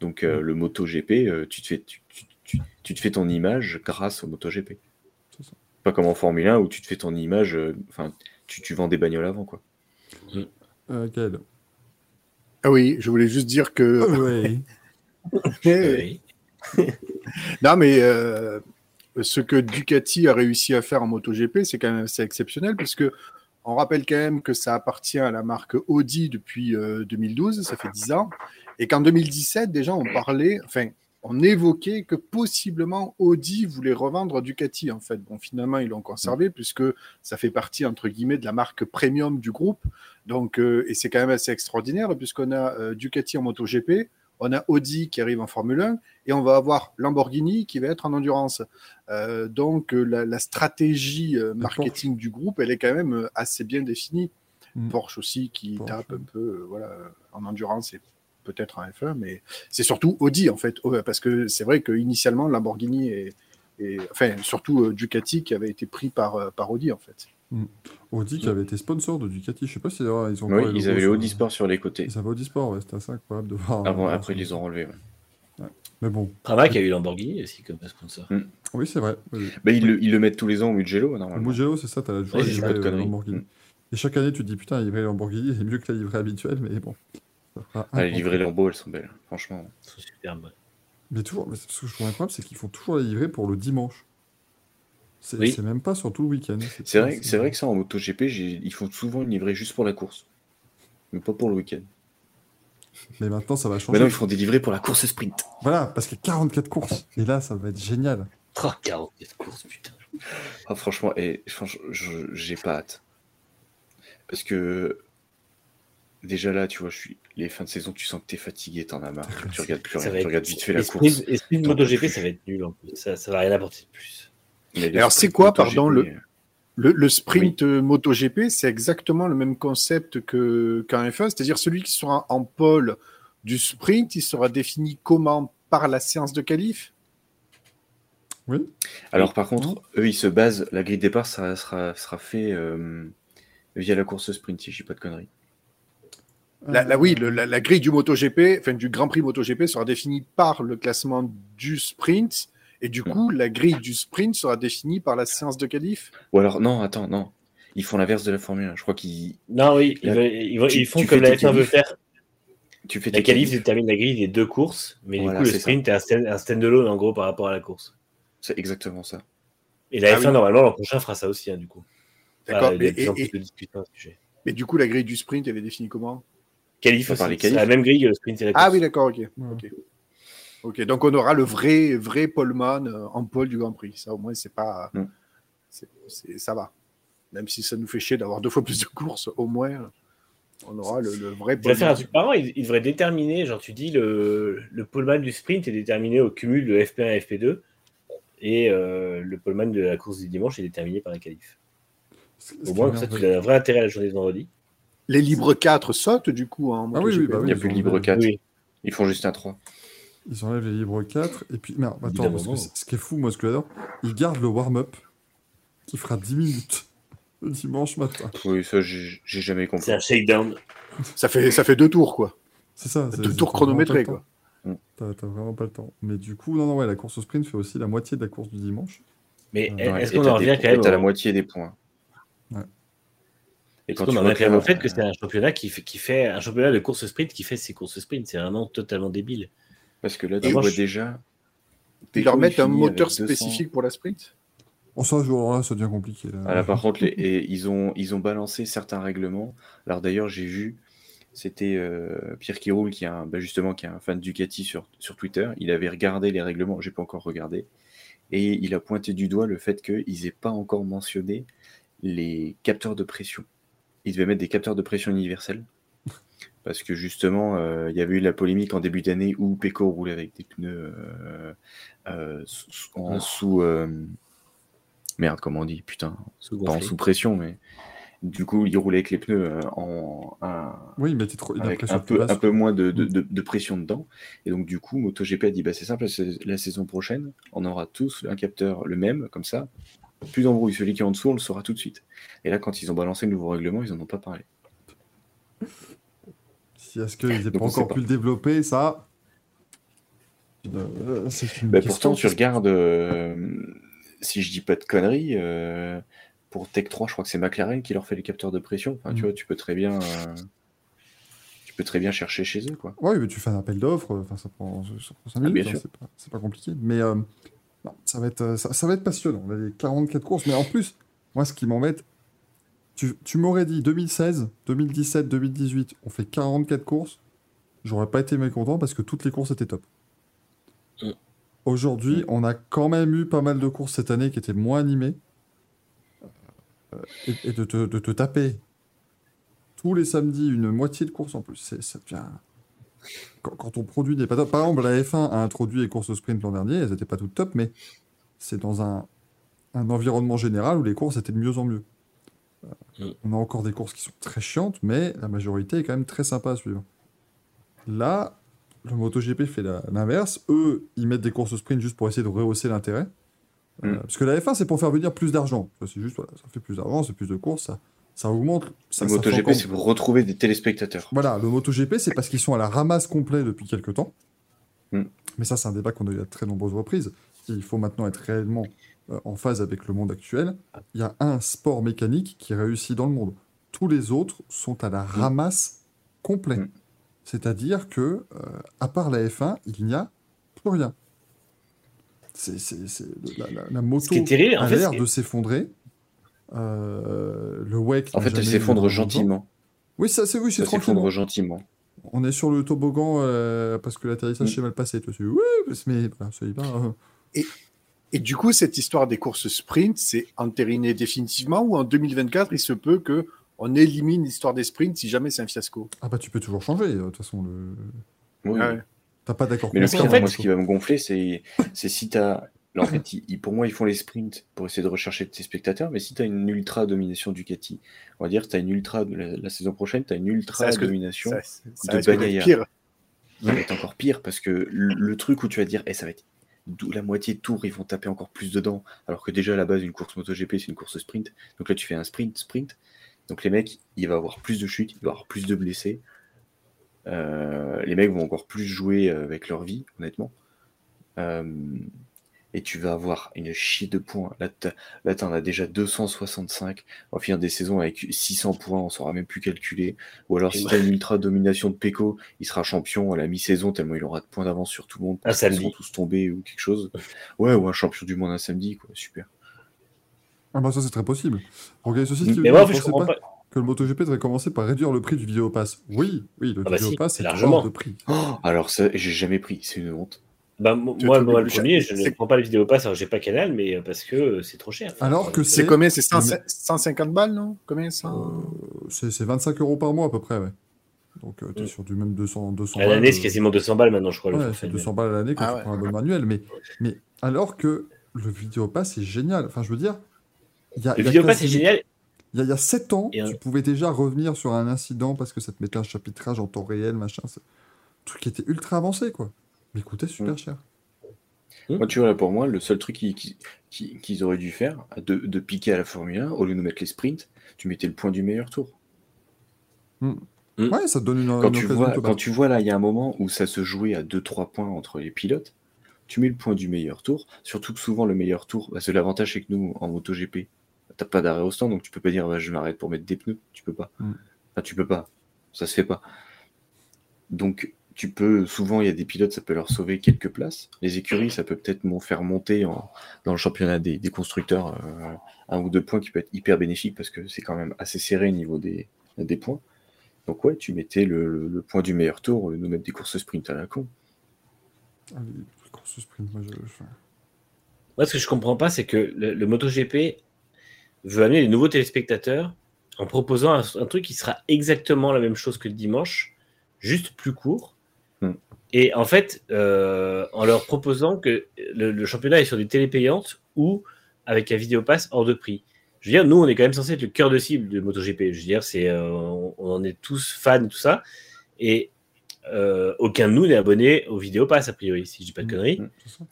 Donc euh, le MotoGP, euh, tu, te fais, tu, tu- tu- tu te fais ton image grâce au MotoGP. Ça. Pas comme en Formule 1 où tu te fais ton image, euh, enfin, tu, tu vends des bagnoles avant, quoi. Gaël. Ah oui, je voulais juste dire que. [laughs] Oui. Non, mais euh, ce que Ducati a réussi à faire en MotoGP, c'est quand même assez exceptionnel, puisque on rappelle quand même que ça appartient à la marque Audi depuis euh, 2012, ça fait 10 ans, et qu'en 2017, déjà, on parlait, enfin, on évoquait que possiblement Audi voulait revendre Ducati, en fait. Bon, finalement, ils l'ont conservé, puisque ça fait partie, entre guillemets, de la marque premium du groupe. Donc, euh, et c'est quand même assez extraordinaire, puisqu'on a euh, Ducati en MotoGP, on a Audi qui arrive en Formule 1, et on va avoir Lamborghini qui va être en endurance. Euh, donc euh, la, la stratégie euh, marketing du groupe, elle est quand même assez bien définie. Mm. Porsche aussi qui Porsche, tape un peu voilà, en endurance et peut-être en F1, mais c'est surtout Audi en fait, Oh, parce que c'est vrai qu'initialement Lamborghini et, et- enfin surtout Ducati qui avait été pris par, par Audi en fait. Audi qui avait été sponsor de Ducati. Je sais pas si ils ont Oui, ils avaient Audi Sport sur les côtés. Ils avaient Audi Sport, ouais, c'était assez incroyable de voir. Avant, euh, après, ils les ont enlevés. ouais. Mais bon, Pramac a eu Lamborghini aussi comme sponsor. oui, c'est vrai. Oui. Bah, ils, le, ils le mettent tous les ans au Mugello, Au normalement. Mugello, c'est ça, t'as la Ouais, joie de c'est livrer euh. Lamborghini. Mm. Et chaque année, tu te dis, putain, livrer Lamborghini est mieux que la livrée habituelle, mais bon. Ah, les livrées Lambo, elles sont belles, franchement. Ils sont superbes. Mais toujours, mais ce que je trouve incroyable, c'est qu'ils font toujours la livrée pour le dimanche. C'est Oui. même pas sur tout le week-end. C'est vrai, c'est vrai que ça, en MotoGP, ils font souvent une livrée juste pour la course. Mais pas pour le week-end. Mais maintenant, ça va changer. Maintenant, ils font des livrées pour la course sprint. Voilà, parce qu'il y a 44 courses. Et là, ça va être génial. Oh, 44 courses, putain. Ah, franchement, et, franchement, je- j'ai pas hâte. Parce que déjà là, tu vois, je suis les fins de saison, tu sens que t'es fatigué, t'en as marre. Tu, regardes plus rien, tu être- regardes vite fait la course. sprint, et sprint MotoGP, ça va être nul en plus. Ça, ça va rien apporter de plus. Alors, c'est quoi, MotoGP, pardon, le- Le, le sprint euh, MotoGP, c'est exactement le même concept que qu'un F1, c'est-à-dire celui qui sera en pôle du sprint, il sera défini comment par la séance de qualif? Oui. Alors par contre, eux, ils se basent, la grille de départ ça sera, sera fait euh, via la course sprint, si je dis pas de conneries. La, la- Euh, oui, le- la, la grille du MotoGP, enfin du Grand Prix MotoGP sera définie par le classement du sprint, et du coup, la grille du sprint sera définie par la séance de qualif? Ou alors, non, attends, non. Ils font l'inverse de la Formule 1. Je crois qu'ils. Non, oui, ils, La- veulent- ils vont- tu- ils font tu comme la tes F1 veut faire. Tu fais La qualif détermine la grille des deux courses, mais Voilà, du coup, le sprint est un, stand, un standalone en gros par rapport à la course. C'est exactement ça. Et la Ah F1, oui. normalement, l'an prochain fera ça aussi, hein, du coup. D'accord, Enfin, mais- et-. Mais du coup, la grille du sprint, elle est définie comment? Qualif des c'est la même grille que le sprint et la course. Ah oui, d'accord, ok. Ok. Ok, donc on aura le vrai, vrai poleman euh, en pôle du Grand Prix. Ça, au moins, c'est pas. Mm. ça va. Même si ça nous fait chier d'avoir deux fois plus de courses, au moins, on aura le, le vrai devrait faire un truc marrant, il, il devrait déterminer, genre tu dis, le, le poleman du sprint est déterminé au cumul de FP1 et FP2, et euh, le poleman de la course du dimanche est déterminé par la qualif. Au moins, comme ça, tu as un vrai intérêt à la journée de vendredi. Les libres 4 sautent du coup en Ah oui, bah oui. Il n'y a plus de libre enlevé- 4. Oui. Ils font juste un 3. Ils enlèvent les libres 4. Et puis, merde, attends, parce que non. ce qui est fou, moi, ce que j'adore, ils gardent le warm-up qui fera 10 minutes le dimanche matin. Oui, ça, j'ai jamais compris. C'est un shakedown. Ça fait, ça fait deux tours, quoi. C'est ça. c'est- Deux tours chronométrés, quoi. T'as vraiment pas le temps. Mais du coup, non, non, ouais, la course au sprint fait aussi la moitié de la course du dimanche. Mais Ouais, est-ce qu'on en revient quand même t'as la moitié des points. Ouais. Et est-ce quand qu'on tu en revient quand même au fait que c'est un championnat qui fait, qui fait un championnat de course sprint qui fait ses courses sprint C'est vraiment totalement débile. Parce que là, tu vois je- déjà. Ils leur mettent un moteur avec 200. spécifique pour la sprint ça, ce jour-là, ça devient compliqué. Là. Ah, là, par [laughs] contre, les- et ils, ont, ils ont balancé certains règlements. Alors d'ailleurs, j'ai vu, c'était euh, Pierre qui roule, qui est un, bah, justement, qui est un fan Ducati sur, sur Twitter. Il avait regardé les règlements, j'ai pas encore regardé, et il a pointé du doigt le fait qu'ils n'aient pas encore mentionné les capteurs de pression. Ils devaient mettre des capteurs de pression universels. Parce que justement, euh, il y avait eu la polémique en début d'année où Pecco roulait avec des pneus euh, euh, sous- sous- en sous. euh, merde, comment on dit Putain, pas en sous pression, mais du coup, il roulait avec les pneus en un- Oui, mais trop. il avec un peu, basse. un peu moins de, de- Mm. de- de pression dedans. Et donc, du coup, MotoGP a dit bah, c'est simple, la sais- la saison prochaine, on aura tous un capteur le même, comme ça, plus d'embrouille. Celui qui est en dessous, on le saura tout de suite. Et là, quand ils ont balancé le nouveau règlement, ils en ont pas parlé. Si est-ce qu'ils n'aient pas encore pu le développer, ça. Euh, une Bah, pourtant, tu regardes, euh, si je dis pas de conneries, euh, pour Tech 3, je crois que c'est McLaren qui leur fait les capteurs de pression. Enfin, tu Mm. vois, tu peux très bien. euh, tu peux très bien chercher chez eux, quoi. Oui, mais tu fais un appel d'offres, enfin, ça prend, ça prend 5 Ah, minutes, hein, c'est pas, compliqué. Mais non, ça, va être, ça, ça va être passionnant. On a les 44 courses, mais en plus, moi, ce qui m'embête, tu, tu m'aurais dit 2016, 2017, 2018, on fait 44 courses, j'aurais pas été mécontent parce que toutes les courses étaient top. Mm. Aujourd'hui, on a quand même eu pas mal de courses cette année qui étaient moins animées. Euh, et, et de, te, de te taper tous les samedis une moitié de course en plus, c'est- ça devient quand, quand ton produit pas top. Par exemple, la F1 a introduit les courses sprint l'an dernier, elles n'étaient pas toutes top, mais c'est dans un, un environnement général où les courses étaient de mieux en mieux. Mm. On a encore des courses qui sont très chiantes, mais la majorité est quand même très sympa à suivre. Là, le MotoGP fait l'inverse. Eux, ils mettent des courses sprint juste pour essayer de rehausser l'intérêt. Euh, Mm. parce que la F1, c'est pour faire venir plus d'argent. C'est juste, voilà, ça fait plus d'argent, c'est plus de courses, ça, ça augmente. Ça, Le ça MotoGP, encore- c'est pour retrouver des téléspectateurs. voilà, le MotoGP, c'est parce qu'ils sont à la ramasse complet depuis quelques temps. Mm. Mais ça, c'est un débat qu'on a eu à très nombreuses reprises. Il faut maintenant être réellement en phase avec le monde actuel. Il y a un sport mécanique qui réussit dans le monde. Tous les autres sont à la ramasse complet. Mm. C'est-à-dire que, euh, à part la F1, il n'y a plus rien. C'est, c'est- c'est- la, la- la moto qui est terrible, a fait, l'air c'est- de s'effondrer. Euh, le WEC En fait, elle s'effondre gentiment. Oui, ça, c'est oui, c'est s'effondre gentiment. On est sur le toboggan euh, parce que l'atterrissage Mm. s'est mal passé. Oui, mais voilà, ça y va. Et du coup, cette histoire des courses sprint, c'est entériné définitivement ou en 2024, il se peut que on élimine l'histoire des sprints si jamais c'est un fiasco? Ah bah tu peux toujours changer. euh, De toute façon, le... Oui, Ah ouais. t'as pas d'accord. Mais le pire, fait- moi, ce qui va me gonfler, c'est c'est si tu as. En fait, ils- ils- pour moi, ils font les sprints pour essayer de rechercher tes spectateurs, mais si tu as une ultra domination Ducati, on va dire que tu as une ultra, la, la saison prochaine, tu as une ultra Ça domination, Ça, ça de risque d'être Bagnaia. pire. ça va être encore pire parce que le, le truc où tu vas dire, eh, ça va être la moitié de tour, ils vont taper encore plus dedans, alors que déjà à la base, une course MotoGP, c'est une course sprint. Donc là, tu fais un sprint, sprint. Donc les mecs, il va avoir plus de chutes, il va avoir plus de blessés. Euh, les mecs vont encore plus jouer euh, avec leur vie, honnêtement. Euh, et tu vas avoir une chie de points. Là, tu en as déjà 265. On va finir des saisons avec 600 points, on saura même plus calculer. Ou alors, Et si tu as une ultra domination de Pecco, il sera champion à la mi-saison, tellement il aura de points d'avance sur tout le monde. Un samedi. seront tous tombés ou quelque chose. Ouais, ou un champion du monde un samedi, quoi. Super. Ah bah ça c'est très possible. Regardez ceci. qui Mais moi, ne je comprends pas, pas. que le MotoGP devrait commencer par réduire le prix du vidéo pass Oui, oui, le Ah bah vidéo si, pass c'est largement. de prix. Oh, alors, ça, j'ai jamais pris. C'est une honte. Bah, mo- Tu- moi, tu moi, le premier, cher. je ne prends pas les vidéos pass, alors j'ai pas Canal, mais euh, parce que euh, c'est trop cher. Alors que C'est combien? C'est 100 mais- 150 balles, non? Combien? Ça C'est c'est 25 euros par mois à peu près, ouais. Donc euh, t'es Mm. sur du même 200, 200 À balles. l'année, c'est euh, quasiment 200 balles maintenant, je crois. le Ouais, c'est annuel. 200 balles à l'année quand Ah tu ouais. prends un abonnement annuel. Mais, mais alors que le Vidéopass c'est génial. Enfin, je veux dire, il y a, Le y a vidéo pass, c'est génial. Il y a, il y a 7 ans, Et un- tu pouvais déjà revenir sur un incident parce que ça te mettait un chapitrage en temps réel, machin. C'est un truc qui était ultra avancé, quoi. Mais coûtait super Mm. cher. Moi, tu vois, là, pour moi, le seul truc qu'ils qui, auraient dû faire, de, de piquer à la Formule 1, au lieu de nous mettre les sprints, tu mettais le point du meilleur tour. Mm. Ouais, ça te donne une, Quand une tu, vois, quand tu vois, là, il y a un moment où ça se jouait à 2-3 points entre les pilotes, tu mets le point du meilleur tour, surtout que souvent, le meilleur tour, bah, c'est l'avantage, c'est que nous, en MotoGP, t'as pas d'arrêt au stand, donc tu peux pas dire, bah, je m'arrête pour mettre des pneus, tu peux pas. Mm. Enfin, tu peux pas. Ça se fait pas. Donc, tu peux, souvent, il y a des pilotes, ça peut leur sauver quelques places. Les écuries, ça peut peut-être m'en faire monter en- dans le championnat des, des constructeurs euh, un ou deux points qui peut être hyper bénéfique parce que c'est quand même assez serré au niveau des, des points. Donc, ouais, tu mettais le, le- le point du meilleur tour au lieu de nous mettre des courses sprint à la con. Ah, les courses sprint, moi, je- Moi, ce que je comprends pas, c'est que le, le MotoGP veut amener des nouveaux téléspectateurs en proposant un, un truc qui sera exactement la même chose que le dimanche, juste plus court. Et en fait, euh, en leur proposant que le, le championnat est sur des télé payantes ou avec un vidéopass hors de prix. Je veux dire, nous, on est quand même censé être le cœur de cible de MotoGP. Je veux dire, c'est, euh, on, on en est tous fans et tout ça. Et euh, aucun de nous n'est abonné au vidéopass, a priori, si je dis pas de Hmm. conneries.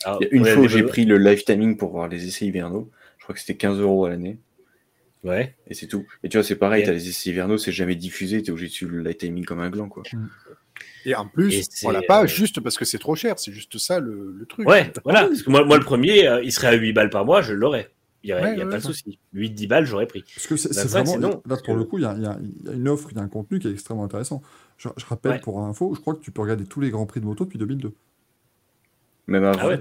Alors, Il y a une fois des- j'ai pris le live timing pour voir les essais hivernaux. Je crois que c'était 15 euros à l'année. Ouais. Et c'est tout. Et tu vois, c'est pareil, Et- t'as les essais hivernaux, c'est jamais diffusé, t'es obligé de suivre le live timing comme un gland, quoi. Et en plus, Et on l'a pas euh, juste parce que c'est trop cher. C'est juste ça le, le truc. Ouais, [laughs] voilà. Parce que moi, moi le premier, euh, il serait à 8 balles par mois, je l'aurais. Il n'y a, Ouais, y a ouais, pas de souci. 8-10 balles, j'aurais pris. Parce que c'est 25, vraiment. non, là, pour que- le coup, il y a, y y une offre, il y a un contenu qui est extrêmement intéressant. Je, je rappelle Ouais. pour info, je crois que tu peux regarder tous les grands prix de moto depuis 2002. Même avant. Ah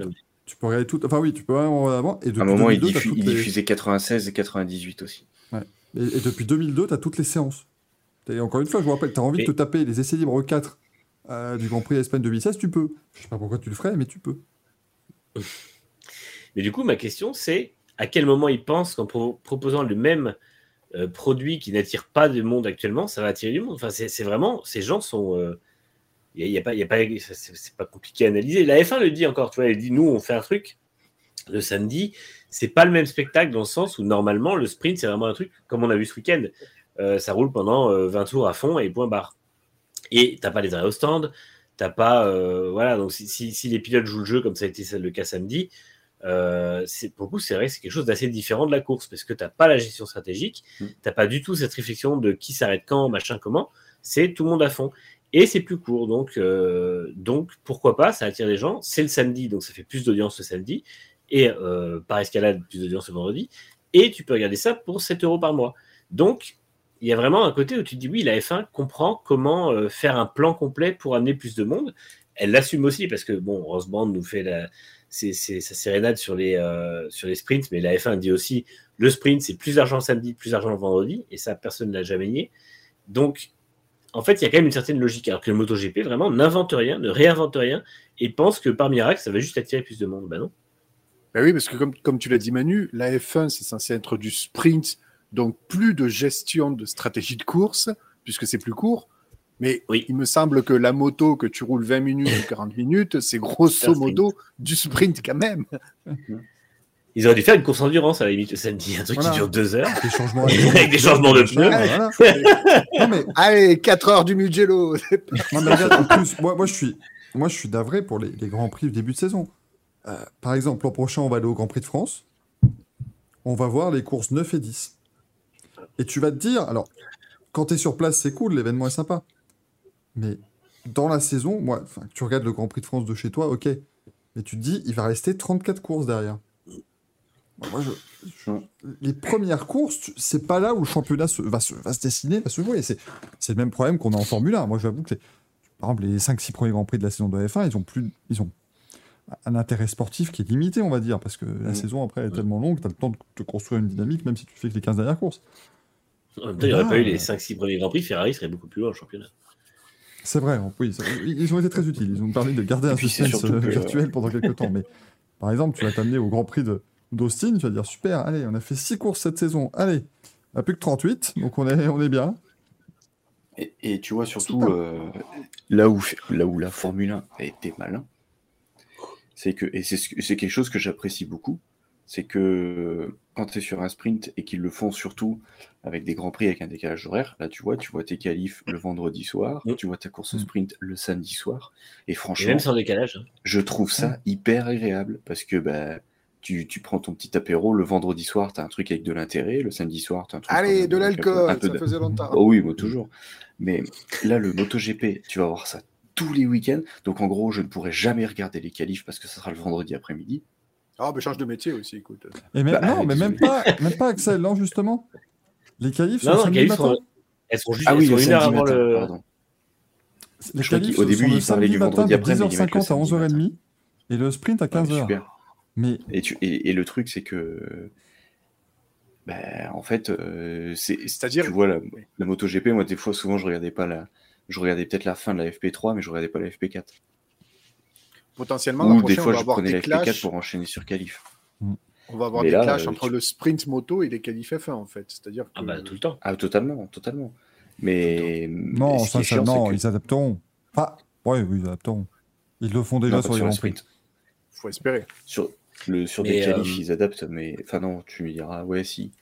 Tu peux regarder tout. Enfin, oui, tu peux vraiment avant. Et depuis à un moment, il, 2002, t'as diffu- toutes il les- diffusait 96 et 98 aussi. Et, et depuis 2002, tu as toutes les séances. Et encore une fois, je vous rappelle, tu as envie de te taper les essais libres 4 euh, du Grand Prix d'Espagne 2016, tu peux. Je sais pas pourquoi tu le ferais, mais tu peux. Mais du coup, ma question, c'est à quel moment ils pensent qu'en pro- proposant le même euh, produit qui n'attire pas de monde actuellement, ça va attirer du monde? Enfin, c'est vraiment, ces gens sont. euh, Il y a, pas, y a pas, c'est pas compliqué à analyser. La F1 le dit encore, tu vois, elle dit nous, on fait un truc le samedi, c'est pas le même spectacle dans le sens où normalement le sprint c'est vraiment un truc comme on a vu ce week-end, Euh, ça roule pendant euh, 20 tours à fond et point barre. Et t'as pas les arrêts au stand, t'as pas euh, voilà donc si, si, si les pilotes jouent le jeu comme ça a été le cas samedi, euh, c'est pour le coup c'est vrai que c'est quelque chose d'assez différent de la course parce que t'as pas la gestion stratégique, Mm. t'as pas du tout cette réflexion de qui s'arrête quand machin comment, c'est tout le monde à fond et c'est plus court donc euh, donc pourquoi pas ça attire des gens, c'est le samedi donc ça fait plus d'audience le samedi et par escalade plus d'audience le vendredi et tu peux regarder ça pour 7 euros par mois donc il y a vraiment un côté où tu te dis oui, la F1 comprend comment euh, faire un plan complet pour amener plus de monde. Elle l'assume aussi parce que bon, Roseband nous fait la, sa sérénade sur les, euh, sur les sprints, mais la F1 dit aussi le sprint c'est plus d'argent samedi, plus d'argent vendredi, et ça personne ne l'a jamais nié. Donc en fait, il y a quand même une certaine logique, alors que le MotoGP vraiment n'invente rien, ne réinvente rien, et pense que par miracle ça va juste attirer plus de monde. Ben non. Ben oui, parce que comme, comme tu l'as dit Manu, la F1 c'est censé être du sprint, donc plus de gestion de stratégie de course, puisque c'est plus court. Mais Oui. il me semble que la moto que tu roules 20 minutes ou 40 minutes, c'est grosso modo du sprint quand même. Ils auraient dû faire une course endurance à la limite le samedi, un truc Voilà. qui dure deux heures. Avec des changements, [laughs] Avec des changements de pneus. Voilà. [laughs] Non, mais, Allez, 4 heures du Mugello. [laughs] non, mais regarde, en plus, moi, moi, je suis, moi, je suis navré pour les, les grands prix du début de saison. Euh, par exemple, l'an prochain, on va aller au Grand Prix de France. On va voir les courses 9 et 10. Et tu vas te dire, alors, quand tu es sur place, c'est cool, l'événement est sympa. Mais dans la saison, moi, tu regardes le Grand Prix de France de chez toi, ok. Mais tu te dis, il va rester 34 courses derrière. Bah, Moi, je- je- les premières courses, c'est pas là où le championnat se- va, se, va se dessiner, va se jouer. C'est le même problème qu'on a en Formule 1. Moi, j'avoue que, les- par exemple, les 5-6 premiers Grands Prix de la saison de F1, ils ont, plus, ils ont un intérêt sportif qui est limité, on va dire, parce que la Mhm. saison après est tellement longue, tu as le temps de te construire une dynamique, même si tu fais que les 15 dernières courses. En même temps, il n'y aurait pas eu les 5-6 premiers Grands Prix, Ferrari serait beaucoup plus loin au championnat. C'est vrai, oui, ils ont été très utiles. Ils ont permis de garder un suspense euh, que- virtuel pendant quelques temps. Mais par exemple, tu vas t'amener au Grand Prix de- d'Austin, tu vas dire super, allez, on a fait 6 courses cette saison, allez, on a plus que 38, donc on est, on est bien. Et, et tu vois surtout euh, là, où, là où la Formule 1 a été malin, c'est que, et c'est quelque chose que j'apprécie beaucoup, c'est que quand tu es sur un sprint et qu'ils le font surtout avec des grands prix avec un décalage horaire, là tu vois, tu vois tes qualifs le vendredi soir, Mm. tu vois ta course au Mm. sprint le samedi soir, et Et franchement, même sans décalage. hein. je trouve ça hyper agréable parce que bah, tu, tu prends ton petit apéro le vendredi soir, tu as un truc avec de l'intérêt, le samedi soir, tu as un truc Allez, de l'alcool, ça de- faisait longtemps. Oh oui, moi toujours. Mais là, le MotoGP, tu vas voir ça tous les week-ends. Donc en gros, je ne pourrai jamais regarder les qualifs parce que ça sera le vendredi après-midi. Ah, mais change de métier aussi, écoute. Et même, Bah, non, mais même pas, même pas Axel, non, justement. Les qualifs sont Non, non, samedi qualifs matin. sont- Elles sont juste Ah oui, sont une heure avant le. pardon. Les Je crois qualifs qu'au sont début, le il parlait samedi du matin vendredi de après, mais ils mettent le 10h50 à samedi 11h30 et le sprint à Ouais, 15h. super. Mais Et, tu- et- et le truc, c'est que. bah, en fait, euh, c'est. C'est-à-dire- Tu vois, la, la MotoGP, moi, des fois, souvent, je regardais pas la. Je regardais peut-être la fin de la FP3, mais je regardais pas la FP4. Potentiellement, Ou des prochaine, on fois, va je avoir prenais des la FP4 clashs. pour enchaîner sur qualif. On va avoir Mais des là, clashs euh, entre tu- le sprint moto et les qualifs F1, en fait. C'est-à-dire que... Ah bah tout le temps. Ah, totalement, totalement. Mais. non, ça, est ça, chiant, c'est non, que- ils adapteront. Enfin, ouais, oui, ils adapteront. Ils le font déjà Non, sur les sur le Grands Prix. sprint. faut espérer. Sur, le, sur Mais, des qualifs, euh, ils adaptent, mais. Enfin, non, tu me diras, ouais, si.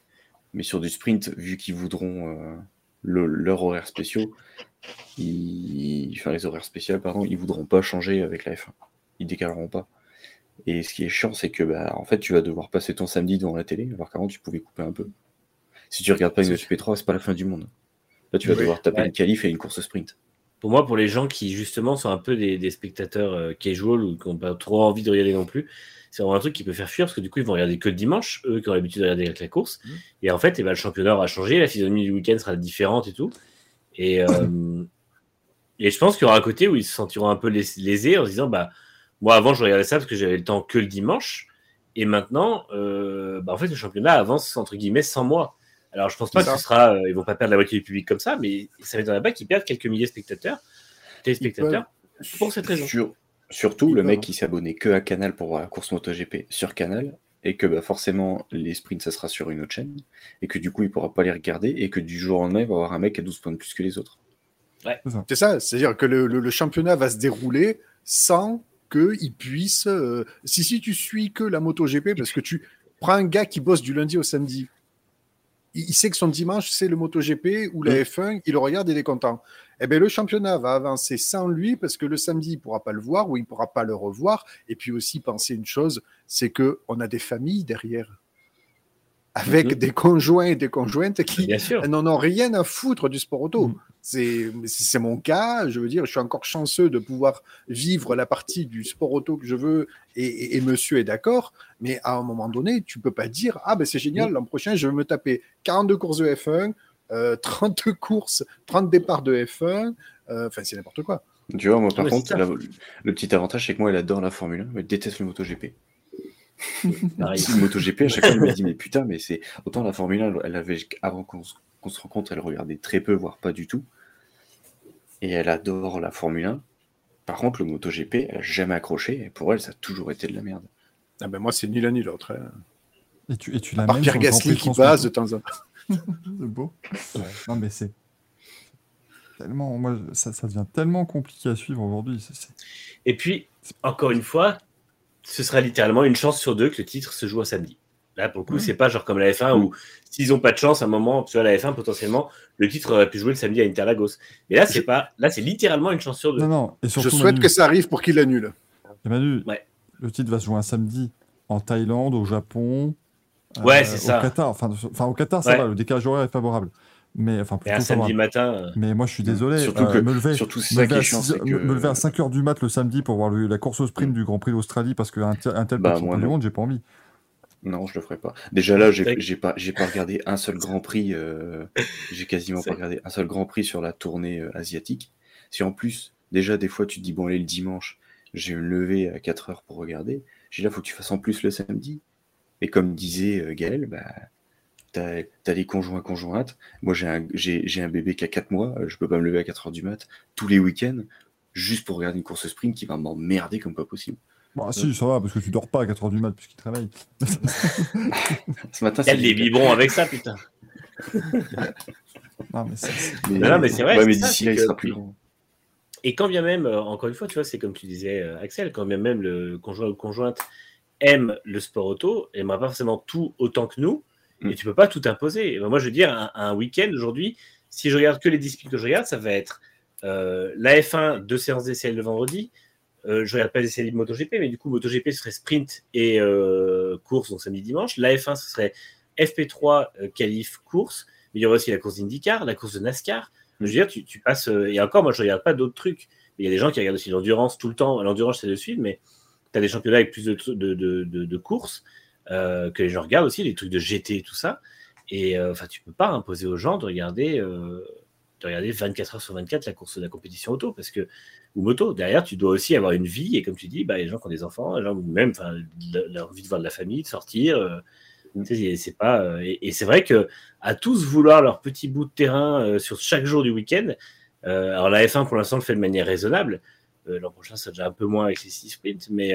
Mais sur du sprint, vu qu'ils voudront euh, le- leur horaire spéciaux, ils... enfin, les horaires spéciaux, pardon, ils voudront pas changer avec la F1. Ils décaleront pas. Et ce qui est chiant, c'est que, bah, en fait, tu vas devoir passer ton samedi devant la télé, alors qu'avant, tu pouvais couper un peu. Si tu regardes pas une FP3, c'est pas la fin du monde. Là, tu vas Oui. devoir taper Ouais. une qualif et une course sprint. Pour moi, pour les gens qui justement sont un peu des, des spectateurs euh, casual ou qui n'ont pas trop envie de regarder non plus, c'est vraiment un truc qui peut faire fuir parce que du coup, ils vont regarder que le dimanche, eux qui ont l'habitude de regarder avec la course. Mhm. Et en fait, eh ben, le championnat aura changé, la physionomie du week-end sera différente et tout. Et, euh, [coughs] et je pense qu'il y aura un côté où ils se sentiront un peu lés- lésés en se disant bah, Moi, avant, je regardais ça parce que j'avais le temps que le dimanche. Et maintenant, euh, bah, en fait, le championnat avance entre guillemets sans moi. Alors, je pense pas que ça. ce sera, euh, ils vont pas perdre la moitié du public comme ça, mais ça m'étonnerait pas qu'ils perdent quelques milliers de spectateurs, téléspectateurs, pour cette raison. Sur- surtout Ils le mec qui s'abonnait que à Canal pour voir la course MotoGP sur Canal, et que bah, forcément les sprints ça sera sur une autre chaîne, et que du coup il pourra pas les regarder, et que du jour au lendemain il va avoir un mec à 12 points de plus que les autres. C'est ça, c'est-à-dire que le, le- le championnat va se dérouler sans qu'il puisse. euh, si, si tu suis que la MotoGP, parce que tu prends un gars qui bosse du lundi au samedi, il, il sait que son dimanche c'est le MotoGP ou la Mm. F1, il le regarde, il est content. Eh bien, le championnat va avancer sans lui parce que le samedi, il pourra pas le voir ou il pourra pas le revoir. Et puis aussi penser une chose, c'est que on a des familles derrière, avec Mhm. des conjoints et des conjointes qui n'en ont rien à foutre du sport auto. Mm. C'est c'est mon cas. Je veux dire, je suis encore chanceux de pouvoir vivre la partie du sport auto que je veux et, et- et monsieur est d'accord. Mais à un moment donné, tu peux pas dire Ah, ben c'est génial, l'an prochain, je vais me taper 42 courses de F1, euh, 30 courses, 30 départs de F1. euh, Enfin, c'est n'importe quoi. Tu vois, moi par contre, la- le petit avantage c'est que moi elle adore la Formule 1, mais elle déteste le MotoGP. [laughs] Pareil. MotoGP, à chaque fois elle me dit mais putain, mais c'est autant la Formule 1, elle avait avant qu'on se rencontre, elle regardait très peu, voire pas du tout. Et elle adore la Formule 1. Par contre, le MotoGP, elle a jamais accroché, et pour elle, ça a toujours été de la merde. Ah ben moi, c'est ni l'un ni l'autre. hein. Et tu, et tu même Pierre Gasly qui passe de temps en temps. C'est [laughs] beau. Non, mais c'est tellement. Moi, ça, ça devient tellement compliqué à suivre aujourd'hui. Et puis, encore une fois, ce sera littéralement une chance sur deux que le titre se joue à samedi. Là, pour le coup, c'est pas genre comme la F1 où s'ils n'ont pas de chance, à un moment, tu vois, la F1, potentiellement, le titre aurait pu jouer le samedi à Interlagos. Et là, c'est pas, là, c'est littéralement une chance sur deux. Non, non. Et Je souhaite Manu, que ça arrive pour qu'il l'annule. et Manu, Ouais. le titre va se jouer un samedi en Thaïlande, au Japon. euh, Ouais, c'est ça. Au Qatar. Enfin, enfin, au Qatar, ça Ouais. va. Le décalage horaire est favorable. Mais enfin, Et un plutôt samedi matin, euh, Mais moi, je suis désolé. Surtout euh, que- me lever, Surtout, me lever à chiant, 6 c'est que. me me lever à 5h du mat le samedi pour voir le- la course au sprint du Grand Prix d'Australie parce qu'un tel, un tel Bah, moi, champion du monde, j'ai pas envie. Non, je le ferai pas. Déjà là, j'ai pas, j'ai pas regardé un seul Grand Prix. euh, j'ai quasiment pas regardé un seul Grand Prix sur la tournée euh, asiatique. Si en plus, déjà des fois, tu te dis bon allez le dimanche, j'ai me lever à 4 heures pour regarder. J'ai là, faut que tu fasses en plus le samedi. Et comme disait euh, Gaël, bah, t'as as les conjoints conjointes. Moi, j'ai un, j'ai, un bébé qui a 4 mois, euh, je peux pas me lever à 4 heures du mat tous les week-ends juste pour regarder une course sprint qui va m'emmerder comme pas possible. Bon, ah, si, ça va, parce que tu dors pas à 4h du mat puisqu'il te réveille. [laughs] Ce matin, Il y a des biberons avec ça, putain. Non, mais c'est- c'est- Mais, Non, non, mais c'est vrai, Ouais, mais c'est d'ici c'est là, il sera plus grand. Et quand bien même, euh, encore une fois, tu vois, c'est comme tu disais, euh, Axel, quand bien même le conjoint ou conjointe aime le sport auto, aimera pas forcément tout autant que nous. Et tu peux pas tout imposer. Ben, moi, je veux dire, un, week-end aujourd'hui, si je regarde que les disciplines que je regarde, ça va être euh, la F1, deux séances d'essai le vendredi. Euh, je regarde pas les essais de MotoGP, mais du coup, MotoGP, ce serait sprint et euh, course, donc samedi dimanche. La F1, ce serait FP3, euh, qualif, course. Mais il y aura aussi la course d'IndyCar, la course de NASCAR. Je veux dire, tu, tu passes. euh, et encore, moi, je regarde pas d'autres trucs. Il y a des gens qui regardent aussi l'endurance tout le temps. L'endurance, c'est de suivre, mais tu as des championnats avec plus de courses euh, que les gens regardent aussi, les trucs de GT et tout ça. Et euh, enfin, tu peux pas imposer aux gens de regarder, euh, de regarder 24 heures sur 24 la course de la compétition auto, parce que ou moto. Derrière, tu dois aussi avoir une vie. Et comme tu dis, bah, les gens qui ont des enfants, les gens, ou même leur envie de voir de la famille, de sortir. euh, sais, c'est pas. et et c'est vrai que à tous vouloir leur petit bout de terrain euh, sur chaque jour du week-end. euh, alors la F1 pour l'instant le fait de manière raisonnable. Euh, L'an prochain, ça déjà un peu moins avec les 6 sprints, mais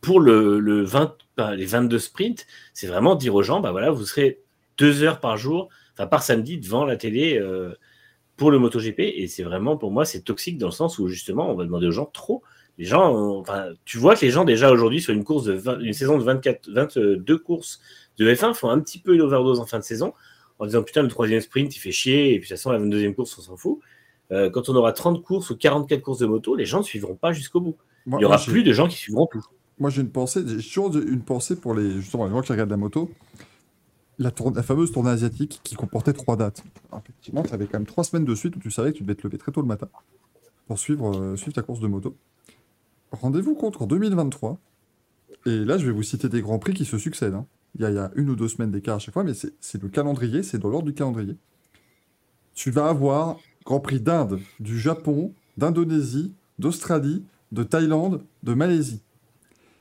pour le, le 20, enfin, les 22 sprints, c'est vraiment dire aux gens, bah voilà, vous serez deux heures par jour, enfin par samedi devant la télé euh, pour le MotoGP, et c'est vraiment pour moi c'est toxique dans le sens où justement on va demander aux gens trop. Les gens, enfin, tu vois que les gens déjà aujourd'hui sur une course de 20 une saison de 24, 22 courses de F1 font un petit peu une overdose en fin de saison en disant putain le troisième sprint il fait chier et puis de toute façon la 22e course on s'en fout. Euh, quand on aura 30 courses ou 44 courses de moto, les gens ne suivront pas jusqu'au bout. Moi- Il y aura moi, plus de gens qui suivront tout. Moi, j'ai une pensée, j'ai toujours une pensée pour les, justement, les gens qui regardent la moto. La, fameuse tournée asiatique qui comportait trois dates. Effectivement, tu avais quand même trois semaines de suite où tu savais que tu devais te lever très tôt le matin pour suivre, euh, suivre ta course de moto. Rendez-vous compte qu'en 2023, et là, je vais vous citer des grands prix qui se succèdent. hein. Il, y a, une ou deux semaines d'écart à chaque fois, mais c'est le calendrier, c'est dans l'ordre du calendrier. Tu vas avoir Grand Prix d'Inde, du Japon, d'Indonésie, d'Australie, de Thaïlande, de Malaisie.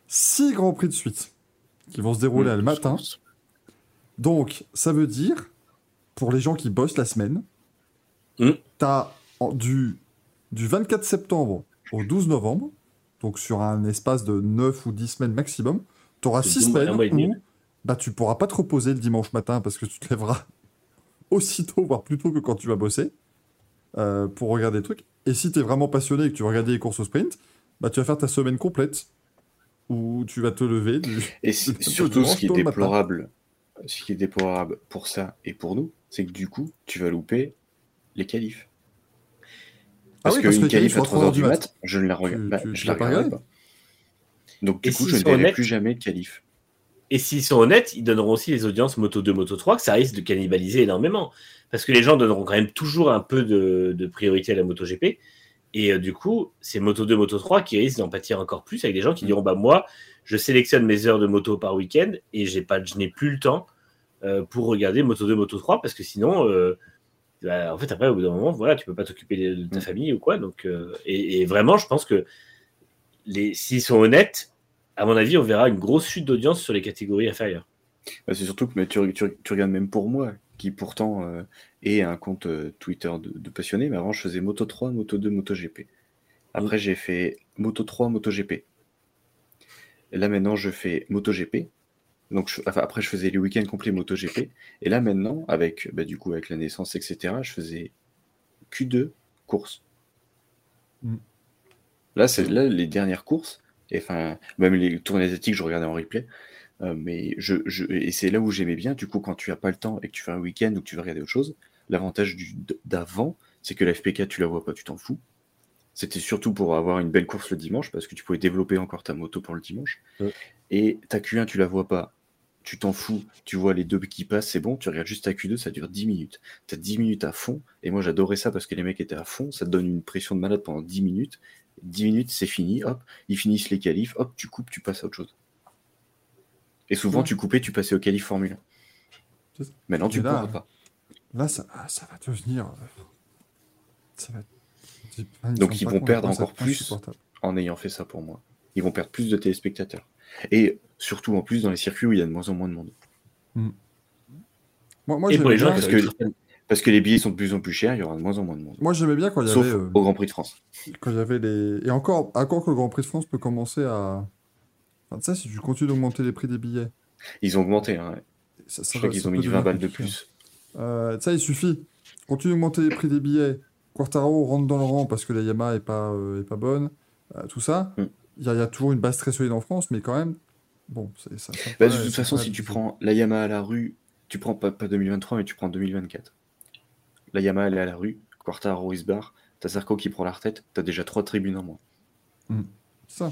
Six Grands Prix de suite qui vont se dérouler Mmh, le matin. Donc, ça veut dire, pour les gens qui bossent la semaine, Mm. tu as du, du 24 septembre au 12 novembre, donc sur un espace de 9 ou 10 semaines maximum, tu auras C'est 6 deux mois- semaines où bah, tu pourras pas te reposer le dimanche matin parce que tu te lèveras [laughs] aussitôt, voire plus tôt que quand tu vas bosser, euh, pour regarder des trucs. Et si tu es vraiment passionné et que tu vas regarder les courses au sprint, bah, tu vas faire ta semaine complète où tu vas te lever du, Et [laughs] surtout, ce qui est déplorable, ce qui est déplorable pour ça et pour nous, c'est que du coup, tu vas louper les qualifs. Ah Parce oui, que qu'une les qualifs qualif à sont à 3h du mat. mat, je ne la regarde Tu- bah, tu- je tu la l'as pas regarderai regardé pas. Donc du Et coup, je ne verrai plus jamais de qualif. Et s'ils sont honnêtes, ils donneront aussi les audiences Moto 2, Moto 3, que ça risque de cannibaliser énormément. Parce que les gens donneront quand même toujours un peu de, de priorité à la MotoGP. Et euh, du coup, c'est Moto 2, Moto 3 qui risquent d'en pâtir encore plus avec des gens qui diront Bah, moi, je sélectionne mes heures de moto par week-end et j'ai pas, je n'ai plus le temps euh, pour regarder Moto 2, Moto 3 parce que sinon, euh, bah, en fait, après, au bout d'un moment, voilà, tu peux pas t'occuper de, de ta Mm. famille ou quoi. Donc, et, et vraiment, je pense que les, s'ils sont honnêtes, à mon avis, on verra une grosse chute d'audience sur les catégories inférieures. Bah, c'est surtout que mais tu, tu- tu regardes même pour moi, qui pourtant euh, est un compte euh, Twitter de, de passionné, mais avant je faisais Moto 3, Moto 2, Moto GP. Après j'ai fait Moto 3, Moto GP. Et là maintenant je fais Moto GP. Donc je- enfin, après je faisais les week-ends complets Moto GP. Et là maintenant, avec bah, du coup avec la naissance, etc., je faisais Q2 course. Mm. Là, c'est là les dernières courses, et enfin même les tournées asiatiques, je regardais en replay. Euh, mais je, je, et c'est là où j'aimais bien, du coup, quand tu as pas le temps et que tu fais un week-end ou que tu veux regarder autre chose, l'avantage d'avant, c'est que la FP4, tu la vois pas, tu t'en fous. C'était surtout pour avoir une belle course le dimanche, parce que tu pouvais développer encore ta moto pour le dimanche. Ouais. Et ta Q1, tu la vois pas, tu t'en fous, tu vois les deux qui passent, c'est bon, tu regardes juste ta Q2, ça dure 10 minutes. Tu as 10 minutes à fond, et moi j'adorais ça parce que les mecs étaient à fond, ça te donne une pression de malade pendant 10 minutes. 10 minutes, c'est fini, hop, ils finissent les qualifs, hop, tu coupes, tu passes à autre chose. Et souvent, Ouais. tu coupais, tu passais au qualif Formule 1. C'est ça. Maintenant, tu ne pourras pas. Là, ça, ah, ça va devenir. euh, Ça va... ils Donc, ils vont perdre encore plus. en ayant fait ça pour moi. Ils vont perdre plus de téléspectateurs. Et surtout en plus dans les circuits où il y a de moins en moins de monde. Moi, moi Et pour j'aimais les gens bien, parce que- Parce que les billets sont de plus en plus chers, il y aura de moins en moins de monde. moi, j'aimais bien quand il y Sauf avait, euh, au Grand Prix de France. quand il y avait les. Et encore, encore que le Grand Prix de France peut commencer à. Enfin, ça, si tu continues d'augmenter les prix des billets. Ils ont augmenté, hein. Ça, je crois qu'ils ont mis devenir 20 balles de plus. Euh, ça, il suffit. Continue d'augmenter les prix des billets. Quartaro rentre dans le rang parce que la Yamaha est pas, euh, est pas bonne. Euh, tout ça. Il Mm. y, a- il y a toujours une base très solide en France, mais quand même. Bon, c'est ça. ça Bah, de toute façon, si tu prends la Yamaha à la rue, tu prends pas, pas 2023, mais tu prends 2024. La Yamaha, elle est à la rue, Quartaro, Isbar, t'as Zarco qui prend la retraite, t'as déjà trois tribunes en moins. Ça.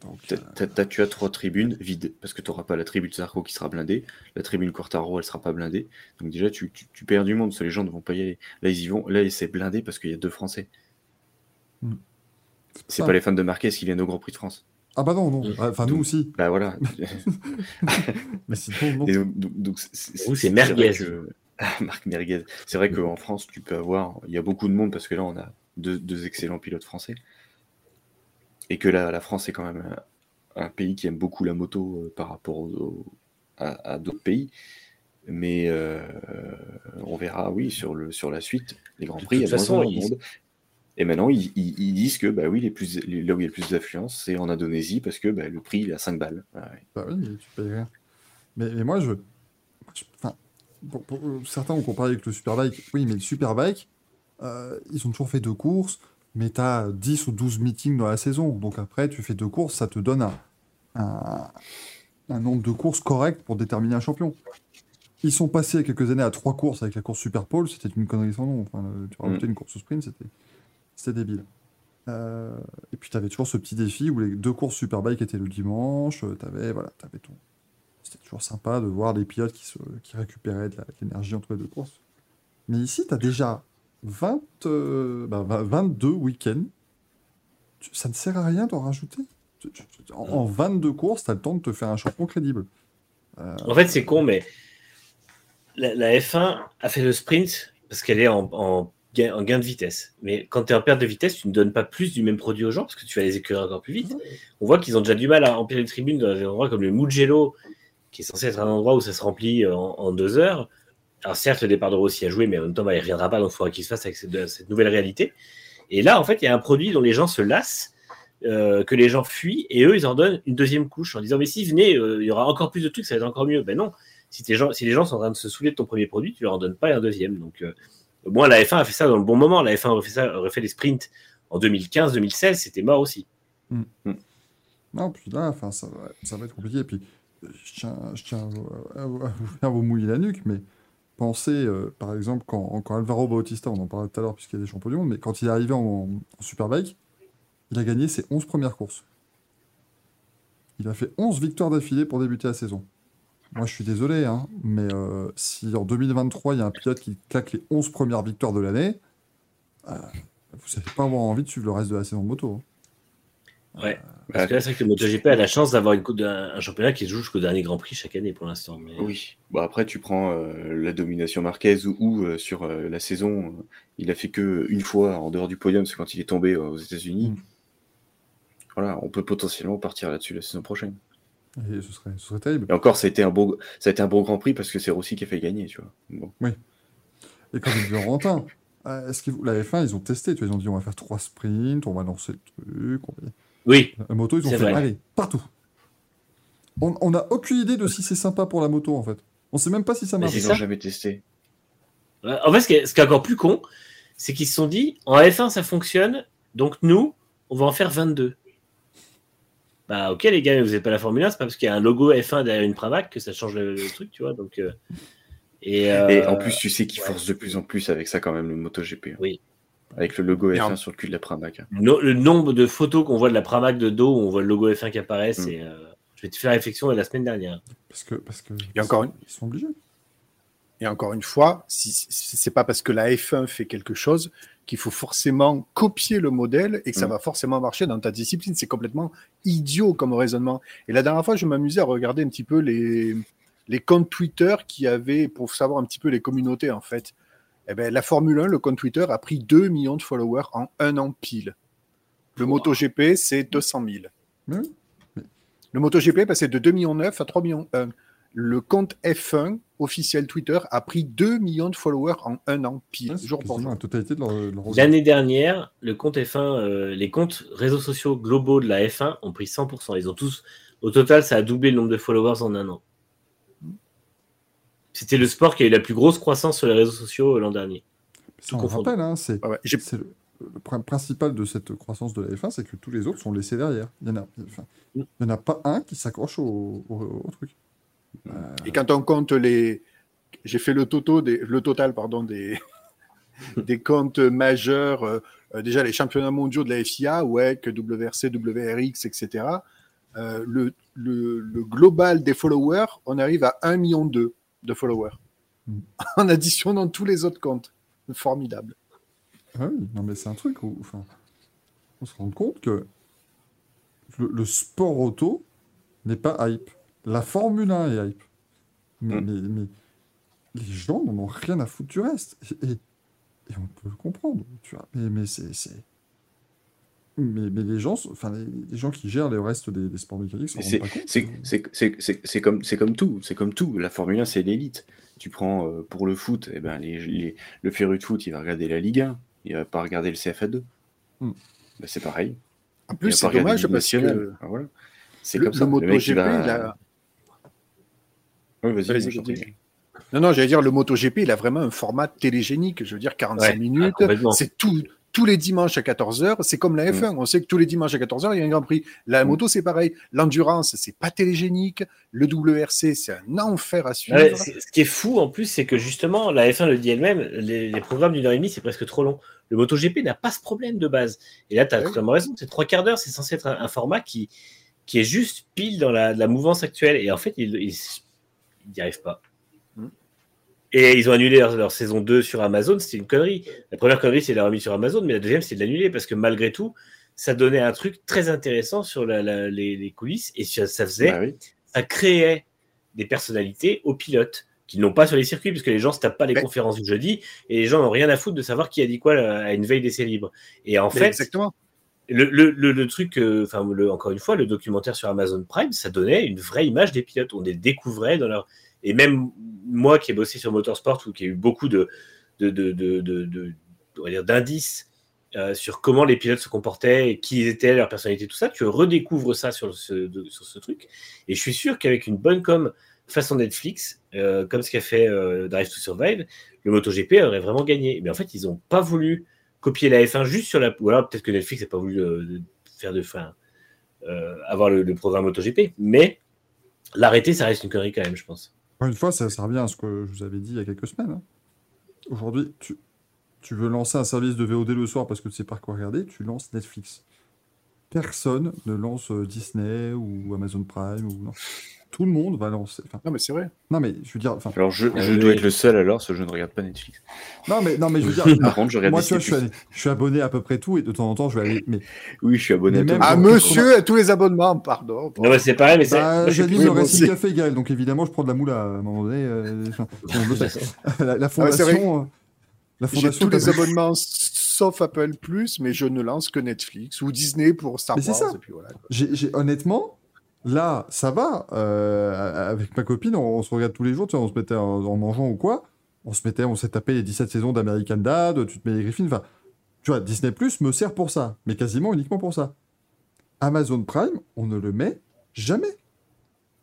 Donc, T'as- euh, tu as trois tribunes vides, parce que tu n'auras pas la tribune Zarco qui sera blindée, la tribune Quartaro, elle sera pas blindée. Donc déjà, tu, tu- tu perds du monde, parce que les gens ne vont pas y aller. Là, ils y vont, là, c'est blindé parce qu'il y a deux Français. C'est ça. pas les fans de Marquez qui viennent au Grand Prix de France. Ah bah non, non. Mm. Enfin, nous aussi. Bah voilà. [laughs] Mais sinon, non. Et donc, c'est- Vous, c'est vrai merguez. [laughs] que- Marc Merguez. C'est vrai qu'en France, tu peux avoir. Il y a beaucoup de monde parce que là, on a deux, deux excellents pilotes français. Et que là, la France est quand même un, un pays qui aime beaucoup la moto euh, par rapport à, à d'autres pays. Mais euh, on verra, oui, sur, le, sur la suite, les Grands De Prix, il y a façon, moins de monde. Et maintenant, ils, ils- ils disent que bah oui, les plus, les- là où il y a le plus d'affluence, c'est en Indonésie parce que bah, le prix il est à 5 balles. Ouais. Bah oui, tu payes rien. Mais, mais moi, je. je- Enfin, pour- pour- certains ont comparé avec le Superbike. Oui, mais le Superbike, euh, ils ont toujours fait deux courses, mais tu as 10 ou 12 meetings dans la saison. Donc après, tu fais deux courses, ça te donne un, un, un nombre de courses correct pour déterminer un champion. Ils sont passés il y a quelques années à trois courses avec la course Super Pole, c'était une connerie sans nom. Enfin, euh, tu rajoutais une course au sprint, c'était débile. Euh, et puis tu avais toujours ce petit défi où les deux courses Superbike étaient le dimanche, tu avais, voilà, avais ton, c'était toujours sympa de voir les pilotes qui, se, qui récupéraient de l'énergie entre les deux courses. Mais ici, tu as déjà 20, euh, bah, 20 22 week-ends. Tu- Ça ne sert à rien d'en rajouter? En, en 22 courses, tu as le temps de te faire un champion crédible. Euh, En fait, c'est con, mais la, la F1 a fait le sprint parce qu'elle est en, en gain, en gain de vitesse. Mais quand tu es en perte de vitesse, tu ne donnes pas plus du même produit aux gens parce que tu vas les écœurer encore plus vite. On voit qu'ils ont déjà du mal à remplir les tribunes dans des endroits comme le Mugello, qui est censé être un endroit où ça se remplit en, en deux heures. Alors certes, le départ de Rossi a joué, mais en même temps, bah, il ne reviendra pas, donc il faudra qu'il se fasse avec cette, cette nouvelle réalité. Et là, en fait, il y a un produit dont les gens se lassent, euh, que les gens fuient, et eux, ils en donnent une deuxième couche en disant, mais si, venez, euh, il y aura encore plus de trucs, ça va être encore mieux. Ben non, si, tes gens, si les gens sont en train de se saouler de ton premier produit, tu leur en donnes pas un deuxième. Donc, euh, moi, la F1 a fait ça dans le bon moment. La F1 aurait fait, ça, aurait fait les sprints en 2015-2016, c'était mort aussi. Non, puis là, enfin, ça, va, ça va être compliqué. Et puis, je tiens, je tiens à, vous mouiller la nuque, mais pensez, euh, par exemple, quand, Alvaro Bautista, on en parlait tout à l'heure puisqu'il des champions du monde, mais quand il est arrivé en, Superbike, il a gagné ses 11 premières courses. Il a fait 11 victoires d'affilée pour débuter la saison. Moi, je suis désolé, hein, mais euh, si en 2023, il y a un pilote qui claque les 11 premières victoires de l'année, euh, vous n'allez pas avoir envie de suivre le reste de la saison moto. hein. Ouais. Parce que là, c'est vrai que le MotoGP a la chance d'avoir une coupe d'un- un championnat qui se joue jusqu'au dernier Grand Prix chaque année pour l'instant. Mais... Oui. Bon, après, tu prends euh, la domination Marquez ou, ou, euh, sur euh, la saison, euh, il a fait que une fois en dehors du podium, c'est quand il est tombé euh, aux États-Unis. Mm. Voilà, on peut potentiellement partir là-dessus la saison prochaine. Et ce serait, ce serait terrible. Et encore, ça a été un bon, ça a été un bon Grand Prix parce que c'est Rossi qui a fait gagner, tu vois. Bon. Et comme dit Laurentin, [laughs] euh, est-ce que la F1, ils ont testé, tu vois, ils ont dit on va faire trois sprints, on va lancer le truc. on va- Oui, La moto, ils ont fait vrai. allez, partout. On n'a aucune idée de si c'est sympa pour la moto, en fait. On sait même pas si ça marche. Ils n'ont jamais testé. En fait, ce qui est, ce qui est encore plus con, c'est qu'ils se sont dit en F1 ça fonctionne, donc nous, on va en faire 22. Bah, ok, les gars, mais vous n'êtes pas la Formule 1, c'est pas parce qu'il y a un logo F1 derrière une Pramac que ça change le, le truc, tu vois. Donc, euh, et, euh, Et en plus, tu sais qu'ils ouais. forcent de plus en plus avec ça quand même, le MotoGP. hein. Oui. Avec le logo Et F1 en- sur le cul de la Pramac. no- le nombre de photos qu'on voit de la Pramac de dos où on voit le logo F1 qui apparaît, Mm. c'est. euh, je vais te faire réflexion la semaine dernière. Parce que, parce que Et encore une- ils sont obligés. Et encore une fois, si, si c'est pas parce que la F1 fait quelque chose qu'il faut forcément copier le modèle et que ça Mm. va forcément marcher dans ta discipline. C'est complètement idiot comme raisonnement. Et la dernière fois, je m'amusais à regarder un petit peu les, les comptes Twitter qui avaient, pour savoir un petit peu les communautés en fait. Eh ben, la Formule 1, le compte Twitter, a pris 2 millions de followers en un an pile. Le MotoGP, c'est 200 000. Mais oui. Le MotoGP est passé de 2 millions 9 à 3 millions 1. le compte F1 officiel Twitter a pris 2 millions de followers en un an, pile, Ouais, jour pour jour. L'année dernière, le compte F1, euh, les comptes réseaux sociaux globaux de la F1 ont pris 100%. Ils ont tous, au total, ça a doublé le nombre de followers en un an. C'était le sport qui a eu la plus grosse croissance sur les réseaux sociaux euh, l'an dernier. Ça, on confondu. rappelle, hein, c'est ouais, le, le prin- principal de cette croissance de la F1, c'est que tous les autres sont laissés derrière. Il n'y en, enfin, y en a pas un qui s'accroche au, au- au truc. Et quand on compte les. J'ai fait le, toto des... le total pardon, des... [laughs] des comptes majeurs, euh, euh, déjà les championnats mondiaux de la FIA, WEC, WRC, WRX, etc. Euh, le, le, le global des followers, on arrive à 1,2 million de followers. Mm. [laughs] En additionnant tous les autres comptes. Formidable. Ah oui, non mais c'est un truc où enfin, on se rend compte que le, le sport auto n'est pas hype. La Formule 1 est hype. Mais, Mm. mais- mais les gens n'en ont rien à foutre du reste. Et, et- et on peut le comprendre. Tu vois. Mais, mais c'est. Mais, mais les gens, sont- enfin les, les gens qui gèrent le reste des, des sports mécaniques. C'est comme, c'est comme tout, c'est comme tout. La Formule 1, c'est l'élite. Tu prends euh, pour le foot, eh ben, les, les- le féru de foot, il va regarder la Ligue 1, il va pas regarder le CFA2. Hmm. Ben, c'est pareil. En plus, c'est dommage parce que. Ah, voilà. C'est le, comme ça. le MotoGP, va- il a. Oui, vas-y. Non, non, j'allais dire, le MotoGP, il a vraiment un format télégénique. Je veux dire, 45 Ouais, minutes. ah, c'est tout, tous les dimanches à 14h. C'est comme la F1. On sait que tous les dimanches à 14h, il y a un Grand Prix. La Mm. moto, c'est pareil. L'endurance, c'est pas télégénique. Le WRC, c'est un enfer à suivre. Ouais, ce qui est fou en plus, c'est que justement, la F1 le dit elle-même, les, les programmes d'une heure et demie, c'est presque trop long. Le MotoGP n'a pas ce problème de base. Et là, tu as Ouais. totalement raison. C'est trois quarts d'heure, c'est censé être un, un format qui, qui est juste pile dans la, la mouvance actuelle. Et en fait, ils n'y arrivent pas. Et ils ont annulé leur, leur saison 2 sur Amazon, c'était une connerie. La première connerie, c'est de la remise sur Amazon, mais la deuxième, c'est de l'annuler parce que malgré tout, ça donnait un truc très intéressant sur la- la- les, les coulisses et ça, ça faisait Bah oui. ça créait des personnalités aux pilotes qui n'ont pas sur les circuits, puisque les gens se tapent pas les Mais- conférences du jeudi et les gens n'ont rien à foutre de savoir qui a dit quoi à une veille d'essai libre. Et en Mais fait, Exactement. le, le, le, le truc, euh, enfin, encore une fois, le documentaire sur Amazon Prime, ça donnait une vraie image des pilotes. On les découvrait dans leur. Et même moi qui ai bossé sur Motorsport ou qui ai eu beaucoup de, d'indices euh, sur comment les pilotes se comportaient, qui étaient, leur personnalité, tout ça, tu redécouvres ça sur ce, truc. Et je suis sûr qu'avec une bonne com façon Netflix, euh, comme ce qu'a fait euh, Drive to Survive, le MotoGP aurait vraiment gagné. Mais en fait, ils n'ont pas voulu copier la F1 juste sur la. Ou alors peut-être que Netflix n'a pas voulu faire de fin, avoir le, le programme MotoGP, mais l'arrêter, ça reste une connerie quand même, je pense. Une fois, ça, ça revient à ce que je vous avais dit il y a quelques semaines. hein. Aujourd'hui, tu, tu veux lancer un service de VOD le soir parce que tu sais pas quoi regarder, tu lances Netflix. Personne ne lance euh, Disney ou Amazon Prime ou non. Tout le monde va lancer. enfin, Non, mais c'est vrai. non mais je veux dire, enfin, Alors, je, je oui. dois être le seul alors, parce que je ne regarde pas Netflix. non mais non mais je veux dire, [laughs] Par contre, je regarde moi tu vois, je suis, allé- je suis abonné à peu près tout et de temps en temps je vais aller. Mais Oui, je suis abonné Mais à. Ah, monsieur, à tous les abonnements, pardon. Non, mais c'est pareil, mais c'est. bah, j'anime le Racing. Café Gaël, donc évidemment je prends de la moula à un moment donné. euh, enfin, [laughs] la, la Ah fondation, euh, la J'ai fondation. tous les abonnements sauf Apple Plus, mais je ne lance que Netflix ou Disney pour Star Mais c'est Wars. ça. Et puis voilà. honnêtement, là, ça va. euh, avec ma copine, on, on se regarde tous les jours, tu on se mettait en, en mangeant ou quoi. On se mettait, on s'est tapé les 17 saisons d'American Dad, tu te mets les Griffins. Enfin, tu vois, Disney Plus me sert pour ça, mais quasiment uniquement pour ça. Amazon Prime, on ne le met jamais.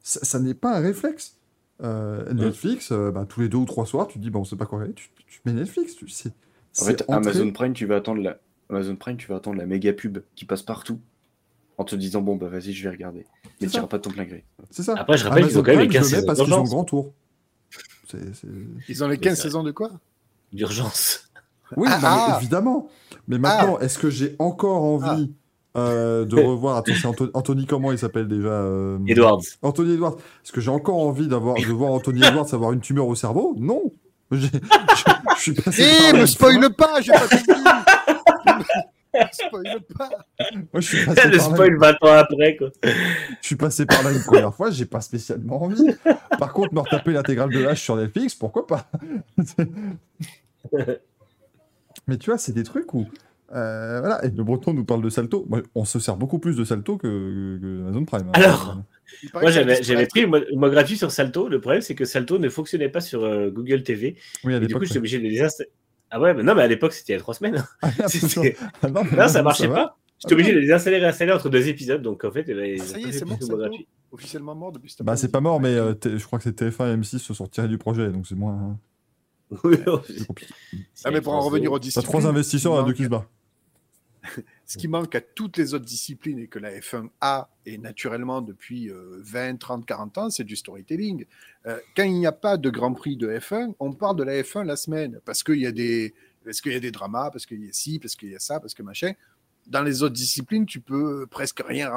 Ça, ça n'est pas un réflexe. Euh, Netflix, euh, bah, tous les deux ou trois soirs, tu te dis, bon, on sait pas quoi regarder, tu, tu mets Netflix. Tu, c'est, En fait, entré- Amazon Prime, tu vas attendre la Amazon Prime, tu vas attendre la méga pub qui passe partout en te disant bon bah vas-y, je vais regarder. Mais tu ça. nires pas de ton plein gré. C'est ça. Après, je rappelle qu'ils ont quand même les Prime, 15 je le mets saisons parce qu'ils ont grand tour. C'est- c'est- Ils ont les Mais 15 ça- saisons de quoi? D'urgence. Oui, Ah, mais ah. évidemment. Mais maintenant, est-ce que j'ai encore envie euh, de [laughs] revoir Attends, c'est Anto- Anthony, comment il s'appelle déjà euh, Edwards. Anthony Edwards. Est-ce que j'ai encore envie d'avoir de voir Anthony Edwards avoir une tumeur au cerveau Non. [laughs] Je, suis passé par Eh, là me spoil pas, j'ai [laughs] spoil pas. Moi, je suis passé Le par là- spoil 20 ans après, quoi. Je suis passé par là une première fois, j'ai pas spécialement envie. Par contre, me retaper l'intégrale de l'âge sur Netflix, pourquoi pas? Mais tu vois, c'est des trucs où Euh, voilà, et le breton nous parle de Salto. Moi, on se sert beaucoup plus de Salto que, que Amazon Prime. hein. Alors, Moi, ça j'avais pris le mois, gratuit sur Salto. Le problème, c'est que Salto ne fonctionnait pas sur euh, Google TV. oui, à Et du coup, j'étais obligé de les installer. Ah ouais, mais non, mais à l'époque, c'était il y a trois semaines. Ah, [laughs] merde, C'était- ah, non, non, ça marchait va. pas. J'étais obligé de les installer et réinstaller entre deux épisodes. Donc, en fait, eh ben, Ah, ça y est, c'est mort, Salto gratuit. Officiellement mort depuis cet Bah, c'est pas mort, mais euh, je crois que c'est TF1 et M6 se sont retirés du projet, donc c'est moins [laughs] Oui, c'est compliqué. Ah, mais pour en revenir aux T'as trois investisseurs à deux manque- qui se battent. [laughs] Ce qui manque à toutes les autres disciplines et que la F1 a, et naturellement depuis euh, 20, 30, 40 ans, c'est du storytelling. Euh, quand il n'y a pas de Grand Prix de F1, on parle de la F1 la semaine parce qu'il y, a des- parce qu'il y a des dramas, parce qu'il y a ci, parce qu'il y a ça, parce que machin. Dans les autres disciplines, tu peux presque rien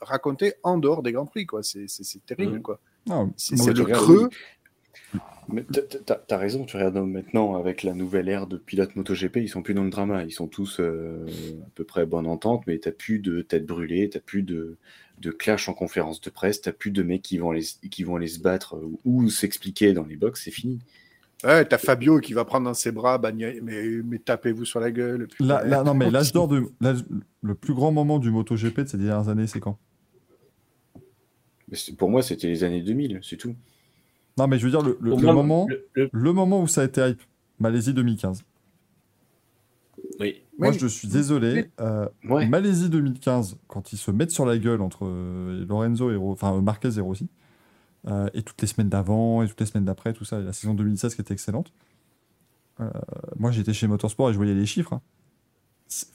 raconter en dehors des Grands Prix. quoi. C'est terrible. Mhm. quoi. Non, C'est le creux. Mais t'as- raison, tu regardes maintenant avec la nouvelle ère de pilotes MotoGP, ils sont plus dans le drama, ils sont tous euh, à peu près bonne entente, mais t'as plus de tête brûlée, t'as plus de, de clash en conférence de presse, t'as plus de mecs qui vont aller, qui vont aller se battre ou, ou s'expliquer dans les box, c'est fini. Ouais, t'as Fabio qui va prendre dans ses bras, bah, mais, mais tapez-vous sur la gueule. putain. Là, là, non, mais l'âge d'or le plus grand moment du MotoGP de ces dernières années, c'est quand? Mais Pour moi, c'était les années 2000, c'est tout. Non, mais je veux dire le, moment, le- le- le moment où ça a été hype, Malaisie 2015. Oui. Moi, Oui. je suis désolé. euh, Ouais. Malaisie 2015, quand ils se mettent sur la gueule entre euh, Lorenzo et Ro- enfin euh, Marquez et Rossi, euh, et toutes les semaines d'avant et toutes les semaines d'après, tout ça, et la saison 2016 qui était excellente. euh, moi, j'étais chez Motorsport et je voyais les chiffres. hein.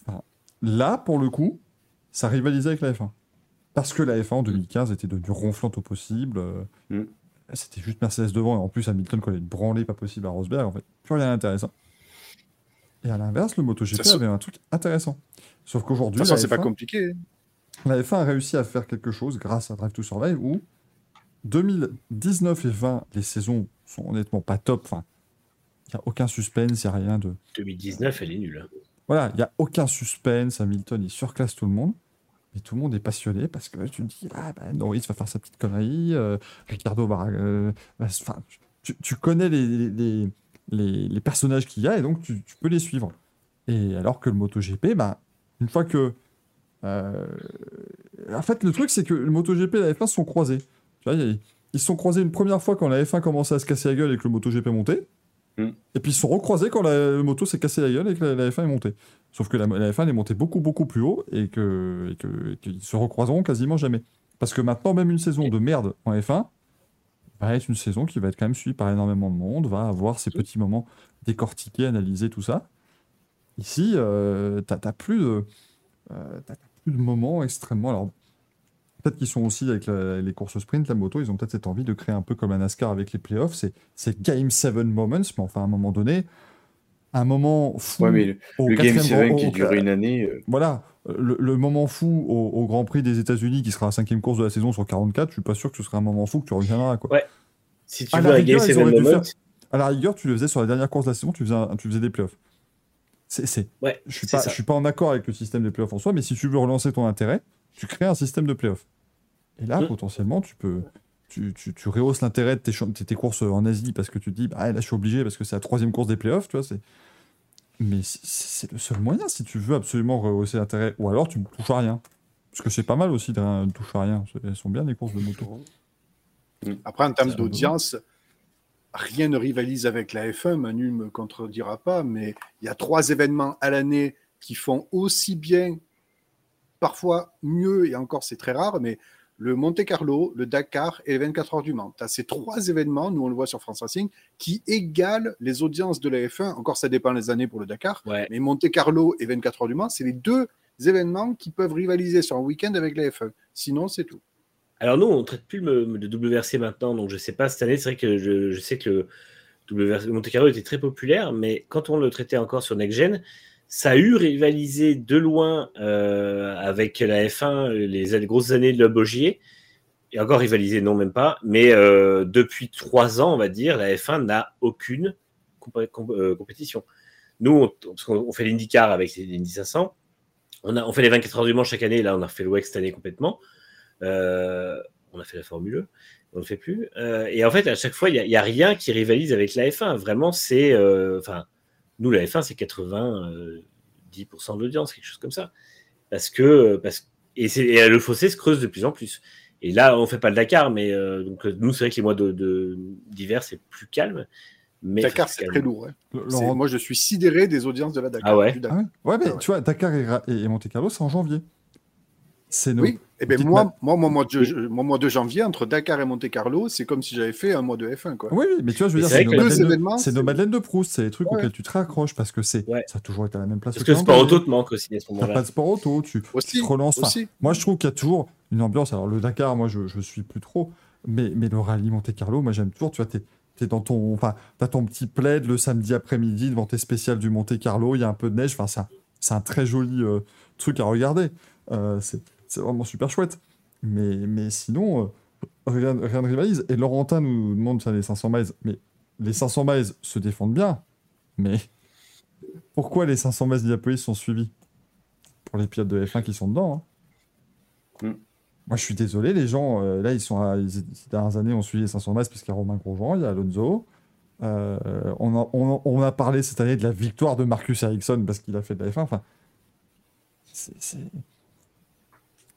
Enfin, là, pour le coup, ça rivalisait avec la F1. Parce que la F1 en 2015 était devenue ronflante au possible. euh, Mm. C'était juste Mercedes devant, et en plus Hamilton collait une branlée pas possible à Rosberg, en fait. Plus rien d'intéressant. Et à l'inverse, le MotoGP Ça avait un truc intéressant. Sauf De qu'aujourd'hui, toute la, façon, c'est pas F1 compliqué. la F1 a réussi à faire quelque chose grâce à Drive to Survive où 2019 et 20, les saisons sont honnêtement pas top. Enfin, il n'y a aucun suspense, il n'y a rien de. 2019, elle est nulle. Voilà, il n'y a aucun suspense. Hamilton, il surclasse tout le monde. Mais tout le monde est passionné parce que tu te dis, ah ben Norris va faire sa petite connerie, euh, Ricardo va. euh, Enfin, tu, connais les, les, les, personnages qu'il y a et donc tu, peux les suivre. Et alors que le MotoGP, bah, une fois que. euh, en fait, le truc, c'est que le MotoGP et la F1 se sont croisés. Tu vois, ils se sont croisés une première fois quand la F1 commençait à se casser la gueule et que le MotoGP montait. Mm. Et puis ils se sont recroisés quand la, moto s'est cassé la gueule et que la, la F1 est montée. Sauf que la, la F1 est montée beaucoup, beaucoup plus haut et que- et que- qu'ils se recroiseront quasiment jamais. Parce que maintenant, même une saison de merde en F1 va être une saison qui va être quand même suivie par énormément de monde, va avoir ses petits moments décortiqués, analysés, tout ça. Ici, euh, t'as t'as plus de, euh, plus de moments extrêmement. Alors, peut-être qu'ils sont aussi avec la- les courses sprint, la moto, ils ont peut-être cette envie de créer un peu comme la NASCAR avec les playoffs. C'est Game 7 moments, mais enfin, à un moment donné, un moment fou. Ouais, mais le, au le Game quatrième 7 grand- qui au- dure une année, euh, Voilà, le, le moment fou au, au Grand Prix des États-Unis, qui sera la cinquième course de la saison sur 44, je suis pas sûr que ce sera un moment fou que tu reviendras. Quoi. Ouais. Si tu À veux la un Game rigueur, ils 7 auraient dû Moment, À la rigueur, tu le faisais sur la dernière course de la saison, tu faisais, un- tu faisais des playoffs. C'est, ouais, je suis pas, je suis pas en accord avec le système des playoffs en soi, mais si tu veux relancer ton intérêt, tu crées un système de playoffs. Et là, Mm. potentiellement, tu peux, tu, tu, tu rehausses l'intérêt de tes, courses en Asie parce que tu te dis, bah, là, je suis obligé parce que c'est la troisième course des playoffs, tu vois. C'est... Mais c'est, le seul moyen si tu veux absolument rehausser l'intérêt. Ou alors, tu ne touches à rien. Parce que c'est pas mal aussi de ne toucher à rien. Elles sont bien les courses de moto. Après, en termes d'audience, rien ne rivalise avec la F1. Manu ne me contredira pas, mais il y a trois événements à l'année qui font aussi bien, parfois mieux, et encore c'est très rare, mais le Monte Carlo, le Dakar et les 24 heures du Mans. Tu as ces trois événements, nous on le voit sur France Racing, qui égalent les audiences de la F1. Encore, ça dépend des années pour le Dakar. Ouais. Mais Monte Carlo et 24 heures du Mans, c'est les deux événements qui peuvent rivaliser sur un week-end avec la F1. Sinon, c'est tout. Alors nous, on traite plus le, le WRC maintenant, donc je sais pas, cette année, c'est vrai que je, je sais que le WRC Monte Carlo était très populaire, mais quand on le traitait encore sur Next Gen, ça a eu rivalisé de loin euh, avec la F1 les, grosses années de la Bogier, et encore rivalisé, non même pas, mais euh, depuis trois ans, on va dire, la F1 n'a aucune euh, compétition. Nous, on, parce qu'on fait l'IndyCar avec l'Indy 500, on, on fait les 24 heures du Mans chaque année, là on a refait le WEC cette année complètement. On a fait la Formule 1, on ne fait plus. Et en fait, à chaque fois, il n'y a, a, rien qui rivalise avec la F1. Vraiment, c'est. Enfin, nous, la F1, c'est 90 10% de l'audience, quelque chose comme ça. Parce que, parce, et, et le fossé se creuse de plus en plus. Et là, on fait pas le Dakar, mais euh, donc nous, c'est vrai que les mois de, de- d'hiver, c'est plus calme. Mais Dakar, c'est très lourd. Laurent- Moi, je suis sidéré des audiences de la Dakar. Ah ouais Je suis Ah ouais, ouais mais Ah ouais. tu vois, Dakar et- et Monte Carlo, c'est en janvier. C'est nos... Oui, et ben moi, moi, mon mois, de, je- mon mois de janvier, entre Dakar et Monte Carlo, c'est comme si j'avais fait un mois de F1. Quoi. Oui, oui, mais tu vois, je veux dire, c'est nos, de- événements, c'est nos c'est- madeleines de Proust, c'est les trucs Ouais. auxquels tu te raccroches parce que c'est, Ouais. ça a toujours été à la même place. Parce que le sport auto te manque aussi à ce T'as moment-là. pas de sport auto, tu, Aussi, tu te relances. Enfin, aussi. moi, je trouve qu'il y a toujours une ambiance. Alors, le Dakar, moi, je, je suis plus trop. Mais, mais le rallye Monte Carlo, moi, j'aime toujours. Tu vois, t'es, t'es dans ton. Enfin, t'as ton petit plaid le samedi après-midi devant tes spéciales du Monte Carlo. Il y a un peu de neige. Enfin, c'est un, c'est un très joli euh, truc à regarder. Euh, c'est, c'est vraiment super chouette. Mais, mais sinon, euh, rien, rien ne rivalise. Et Laurentin nous demande sur les 500 miles. Mais les 500 miles se défendent bien. Mais pourquoi les 500 miles d'Indianapolis sont suivis? Pour les pilotes de F1 qui sont dedans. hein. Mm. Moi, je suis désolé, les gens, euh, là, ils sont à, ils- ces dernières années, ont suivi les 500 miles parce qu'il y a Romain Grosjean, il y a Alonso. Euh, on, a, on, a- on a parlé cette année de la victoire de Marcus Ericsson parce qu'il a fait de la F1. Enfin, c'est-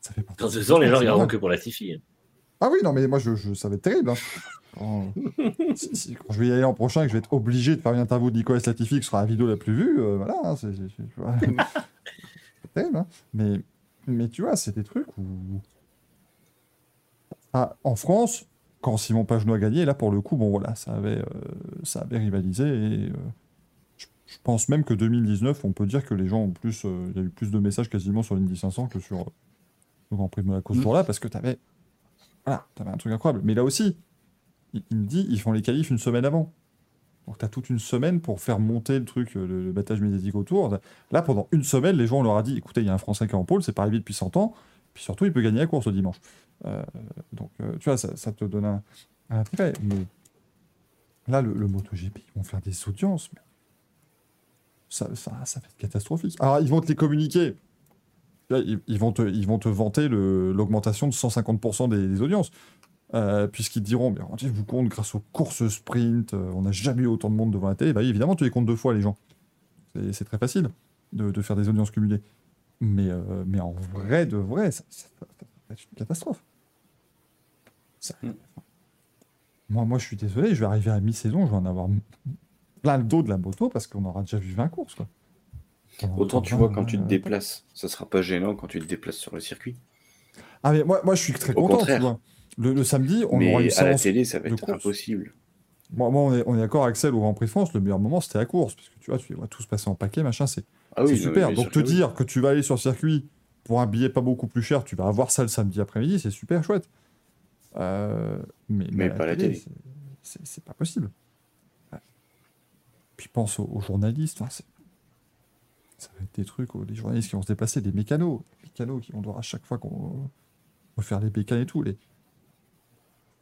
ça fait Dans deux ans, les gens regarderont que pour la Tifi. hein. Ah oui, non, mais moi, je, je- ça va être terrible. hein. Quand, [laughs] si- si- quand je vais y aller l'an prochain et que je vais être obligé de faire une interview de Nicolas Latifi, qui sera la vidéo la plus vue, euh, voilà, hein, [laughs] c'est terrible. hein. Mais, mais tu vois, c'est des trucs où. Ah, en France, quand Simon Pagenaud a gagné, là, pour le coup, bon, voilà, ça avait, euh, ça avait rivalisé et. euh, je, je pense même que 2019, on peut dire que les gens ont plus. Il y a eu plus de messages quasiment sur l'Indy 500 que sur le Grand Prix de Monaco ce Mm. jour-là, parce que tu avais voilà, t'avais un truc incroyable. Mais là aussi, il, il me dit, ils font les qualifs une semaine avant. Donc t'as toute une semaine pour faire monter le truc, euh, le, le battage médiatique autour. Là, pendant une semaine, les gens on leur a dit, écoutez, il y a un Français qui est en pôle, c'est pas arrivé depuis 100 ans, puis surtout, il peut gagner la course le dimanche. Euh, donc, euh, tu vois, ça, ça te donne un, un intérêt. Mais là, le, le MotoGP, ils vont faire des audiences. mais Ça, ça, ça va être catastrophique. Alors, ils vont te les communiquer. Là, ils, ils vont te, ils vont te vanter l'augmentation de 150% des, des audiences. Euh, Puisqu'ils te diront, mais rendez-vous compte, grâce aux courses sprint, euh, on n'a jamais eu autant de monde devant la télé. Bah, évidemment, tu les comptes deux fois, les gens. C'est- C'est très facile de, de faire des audiences cumulées. Mais, euh, mais en vrai, de vrai, être une catastrophe. Ça- Mm. moi, moi, je suis désolé, je vais arriver à mi-saison, je vais en avoir plein le dos de la moto parce qu'on aura déjà vu 20 courses. Quoi. Autant tu vois, quand tu te 20, déplaces, ça sera pas gênant quand tu te déplaces sur le circuit. Ah, mais moi, moi je suis très Au content, tu contraire. vois. Le, le samedi, on aura Mais une à la télé, ça va être course. impossible. Moi, moi, on est, on est d'accord, Axel, au Grand Prix France, le meilleur moment, c'était la course. Parce que tu vois, tu vois tous passer en paquet, machin, c'est Ah c'est oui, super. Donc, te oui. dire que tu vas aller sur le circuit pour un billet pas beaucoup plus cher, tu vas avoir ça le samedi après-midi, c'est super chouette. Euh, mais, Mais pas la télé. c'est- pas possible. Puis pense aux, aux journalistes. c'est- ça va être des trucs, aux- les journalistes qui vont se déplacer, des mécanos. Les mécanos qui vont devoir à chaque fois qu'on va faire les bécanes et tout. Les...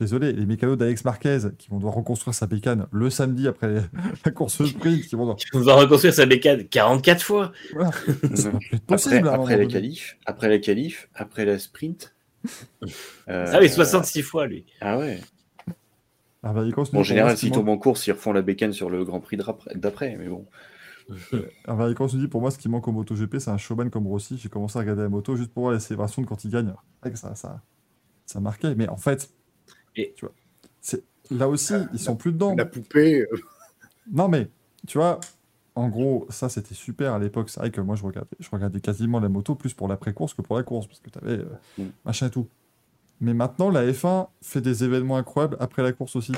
Désolé, les mécanos d'Alex Marquez qui vont devoir reconstruire sa bécane le samedi après [laughs] la course sprint, qui vont devoir... Reconstruire sa bécane 44 fois. Voilà. Ça va plus être Après, possible. après la qualif, après la qualif, après la sprint. [laughs] euh, Ah oui, 66 fois, lui. Ah ouais. Ah bah, en général, s'ils tombent en course, ils refont la bécane sur le Grand Prix d'après- d'après. Mais bon. [laughs] Icos nous dit pour moi, ce qui manque au MotoGP, c'est un showman comme Rossi. J'ai commencé à regarder la moto juste pour voir les célébrations de quand il gagne. Ça, ça, ça marquait. Mais en fait, Et- tu vois, là aussi, ils sont plus dedans. La poupée, euh, [laughs] Non, mais tu vois, en gros, ça c'était super à l'époque. C'est vrai que moi je regardais, je regardais quasiment la moto plus pour l'après-course que pour la course parce que tu avais Mm. machin et tout. Mais maintenant, la F1 fait des événements incroyables après la course aussi.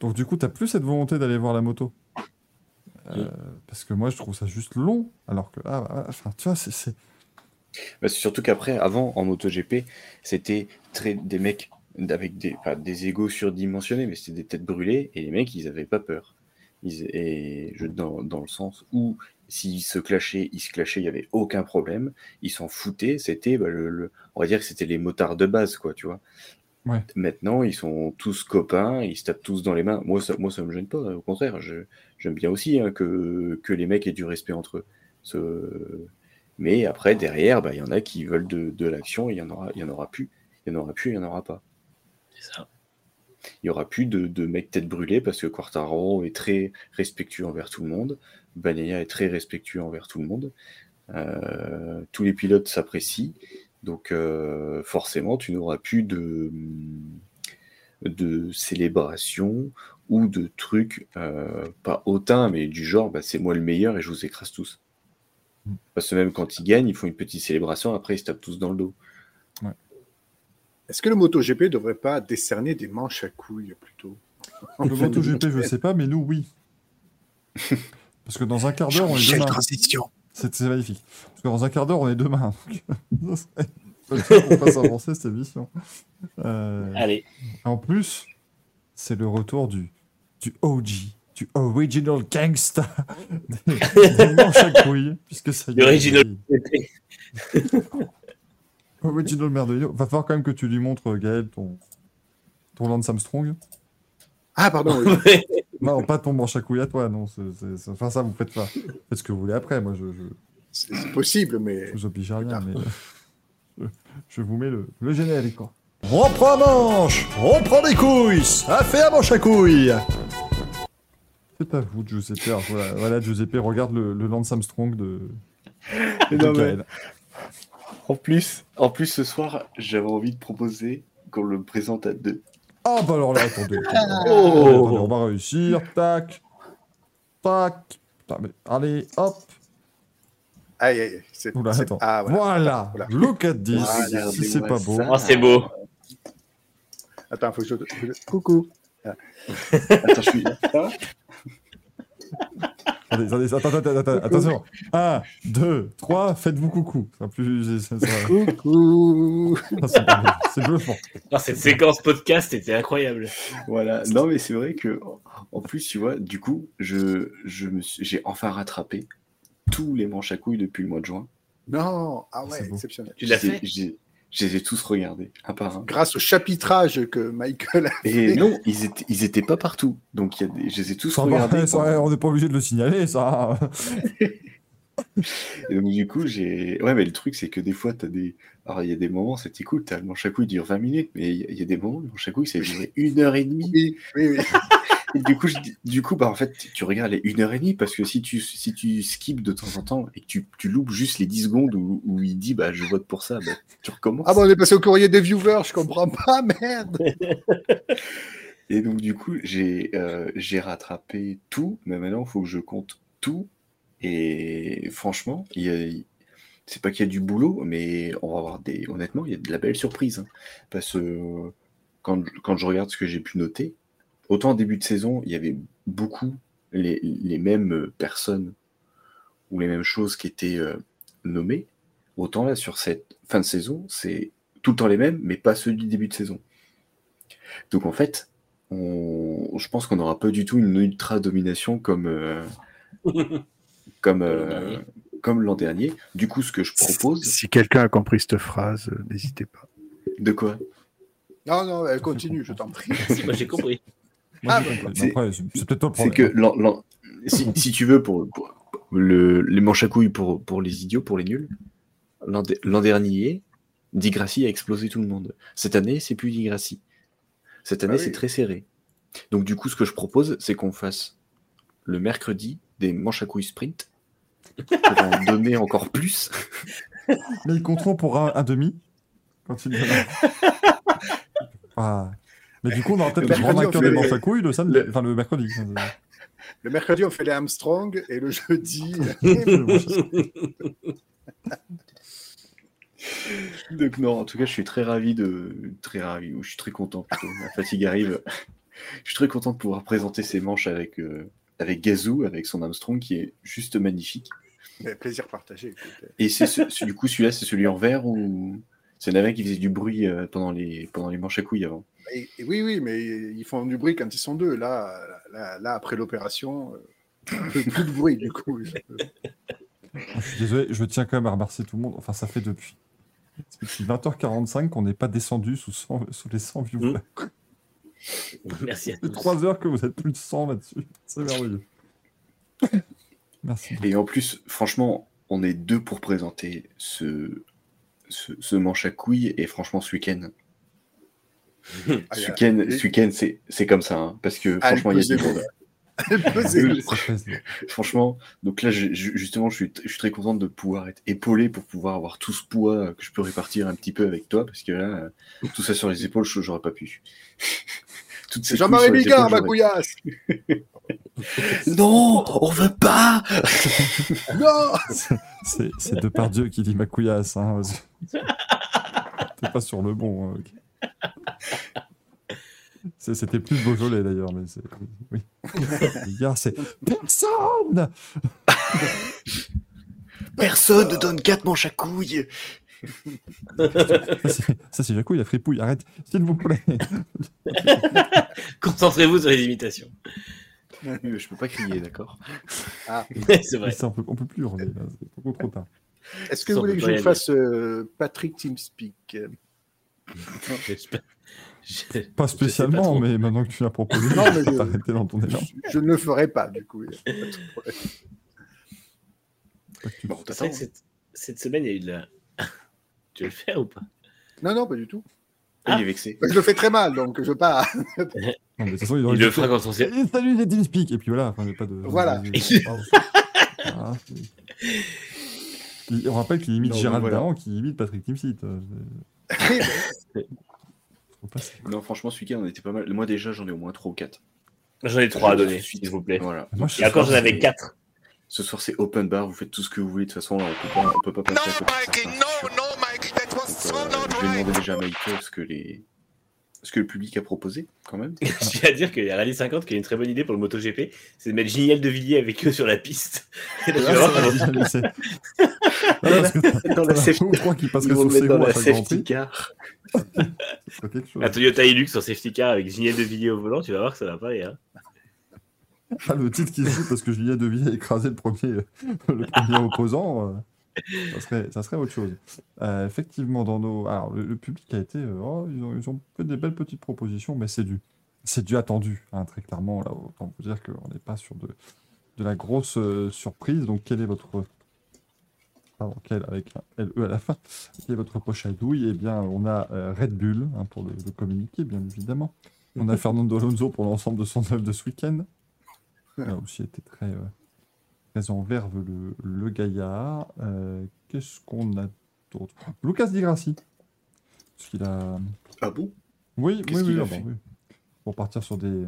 Donc du coup, tu plus cette volonté d'aller voir la moto. Euh, Parce que moi je trouve ça juste long. Alors que là, bah, enfin, tu vois, c'est-. Bah, surtout qu'après, avant, en MotoGP, c'était très des mecs avec des, pas des égos surdimensionnés, mais c'était des têtes brûlées, et les mecs, ils avaient pas peur. Ils, et je, dans, dans le sens où, s'ils se clashaient, ils se clashaient, il n'y avait aucun problème. Ils s'en foutaient, c'était, bah, le, le- on va dire que c'était les motards de base, quoi, tu vois. Ouais. Maintenant, ils sont tous copains, ils se tapent tous dans les mains. Moi, ça, moi, ça me gêne pas. Au contraire, je, j'aime bien aussi hein, que, que les mecs aient du respect entre eux. Ce- Mais après, derrière, bah, il y en a qui veulent de, de l'action et il y en aura, il y en aura plus. Il y en aura plus, il y en aura pas. C'est ça. Il n'y aura plus de, de mecs tête brûlée parce que Quartaro est très respectueux envers tout le monde. Bagnaia est très respectueux envers tout le monde. Euh, tous les pilotes s'apprécient. Donc euh, forcément, tu n'auras plus de, de célébration ou de trucs, euh, pas hautain, mais du genre, bah, c'est moi le meilleur et je vous écrase tous. Parce que même quand ils gagnent, ils font une petite célébration, après ils se tapent tous dans le dos. Est-ce que le MotoGP ne devrait pas décerner des manches à couilles plutôt? Le MotoGP, je sais pas, mais nous, oui. Parce que dans un quart d'heure, on est Quelle demain. transition C'est c'est magnifique. Parce que dans un quart d'heure, on est demain. Donc, [laughs] ça serait pas sûr qu'on fasse avancer cette émission. Euh, Allez, en plus, c'est le retour du, du OG, du Original Gangsta des, [laughs] des manches à couilles. Puisque ça y est, L'original. Original [laughs] Merdolino. Va falloir quand même que tu lui montres, Gaël, ton, ton Lance Armstrong. Ah, pardon. oui. [laughs] Non, pas ton manche à couilles à toi, non. c'est- c'est- c'est- Enfin, ça, vous faites pas. Faites ce que vous voulez après. Moi, je, je, C'est c'est possible, mais je vous oblige à rien, mais euh, je, je vous mets le, le générique. quoi. On prend un manche On prend des couilles Ça fait un manche à couilles C'est à vous, Giuseppe. Alors, Voilà, voilà, Giuseppe, regarde le, le Lance Armstrong de, [laughs] de Non, mais- Gaël. En plus, en plus, ce soir, j'avais envie de proposer qu'on le présente à deux. Ah bah alors là, attendez. attendez, Oh. attendez, on va réussir. Tac. Tac. Putain, mais allez, hop. aïe, aïe, c'est, Oula, c'est- attends. Ah, voilà. Voilà. Voilà. Look at this. Regardez-moi si c'est pas beau. oh, c'est beau. Attends, faut que je... Coucou. Attends, je suis. Attendez, attendez, attends, attends, attends, attention. 1, 2, 3, faites-vous coucou. Ça plus, ça- Coucou. c'est. C'est bluffant. Cette séquence podcast était incroyable. Voilà. Non, mais c'est vrai que, en plus, tu vois, du coup, je, je me suis- j'ai enfin rattrapé tous les manches à couilles depuis le mois de juin. Non, ah C'est ouais, exceptionnel. Tu l'as fait? Je les ai tous regardés, un par un. Grâce au chapitrage que Michael a Et fait. non, ils étaient, ils étaient pas partout. Donc, il y a des, je les ai tous Ça va, regardés. ça on n'est pas obligé de le signaler, ça. [laughs] Et donc, du coup, j'ai. Ouais, mais le truc, c'est que des fois, t'as des. Alors, il y a des moments, c'était cool, t'as le manche à dure 20 minutes, mais il y a- il y, a des moments, le manche à couilles, ça durait une heure et demie. Oui, oui, oui. Et du coup, je du coup, bah, en fait, tu regardes les une heure et demie, parce que si tu, si tu skips de temps en temps et que tu, tu loupes juste les 10 secondes où, où il dit, bah, je vote pour ça, bah, tu recommences. Ah bon, on est passé au courrier des viewers, je comprends pas, [laughs] merde. [laughs] Et donc, du coup, j'ai euh, rattrapé tout, mais maintenant, il faut que je compte tout. Et franchement, il y a- c'est pas qu'il y a du boulot, mais on va avoir des. Honnêtement, il y a de la belle surprise. hein. parce que euh, quand, quand je regarde ce que j'ai pu noter, autant en début de saison, il y avait beaucoup les, les mêmes personnes ou les mêmes choses qui étaient euh, nommées, autant là, sur cette fin de saison, c'est tout le temps les mêmes, mais pas ceux du début de saison. Donc en fait, on, je pense qu'on n'aura pas du tout une ultra domination comme, euh, comme, [laughs] euh, comme l'an dernier. Du coup, ce que je propose, Si quelqu'un a compris cette phrase, n'hésitez pas. de quoi? Non, non, elle continue, je t'en prie. [laughs] Moi, j'ai compris. Moi, Ah, compris. c'est- peut-être toi que l'an- si, si tu veux, pour, pour le, les manches à couilles pour, pour les idiots, pour les nuls, l'an de- l'an dernier, Di Grassi a explosé tout le monde. Cette année, c'est plus Di Grassi. Cette année, Ah oui. c'est très serré. Donc, du coup, ce que je propose, c'est qu'on fasse le mercredi des manches à couilles sprint pour en [laughs] donner encore plus. Mais ils compteront pour un, un demi quand il [laughs] ah. Mais du coup, on aura peut-être Le grand fait des les- manches à couilles le samedi, le- enfin le mercredi. Le mercredi, on fait les Armstrong et le jeudi. [laughs] [laughs] Donc, non, en tout cas, je suis très ravi de. Très ravi, ou je suis très content plutôt. Ma fatigue arrive. [laughs] je suis très content de pouvoir présenter ces manches avec, euh, avec Gazou, avec son Armstrong qui est juste magnifique. Mais plaisir partagé. écoute. Et c'est ce- ce- du coup, celui-là, c'est celui en vert ou. C'est un qui faisait du bruit euh, pendant, les, pendant les manches à couilles avant. Et- et oui, oui, mais ils font du bruit quand ils sont deux. Là, là, là, après l'opération, euh, plus de bruit du coup. Je- Je suis désolé, je tiens quand même à remercier tout le monde. Enfin, ça fait depuis, depuis 20h45 qu'on n'est pas descendu sous, 100 sous les 100 viewers. Merci à tous. 3 heures que vous êtes plus de 100 là-dessus. C'est merveilleux. Merci. Et en plus, franchement, on est deux pour présenter ce, ce, ce manche à couilles. Et franchement, ce week-end, Ah, [laughs] Ce week-end, ce c'est comme ça, hein, parce que Ah, franchement, il y a pesait monde. [laughs] Franchement, donc là, je- justement, je suis, je suis très contente de pouvoir être épaulé pour pouvoir avoir tout ce poids que je peux répartir un petit peu avec toi, parce que là, tout ça sur les épaules, j'aurais pas pu. Toutes ces Jean-Marie Bigard, ma couillasse [laughs] Non, on veut pas [laughs] Non C'est de par Dieu qui dit ma couillasse. Hein. [laughs] T'es pas sur le bon. hein, C'était plus Beaujolais d'ailleurs, mais c'est. Oui. Gars, c'est. Personne Personne ne donne quatre manches à couilles [laughs] Ça, c'est- Jacou, il a fripouille. Arrête, s'il vous plaît. [laughs] Concentrez-vous sur les imitations. Je peux pas crier, d'accord? [laughs] C'est vrai. Ça, on, peut, on peut plus hurler. C'est beaucoup trop tard. Est-ce que Ça, vous voulez que je fasse euh, Patrick Teamspeak? Je- Pas spécialement, trop. mais maintenant que tu l'as proposé, Non, mais je vais je- t'arrêter dans ton élan. Je ne le ferai pas, du coup. pas Bon, cette semaine, il y a eu de la. Tu veux le faire ou pas? Non, non, pas du tout. Ah, Il est vexé. Je le fais très mal, donc je veux pas. [laughs] Non, mais de toute façon, il, le fera quand on s'est. Eh, Salut les TeamSpeak Et puis voilà, enfin, il n'y a pas de. Voilà. Voilà, [laughs] c'est- Il- on rappelle qu'il imite Non, Gérald voilà. Dahan qui imite Patrick Timsit. euh, [laughs] Non, franchement, ce week-end, on était pas mal. Moi, déjà, j'en ai au moins 3 ou 4. J'en ai trois à Je- donner, s'il vous plaît. Voilà. Moi, Et encore, j'en avais c'est- quatre. Ce soir, c'est open bar, vous faites tout ce que vous voulez. De toute façon, là, on peut pas, on peut pas passer à côté de ça, je vais demander déjà à Michael ce que, les... ce que le public a proposé, quand même. [laughs] Je tiens à dire qu'il y a Rallye 50 qui a une très bonne idée pour le MotoGP, c'est de mettre Giniel de Villiers avec eux sur la piste. Dans la safety- car. Un [laughs] Toyota Hilux sur safety car avec Giniel de Villiers au volant, tu vas voir que ça va pas aller. Hein. Ah, le titre qui se joue parce que Julien Devilliers a écrasé le premier, le premier opposant, euh, ça, serait, ça serait autre chose. Euh, effectivement, dans nos. Alors, le, le public a été. euh, oh, ils, ont, ils ont fait des belles petites propositions, mais c'est du, c'est du attendu, hein, très clairement. Là, autant vous dire qu'on n'est pas sur de, de la grosse euh, surprise. Donc, quel est votre. Pardon, quel, avec un LE à la fin. Quel est votre poche à douille? Eh bien, on a euh, Red Bull hein, pour le, le communiquer, bien évidemment. On a [laughs] Fernando Alonso pour l'ensemble de son œuvre de ce week-end. Il a aussi été très, en verve le, le gaillard. Euh, Qu'est-ce qu'on a d'autre? Lucas Di Grassi. Parce qu'il a. Ah bon? Oui, oui, oui, a. Pour partir sur des,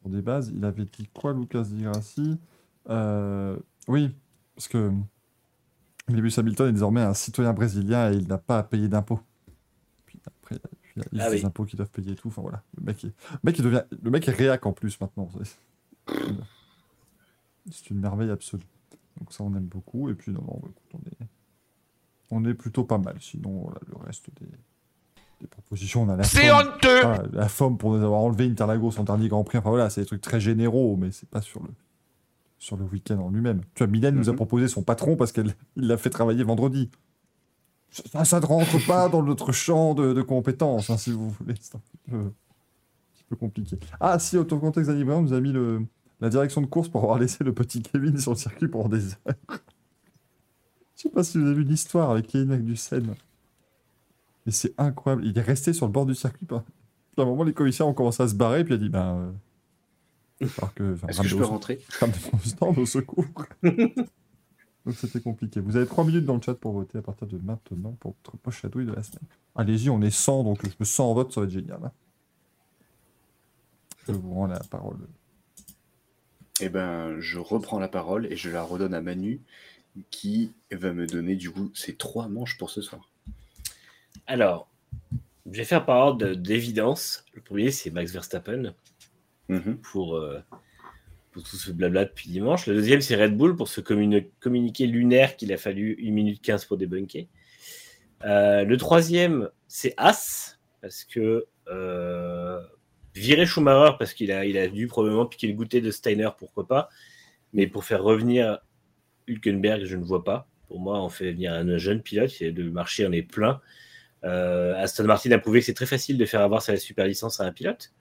sur des bases, il avait dit quoi, Lucas Di Grassi? Euh, Oui, parce que Lewis Hamilton est désormais un citoyen brésilien et il n'a pas à payer d'impôts. Puis après, il y a- puis il y a la liste Ah oui. impôts qu'ils doivent payer et tout. Enfin voilà, le mec, est- le mec, il devient, le mec est réac en plus maintenant. [laughs] C'est- une merveille absolue. Donc ça, on aime beaucoup. Et puis, non, non, écoute, on est, on est plutôt pas mal. Sinon, voilà, le reste des, des propositions, on a la C'est forme. honteux Voilà, la forme pour nous avoir enlevé Interlagos en dernier Grand Prix. Enfin voilà, c'est des trucs très généraux, mais c'est pas sur le sur le week-end en lui-même. Tu vois, Mylène nous a Mhm. proposé son patron parce qu'il l'a fait travailler vendredi. Ça, ça ne rentre [laughs] pas dans notre champ de, de compétences, hein, si vous voulez. C'est un peu, un petit peu compliqué. Ah, si, Autocontext Danny Brown nous a mis le, la direction de course pour avoir laissé le petit Kevin sur le circuit pendant des heures. Je sais pas si vous avez vu l'histoire avec Kevin Magnussen. Mais c'est incroyable. Il est resté sur le bord du circuit. Puis à un moment, les commissaires ont commencé à se barrer, puis il a dit ben. euh, que, Est-ce que je peux au- rentrer? [laughs] Au secours. [laughs] Donc c'était compliqué. Vous avez 3 minutes dans le chat pour voter à partir de maintenant pour votre poche à douille de la semaine. Allez-y, on est 100, donc je me sens en vote, ça va être génial. hein. Je vous rends la parole. Eh ben, je reprends la parole et je la redonne à Manu, qui va me donner du coup ses trois manches pour ce soir. Alors, je vais faire par ordre d'évidence. Le premier, c'est Max Verstappen Mhm. pour, euh, pour tout ce blabla depuis dimanche. Le deuxième, c'est Red Bull pour ce communi- communiqué lunaire qu'il a fallu 1 minute 15 pour débunker. Euh, le troisième, c'est As, parce que euh, virer Schumacher, parce qu'il a, dû probablement piquer le goûter de Steiner, pourquoi pas. Mais pour faire revenir Hülkenberg, je ne vois pas. Pour moi, on fait venir un jeune pilote, le marché en est plein. Euh, Aston Martin a prouvé que c'est très facile de faire avoir sa super licence à un pilote.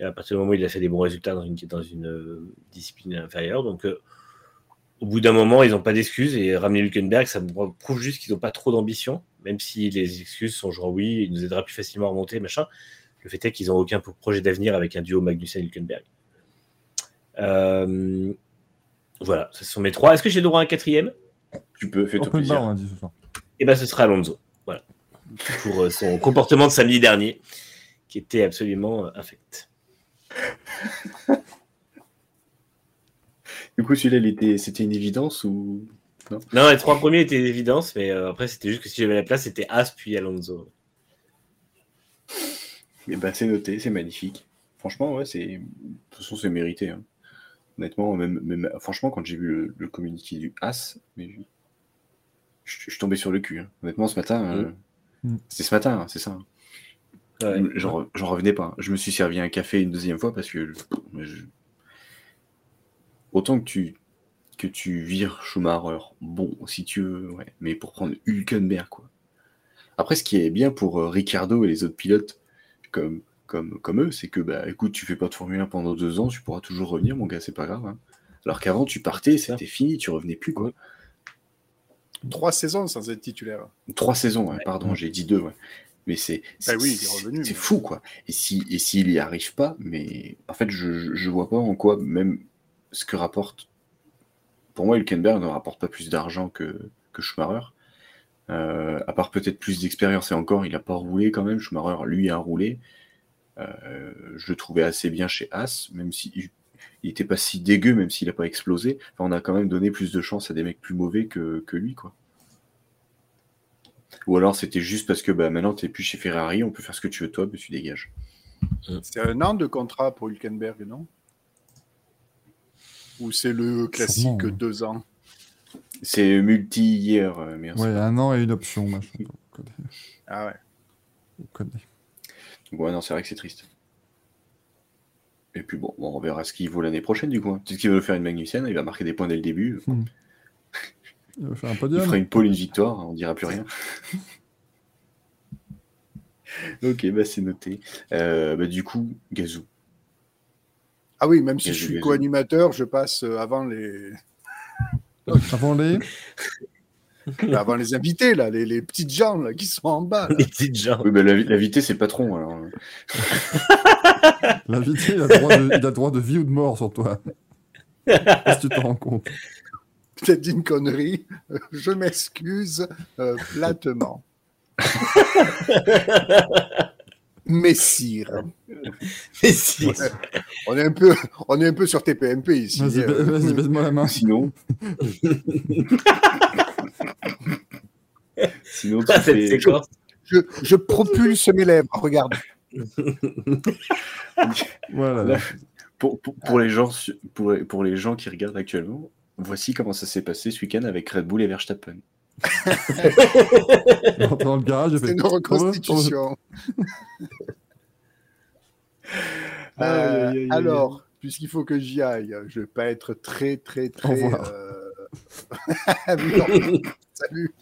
À partir du moment où il a fait des bons résultats dans une, euh, discipline inférieure. Donc, euh, au bout d'un moment, ils n'ont pas d'excuses. Et ramener Hülkenberg, ça prouve juste qu'ils n'ont pas trop d'ambition. Même si les excuses sont genre oui, il nous aidera plus facilement à remonter, machin. Le fait est qu'ils n'ont aucun projet d'avenir avec un duo Magnussen-Hülkenberg. Euh, voilà, ce sont mes trois. Est-ce que j'ai le droit à un quatrième? Tu peux, fais-toi plaisir. dit ce soir. Eh ben, ce sera Alonso. Voilà. Pour euh, son comportement de samedi dernier, qui était absolument euh, infect. [laughs] Du coup, celui-là, il était... c'était une évidence ou Non, les trois premiers étaient d'évidence, mais euh, après, c'était juste que si j'avais la place, c'était As puis Alonso. Eh ben, c'est noté, c'est magnifique. Franchement, ouais, c'est. De toute façon, c'est mérité. hein. Honnêtement, même, même- franchement, quand j'ai vu le, le communiqué du As, mais je, je- je suis tombé sur le cul. hein. Honnêtement, ce matin, euh, Mm. c'était ce matin, hein, c'est ça. Ouais. J'en j'en revenais pas. Je me suis servi un café une deuxième fois parce que je- autant que tu que tu vires Schumacher, bon, si tu veux, ouais, mais pour prendre Hülkenberg, quoi. Après, ce qui est bien pour euh, Ricardo et les autres pilotes comme, comme, comme eux, c'est que, bah, écoute, tu fais pas de Formule 1 pendant deux ans, tu pourras toujours revenir, mon gars, c'est pas grave. hein. Alors qu'avant, tu partais, c'était fini, tu revenais plus, quoi. Trois saisons sans être titulaire. Trois saisons, ouais, pardon, j'ai dit deux, ouais. Mais c'est c'est- Bah oui, mais- fou, quoi. Et si et s'il y arrive pas, mais en fait, je, je- je vois pas en quoi même ce que rapporte. Pour moi, Hülkenberg ne rapporte pas plus d'argent que, que Schumacher. Euh, à part peut-être plus d'expérience et encore, il a pas roulé quand même. Schumacher, lui, a roulé. Euh, je le trouvais assez bien chez As, même si il il était pas si dégueu, même s'il a pas explosé. Enfin, on a quand même donné plus de chance à des mecs plus mauvais que, que lui, quoi. Ou alors c'était juste parce que bah, maintenant t'es plus chez Ferrari, on peut faire ce que tu veux toi, mais tu dégages. C'est un an de contrat pour Hülkenberg, non? Ou c'est le classique Sûrement, ouais. deux ans? C'est multi-hier, euh, sait Ouais, un an et une option, machin. On connaît. Ah ouais. On connaît. Ouais, non, c'est vrai que c'est triste. Et puis bon, on verra ce qu'il vaut l'année prochaine du coup. hein. Peut-être qu'il va nous faire une Magnussen, il va marquer des points dès le début. Il va faire un Il podium. fera une pole, une victoire, on dira plus rien. [laughs] ok, bah c'est noté. Euh, bah, du coup, Gazou. Ah oui, même si Gazou, je suis co-animateur, je passe euh, avant les, Avant les. avant les invités, là, les, les petites gens là, qui sont en bas. là. Les petites gens. Oui, l'invi- l'invité, c'est le patron. Alors. [laughs] L'invité, il, a droit de- il a droit de vie ou de mort sur toi. Est-ce que tu t'en rends compte? Peut-être dit une connerie. Je m'excuse euh, platement. [laughs] Messire. [laughs] Mais si. On est un peu, on est un peu sur TPMP ici. Vas-y, ba- vas-y, baise-moi la main. Sinon. [laughs] Sinon, tu Ah, fais- séquence. je, je propulse mes lèvres. Regarde. [laughs] Voilà. Là, pour, pour, pour les gens, pour, pour les gens qui regardent actuellement, voici comment ça s'est passé ce week-end avec Red Bull et Verstappen. Dans le garage, C'est une reconstitution. [laughs] Aïe, Euh, aïe, aïe, aïe. alors, puisqu'il faut que j'y aille, je vais pas être très, très, très. euh. [laughs] Salut.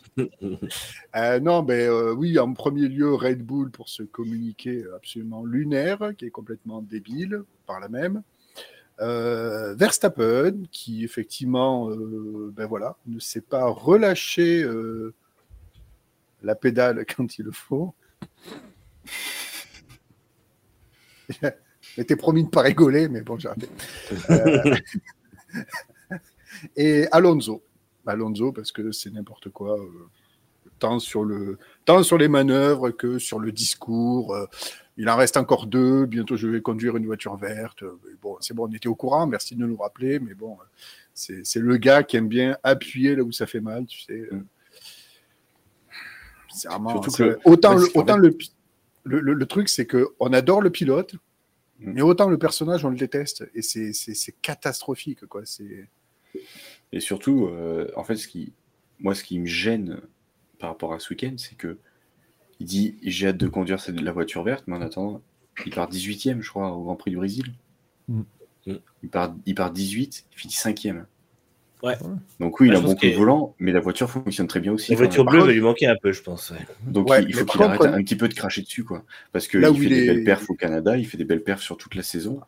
Euh, non, mais euh, oui, en premier lieu, Red Bull pour ce communiqué absolument lunaire, qui est complètement débile par la même. Euh, Verstappen, qui effectivement, euh, ben voilà, ne s'est pas relâché euh, la pédale [laughs] quand il le faut. [laughs] Je m'étais promis de ne pas rigoler, mais bon, j'ai arrêté. [laughs] Et Alonso. Alonso, parce que c'est n'importe quoi, tant, sur le, tant sur les manœuvres que sur le discours. Il en reste encore deux. Bientôt, je vais conduire une voiture verte. Bon, c'est bon, on était au courant. Merci de nous le rappeler. Mais bon, c'est le gars qui aime bien appuyer là où ça fait mal, tu sais. euh. C'est vraiment. Que autant le, qu'en autant fait- le, pi- le, le- le truc, c'est que on adore le pilote, Mm. mais autant le personnage, on le déteste. Et c'est- catastrophique, quoi. Et surtout, euh, en fait, ce qui, moi, ce qui me gêne par rapport à ce week-end, c'est que il dit j'ai hâte de conduire cette- la voiture verte, mais en attendant, il part 18e, je crois, au Grand Prix du Brésil. Mm. Mm. Il, part, il part 18, il finit 5e. Ouais. Donc oui, il a bon coup de volant, mais la voiture fonctionne très bien aussi. La voiture bleue contre- va lui manquer un peu, je pense. ouais. Donc Ouais, il, il faut qu'il arrête un petit peu de cracher dessus, quoi. Parce que Là il où fait il des est- belles perfs au Canada, il fait des belles perfs sur toute la saison,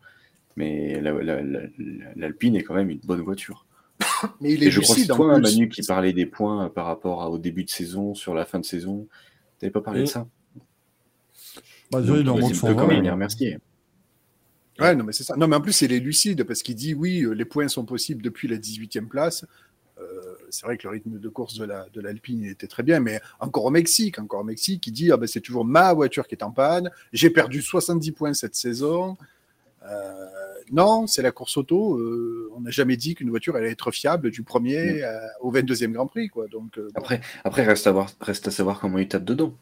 mais la- la- la- la- l'Alpine est quand même une bonne voiture. Mais il est Et je crois que c'est toi. Manu, qui parlait des points par rapport à- au début de saison, sur la fin de saison. T'avais pas parlé de ça Bah, déjà, il en Ouais, manque c'est 120. quand même les remercier. Ouais, non, mais c'est ça. Non, mais en plus, il est lucide parce qu'il dit oui, euh, les points sont possibles depuis la 18e place. Euh, c'est vrai que le rythme de course de la de l'Alpine il était très bien, mais encore au Mexique, encore au Mexique, il dit ah ben, c'est toujours ma voiture qui est en panne. J'ai perdu 70 points cette saison. Euh, non, c'est la course auto. euh, on n'a jamais dit qu'une voiture allait être fiable du premier euh, au 22e Grand Prix, quoi. Donc euh. Après, après reste, à voir, reste à savoir comment il tape dedans.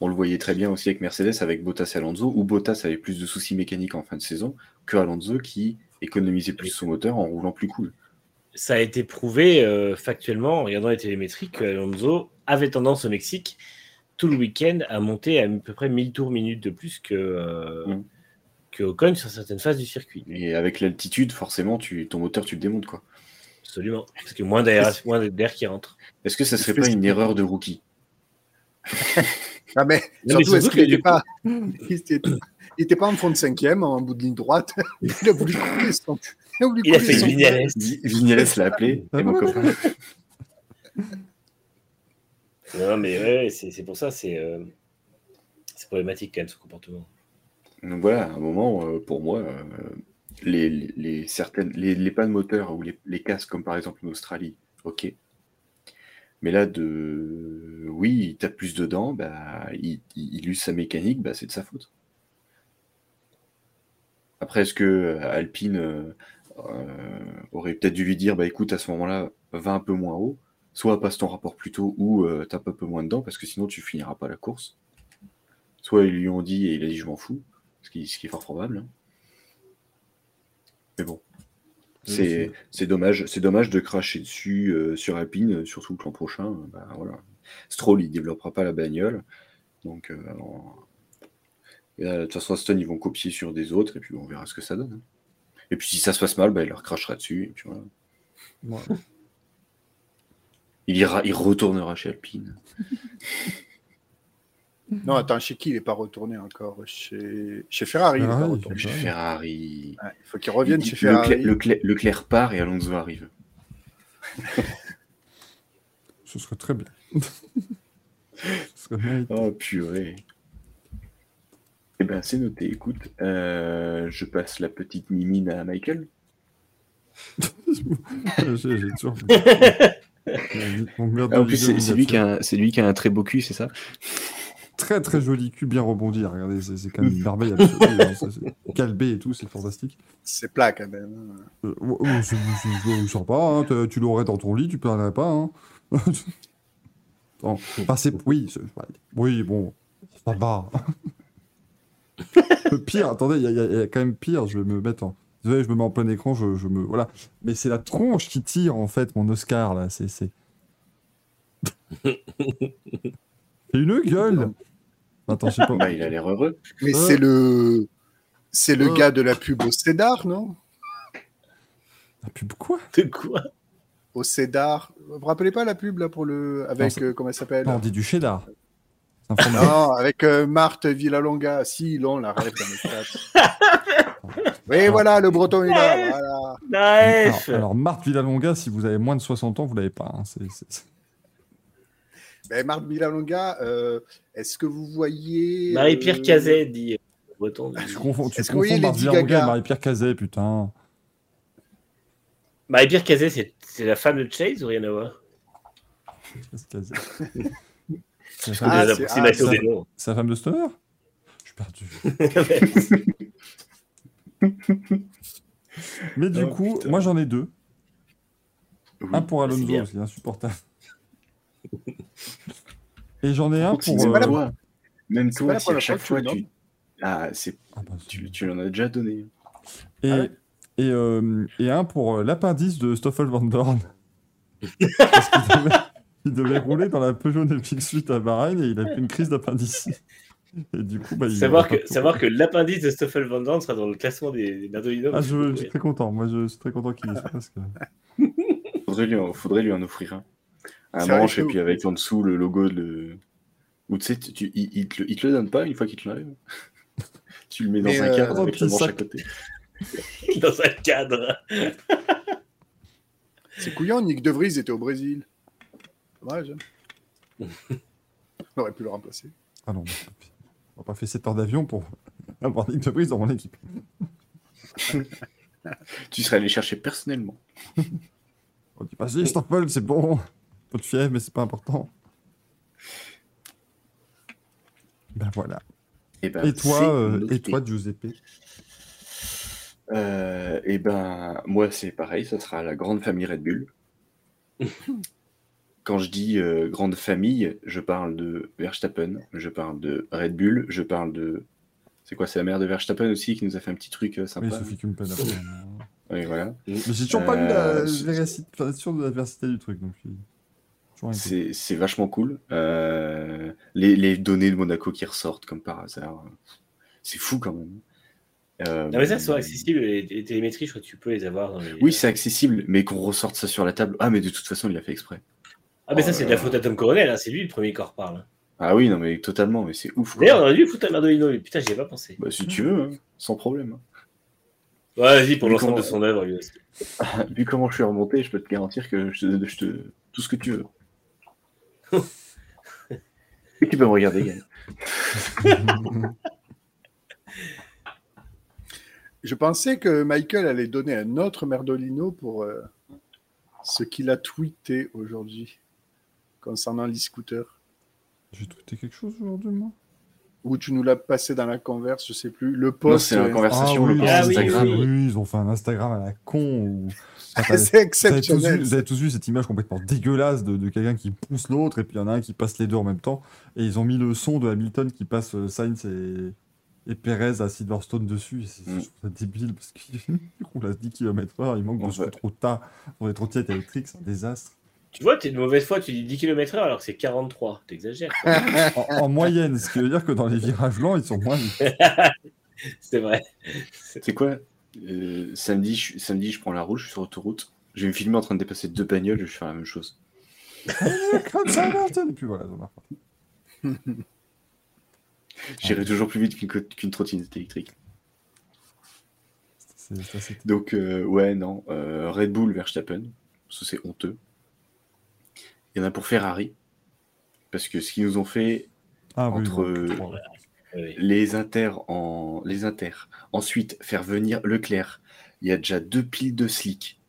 On le voyait très bien aussi avec Mercedes, avec Bottas et Alonso, où Bottas avait plus de soucis mécaniques en fin de saison que Alonso qui économisait plus son moteur en roulant plus cool. Ça a été prouvé euh, factuellement en regardant les télémétries que Alonso avait tendance au Mexique tout le week-end à monter à, à peu près 1000 tours minutes de plus que, euh, Mm. Que Ocon sur certaines phases du circuit. Et avec l'altitude, forcément, tu, ton moteur, tu le démontes. quoi. Absolument. Parce que moins d'air moins d'air qui rentre. Est-ce que ça serait pas une erreur de rookie? [laughs] Ah, mais Non, mais surtout, est-ce surtout qu'il n'était pas, [laughs] il était, il était pas en fond de cinquième, en bout de ligne droite. [laughs] Il a voulu couler son. Il a, voulu Il a fait Vignales. Vi- Vignales l'a appelé, et mon ouais, copain. Non, mais ouais, c'est c'est pour ça, c'est euh, c'est problématique quand même ce comportement. Donc voilà, à un moment, euh, pour moi, euh, les, certaines, pannes moteurs ou les, les casques, comme par exemple en Australie, ok. Mais là, de oui, il tape plus dedans, bah, il, use sa mécanique, bah, c'est de sa faute. Après, est-ce que euh, Alpine aurait peut-être dû lui dire, bah écoute, à ce moment-là, va un peu moins haut, soit passe ton rapport plus tôt ou tape un peu moins dedans, parce que sinon tu finiras pas la course. Soit ils lui ont dit et il a dit je m'en fous, ce qui, ce qui est fort probable. hein. Mais bon, c'est dommage, c'est dommage de cracher dessus euh, sur Alpine, euh, surtout que l'an prochain, euh, bah, voilà. Stroll il développera pas la bagnole, donc euh, et là, de toute façon Aston ils vont copier sur des autres et puis on verra ce que ça donne. hein. Et puis si ça se passe mal, bah, il leur crachera dessus et puis voilà. Ouais. Il ira, il retournera chez Alpine. [laughs] [laughs] Non, attends, chez qui il n'est pas retourné encore? Chez, chez Ferrari. il est pas retourné. Chez. Ferrari. Ouais, il faut qu'il revienne Il- chez Ferrari. Leclerc, Leclerc- Leclerc part et Alonso arrive. [laughs] Ce serait très bien. [laughs] Ce serait mérité. Oh purée. Eh ben c'est noté, écoute. euh, je passe la petite mimine à Michael. J'ai j'ai toujours. Mon merde Ah, en plus, de c'est c'est lui, qui a un- c'est lui qui a un très beau cul, c'est ça? Très très joli cul, bien rebondi. Regardez, c'est quand même une merveille absolue. hein, [laughs] Calbé et tout, c'est fantastique. C'est plat quand même. hein. Euh, ouais, ouais, c'est sympa, hein, tu- tu l'aurais dans ton lit, tu plaindrais pas. Hein. [laughs] Enfin, c'est- oui, oui, bon, ça va. [laughs] Le pire, attendez, il y, a- y y quand même pire, je vais me mettre en. Désolé, je me mets en plein écran, je, je me. Voilà. Mais c'est la tronche qui tire, en fait, mon Oscar, là. C'est une gueule Attends, je sais pas. Bah, il a l'air heureux. Mais Euh. c'est le. C'est le Euh. gars de la pub au Cédar, non? La pub quoi? De quoi? Au Cédar. Vous vous rappelez pas la pub là pour le. Avec. euh, comment elle s'appelle? Non, on dit du [laughs] fromage. Non, avec euh, Marthe Villalonga. Si, non, la rêve dans le chat. Oui, voilà, le breton est là. Voilà. Bref Alors, alors, Marthe Villalonga, si vous avez moins de 60 ans, vous l'avez pas. hein, c'est- c'est- Ben, Marthe Villalonga, euh, est-ce que vous voyez. Marie-Pierre euh, Cazet dit. euh, Breton Tu confonds, tu Est-ce que vous confonds Lady Villalonga et Marie-Pierre Cazet, putain. Marie-Pierre Cazet, c'est c'est la femme de Chase ou rien à voir? [laughs] Ah, ah, des noms. c'est la femme de Stoner? Je suis perdu. [laughs] Mais du Oh, coup, putain. moi j'en ai deux. Oui. Un pour c'est Alonso, c'est insupportable. [laughs] Et j'en ai un pour. Même pas la- euh, toi, même c'est toi, pas la si à chaque fois tu. Ah, c'est... ah bah, Tu, tu l'en as déjà donné. Et, Ah ouais et, euh, et un pour euh, l'appendice de Stoffel Van Dorn. [laughs] Parce qu'il devait, il devait rouler dans la Peugeot 918 à Bahreïn et il a fait une crise d'appendicite. Et du coup, bah, il Savoir que, savoir que l'appendice de Stoffel Van Dorn sera dans le classement des, des. Ah, je, je suis très content. Moi, je suis très content qu'il y soit parce que. Faudrait lui, faudrait lui en offrir un. Un manche et puis avec en dessous le logo de. Ou tu sais, il, il te le, il te le donne pas une fois qu'il te l'enlève? tu le mets dans Mais, un euh, cadre avec le manche à côté. [laughs] dans un cadre. [laughs] C'est couillon, Nick De Vries était au Brésil. Dommage. hein. [laughs] On aurait pu le remplacer. Ah non. n'aurais pas fait 7 heures d'avion pour avoir Nick de Vries dans mon équipe. Tu serais allé chercher personnellement. On dit, vas-y, Stoffel, c'est bon. Peu de fièvre, mais c'est pas important. Ben voilà. Et, ben, Et toi, euh, et toi, Giuseppe? Euh, et ben, moi, c'est pareil, ça sera la grande famille Red Bull. [laughs] Quand je dis euh, grande famille, je parle de Verstappen, je parle de Red Bull, je parle de. C'est quoi, c'est la mère de Verstappen aussi qui nous a fait un petit truc euh, Oui, sympa. Sophie Kumpen. apparemment. Oui, voilà. Mais j'ai toujours pas eu la véracité de la véracité du truc. Donc, je suis toujours inquiet. C'est c'est vachement cool. Euh, les, les données de Monaco qui ressortent comme par hasard. C'est fou quand même. Euh, Non, mais ça, c'est accessible. Les, les télémétries, je crois que tu peux les avoir dans les. Oui, c'est accessible, mais qu'on ressorte ça sur la table. Ah, mais de toute façon, il a fait exprès. Ah, mais ça, Oh c'est de la faute à Tom Coronel. hein, C'est lui le premier qui en reparle. Ah oui, non, mais totalement, mais c'est ouf. D'ailleurs, on aurait dû foutre la Merdolino. lui. Putain, j'y ai pas pensé. Bah, si tu veux, hein, sans problème. Ouais, vas-y, pour l'ensemble comment- de son œuvre. lui aussi. [laughs] Vu comment je suis remonté, je peux te garantir que je te, je te- tout ce que tu veux. Et tu peux me regarder, Gaël. [laughs] Je pensais que Michael allait donner un autre Merdolino pour euh, ce qu'il a tweeté aujourd'hui concernant l'e-scooter. J'ai tweeté quelque chose aujourd'hui, moi? Ou tu nous l'as passé dans la converse, je sais plus. Le post. c'est la euh, conversation, oui, le post Ah Instagram. oui. oui, ils ont fait un Instagram à la con. Où... Enfin, [laughs] c'est Vous avez, tous exceptionnel. vu, vous avez tous vu cette image complètement dégueulasse de, de quelqu'un qui pousse l'autre et puis il y en a un qui passe les deux en même temps. Et ils ont mis le son de Hamilton qui passe euh, Sainz et, et Perez à Silverstone dessus. Et C'est Mm. débile parce qu'il [laughs] roule à 10 km/h, il manque de trop tard dans les trottinettes électriques, c'est un désastre. Tu vois, t'es de mauvaise foi. Tu dis 10 km/h alors que c'est 43. T'exagères. [laughs] En, en moyenne, ce qui veut dire que dans les virages lents, ils sont moins vite. [laughs] c'est vrai. C'est quoi Euh, samedi, je, samedi, je prends la route, je suis sur autoroute. Je vais me filmer en train de dépasser deux bagnoles, je vais faire la même chose. [laughs] Comme ça, Et puis voilà. J'irai toujours plus vite qu'une trottinette électrique. Donc, euh, ouais, non. euh, Red Bull, Verstappen, ça c'est honteux. Il y en a pour Ferrari. Parce que ce qu'ils nous ont fait, Ah Entre, les inters en les inters. Ensuite, faire venir Leclerc. Il y a déjà deux piles de slick,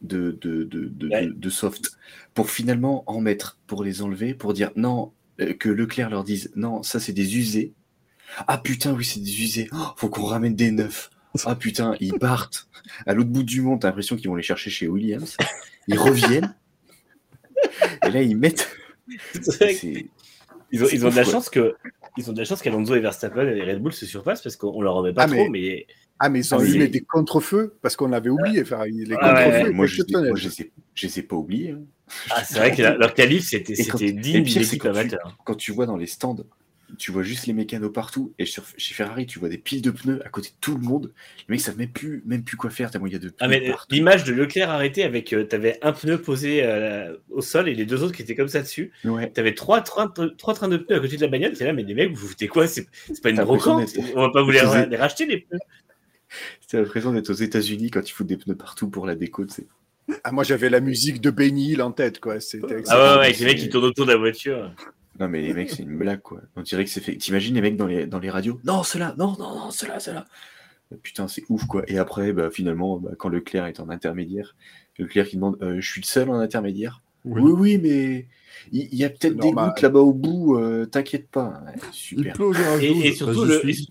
de, de, de, de, Ouais. de- de soft, pour finalement en mettre, pour les enlever, pour dire non, euh, que Leclerc leur dise non, ça c'est des usés. Ah putain, oui, c'est des usés. Oh, faut qu'on ramène des neufs. Ah putain, ils partent à l'autre bout du monde. T'as l'impression qu'ils vont les chercher chez Williams. Ils reviennent. Et là, ils mettent. Ils ont, C'est ils ont de la chance que. Ils ont de la chance qu'Alonso et Verstappen et Red Bull se surpassent parce qu'on leur remet pas Ah, trop, mais- mais Ah, mais ils ont Ah, eu mais- des contre-feux parce qu'on avait oublié. Faire les contre-feux ouais, moi, je, les ai- exceptionnels. moi, je les ai, je les ai pas oubliés. hein. ah, c'est vrai que la- leur qualif c'était digne pire, d'une c'est équipe quand tu-. Quand tu vois dans les stands, tu vois juste les mécanos partout. Et sur, chez Ferrari, tu vois des piles de pneus à côté de tout le monde. Les mecs savent même plus, même plus quoi faire tellement il y a de pneus Ah, mais partout. l'image de Leclerc arrêté avec. euh, T'avais un pneu posé euh, au sol et les deux autres qui étaient comme ça dessus. Ouais. T'avais trois, trains de- trois trains de pneus à côté de la bagnole. T'es là, mais les mecs, vous vous foutez quoi? C'est c'est pas une brocante On va pas vous les, racheter les pneus C'était l'impression d'être aux États-Unis quand ils foutent des pneus partout pour la déco. tu sais. Ah, moi, j'avais la musique de Benny Hill en tête. quoi. C'était Ah ouais, ouais, avec les mecs qui tournent autour de la voiture. Non, mais les mecs, c'est une blague, quoi. On dirait que c'est fait. T'imagines les mecs dans les, dans les radios? Non, cela, non, non, non, cela, cela. Putain, c'est ouf, quoi. Et après, bah, finalement, bah, quand Leclerc est en intermédiaire, Leclerc qui demande euh, Je suis le seul en intermédiaire? Oui. Oui, oui, mais il il y, a peut-être des gouttes là-bas au bout, euh, t'inquiète pas. Ouais, Il super. pleut virage Et, 12, et surtout, bah, le, suis.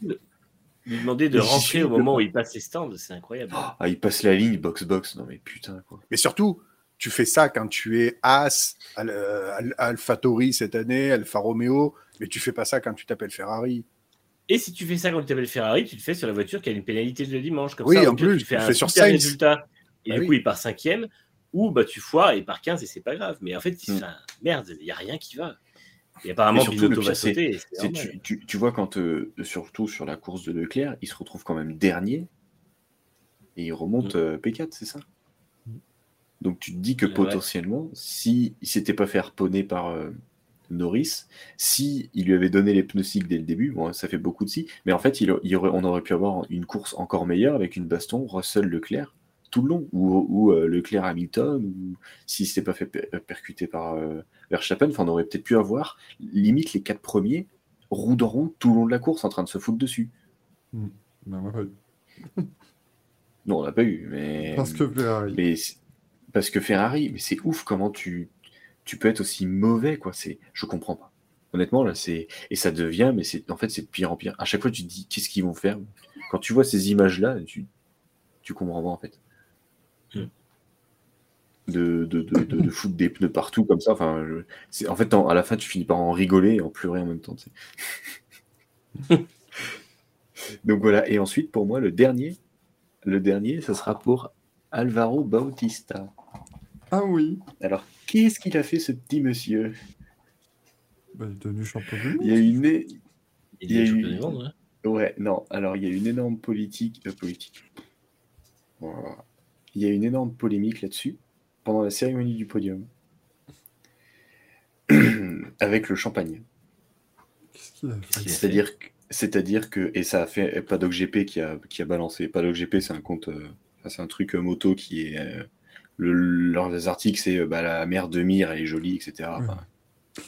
lui demander de rentrer au moment le- où il passe les stands, c'est incroyable. Ah, il passe la ligne, box-box. Non, mais putain, quoi. Mais surtout, tu fais ça quand tu es As, Al- euh, Al- AlphaTauri cette année, Alfa Romeo, mais tu fais pas ça quand tu t'appelles Ferrari. Et si tu fais ça quand tu t'appelles Ferrari, tu le fais sur la voiture qui a une pénalité le dimanche. Comme Oui, ça, en plus, tu fais tu un fais sur super résultat. Et Ah du oui. coup, il part cinquième. Ou bah, tu foires et il part 15 et c'est pas grave. Mais en fait, il- Mm. merde, il n'y a rien qui va. Et apparemment, Et surtout, le va c'est- sauter. tu- tu vois, quand, euh, surtout sur la course de Leclerc, il se retrouve quand même dernier. Et il remonte Mm. euh, P4, c'est ça? Donc tu te dis que Ouais. potentiellement, si il s'était pas fait harponner par euh, Norris, si il lui avait donné les pneus cycles dès le début, bon, ça fait beaucoup de si, mais en fait, il, il aurait- on aurait pu avoir une course encore meilleure avec une baston Russell-Leclerc tout le long, ou, ou euh, Leclerc-Hamilton, ou s'il s'était pas fait per- percuter par euh, Verstappen, enfin, on aurait peut-être pu avoir limite les quatre premiers roue dans roue tout le long de la course en train de se foutre dessus. Ben, on pas eu. Non, on l'a pas eu, mais. Parce que. Mais parce que Ferrari, mais c'est ouf comment tu, tu peux être aussi mauvais, quoi. C'est, je comprends pas. Honnêtement, là, c'est et ça devient, mais c'est en fait c'est de pire en pire. À chaque fois, tu te dis qu'est-ce qu'ils vont faire? Quand tu vois ces images-là, tu, tu comprends pas en fait. Hmm. De, de, de, de, foutre des pneus partout comme ça. Enfin, je- en fait en- à la fin, tu finis par en rigoler et en pleurer en même temps. [laughs] Donc voilà. Et ensuite, pour moi, le dernier, le dernier, ça sera pour Alvaro Bautista. Ah oui. Alors, qu'est-ce qu'il a fait ce petit monsieur? Ben, il est devenu champion du monde. Il y a une. é- Il Il y a est eu- champion du monde, ouais. Ouais, non, alors il y a une énorme politique. euh, politique. Voilà. Il y a une énorme polémique là-dessus pendant la cérémonie du podium. [clears throat] Avec le champagne. Qu'est-ce qu'il a fait? C'est-à-dire que, c'est-à-dire que, et ça a fait Paddock GP qui a, qui a balancé. Paddock GP, c'est un compte, euh, c'est un truc euh, moto qui est. euh, le, leurs articles, c'est euh, bah, la mère de Mire, elle est jolie, etc. Enfin,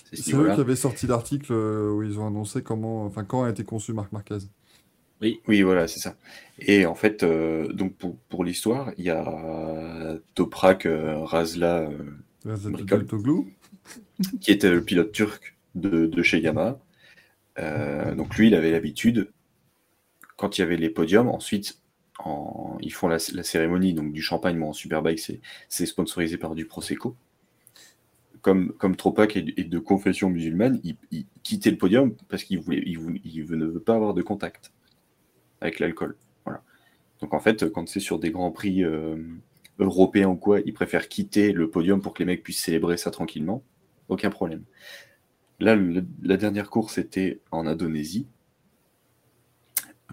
c'est ce C'est eux qui avaient sorti l'article euh, où ils ont annoncé comment, enfin, quand a été conçu Marc Marquez. Oui, voilà, c'est ça. Et en fait, euh, donc pour, pour l'histoire, il y a Toprak euh, Razla, euh, qui était le pilote turc de, de chez Yamaha. Euh, donc lui, il avait l'habitude, quand il y avait les podiums, ensuite, ils font la, cérémonie donc du champagne, mais en Superbike, c'est sponsorisé par du Prosecco. Comme, comme Tropak est, de confession musulmane, il, il quittait le podium parce qu'il il ne veut pas avoir de contact avec l'alcool. Voilà. Donc en fait, quand c'est sur des grands prix euh, européens ou quoi, il préfère quitter le podium pour que les mecs puissent célébrer ça tranquillement. Aucun problème. Là, la dernière course était en Indonésie.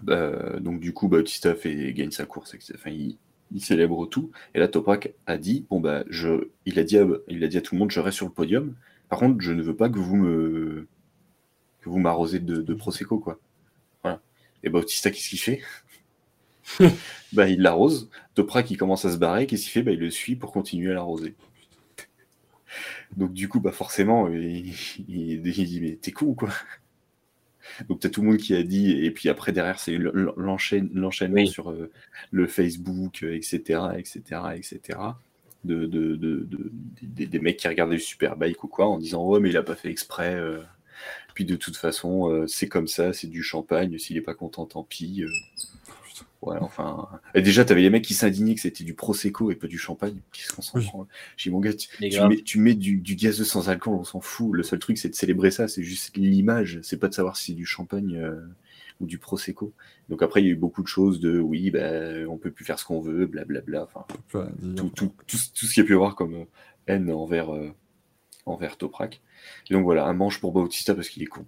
Euh, donc du coup, Bautista fait, gagne sa course, etc. Enfin, il, il célèbre tout. Et là, Toprak a dit, bon bah, je, il a dit, à, il a dit à tout le monde, je reste sur le podium. Par contre, je ne veux pas que vous me, que vous m'arrosez de, de prosecco, quoi. Voilà. Et Bautista, qu'est-ce qu'il fait? [laughs] Bah, il l'arrose. Toprak, il commence à se barrer. Qu'est-ce qu'il fait? Bah, il le suit pour continuer à l'arroser. Donc du coup, bah forcément, il, il- il dit mais t'es con ou quoi? Donc t'as tout le monde qui a dit, et puis après derrière c'est l'enchaînement Oui. sur euh, le Facebook, etc., etc., etc. De, de, de, de- des, des mecs qui regardaient le Superbike ou quoi en disant ouais mais il a pas fait exprès. euh. Puis de toute façon euh, c'est comme ça, c'est du champagne. S'il est pas content, tant pis. Ouais, enfin. Et déjà, t'avais les mecs qui s'indignaient que c'était du prosecco et pas du champagne. Qu'est-ce qu'on s'en Oui. prend J'ai dit, mon gars, tu, mets, tu mets du, du gazeux sans alcool, on s'en fout. Le seul truc, c'est de célébrer ça. C'est juste l'image. C'est pas de savoir si c'est du champagne euh, ou du prosecco. Donc après, il y a eu beaucoup de choses de oui, ben, on peut plus faire ce qu'on veut, blablabla. Enfin, tout, tout, tout, ce- tout ce qu'il y a pu y avoir comme euh, haine envers, euh, envers Toprak. Et donc voilà, un manche pour Bautista parce qu'il est con.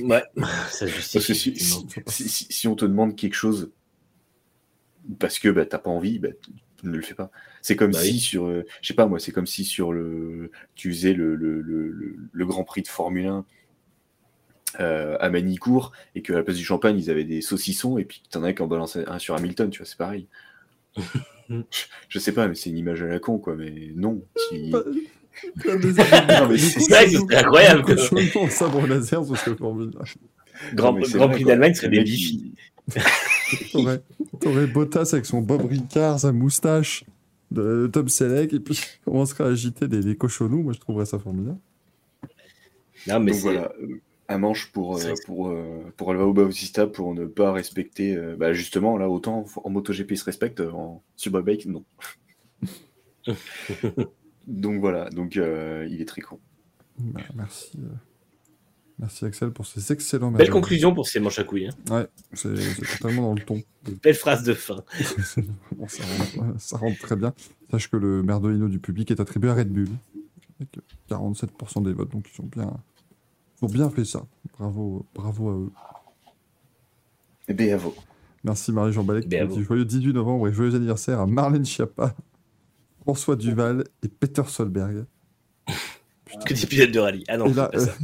Ouais, [laughs] ça justifie. Parce que si, effectivement. si, si- si- si on te demande quelque chose parce que bah, t'as pas envie, bah, tu ne le fais pas. C'est comme Bah si oui. sur, euh, je sais pas moi, c'est comme si sur le, tu faisais le, le, le, le- le Grand Prix de Formule 1 euh, à Manicourt et qu'à la place du champagne ils avaient des saucissons et puis que t'en as qui en balançaient un sur Hamilton, tu vois, c'est pareil. je, [laughs] je sais pas, mais c'est une image à la con quoi, mais non. Si- [laughs] c'est- que incroyable. en sabre laser, ce serait formidable. Grand, Grand Prix d'Allemagne serait des bifis. [laughs] T'aurais, t'aurais Bottas avec son Bob Ricard, sa moustache de Tom Selleck, et puis il commencerait à agiter des, des cochonnous. Moi, je trouverais ça formidable. Non, mais Donc c'est. voilà, un manche pour, euh, pour, euh, pour Alvaro Bautista pour ne pas respecter. euh, bah justement, là, autant en MotoGP il se respecte, en Superbike, non. [laughs] donc voilà, donc euh, il est très con. Bah, merci, euh, merci Axel pour ces excellents Belle conclusion pour ces manches à couilles. hein. Ouais, c'est, totalement dans le ton. [laughs] Belle phrase de fin. [laughs] Bon, ça, rentre, ça rentre très bien. Sache que le merdolino du public est attribué à Red Bull, avec 47% des votes, donc ils ont bien, ils ont bien fait ça. Bravo, bravo à eux. Et bravo. Merci Marie-Jean Balek Bien vous. joyeux 18 novembre et joyeux anniversaire à Marlène Schiappa, François Duval et Peter Solberg. [laughs] Que des pilotes de rallye? Ah non, Et c'est là, pas ça.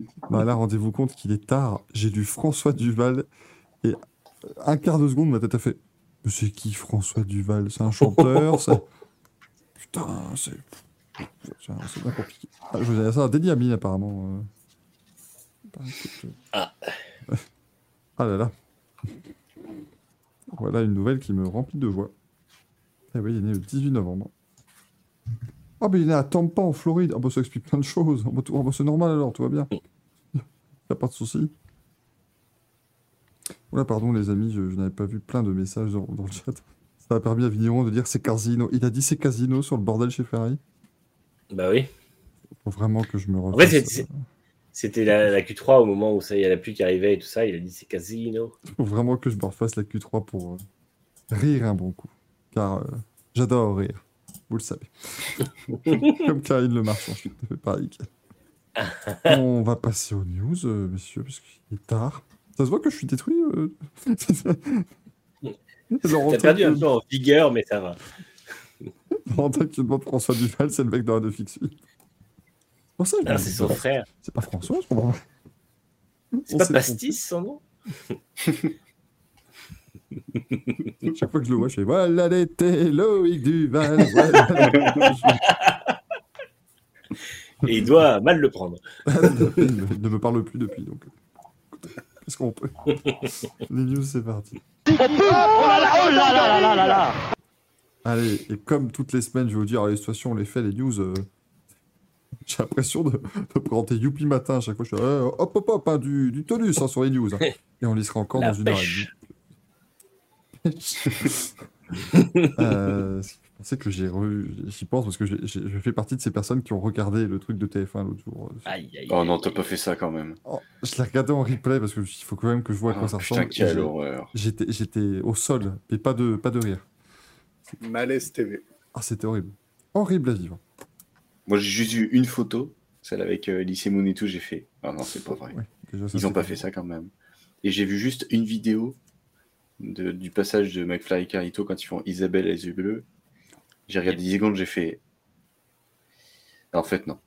Euh, bah là, rendez-vous compte qu'il est tard. J'ai lu François Duval et un quart de seconde, ma tête a fait Mais c'est qui François Duval? C'est un chanteur [laughs] c'est- Putain, c'est. c'est- bien compliqué. Ah, je vous ai ça à apparemment. euh, écoute, Ah. ah là là. Voilà une nouvelle qui me remplit de joie. Eh oui, il est né le 18 novembre. Ah, mais il est à Tampa, en Floride. Ah, bah ça explique plein de choses. Ah, bah, tout- ah, bah, c'est normal alors, tout va bien. Y a pas de souci. Voilà, pardon les amis, je, je n'avais pas vu plein de messages dans, dans le chat. Ça a permis à Vigneron de dire c'est casino. Il a dit c'est casino sur le bordel chez Ferrari. Bah oui. Faut vraiment que je me refasse. c'est- C'était la, la Q3 au moment où ça y a la pluie qui arrivait et tout ça. Il a dit c'est casino. Faut vraiment que je me refasse la Q3 pour euh, rire un bon coup. Car euh, j'adore rire. Vous le savez. [laughs] Comme Karine Le Marchand, je suis tout à fait pareil. On va passer aux news, euh, messieurs, parce qu'il est tard. Ça se voit que je suis détruit. euh. [laughs] T'as perdu un peu en vigueur, mais ça va. [laughs] Valentin qui demande François Duval, c'est le mec dans ça, je Ah, dis, c'est son frère. C'est pas François, je comprends. C'est pas Pastis son nom? Chaque fois que je le vois, je fais voilà l'été, Loïc Duval. voilà. Et il doit mal le prendre. il ne- me parle plus depuis, donc. écoutez, Qu'est-ce qu'on peut? Les news, c'est parti. Allez, et comme toutes les semaines, je vais vous dire, les situations, on les fait, les news. euh, J'ai l'impression de, de présenter Youpi Matin à chaque fois. Je suis euh, hop, hop, hop, hein, du, du tonus hein, sur les news. hein. [laughs] Et on les sera encore La dans une heure et pêche. demie. [laughs] euh, je pensais que j'ai re... J'y pense parce que je fais partie de ces personnes qui ont regardé le truc de TF1 l'autre jour. Aïe, aïe, Oh non, t'as pas fait ça quand même. Oh, je l'ai regardé en replay parce qu'il faut quand même que je vois à quoi Ah, ça ressemble. Quelle horreur. J'étais, j'étais au sol, et pas de, pas de rire. Malaise TV. Ah, c'était horrible. Horrible à vivre. Moi, j'ai juste vu une photo, celle avec euh, Elise Moon et tout, j'ai fait. Ah non, c'est pas vrai. Ouais, déjà, ça, Ils ont c'est pas fait ça quand même. Et j'ai vu juste une vidéo de- du passage de McFly et Carito quand ils font Isabelle les yeux bleus. J'ai regardé 10 secondes, j'ai fait. En fait, non.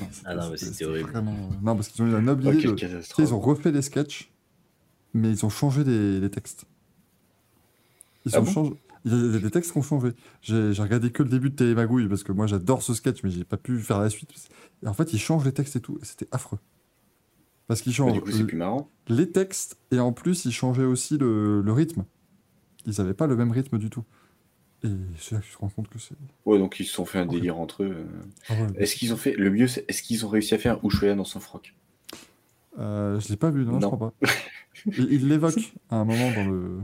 Non, Ah non, mais c'était horrible. Vraiment... euh, Non, parce qu'ils ont eu la noble idée de... Ils ont refait les sketchs, mais ils ont changé les, les textes. Ils Ah ont bon changé... Il y a des textes qui ont changé. J'ai regardé que le début de Télémagouille parce que moi j'adore ce sketch, mais j'ai pas pu faire la suite. Et en fait, ils changent les textes et tout. et C'était affreux. Parce qu'ils changent du coup, c'est plus marrant. les textes et en plus ils changeaient aussi le, le rythme. Ils n'avaient pas le même rythme du tout. Et c'est là que tu te rends compte que c'est. Ouais, donc ils se sont fait un délire entre eux. euh. Ah ouais. Est-ce qu'ils ont fait. Le mieux, c'est- est-ce qu'ils ont réussi à faire Ushuaïa dans son froc Euh, je l'ai pas vu, non, je Non. crois pas. [laughs] Il il l'évoque à un moment dans le.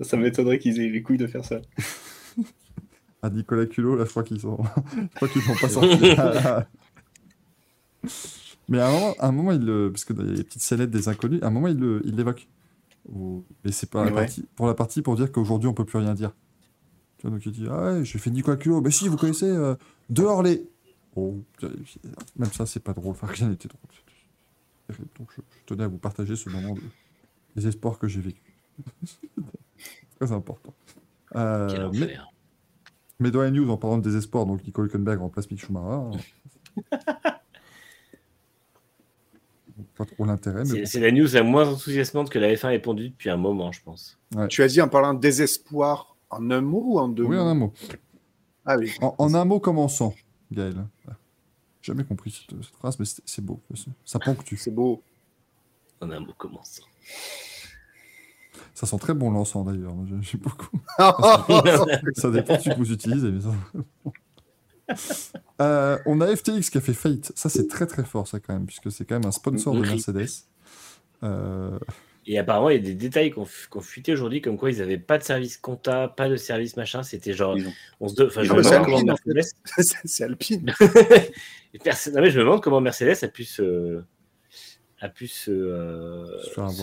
Ça, ça m'étonnerait qu'ils aient les couilles de faire ça. [laughs] À Nicolas Culot, là, je crois qu'ils sont. [laughs] je crois qu'ils vont pas sortir. Mais à un moment, à un moment il le. Parce que dans les petites scénettes des inconnus, à un moment, il le- il l'évoque. Ou- Mais c'est pas la Ouais. partie... pour la partie pour dire qu'aujourd'hui, on peut plus rien dire. Tu vois, donc il dit Ah ouais, j'ai fait Nicolas Culot. Mais si, vous connaissez euh, Dehors les. Oh, même ça, c'est pas drôle. Enfin, rien n'était drôle. Donc, je, je tenais à vous partager ce moment de désespoir que j'ai vécu. [laughs] Très important. Euh, mais, mais dans les news, en parlant de désespoir, donc Nico Hülkenberg remplace Mick Schumacher. [laughs] Pas trop l'intérêt, mais C'est bon. la news la moins enthousiasmante que la F1 ait pondue depuis un moment, je pense. Tu as dit en parlant de désespoir en un mot ou en deux Oui, mots en un mot. Ah oui. En, en un mot commençant, Gaël. Jamais compris cette, cette phrase, mais c'est beau. Ça ponctue. C'est beau. En un mot commençant. Ça sent très bon l'encens d'ailleurs. Moi, j'ai- J'ai beaucoup. [laughs] Ça dépend si vous utilisez, mais ça. [laughs] Euh, on a FTX qui a fait faillite. Ça, c'est très très fort, ça quand même, puisque c'est quand même un sponsor de. Mercedes. Euh, Et apparemment, il y a des détails qu'on qu'on fuité aujourd'hui, comme quoi ils n'avaient pas de service compta, pas de service machin. C'était genre. On se de... enfin, Ils je me demande comment. Mercedes. [laughs] c'est Alpine. [laughs] Non, mais je me demande comment Mercedes a pu se. a pu se, euh,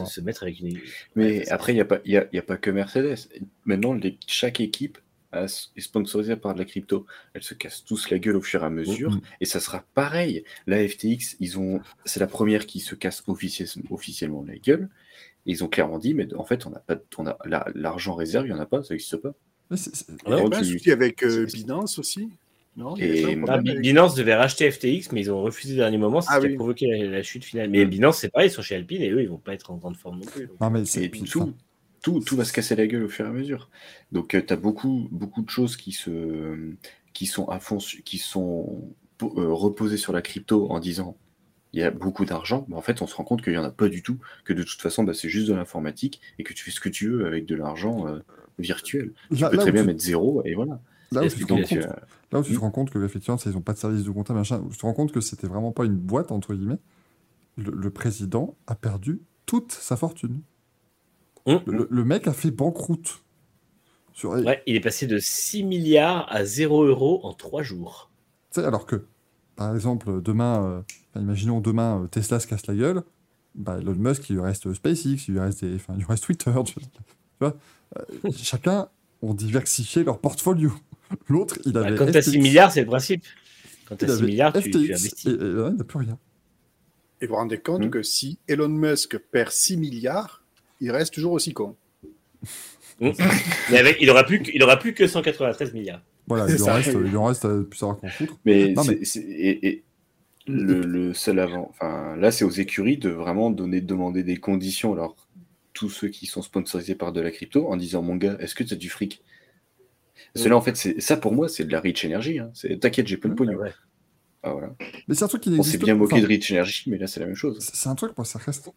Se mettre avec une. Mais Ouais, après, il n'y a, pas- il y a, y a pas que Mercedes. Maintenant, les- chaque équipe a- est sponsorisée par de la crypto. Elles se cassent tous la gueule au fur et à mesure. Mm. Et ça sera pareil. La FTX, ils ont, c'est la première qui se casse officiel- officiellement la gueule. Et ils ont clairement dit, mais en fait, on n'a pas, on a la- l'argent réserve, il n'y en a pas, ça n'existe pas. Il y a pas un souci avec euh, Binance aussi Non, Et- Ah, Binance devait racheter FTX, mais ils ont refusé au dernier moment, c'est Ah ce qui oui. a provoqué la, la chute finale. Mais Binance, c'est pareil, ils sont chez Alpine et eux, ils vont pas être en grande forme non plus. donc. Non, mais c'est Et puis tout, tout, tout va se casser la gueule au fur et à mesure. Donc tu as beaucoup, beaucoup de choses qui, se, qui sont à fond, qui sont euh, reposées sur la crypto en disant il y a beaucoup d'argent, mais en fait, on se rend compte qu'il n'y en a pas du tout, que de toute façon, bah, c'est juste de l'informatique et que tu fais ce que tu veux avec de l'argent euh, virtuel. Tu Là- peux là très où bien tu- mettre zéro et voilà. Là où tu te rends compte, a- là où tu te rends compte que effectivement, ils n'ont pas de service de compta, machin, tu te rends compte que c'était vraiment pas une boîte, entre guillemets, le, le président a perdu toute sa fortune. Hum. Le, le mec a fait banqueroute. Sur, Ouais, il est passé de 6 milliards à 0 euros en 3 jours. Tu sais, alors que, par exemple, demain, euh, imaginons demain, euh, Tesla se casse la gueule, bah, Elon Musk, il lui reste SpaceX, il lui reste, des- enfin, il lui reste Twitter, tu vois. Tu euh, [laughs] chacun ont diversifié leur portfolio. L'autre, il Bah, avait. quand tu as 6 FTX, milliards, c'est le principe. Quand tu as 6 avait milliards, tu, tu FTX, investis. Et, et là, il n'a plus rien. Et vous vous rendez compte Hmm. que si Elon Musk perd 6 milliards, il reste toujours aussi con. Mais avec, il aura plus que, il aura plus que 193 milliards. Voilà, il en reste, il en reste euh, plus savoir qu'en foutre. Mais, Non, mais- c'est- et, et le, le seul avant, enfin là, c'est aux écuries de vraiment donner, demander des conditions. Alors, tous ceux qui sont sponsorisés par de la crypto, en disant mon gars, est-ce que tu as du fric? Parce que là, en fait, c'est ça pour moi, c'est de la rich energy. Hein. C'est t'inquiète, j'ai pas de pognon. Ouais. Ah, voilà. Mais c'est un truc qui On s'est bien moqué enfin, de rich energy, mais là, c'est la même chose. C'est c'est un truc, moi, ça reste,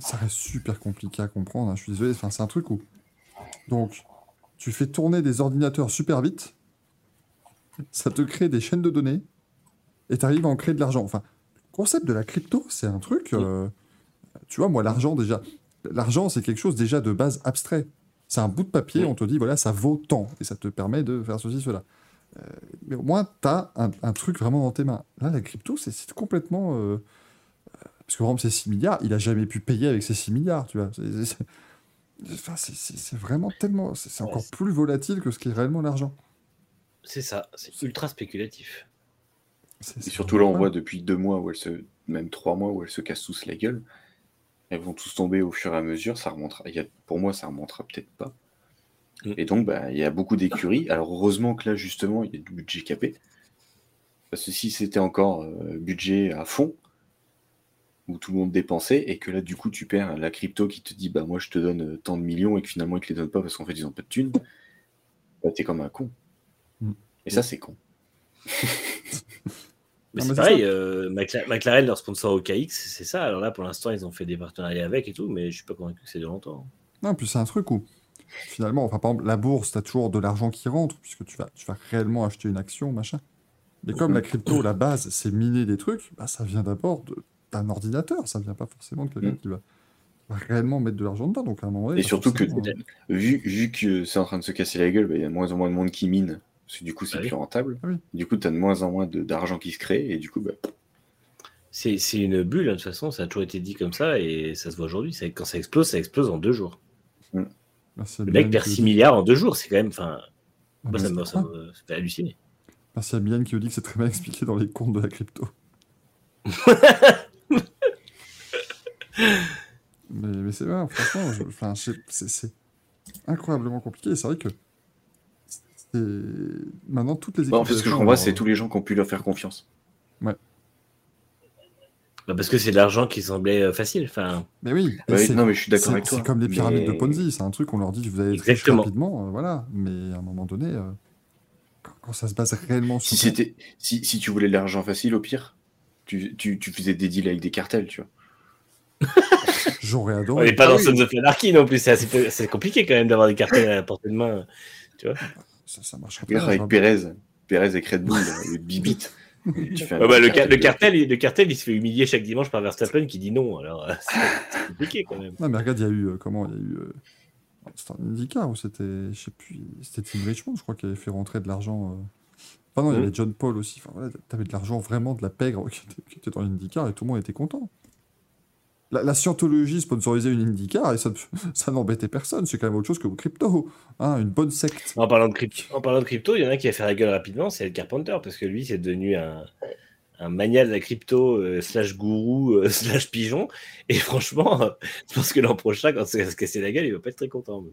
ça reste super compliqué à comprendre. hein, je suis désolé. Enfin, c'est un truc où, donc, tu fais tourner des ordinateurs super vite, ça te crée des chaînes de données, et tu arrives à en créer de l'argent. Enfin, le concept de la crypto, c'est un truc. euh, tu vois, moi, l'argent déjà, l'argent, c'est quelque chose déjà de base abstrait. C'est un bout de papier. On te dit voilà, ça vaut tant, et ça te permet de faire ceci, cela. Euh, mais au moins, tu as un, un truc vraiment dans tes mains. Là, la crypto, c'est c'est complètement. euh, parce que par exemple, ces 6 milliards, il a jamais pu payer avec ces 6 milliards, tu vois. C'est- vraiment tellement. C'est encore Ouais, plus volatile que ce qui est réellement l'argent. C'est ça, c'est ultra spéculatif. Et surtout là, on voit depuis deux mois, où elles se, même trois mois, où elles se cassent tous la gueule. Elles vont tous tomber au fur et à mesure. Ça remontera. il y a- pour moi, ça remontera peut-être pas. Mm. Et donc, bah, il y a beaucoup d'écuries. Alors, heureusement que là, justement, il y a du budget capé. Parce que si c'était encore euh, budget à fond, où tout le monde dépensait, et que là, du coup, tu perds la crypto qui te dit, bah, moi, je te donne euh, tant de millions, et que finalement, ils te les donnent pas parce qu'en fait, ils ont pas de thunes, bah, t'es comme un con. Mm. Et ça, c'est con. [laughs] Mais c'est pareil, euh, McLaren, McLaren, leur sponsor au KX, c'est ça. Alors là, pour l'instant, ils ont fait des partenariats avec et tout, mais je suis pas convaincu que c'est de longtemps. Non, puis c'est un truc où, finalement, enfin, par exemple, la bourse, tu as toujours de l'argent qui rentre, puisque tu vas, tu vas réellement acheter une action, machin. Mais comme la crypto, la base, c'est miner des trucs, bah, ça vient d'abord de- d'un ordinateur, ça vient pas forcément de quelqu'un Mm. qui va, réellement mettre de l'argent dedans. Donc à un moment donné, Et bah, surtout que- forcément, euh, vu, vu que c'est en train de se casser la gueule, bah, il y a de moins en moins de monde qui mine, parce que du coup c'est Ah oui. plus rentable. Ah oui. Du coup, tu as de moins en moins de- d'argent qui se crée, et du coup, bah, C'est c'est une bulle, hein, de toute façon, ça a toujours été dit comme ça, et ça se voit aujourd'hui. Quand ça explose, ça explose en deux jours. merci à Le mec perd qui 6 nous dit- milliards en deux jours, c'est quand même. Enfin, Ah, moi, bah, ça c'est me, ça me- ça fait halluciner. Merci à Milan qui nous dit que c'est très bien expliqué dans les comptes de la crypto. [laughs] mais mais c'est vrai, franchement, je- enfin, je sais- c'est c'est incroyablement compliqué. C'est vrai que c'est- maintenant toutes les équipes. bah, en fait, ce que je F1 comprends, c'est tous les gens qui ont pu leur faire confiance. Bah, parce que c'est de l'argent qui semblait euh, facile. Enfin, Mais oui, Bah oui, non, mais je suis d'accord c'est- avec toi. C'est comme les pyramides de Ponzi, c'est un truc, on leur dit, vous allez être rapidement, euh, voilà. Mais à un moment donné, euh, quand, quand ça se base réellement Si, sur. c'était, si, si tu voulais de l'argent facile, au pire, tu, tu, tu faisais des deals avec des cartels, tu vois. [laughs] J'aurais on adoré. n'est pas Ah dans oui. Sons of Anarchy non plus. C'est assez- c'est compliqué quand même d'avoir des cartels à la portée de main. Ça, ça marcherait Regarde pas. avec genre. Pérez, Pérez avec Red Bull, le bibit. [laughs] Tu Ah bah, le, cartel ca- le cartel, il- le cartel, il se fait humilier chaque dimanche par Verstappen qui dit non. Alors, euh, c'est c'est compliqué quand même. Non, mais regarde, il y a eu. euh, comment Il y a eu. euh, C'était un IndyCar ou c'était. Je sais plus. C'était Tim Richmond, je crois, qui avait fait rentrer de l'argent. euh. Enfin, non, il y avait John Paul aussi. Enfin, voilà, t'avais de l'argent vraiment de la pègre [laughs] qui était, qui était dans l'IndyCar et tout le monde était content. La, la scientologie sponsorisait une IndyCar et ça, [laughs] ça n'embêtait personne. C'est quand même autre chose que crypto. Hein, une bonne secte. En parlant, de crypto, en parlant de crypto, il y en a qui a fait la gueule rapidement, c'est Ed Carpenter, parce que lui, c'est devenu un, un mania de la crypto, euh, slash gourou, euh, [laughs] slash pigeon. Et franchement, euh, je pense que l'an prochain, quand ça va se casser la gueule, il va pas être très content.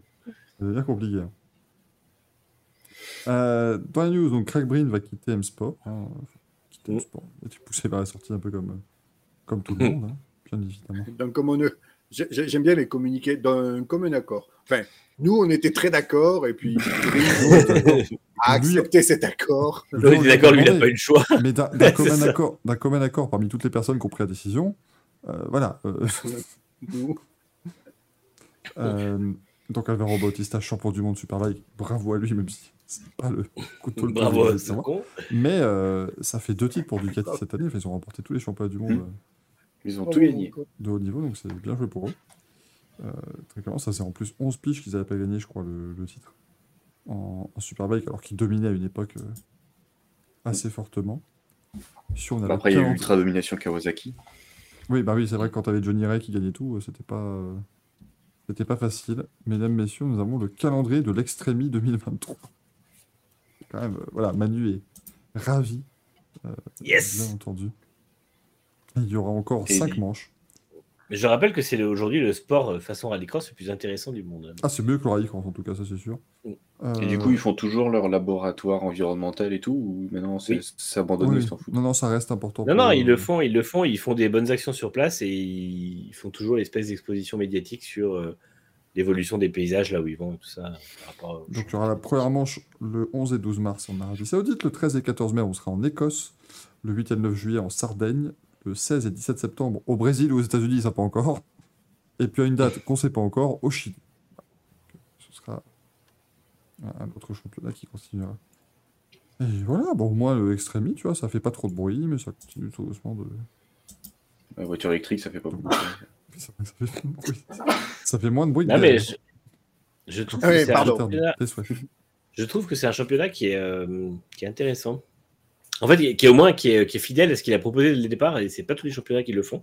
C'est bien compliqué. hein. Dans la news, donc Craig Breen va quitter M-Sport. hein, quitter. M-Sport. Il a été poussé par la sortie un peu comme, comme tout le monde, hein, [laughs] bien évidemment. [laughs] Donc, comme on J'aime bien les communiquer d'un commun accord. Enfin, nous, on était très d'accord, et puis [laughs] a accepté cet accord. Lui, L'autre a d'accord, lui, il n'a pas eu le choix. Mais d'un d'un [laughs] C'est commun, accord, d'un commun accord parmi toutes les personnes qui ont pris la décision, euh, voilà. euh, Nous, euh, donc Alvaro Bautista, champion du monde Superbike, bravo à lui, même si c'est pas le couteau le plus Bravo à épais, ce moi. con. Mais euh, ça fait deux titres pour Ducati cette année. Ils ont remporté tous les championnats du monde Mm. euh, Ils ont tout gagné. de haut niveau, donc c'est bien joué pour eux. Euh, très clairement, ça c'est en plus 11 piges qu'ils n'avaient pas gagné, je crois, le, le titre en, en Superbike, alors qu'ils dominaient à une époque euh, assez fortement. On Après, il y a eu Ultra Domination Kawasaki. Oui, bah oui, c'est vrai que quand t'avais Johnny Ray qui gagnait tout, euh, c'était pas, euh, c'était pas facile. Mesdames, messieurs, nous avons le calendrier de l'Extremi 2023. Quand même, euh, voilà, Manu est ravi, bien Yes entendu. Il y aura encore Et 5 il- manches. Mais je rappelle que c'est aujourd'hui le sport euh, façon rallycross le plus intéressant du monde. Ah, c'est mieux que le rallycross en tout cas, ça c'est sûr. Mm. Euh, Et du coup, ils font toujours leur laboratoire environnemental et tout Ou maintenant, c'est Oui. abandonné, oui, ils s'en foutent non, non, ça reste important. Non, pour non, ils le font, ils le font, ils font des bonnes actions sur place et ils font toujours l'espèce d'exposition médiatique sur euh, l'évolution des paysages là où ils vont et tout ça. par Donc il y aura la première manche le 11 et 12 mars en Arabie Saoudite, le 13 et 14 mai on sera en Écosse, le 8 et le 9 juillet en Sardaigne, le 16 et 17 septembre au Brésil ou aux États-Unis, ça pas encore, et puis à une date qu'on sait pas encore, au Chili. Ce sera un autre championnat qui continuera. Et voilà, bon, au moins le Extremi, tu vois, ça fait pas trop de bruit, mais ça continue tout doucement de. La voiture électrique, ça fait pas beaucoup. [laughs] Ça fait, ça fait moins de bruit. Ça fait moins de bruit Non, mais je, je trouve Ah que oui, c'est un pardon. championnat- Tes souhaits. je trouve que c'est un championnat qui est, euh, qui est intéressant. En fait, qui est au moins qui est, qui est fidèle à ce qu'il a proposé dès le départ, et c'est pas tous les championnats qui le font.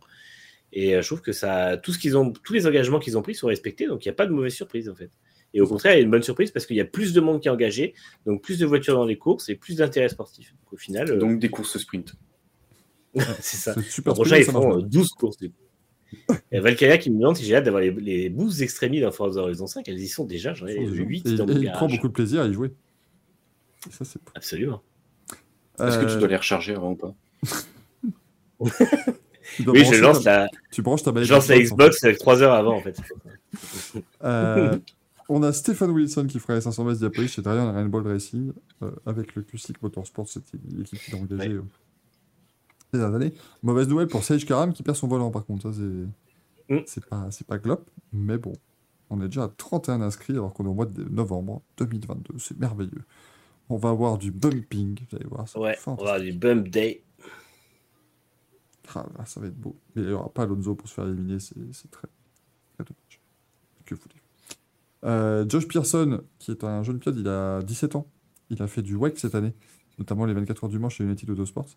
Et euh, je trouve que ça, tout ce qu'ils ont, tous les engagements qu'ils ont pris sont respectés, donc il n'y a pas de mauvaise surprise en fait. Et au contraire, il y a une bonne surprise parce qu'il y a plus de monde qui est engagé, donc plus de voitures dans les courses et plus d'intérêt sportif. Donc, au final, euh, Donc, des courses sprint. [laughs] c'est ça. C'est super L'an prochain, ils feront bien. euh, 12 courses. du coup. Il y a Valkyria qui me demande si j'ai hâte d'avoir les, les 12 extrémis dans Forza Horizon 5. Elles y sont déjà, j'en ai Et, 8 et dans mon il prend beaucoup de plaisir à y jouer. Et ça, Absolument. Est-ce que tu Euh, dois les recharger avant ou pas [laughs] Oui, je lance ta- la, Tu branches ta je lance la Xbox, avec 3 heures avant en fait. Euh, on a Stéphane Wilson qui fera les 500 mètres d'Iapolis chez derrière Rainbow Racing euh, avec le Q-Cycle Motorsport, c'était l'équipe qui l'a engagé Ouais. euh, ces dernières années. Mauvaise nouvelle pour Sage Karam qui perd son volant par contre, ça c'est Mm. c'est pas, c'est pas glop, mais bon. On est déjà à 31 inscrits alors qu'on est au mois de novembre 2022, c'est merveilleux. On va avoir du bumping, vous allez voir, ça Ouais, on va avoir du bump day. Ah, là, ça va être beau. Mais il n'y aura pas Alonso pour se faire éliminer, c'est très, très dommage. Que voulez euh, Josh Pearson, qui est un jeune pilote, il a 17 ans. Il a fait du WEC cette année, notamment les 24 heures du Mans chez United Autosport.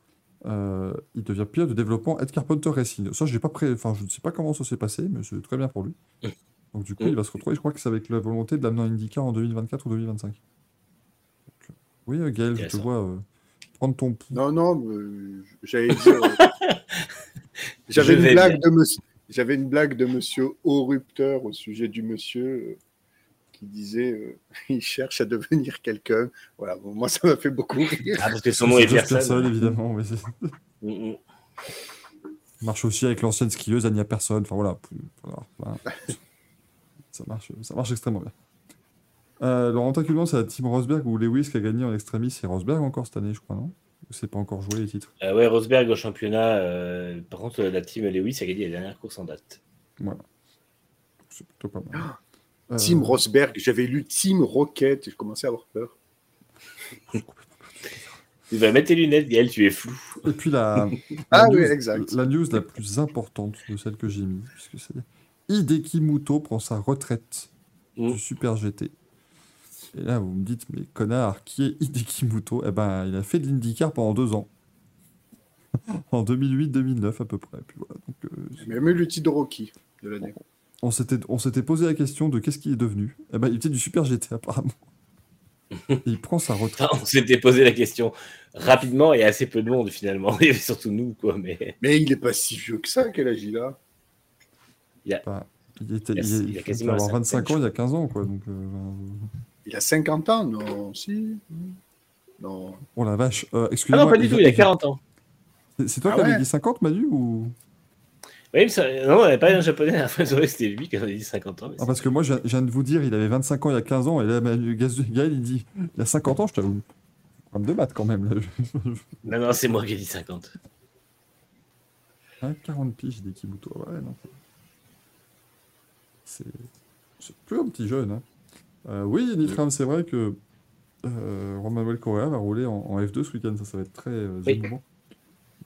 Euh, il devient pilote de développement Ed Carpenter Racing. Ça, j'ai pas pré... enfin, je ne sais pas comment ça s'est passé, mais c'est très bien pour lui. Donc du coup, Mm. il va se retrouver, je crois que c'est avec la volonté de l'amener en IndyCar en 2024 ou 2025. Oui, euh, Gaël, je te vois euh, prendre ton pouls. Non, non, euh, j'allais dire. euh, [laughs] J'avais une blague de monsieur. J'avais une blague de monsieur au rupteur au sujet du monsieur euh, qui disait euh, [laughs] il cherche à devenir quelqu'un. Voilà, bon, moi ça m'a fait beaucoup rire. Ah, parce que son nom est Pearson. évidemment. mais c'est- Mm, mm. marche aussi avec l'ancienne skieuse Anya Personne. Enfin voilà, voilà. ça, marche, ça marche extrêmement bien. Euh, Laurent Culman, c'est la team Rosberg ou Lewis qui a gagné en extremis. C'est Rosberg encore cette année, je crois, non? Ou c'est pas encore joué les titres? Euh, ouais, Rosberg au championnat. euh, par contre, la team Lewis a gagné la dernière course en date. C'est plutôt pas mal. Euh, Team Rosberg, j'avais lu Team Rocket, et je commençais à avoir peur. [laughs] Tu vas mettre tes lunettes, Gaël, tu es flou. Et puis la, [laughs] Ah la oui, news, exact. la news la plus importante de celle que j'ai mise, puisque c'est Hideki Muto prend sa retraite Mm. du Super GT. Et là, vous me dites, mais connard, qui est Hideki Muto? Eh ben, il a fait de l'IndyCar pendant deux ans. [laughs] en 2008-2009 à peu près. Puis voilà, donc, euh, J'ai même eu le titre de Rocky de l'année. on s'était on s'était posé la question de qu'est-ce qu'il est devenu. Eh ben, il était du Super GT apparemment. Et [laughs] il prend sa retraite. On s'était posé la question rapidement et assez peu de monde finalement. [laughs] Il y avait surtout nous, quoi. Mais Mais il est pas si vieux que ça, quel âge il a? Enfin, il, était, Il a- il, il a il quasiment avoir la 25 cinquantaine, ans il y a 15 ans. Quoi, donc, euh, Il a 50 ans Non, si. Non. oh la vache. Euh, Ah Excusez-moi. non, pas du tout, il a 40 ans. C'est toi Ah qui avais ouais dit 50, Manu ou... Oui, mais ça- non, on n'avait pas un japonais à la fin, c'était lui qui avait dit 50 ans. mais Ah, parce que moi, je viens de vous dire, il avait 25 ans il y a 15 ans, et là, Manu- Gaz- Gaël, il dit, il y a 50 ans, je t'avoue. Problème de maths quand même. Là. Non, non, c'est moi qui ai dit 50. Hein, 40 piges des Kibuto. Ouais, non. C'est. C'est plus un petit jeune. Hein. Euh, oui, Nitram, c'est vrai que euh, Juan Manuel Correa va rouler en, en F2 ce week-end. Ça, ça va être très euh, Oui. émouvant.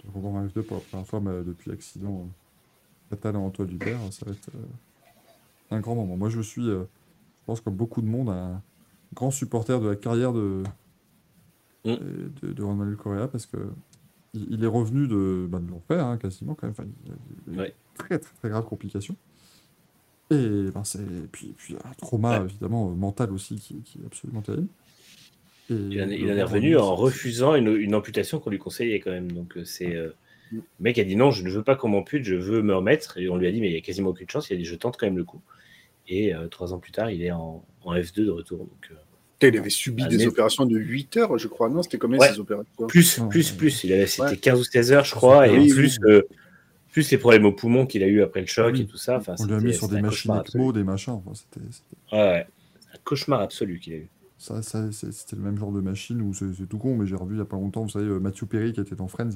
De le revoir en F2 pour la première fois mais depuis l'accident euh, fatal à Antoine Hubert, ça va être euh, un grand moment. Moi, je suis, je pense, comme beaucoup de monde, un grand supporter de la carrière de, Mm. de, de Juan Manuel Correa parce que il, il est revenu de, bah, de l'enfer, hein, quasiment, quand même. Enfin, il il Ouais. très, très, très graves complications. Et ben, c'est puis, puis un trauma, Ouais. évidemment, euh, mental aussi, qui, qui est absolument terrible. Et Il en, est- il le en est voir revenu en c'est- refusant une, une amputation qu'on lui conseillait quand même. Donc euh, c'est euh, le mec a dit non, je ne veux pas qu'on m'ampute, je veux me remettre. Et on lui a dit mais il y a quasiment aucune chance. Il a dit je tente quand même le coup. Et euh, trois ans plus tard, il est en, en F2 de retour. Donc euh, Il avait subi des opérations de 8 heures, je crois. Non, c'était combien Ouais. ces opérations? Plus, plus, plus. Il avait c'était Ouais. 15 ou 16 heures, je crois, et Oui, plus euh, plus les problèmes au poumon qu'il a eu après le choc Oui. et tout ça. Enfin, On lui a c'était- mis sur des machines. ECMO, des machins. enfin, c'était- Ouais, ouais. Un cauchemar absolu qu'il a eu. Ça, c'était le même genre de machine où c'est tout con, mais j'ai revu il n'y a pas longtemps, vous savez, euh, Matthew Perry qui était dans Friends,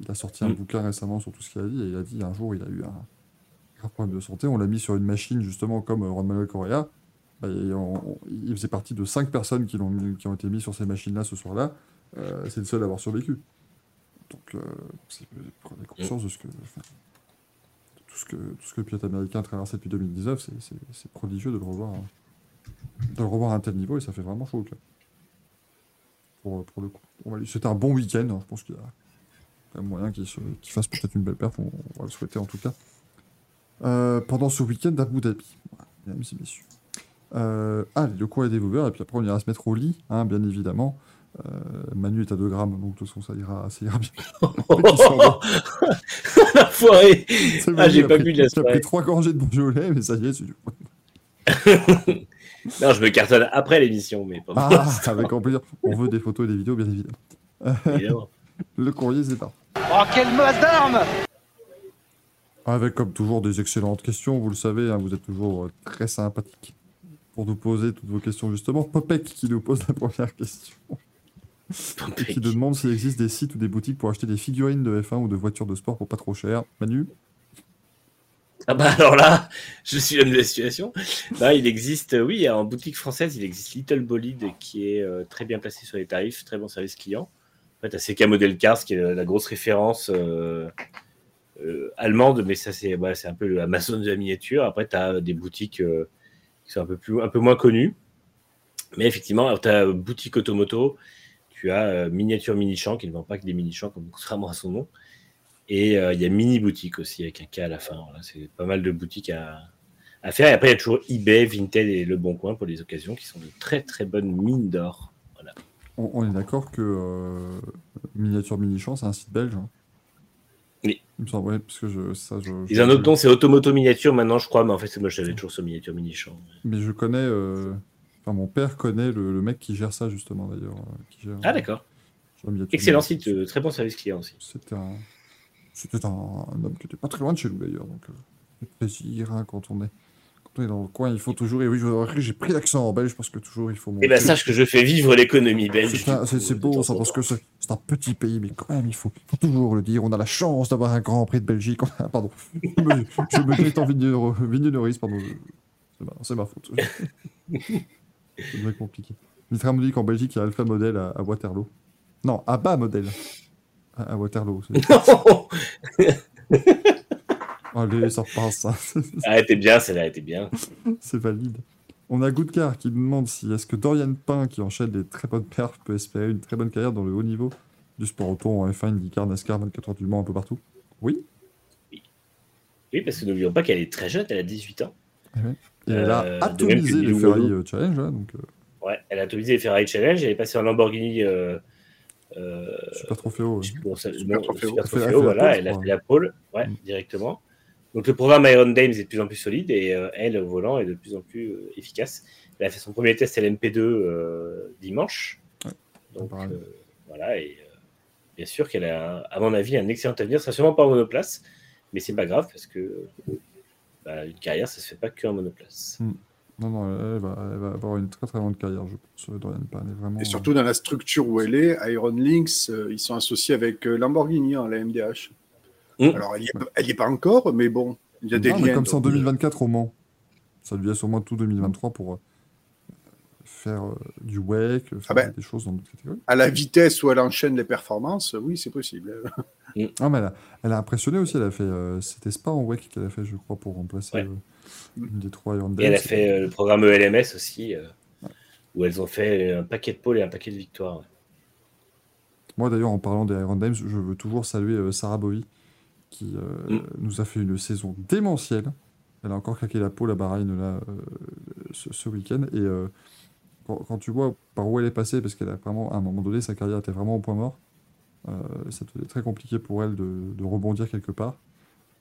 il a sorti un Mm. bouquin récemment sur tout ce qu'il a dit, et il a dit un jour il a eu un grave problème de santé, on l'a mis sur une machine justement comme euh, Juan Manuel Correa, Bah, et on- on- il faisait partie de cinq personnes qui, mis- ont été mises sur ces machines-là ce soir-là, Euh, c'est le seul à avoir survécu. Donc, euh, c'est- prenez conscience de ce que... enfin, de tout ce que, tout ce que le pilote américain a traversé depuis 2019, c'est- prodigieux de le revoir hein de le revoir à un tel niveau et ça fait vraiment chaud au cœur. Pour, pour le coup. On va lui- C'était un bon week-end, hein, je pense qu'il y a quand même moyen qu'il qu'il fasse peut-être une belle perf, on, on va le souhaiter en tout cas. Euh, pendant ce week-end d'Abu Dhabi, voilà, mesdames et messieurs. Euh, allez, le cours est développé, et puis après on ira se mettre au lit, hein, bien évidemment. Euh, Manu est à 2 grammes, donc de toute façon ça ira, ça ira bien. L'enfoiré Ah, j'ai pas bu de la soirée. pris 3 gorgées de Beaujolais, mais ça y est, c'est du... [laughs] Non, je me cartonne après l'émission, mais pas Ah, avec grand plaisir. On veut des photos et des vidéos, bien évidemment. évidemment. [laughs] Le courrier, c'est parti. Oh, quelle masse d'armes Avec comme toujours des excellentes questions, vous le savez, hein, vous êtes toujours euh, très sympathique pour nous poser toutes vos questions justement. Popek qui nous pose la première question et qui demande s'il existe des sites ou des boutiques pour acheter des figurines de F1 ou de voitures de sport pour pas trop cher. Manu Ah bah alors là, je suis l'homme de la situation. Là, il existe, euh, oui, en boutique française, il existe Little Bolide qui est euh, très bien placé sur les tarifs, très bon service client. En fait, à CK Model Cars, qui est la, la grosse référence euh, euh, allemande, mais ça, c'est voilà, c'est un peu le Amazon de la miniature. Après, tu as des boutiques qui sont un peu, plus, un peu moins connues. Mais effectivement, tu as boutique Automoto, tu as euh, Miniature Mini Champ, qui ne vend pas que des mini champs, comme contrairement à son nom. Et euh, il y a Mini Boutique aussi, avec un K à la fin. Voilà, c'est pas mal de boutiques à, à faire. Et après, il y a toujours eBay, Vinted et Le Bon Coin pour les occasions, qui sont de très très bonnes mines d'or. on, on est d'accord que euh, Miniature Mini Champ, c'est un site belge hein Oui. Il me semble, ouais, parce que je, ça, je, Ils ont un autre nom, c'est Automoto Miniature maintenant, je crois, mais en fait, moi, je savais toujours sur Miniature Mini Champ. Mais je connais. euh, Enfin, mon père connaît le, le mec qui gère ça justement d'ailleurs. euh, Ah, d'accord. gère Miniature Excellent site, euh, très bon service client aussi. C'était un, c'était un, un homme qui était pas très loin de chez nous d'ailleurs. Donc, euh, plaisir hein, quand on est, quand on est dans le coin. Il faut toujours. Et oui, j'ai pris l'accent en belge parce que toujours il faut. Et ben, monter. sache que je fais vivre l'économie belge. C'est beau ça parce que c'est un petit pays, mais quand même il faut, faut toujours le dire. On a la chance d'avoir un Grand Prix de Belgique. Pardon, je me, je me grite en vigneronnerie, pardon. C'est ma, c'est ma faute. C'est très compliqué. Mitra me dit qu'en Belgique il y a Alpha Model à, à Waterloo. Non, à bas Model à, à Waterloo. c'est- [laughs] Allez, ça repasse ça. ah, était bien, celle-là, elle était bien. C'est valide. On a Goodcar qui nous demande si est-ce que Dorian Pain, qui enchaîne des très bonnes perfs, peut espérer une très bonne carrière dans le haut niveau du sport auto en F1, IndyCar, NASCAR, 24 heures du Mans, un peu partout? Oui. Oui, parce que n'oublions pas qu'elle est très jeune, elle a 18 ans. Et elle a Euh, atomisé les Ferrari euh, Challenge. hein, donc, euh, Ouais, elle a autorisé les Ferrari Challenge, elle est passée en Lamborghini. Euh, euh, Super comment ça- Super Trofeo. Trofeo, voilà, pole, elle a fait la pole, ouais, Mm. directement. Donc le programme Iron Dames est de plus en plus solide et euh, elle, au volant, est de plus en plus euh, efficace. Elle a fait son premier test LMP2 euh, dimanche. Ouais, Donc euh, voilà, et euh, bien sûr qu'elle a, à mon avis, un excellent avenir. Ce sera sûrement pas en monoplace, Mais c'est pas grave parce que bah, une carrière, ça se fait pas qu'en monoplace. Non, non, elle va, elle va avoir une très très grande carrière, je pense, Dorian Pan. Est vraiment, Et surtout dans la structure où elle est, Iron Lynx, euh, ils sont associés avec euh, Lamborghini, hein, la MDH. Mm. Alors, elle n'y est, pas- est encore, mais bon, il y a euh, des non, mais liens. comme c'est en donc, 2024 au Mans. Ça au moins tout 2023 pour euh, faire euh, du WEC, faire Ah ben. des choses dans d'autres catégories. À la vitesse où elle enchaîne les performances, oui, c'est possible. Ah, mais elle a, elle a impressionné aussi. Elle a fait. euh, C'était Spa en WEC qu'elle a fait, je crois, pour remplacer Ouais. euh, une des trois Iron Et elle a fait euh, le programme ELMS aussi, euh, où elles ont fait un paquet de pôles et un paquet de victoires. ouais. Moi, d'ailleurs, en parlant des Iron Dames, je veux toujours saluer euh, Sarah Bowie, qui euh, Mm. nous a fait une saison démentielle. Elle a encore claqué la peau, la Bahreïn, là, euh, ce, ce week-end. Et euh, quand, tu vois par où elle est passée, parce qu'elle a vraiment, à un moment donné, sa carrière était vraiment au point mort, euh, ça devenait très compliqué pour elle de, de rebondir quelque part.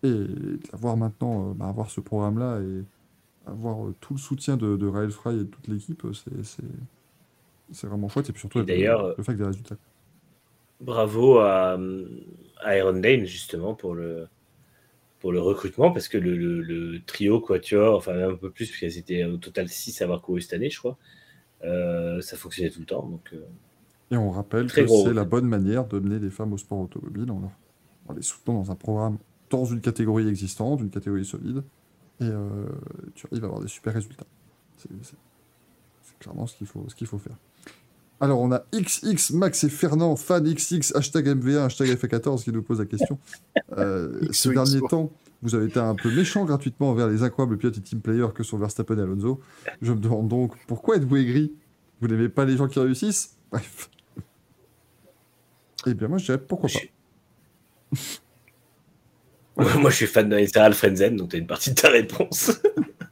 Et de la voir maintenant, euh, bah, avoir ce programme-là et avoir euh, tout le soutien de, de Raël Fry et de toute l'équipe, euh, c'est- vraiment chouette. Et puis surtout, d'ailleurs, le fait des résultats. Bravo à, à Iron Dane, justement, pour le, pour le recrutement, parce que le, le- le trio Quatuor, enfin même un peu plus, puisqu'elles étaient au total 6 à avoir couru cette année, je crois, ça fonctionnait tout le temps. Donc, euh, Et on rappelle que c'est la bonne manière de mener les femmes au sport automobile en, leur- en les soutenant dans un programme, dans une catégorie existante, une catégorie solide, et euh, tu arrives à avoir des super résultats. C'est clairement ce qu'il faut, ce qu'il faut faire. Alors, on a XX, Max et Fernand, fan XX, hashtag MV1, hashtag FA14 qui nous pose la question. Euh, ces XOXO. derniers temps, vous avez été un peu méchant gratuitement envers les incroyables pilotes et team players que sont Verstappen et Alonso. Je me demande donc, pourquoi êtes-vous aigri? Vous n'aimez pas les gens qui réussissent? Bref. Eh bien, moi, je dirais pourquoi pas. [laughs] Moi, je suis fan de Sarah Frenzen, donc tu as une partie de ta réponse.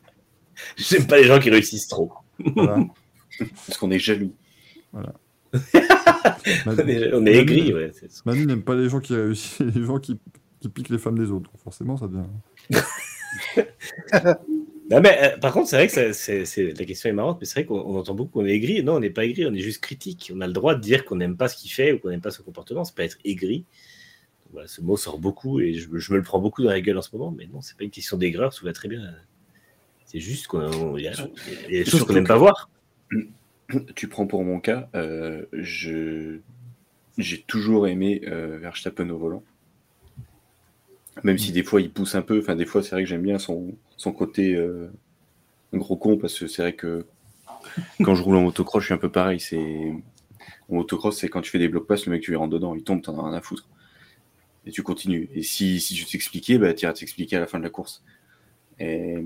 [laughs] J'aime pas les gens qui réussissent trop. Voilà. [laughs] Parce qu'on est jaloux. Manu, est, on est aigris, ouais. Manu n'aime pas les gens qui réussissent, les gens qui, qui piquent les femmes des autres. Donc forcément, ça devient. [laughs] Non, mais euh, par contre, c'est vrai que ça- c'est, c'est- la question est marrante, mais c'est vrai qu'on on entend beaucoup qu'on est aigri. Non, on n'est pas aigri, on est juste critique. On a le droit de dire qu'on n'aime pas ce qu'il fait ou qu'on n'aime pas son comportement. C'est pas être aigri. Voilà, ce mot sort beaucoup et je, je me le prends beaucoup dans la gueule en ce moment, mais non, c'est pas une question d'aigreur, ça va très bien. C'est juste qu'on y a, il y a des choses qu'on n'aime pas voir. [coughs] Tu prends pour mon cas, euh, je j'ai toujours aimé euh, Verstappen au volant. Même si des fois il pousse un peu, enfin des fois c'est vrai que j'aime bien son, son côté euh, gros con parce que c'est vrai que quand je roule en motocross, je suis un peu pareil. C'est en motocross, c'est quand tu fais des blocs passes, le mec tu lui rentres dedans, il tombe, t'en as rien à foutre. Et tu continues. Et si, si je t'expliquais, bah tu iras t'expliquer à la fin de la course. Et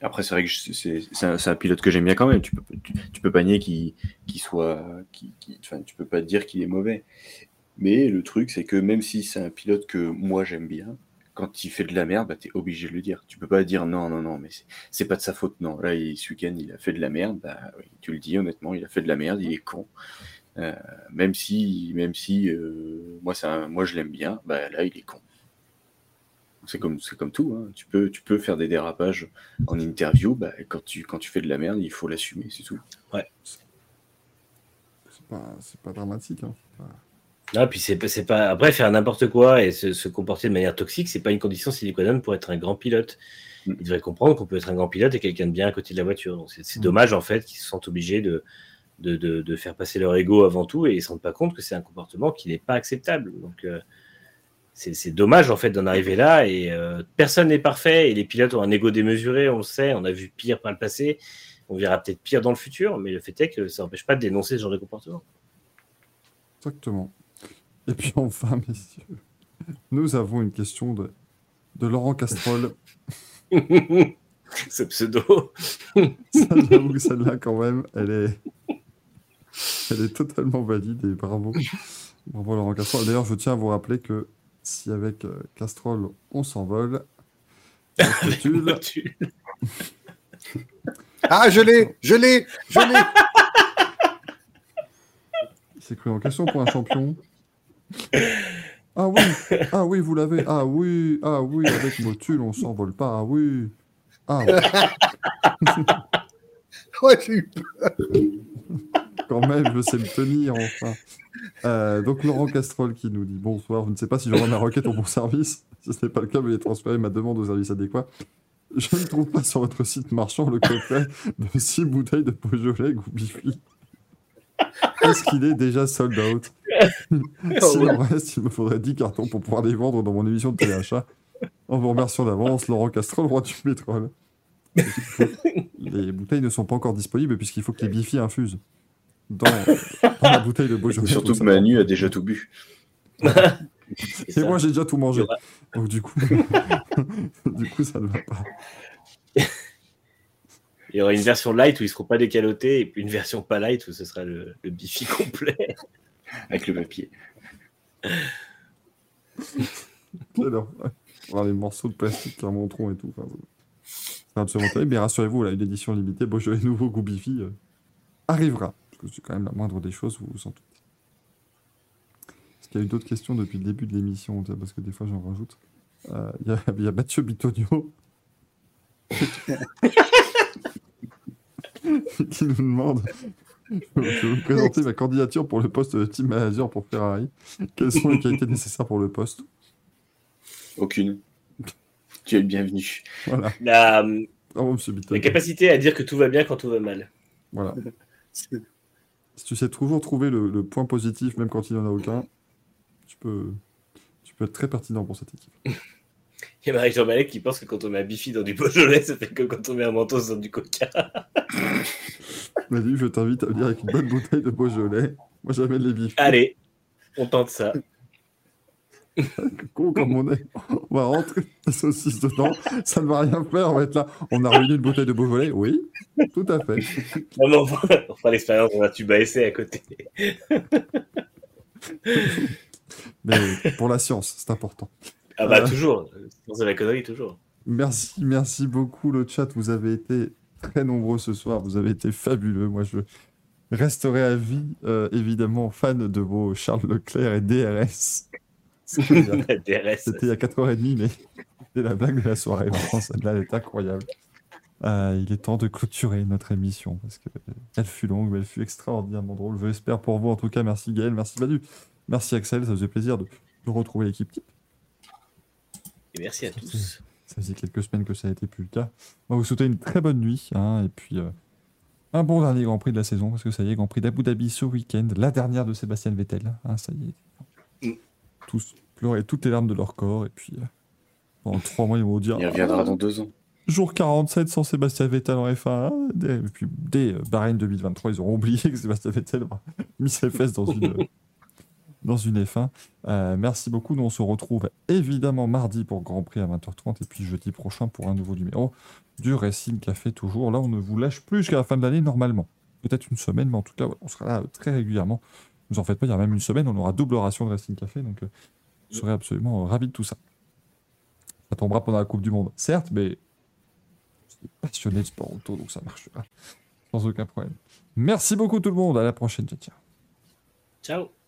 après, c'est vrai que c'est un, pilote que j'aime bien quand même. Tu peux, tu, tu peux pas nier qu'il soit. enfin, tu peux pas dire qu'il est mauvais. Mais le truc, c'est que même si c'est un pilote que moi j'aime bien, quand il fait de la merde, bah, tu es obligé de le dire. Tu peux pas dire non, non, non, mais c'est- pas de sa faute. Non, là, il, ce week-end, il a fait de la merde. Bah, oui, tu le dis honnêtement, il a fait de la merde, il est con. Euh, même si, même si euh, moi, moi je l'aime bien, bah, là, il est con. C'est comme, c'est comme tout. hein. Tu, peux, tu peux faire des dérapages en interview. Bah, quand, tu, quand tu fais de la merde, il faut l'assumer, c'est tout. C'est pas, c'est pas dramatique. Hein. Non, puis c'est, pas-. Après, faire n'importe quoi et se, se comporter de manière toxique, c'est pas une condition sine qua non pour être un grand pilote. Mm. Il devrait comprendre qu'on peut être un grand pilote et quelqu'un de bien à côté de la voiture. C'est, Mm. dommage en fait qu'ils se sentent obligés de, de, de, de faire passer leur ego avant tout et ils se rendent pas compte que c'est un comportement qui n'est pas acceptable. Donc euh, c'est, c'est dommage en fait d'en arriver là et euh, personne n'est parfait et les pilotes ont un ego démesuré, on le sait, on a vu pire par le passé, on verra peut-être pire dans le futur, mais le fait est que ça n'empêche pas de dénoncer ce genre de comportement. Exactement. Et puis enfin, messieurs, nous avons une question de, de Laurent Castrol. [laughs] ce pseudo. [laughs] Ça, J'avoue que celle-là, quand même, elle est, elle est totalement valide et bravo. Bravo Laurent Castrol. D'ailleurs, je tiens à vous rappeler que si avec euh, Castrol, on s'envole, Ah, je l'ai, je l'ai, je l'ai. il s'est cru en question pour un champion. Ah oui, ah oui, vous l'avez. Ah oui, ah oui, avec Motul, on s'envole pas. Ah oui. Ah oui. [laughs] Ouais, j'ai eu quand même, je sais me tenir, enfin. Euh, donc Laurent Castrol qui nous dit bonsoir, je ne sais pas si j'aurai ma requête au bon service. [laughs] Si ce n'est pas le cas, veuillez transférer ma demande aux services adéquats. Je ne trouve pas sur votre site marchand le coffret de 6 bouteilles de Beaujolais ou Bifi. Est-ce qu'il est déjà sold out? S'il en reste, il me faudrait 10 cartons pour pouvoir les vendre dans mon émission de téléachat. En vous remerciant d'avance, Laurent Castrol, roi du pétrole. Les bouteilles ne sont pas encore disponibles puisqu'il faut que les Bifi infusent dans, dans la bouteille de Beaujolais. Surtout que Manu a déjà tout bu. [laughs] Et moi, j'ai déjà tout mangé. Donc du coup, [laughs] du coup, ça ne va pas. Il y aura une version light où ils seront pas décalotés et puis une version pas light où ce sera le, le bifi complet. Avec le papier. Alors, ouais. Voir les morceaux de plastique qui remonteront et tout. C'est absolument terrible. Mais rassurez-vous, là, une édition limitée, Beaujolais nouveau goût euh, arrivera. Parce que c'est quand même la moindre des choses, vous vous en doutez. Est-ce qu'il y a eu d'autres questions depuis le début de l'émission Parce que des fois, j'en rajoute. Euh, Il y, a- y a Mathieu Bitonio [laughs] qui nous demande Je vais vous présenter ma candidature pour le poste de team manager pour Ferrari. Quelles sont les qualités nécessaires pour le poste? Aucune. Tu es le bienvenu. Voilà. La, Bravo, monsieur Bitonio. la capacité à dire que tout va bien quand tout va mal. Voilà. Si [laughs] tu sais toujours trouver le, le point positif, même quand il n'y en a aucun, tu peux, tu peux être très pertinent pour cette équipe. Il y a Marie-Jean Malek qui pense que quand on met un bifi dans du Beaujolais, ça fait comme quand on met un mentos dans du coca. [laughs] Manu, je t'invite à venir avec une bonne bouteille de Beaujolais. Moi, j'amène les bifs. Allez, on tente ça. [laughs] Con comme on est. On va rentrer la saucisse dedans. Ça ne va rien faire. On va être là. On a réuni une bouteille de Beaujolais. Oui, tout à fait. Non, mais on fera, on l'expérience dans un tuba essai à côté. [laughs] Mais pour la science, c'est important. Ah bah Euh. toujours, sans la connerie toujours. Merci, merci beaucoup le chat. Vous avez été très nombreux ce soir. Vous avez été fabuleux. Moi, je resterai à vie, euh, évidemment, fan de vos Charles Leclerc et DRS. C'était il y a- [laughs] La DRS. C'était il y a 4h30, mais c'était la blague de la soirée. Vraiment, celle-là, elle est incroyable. Euh, il est temps de clôturer notre émission parce qu'elle fut longue, mais elle fut extraordinairement drôle. Je l'espère pour vous. En tout cas, merci Gaël, merci Manu, merci Axel. Ça faisait plaisir de, de retrouver l'équipe type. Et merci à tous. Ça faisait quelques semaines que ça n'a été plus le cas. On va vous souhaiter une très bonne nuit hein, et puis euh, un bon dernier Grand Prix de la saison parce que ça y est, Grand Prix d'Abu Dhabi ce week-end, la dernière de Sébastien Vettel. hein, ça y est. Mm. Tous pleurer toutes les larmes de leur corps et puis euh, pendant trois mois ils vont dire Il reviendra dans deux ans. jour 47 sans Sébastien Vettel en F1. hein, dès- et puis dès euh, Bahreïn 2023, ils auront oublié que Sébastien Vettel a [laughs] mis ses fesses dans une, euh, dans une F1. Euh, merci beaucoup. Nous, on se retrouve évidemment mardi pour Grand Prix à 20h30 et puis jeudi prochain pour un nouveau numéro du Racing Café toujours. Là, on ne vous lâche plus jusqu'à la fin de l'année normalement. Peut-être une semaine, mais en tout cas, on sera là euh, très régulièrement. Ne vous en faites pas, il y a même une semaine, on aura double ration de Racing Café, donc euh, vous absolument euh, ravis de tout ça. Ça tombera pendant la Coupe du Monde, certes, mais je suis passionné de sport auto, donc ça marchera sans aucun problème. Merci beaucoup tout le monde, à la prochaine, ciao. Ciao.